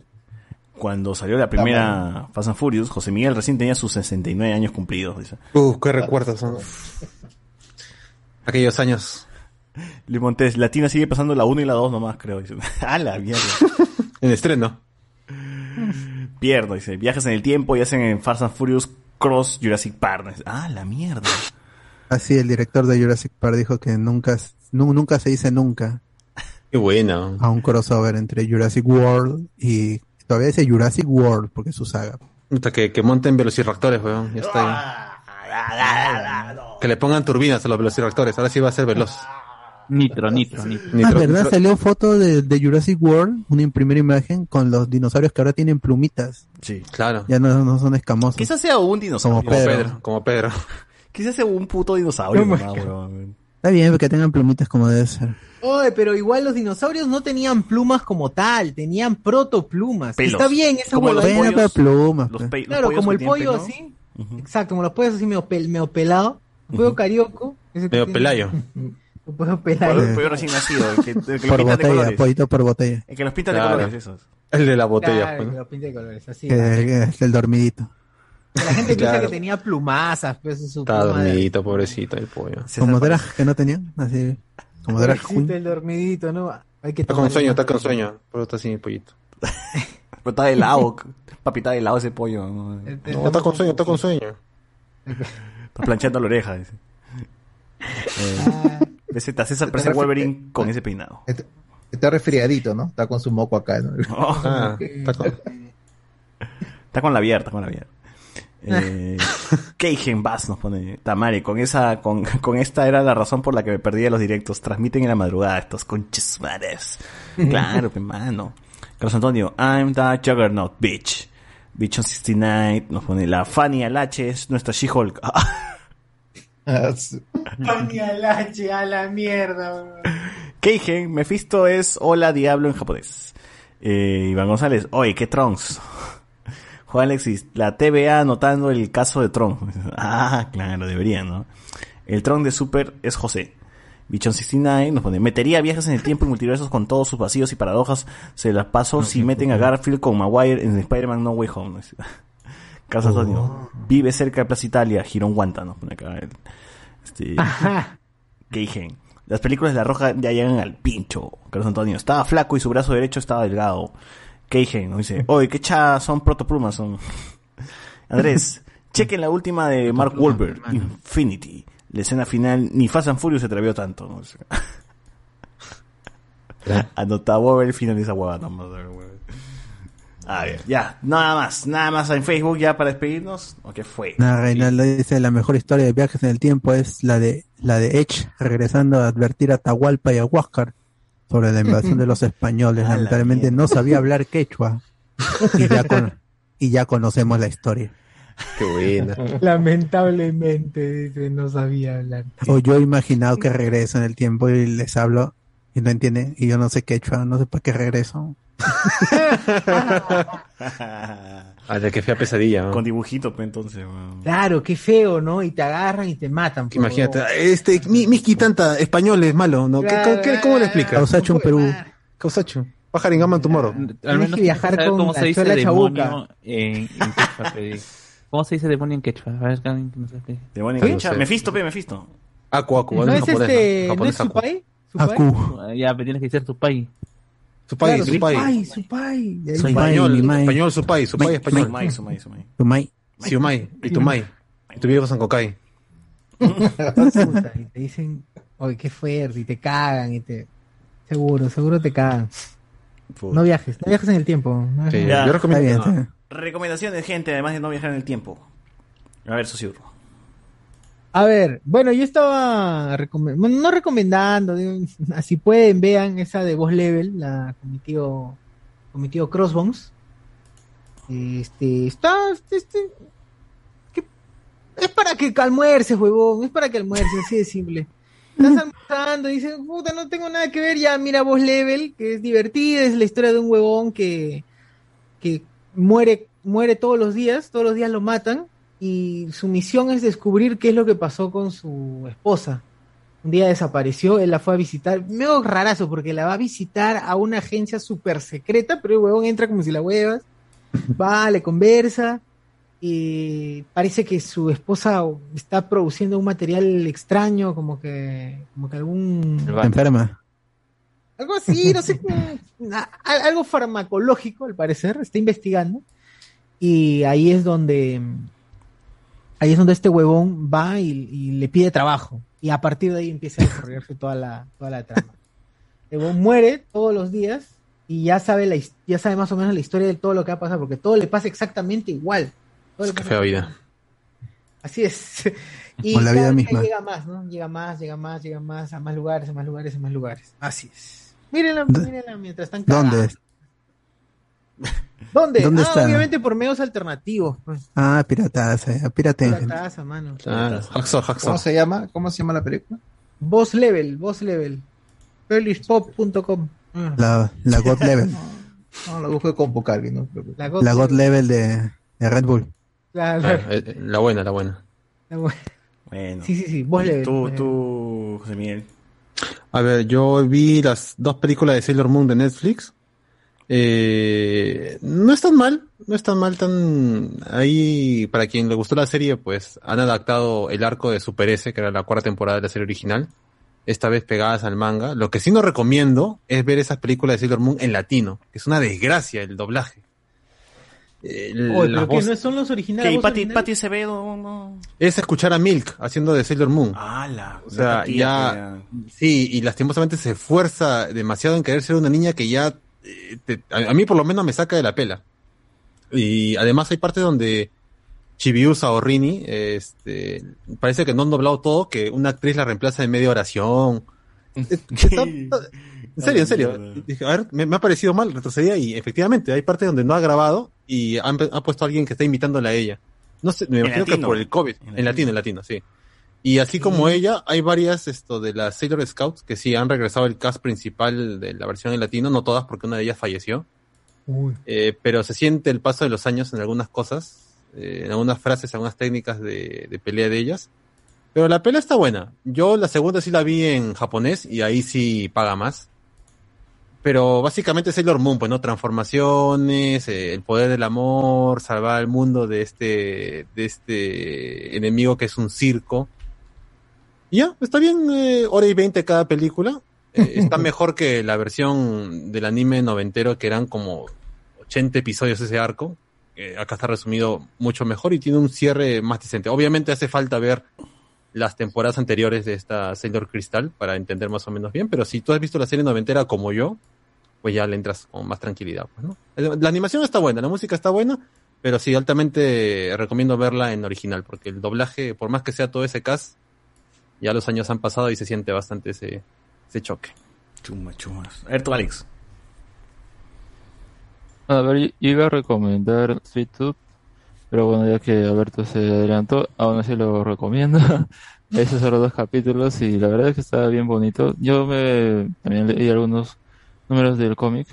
Cuando salió la primera Fast and Furious, José Miguel recién tenía sus 69 años cumplidos. Dice. Uf, qué recuerdos son. Aquellos años. Luis Montes, Latina sigue pasando la 1 y la 2 nomás, creo. Dice. [laughs] ¡Ah, la mierda! [laughs] En estreno. Pierdo, dice. Viajes en el tiempo y hacen en Fast and Furious Cross Jurassic Park. Dice, ¡Ah, la mierda! Así el director de Jurassic Park dijo que nunca, nu- nunca se dice nunca Qué buena. a un crossover entre Jurassic World y todavía dice Jurassic World porque es su saga. Puta, que, que monten velociraptores, weón. Ya está ahí. Que le pongan turbinas a los velociraptores. Ahora sí va a ser veloz. Nitro, nitro, nitro. Ah, Nitro- ¿verdad? nitro- Salió foto de, de Jurassic World, una primera imagen con los dinosaurios que ahora tienen plumitas. Sí. Claro. Ya no, no son escamosos. Quizás sea un dinosaurio. Como Pedro. Pedro, como Pedro. Quizás sea un puto dinosaurio. No, nomás, weón. Está bien que tengan plumitas como debe ser. Oye, pero igual los dinosaurios no tenían plumas como tal, tenían protoplumas. Pelos. Está bien, esa Como los pollos, plumas. Los pues. pe- los Claro, pollos como el pollo pelo. así. Exacto, como los pollos así medio, pel- medio pelado. El pollo carioco. Medio pelayo. [laughs] El pollo El pelayo. pollo- el recién nacido, el que, el que Por botella, colores. pollito por botella. El que los pintan Claro. de colores, esos. El de la botella, Claro, pues, que ¿no? lo pinta de colores, así. Que- que es el dormidito. La gente piensa Claro. que tenía plumazas, pues es su Está pluma de- dormidito, pobrecito el pollo. Como drag que no tenían. Así. Como drag queen. el dormidito, ¿no? Hay que Está con sueño, está con sueño. Por eso está así el pollito. Pero está de lado, [laughs] papi, está de lado ese pollo. ¿no? No, está con sueño, está con sueño. Está planchando la oreja, dice. Eh, ves, está César parece Wolverine con ese peinado. Está, está resfriadito, ¿no? Está con su moco acá, ¿no? [laughs] Oh, Ah, está con... está con la abierta, con la abierta. Eh, [laughs] Keigen Bass nos pone Tamare, con esa, con, con esta era la razón por la que me perdía los directos. Transmiten en la madrugada estos conches madres. Claro, hermano. Carlos Antonio, I'm the Juggernaut, bitch. Bitch on 69 nos pone la Fanny Alache es nuestra She-Hulk. [laughs] [laughs] Ah, H, a la mierda. Keigen, Mephisto es hola diablo en japonés. Eh, Iván González, oye, qué Trunks. [laughs] Juan Alexis, la TVA anotando el caso de Tron. [laughs] Ah, claro, debería, ¿no? El Tron de Super es José. Bichon 69 nos pone, metería viajes en el tiempo y multiversos con todos sus vacíos y paradojas. Se las paso si meten a Garfield con Maguire en Spider-Man No Way Home. Carlos Antonio, vive cerca de Plaza Italia, Girón pone acá. el- Este, [laughs] Keigen. Las películas de La Roja ya llegan al pincho. Carlos Antonio, estaba flaco y su brazo derecho estaba delgado. Keigen nos dice, [laughs] oye, qué chadas son protoplumas son. [laughs] Andrés, chequen la última de Mark Wahlberg, Infinity. La escena final, ni Fast and Furious se atrevió tanto. ¿no? Anotaba el final de esa huevada nomás. A ver, ya, nada más, nada más en Facebook ya para despedirnos. ¿O qué fue? No, Reinaldo dice la mejor historia de viajes en el tiempo es la de la de Edge regresando a advertir a Tahualpa y a Huáscar sobre la invasión de los [laughs] españoles. Lamentablemente no sabía hablar quechua y ya, [laughs] con- y ya conocemos la historia. Qué buena. Lamentablemente, dice, no sabía hablar. O yo he imaginado que regreso en el tiempo y les hablo y no entienden y yo no sé quechua, no sé para qué regreso. A la que fea pesadilla. ¿no? Con dibujito, pues entonces. weón. Claro, qué feo, ¿no? Y te agarran y te matan. por Imagínate, favor. este, mi, Miski Tanta, español es malo, ¿no? ¿Qué- Claro, qué- ¿Cómo le explicas? Causacho en Perú. Causacho. Pajaringaman tomorrow. Al menos que viajar con cómo la se dice demonio chabuca. en, en. [laughs] ¿Cómo se dice demonio en quechua? A ver, alguien que nos explique. Demonio en quechua. Mefisto, pe, Mefisto. Aku, Aku, ¿No en es japonés, este, ¿no? es. Supai? ¿Supai? Aku. Ah, Ya, pero tienes que decir tu país. Supai, Claro, Supai. De ahí Soy. Español, mi mai. español, Supai, Mai, español. Sumai, sumai, sumai. Tumay. Siumai, y Tumai. Y tu viejo San Cocay. Puta, y te dicen, oye, qué fuerte, y te cagan, y te... Seguro, seguro te cagan. Puta. No viajes, no viajes en el tiempo. no Ya. Yo recomiendo. Bien, está bien. Recomendaciones, gente, además de no viajar en el tiempo. A ver, Susur. A ver, bueno, yo estaba recome- bueno, no recomendando, [laughs] así pueden, vean esa de Boss Level, la con mi tío, con mi tío Crossbones. Este, está, este, que- es para que almuerces, huevón, es para que almuerces, así de simple. Estás almorzando y dices, puta, no tengo nada que ver, ya mira Boss Level, que es divertida, es la historia de un huevón que, que muere, muere todos los días, todos los días lo matan, y su misión es descubrir qué es lo que pasó con su esposa. Un día desapareció, él la fue a visitar, medio rarazo, porque la va a visitar a una agencia súper secreta, pero el huevón entra como si la huevas, va, le conversa, y parece que su esposa está produciendo un material extraño, como que, como que algún Enferma. algo así, no sé, algo farmacológico al parecer, está investigando. Y ahí es donde ahí es donde este huevón va y, y le pide trabajo. Y a partir de ahí empieza a desarrollarse toda la, toda la trama. El huevón muere todos los días y ya sabe la, ya sabe más o menos la historia de todo lo que va a pasar, porque todo le pasa exactamente igual. Todo Qué pasa fea vida. Así es. [laughs] Y Como la vida misma. llega más, ¿no? Llega más, llega más, llega más, a más lugares, a más lugares, a más lugares. Así es. Mírenla, mírenla mientras están cagando. ¿Dónde? ¿Dónde? ¿Dónde ah, está? obviamente por medios alternativos. Pues. Ah, pirataza, eh, gente. Pirataza, mano. Ah, Hacksaw, Hacksaw. ¿Cómo se llama? ¿Cómo se llama la película? Boss Level, Boss Level. Pelishpop.com. Ah, La, la God [laughs] Level. No, lo busco con Bucalvi, ¿no? La God, La God Level de, de Red Bull. La- Ah, la- eh, La buena, la buena. la- bueno. Bueno. Sí, sí, sí, Boss Level. Tú, Eh, tú, José Miguel. A ver, yo vi las dos películas de Sailor Moon de Netflix. Eh, no es tan mal, no es tan mal, tan ahí para quien le gustó la serie, pues han adaptado el arco de Super S, que era la cuarta temporada de la serie original, esta vez pegadas al manga. Lo que sí no recomiendo es ver esas películas de Sailor Moon en latino, que es una desgracia el doblaje. Oye, pero que no son los originales. ¿Qué? ¿Y voz Pati, original? Pati Acevedo? No. es escuchar a Milk haciendo de Sailor Moon. ¡Hala! O sea, ya, sí, y lastimosamente se esfuerza demasiado en querer ser una niña que ya, te- a, a mí por lo menos me saca de la pela. Y además hay partes donde Chibiusa o Rini, este, parece que no han doblado todo, que una actriz la reemplaza en media oración. Eh, [laughs] está- en serio, en serio. Dije, a ver, me, me ha parecido mal, retrocedía y efectivamente hay partes donde no ha grabado y han, ha puesto a alguien que está imitándola a ella. No sé, me imagino que por el COVID. En En, latino. latino, en latino, sí. Y así como ella, hay varias esto de las Sailor Scouts que sí han regresado el cast principal de la versión en latino, no todas porque una de ellas falleció. Uy. Eh, pero se siente el paso de los años en algunas cosas, eh, en algunas frases, en algunas técnicas de, de pelea de ellas. Pero la pelea está buena. Yo la segunda sí la vi en japonés y ahí sí paga más. Pero básicamente Sailor Moon, pues, ¿no? Transformaciones, eh, el poder del amor, salvar al mundo de este, de este enemigo que es un circo. Y ya, está bien, eh, hora y veinte cada película. Eh, [laughs] está mejor que la versión del anime noventero, que eran como 80 episodios ese arco. Eh, acá está resumido mucho mejor y tiene un cierre más decente. Obviamente hace falta ver las temporadas anteriores de esta Sailor Crystal para entender más o menos bien, pero si tú has visto la serie noventera como yo, pues ya le entras con más tranquilidad. Pues, ¿no? La animación está buena, la música está buena, pero sí, altamente recomiendo verla en original, porque el doblaje, por más que sea todo ese cast, ya los años han pasado y se siente bastante ese, ese choque. Chuma, chumas. A ver tú, Alex. A ver, yo iba a recomendar Sweet Tooth, pero bueno, ya que Alberto se adelantó, aún así lo recomiendo. [laughs] Esos son los dos capítulos y la verdad es que está bien bonito. Yo me también leí algunos números del cómic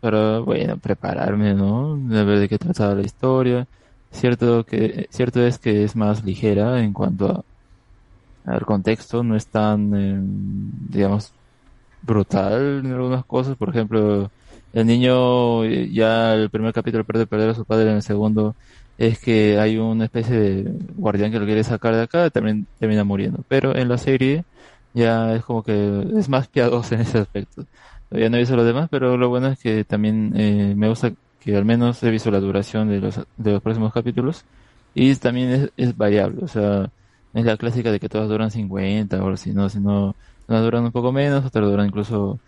para, bueno, prepararme, ¿no? De ver de qué trataba la historia. Cierto que, cierto es que es más ligera en cuanto a, al contexto, no es tan, eh, digamos, brutal en algunas cosas. Por ejemplo, el niño eh, ya el primer capítulo pierde perder a su padre, en el segundo es que hay una especie de guardián que lo quiere sacar de acá, también termina muriendo. Pero en la serie ya es como que es más piadoso en ese aspecto. Todavía no he visto lo demás, pero lo bueno es que también eh, me gusta que al menos he visto la duración de los, de los próximos capítulos y también es, es variable, o sea, es la clásica de que todas duran 50 o si no, si no, unas duran un poco menos, otras duran incluso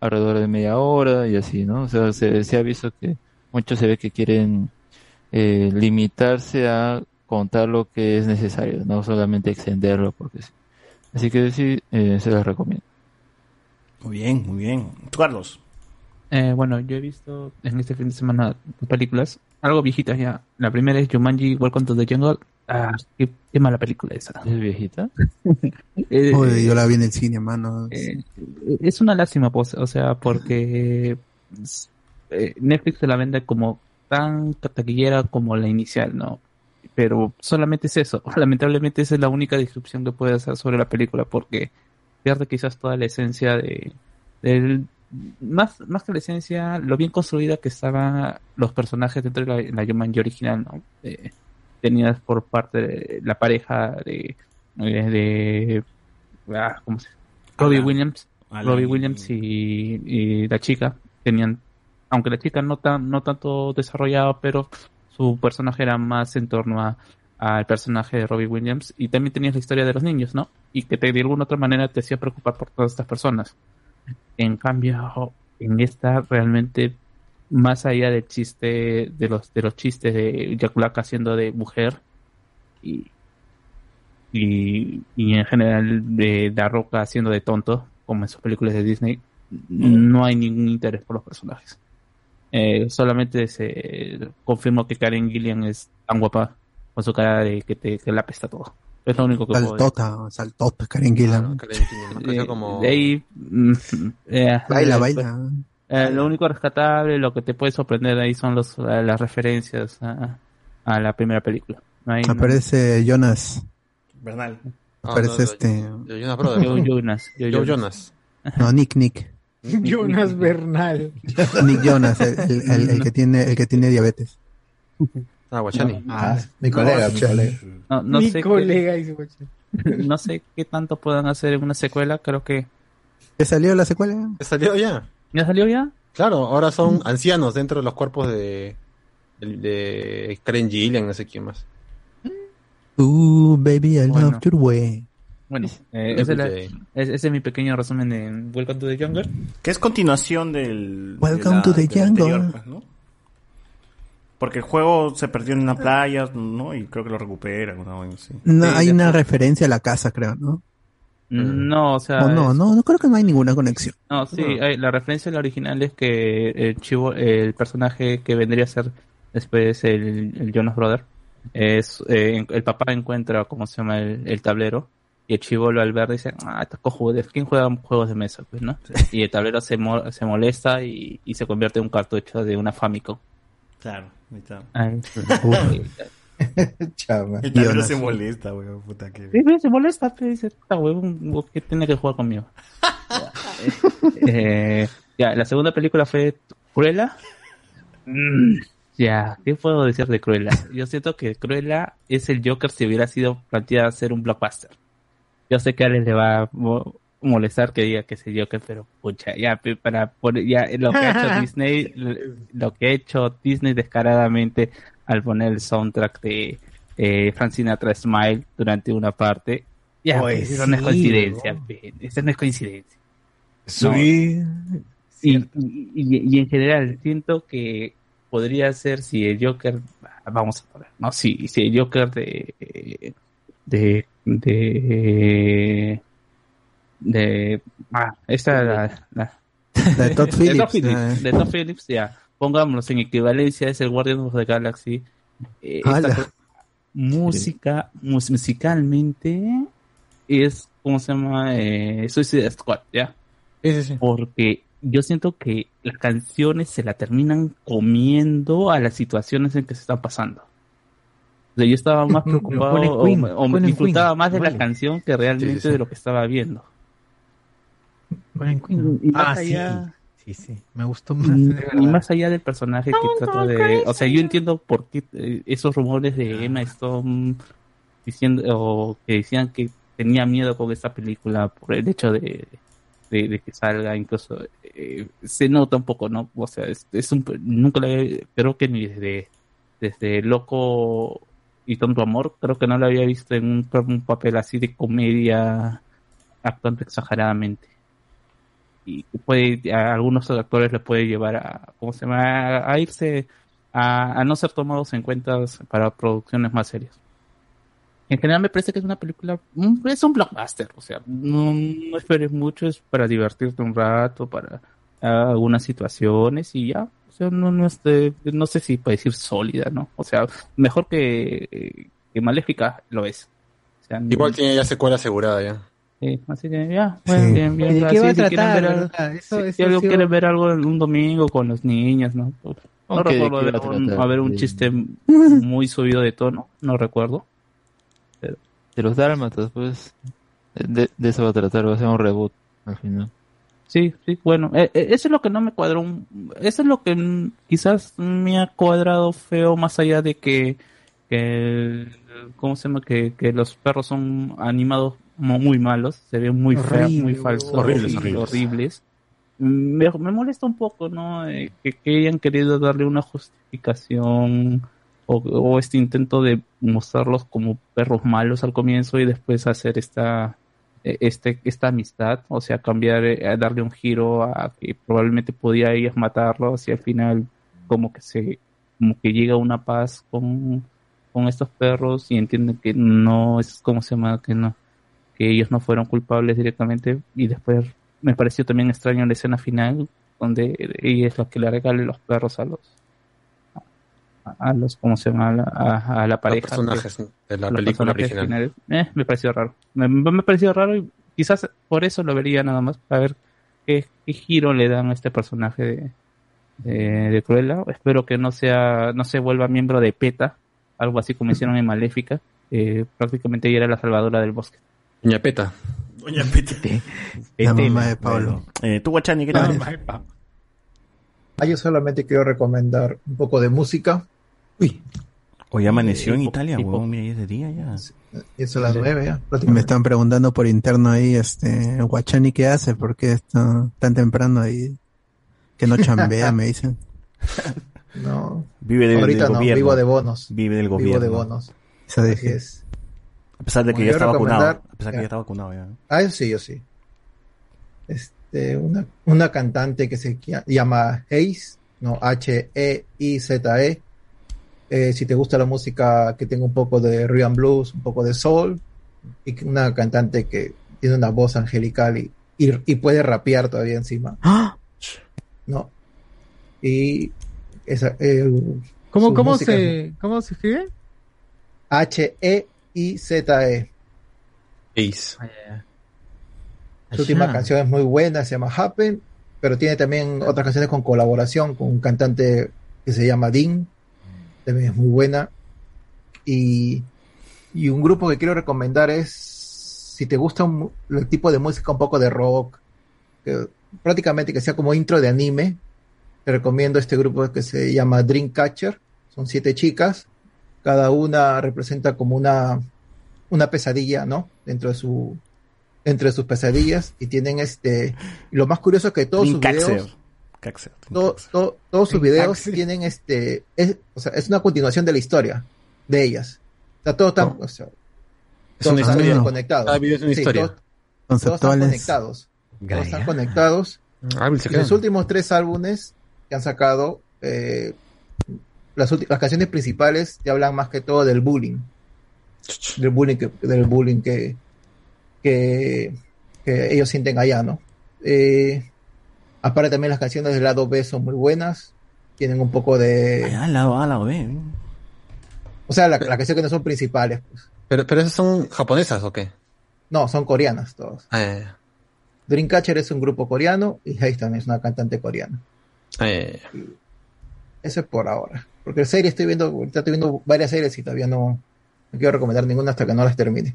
alrededor de media hora y así, ¿no? O sea, se, se ha visto que muchos se ve que quieren eh, limitarse a contar lo que es necesario, no solamente extenderlo porque sí. Así que sí, eh, se las recomiendo. Muy bien, muy bien. ¿Tú, Carlos? Eh, bueno, yo he visto en este fin de semana dos películas, algo viejitas ya. La primera es Jumanji Welcome to the Jungle. Ah, qué, qué mala película esa. ¿Es viejita? [laughs] Eh, Uy, yo la vi en el cine, mano. eh, es una lástima, pues, o sea, porque eh, Netflix se la vende como tan taquillera como la inicial, ¿no? Pero solamente es eso. [laughs] Lamentablemente esa es la única descripción que puede hacer sobre la película, porque pierde quizás toda la esencia de, del más, más que la esencia, lo bien construida que estaban los personajes dentro de la, la Jumanji original, ¿no? Eh, tenías por parte de la pareja de, de, de- ah, ¿cómo se Robbie. Williams, Robbie Williams y, y la chica tenían, aunque la chica no tan, no tanto desarrollado, pero su personaje era más en torno a al personaje de Robbie Williams y también tenías la historia de los niños, ¿no? Y que te, de alguna otra manera te hacía preocupar por todas estas personas. En cambio, en esta realmente más allá del chiste de los de los chistes de Yakulaka haciendo de mujer y y, y en general de La Roca haciendo de tonto como en sus películas de Disney no hay ningún interés por los personajes. Eh, solamente se confirmó que Karen Gillian es tan guapa con su cara de que te que la apesta todo es lo único que puedo decir. Saltota, saltota, Karen Gillan. Eh, de ahí, mm, [laughs] eh, Baila, eh, baila. eh, lo único rescatable, lo que te puede sorprender ahí son los, eh, las referencias a, a la primera película. Aparece Jonas. Bernal. Aparece este. Jonas Brothers. Joe Jonas. Joe Jonas. No, Nick, Nick. [laughs] Jonas Bernal. Nick Jonas, el, el- el- el que tiene, el que tiene diabetes. [laughs] Ah, Guachani. Ah, mi colega, mi colega. No, no Mi sé qué- colega dice Guachani. [laughs] no sé qué tanto puedan hacer en una secuela, creo que... ¿Ya salió la secuela? ¿Ya salió ya? ¿Ya salió ya? Claro, ahora son ancianos dentro de los cuerpos de, de, de Karen Gillian, no sé quién más. Ooh, baby, I Bueno. love your way. Bueno, eh, ese, es la- es- ese es mi pequeño resumen de Welcome to the Jungle. Que es continuación del. de Welcome la- to the jungle. anterior, pues, ¿no? Porque el juego se perdió en una playa, ¿no? Y creo que lo recuperan. No, Sí, hay una referencia a la casa, creo, ¿no? No, o sea... O no, es- no, no creo que no hay ninguna conexión. No, sí, hay- la referencia a la original es que el chivo, el personaje que vendría a ser después el, el Jonas Brother, es eh, en- el papá encuentra, ¿cómo se llama? El, el tablero, y el chivolo al ver dice, ah, estos cojudes, ¿quién juega juegos de mesa? Pues, ¿no? Y el tablero se, mo- se molesta y, y se convierte en un cartucho de una Famicom. Claro, ahí está. Ay, [laughs] [laughs] Chama. El tablero Jonas. se molesta, weón, puta que. Sí, se molesta, pues, dice, "Puta huevón, ¿qué tiene que jugar conmigo? [laughs] Eh, ya, la segunda película fue Cruella. Mm, ya, ¿qué puedo decir de Cruella? Yo siento que Cruella es el Joker si hubiera sido planteada ser un blockbuster. Yo sé que a Alex le va molestar que diga que es el Joker, pero pucha, ya, para poner, ya lo que ha hecho [laughs] Disney, lo que ha hecho Disney descaradamente al poner el soundtrack de eh, Frank Sinatra Smile durante una parte, ya, Pues pues, eso no es sí, coincidencia, eso no es coincidencia. Sweet, y, y, y- y en general siento que podría ser si el Joker, vamos a ver, no, si, si el Joker de, de, de, de, ah, esta, la, la- de Todd [laughs] de Phillips, Todd Phillips, eh. de Todd Phillips, ya, pongámoslo en equivalencia, es el Guardian of the Galaxy, eh, música, mus- musicalmente, es, ¿cómo se llama? Eh, Suicide Squad, ¿ya? Porque yo siento que las canciones se la terminan comiendo a las situaciones en que se están pasando. O sea, yo estaba más [laughs] preocupado o, o disfrutaba Queen, más de la canción que realmente Sí, sí. de lo que estaba viendo. Ponen Queen. Y más Ah, sí. allá- Sí, sí. Me gustó más. y, más allá del personaje que trata de... O sea, yo entiendo por qué eh, esos rumores de Emma Stone diciendo o que decían que tenía miedo con esta película por el hecho de, de, de que salga incluso eh, se nota un poco no o sea es, es un nunca la había- creo que ni desde desde loco y tonto amor creo que no la había visto en un, un papel así de comedia actuando exageradamente y puede a algunos actores les puede llevar a cómo se llama a, irse a, a no ser tomados en cuenta para producciones más serias en general me parece que es una película, mm, es un blockbuster, o sea, no, no esperes mucho, es para divertirte un rato, para algunas situaciones y ya, o sea, no, no, es de- no sé si puede decir sólida, ¿no? O sea, mejor que, que Maléfica lo es. O sea, Igual tiene ya secuela asegurada ya. Sí, así que ya, bueno, bien, bien. ¿Y de qué va a si quieren tratar, ver algo- verdad? Eso- si- eso si ha algo sido- quieren ver algo en un domingo con los niños, ¿no? No Ok, ¿de recuerdo ver va a un, tratar? a ver un chiste [laughs] muy subido de tono, no recuerdo. Pero- De los dálmatas, pues. De, de eso va a tratar, va a ser un reboot al final. Sí, sí, bueno, eh, eh, eso es lo que no me cuadró. un- Eso es lo que quizás me ha cuadrado feo más allá de que, que el- ¿cómo se llama? Que, que los perros son animados muy malos, se ven muy feos, muy falsos, horribles, horribles. horribles. Me, me molesta un poco, ¿no? Eh, que, que hayan querido darle una justificación o, o este intento de mostrarlos como perros malos al comienzo y después hacer esta eh, este esta amistad, o sea, cambiar, eh, darle un giro a que probablemente podía ellos matarlos y al final como que se como que llega una paz con, con estos perros y entienden que no es como se llama que no que ellos no fueron culpables directamente y después me pareció también extraño la escena final donde ella es la que le regala los perros a los a, los cómo se llama a la, a, a la pareja personajes que- de la los película original. Eh, me pareció raro. Me, me pareció raro y quizás por eso lo vería nada más para ver qué, qué giro le dan a este personaje de, de, de Cruella. Espero que no sea no se vuelva miembro de PETA algo así como hicieron en Maléfica eh, prácticamente ella era la salvadora del bosque Doña Peta. Doña Peta. La mamá de Pablo. Eh, tú, Guachani, ¿qué La tal? Ah, yo solamente quiero recomendar un poco de música. Hoy amaneció en Italia, tipo- huevón, mira, ya es de día ya. Y son las nueve ya. Me están preguntando por interno ahí, este, Guachani, ¿qué hace? ¿Por qué está tan temprano ahí? Que no chambea, me dicen. No. Vive del, Ahorita del no, gobierno. vivo de bonos. Vive del Vivo gobierno. de bonos. Eso Así dije. es. A pesar de que ya yo está vacunado. A pesar que ya. está vacunado ya. Ah, eso sí, yo sí. Este, una, una cantante que se llama Hayes, no, H-E-I-Z-E. Eh, si te gusta la música que tenga un poco de rhythm and blues, un poco de soul, y una cantante que tiene una voz angelical y, y, y puede rapear todavía encima. [gasps] ¿No? Y esa, eh, ¿Cómo, cómo, se, ¿Cómo se escribe? H-E-I-Z-E. Ace. Su última canción es muy buena, se llama Happen, pero tiene también otras canciones con colaboración con un cantante que se llama Dean, también es muy buena. Y, y un grupo que quiero recomendar es, si te gusta un- el tipo de música un poco de rock, que prácticamente que sea como intro de anime, te recomiendo este grupo que se llama Dreamcatcher, son siete chicas, cada una representa como una, una pesadilla, ¿no? Dentro de su, entre sus pesadillas y tienen este y lo más curioso es que todos sus videos Caxer. to- to- todos sus videos tienen este es, o sea, es una continuación de la historia de ellas. O sea todos están o sea, todos están historia. conectados. Cada video es una Sí, historia. todos- todos están conectados. Todos están conectados. Los últimos tres álbumes que han sacado, eh, las, las canciones principales te hablan más que todo del bullying. Del bullying que, del bullying que, que, que ellos sienten allá, ¿no? Eh, aparte también las canciones del lado B son muy buenas. Tienen un poco de... Ah, lado A, lado B. O sea, la- las canciones que no son principales. Pues. Pero, pero esas son japonesas o qué? No, son coreanas todas. Ah. Dreamcatcher es un grupo coreano y también es una cantante coreana. Ah. Eso es por ahora. Porque serie estoy viendo, ahorita estoy viendo varias series y todavía no, no quiero recomendar ninguna hasta que no las termine.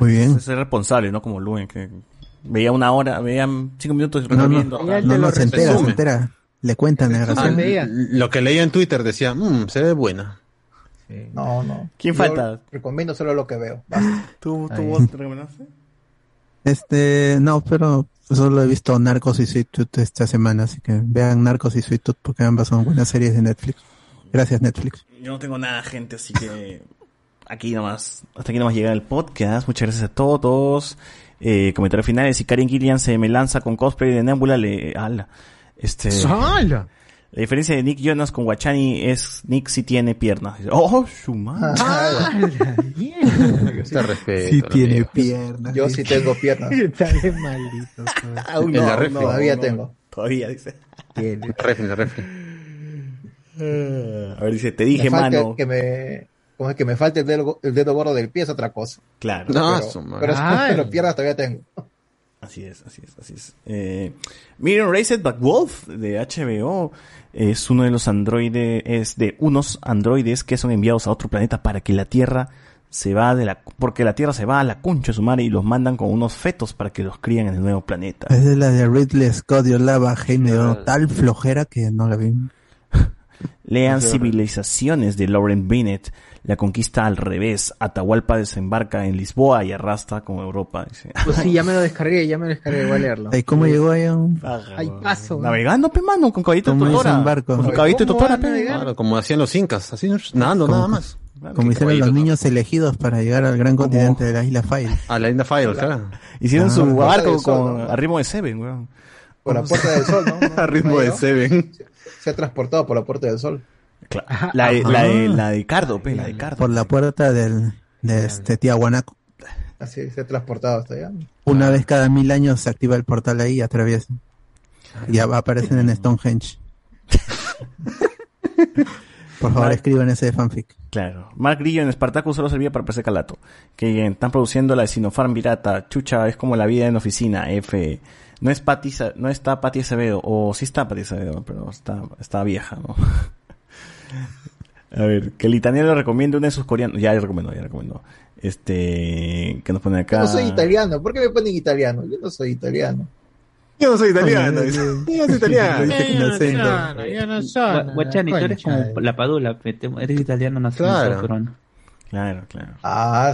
Muy bien. Es responsable, ¿no? Como Luen, que veía una hora, veía cinco minutos y No, no, recomiendo. no, no, se entera, se entera. Le cuentan la Ah, razón. lo que leía en Twitter decía, mmm, se ve buena. No, no. ¿Quién Yo falta? Recomiendo solo lo que veo. [laughs] ¿Tú, tú vos te recomendaste? Este, no, pero solo he visto Narcos y Sweet Tooth esta semana, así que vean Narcos y Sweet Tooth porque ambas son buenas series de Netflix. Gracias Netflix. Yo no tengo nada, gente, así que aquí nomás, hasta aquí nomás llega el podcast. Muchas gracias a todos. Eh, comentarios finales. Si Karen Gillian se me lanza con cosplay de Nebula, le... ¡Hala! Este... ¡Hala! La diferencia de Nick Jonas con Guachani es Nick sí tiene piernas. ¡Oh, su madre! Te respeto. Sí la tiene amiga. piernas. Yo sí tengo piernas. [laughs] Dale maldito. En la refri. todavía tengo. Todavía, dice. En la refri, refri. A ver, dice, te dije, Me mano. Que me, como es que me falta el dedo, el dedo gordo del pie es otra cosa. Claro. No, pero, pero, [laughs] pero piernas todavía tengo. Así es, así es, así es. Eh, Miriam Raced But Wolf de HBO es uno de los androides, es de unos androides que son enviados a otro planeta para que la Tierra se va de la, porque la Tierra se va a la concha de su madre y los mandan con unos fetos para que los críen en el nuevo planeta. Es de la de Ridley Scott y me dio tal flojera que no la vi. Lean Sí, Civilizaciones de Lauren Bennett. La conquista al revés. Atahualpa desembarca en Lisboa y arrastra con Europa. Dice. Pues sí, [laughs] ya me lo descargué, ya me lo descargué, voy a leerlo. ¿Y cómo llegó ahí a un... Ay, paso. Navegando, pe mano, con caballito de ¿Cómo hizo Totora. un barco? Con caballito de ¿Cómo Totora, van a pe. navegar? Claro, como hacían los incas, así nadando nada más. Como hicieron los niños elegidos para llegar al gran continente de la isla Fire. A la India Fire, claro. Hicieron Ah, su barco con, ¿no? a ritmo de Seven, weón. Por la Puerta del Sol, ¿no? [laughs] A ritmo de Seven. Se ha transportado por la Puerta del Sol. Cla- La, de- la, de, la de Cardo, pe, la de Cardo. Por la puerta del, de este Tiahuanaco. Así se ha transportado hasta allá. Una vez cada mil años se activa el portal ahí y atraviesan. Y aparecen en Stonehenge. [laughs] Por favor, escriban ese fanfic. Claro. Mark Grillo en Spartacus solo servía para PC Calato. Que están produciendo la de Sinopharm Virata. Chucha, es como la vida en oficina. F. No es Pati, Sa- no está Pati Acevedo. O sí está Pati Acevedo, pero está, está vieja, ¿no? A ver, que el italiano le recomiende uno de sus coreanos. Ya, ya recomendó, ya recomendó. Este, que nos pone acá. Yo no soy italiano. ¿Por qué me ponen italiano? Yo no soy italiano. Yo no soy italiano. Ay, [laughs] Yo no soy italiano. Yo no soy, yo no soy. Gua- Guachani, tú eres como la padula, eres italiano nacido en Claro. Claro, claro. Ah,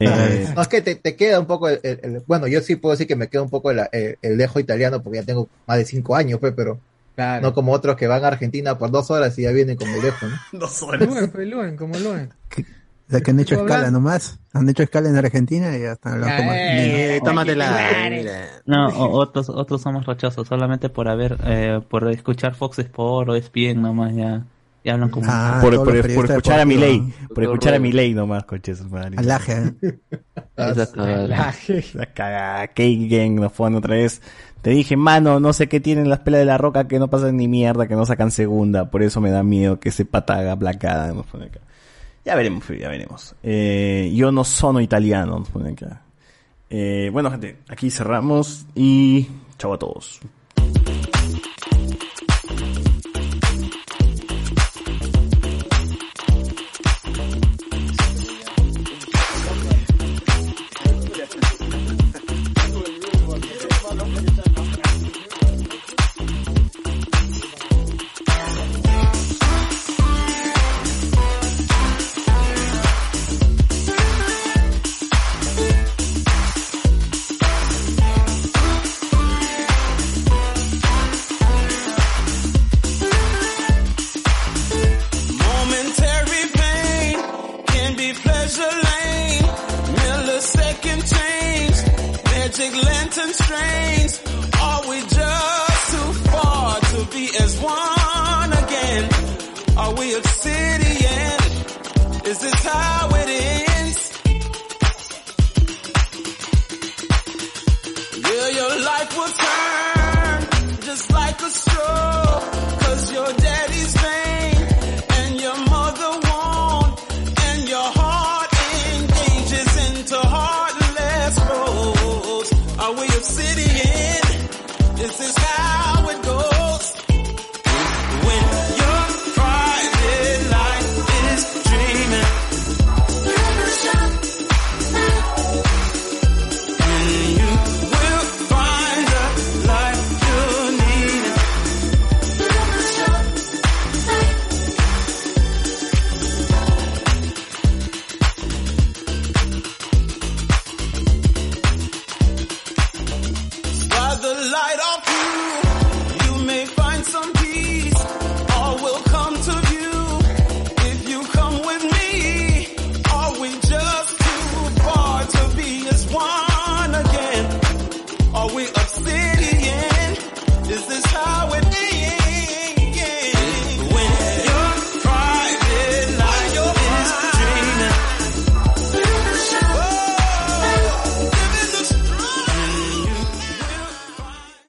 Eh, No, es que te, te queda un poco el, el- el- bueno, yo sí puedo decir que me queda un poco el, el, el dejo italiano porque ya tengo más de cinco años, pues, pero Claro. no como otros que van a Argentina por dos horas y ya vienen con el dejo, ¿no? [laughs] Dos horas. Luen, pe, Luen, como Luen. O sea, que han hecho escala hablando. nomás. Han hecho escala en Argentina y ya están hablando como... Eh, tómatela. No, otros, otros somos rochosos, solamente por haber, eh, por escuchar Fox Sport o ESPN nomás ya, ya hablan como... Ah, por, escuchar a mi ley. Por escuchar a mi ley nomás, coches. Alaje. [laughs] Cagada. [laughs] La cagada, K-Gang nos pone otra vez. Te dije, mano, no sé qué tienen las pelas de la roca que no pasan ni mierda, que no sacan segunda. Por eso me da miedo que ese pata haga placada. Nos pone acá. Ya veremos, ya veremos. Eh, yo no sono italiano, nos pone acá. Eh, bueno, gente, aquí cerramos y chao a todos.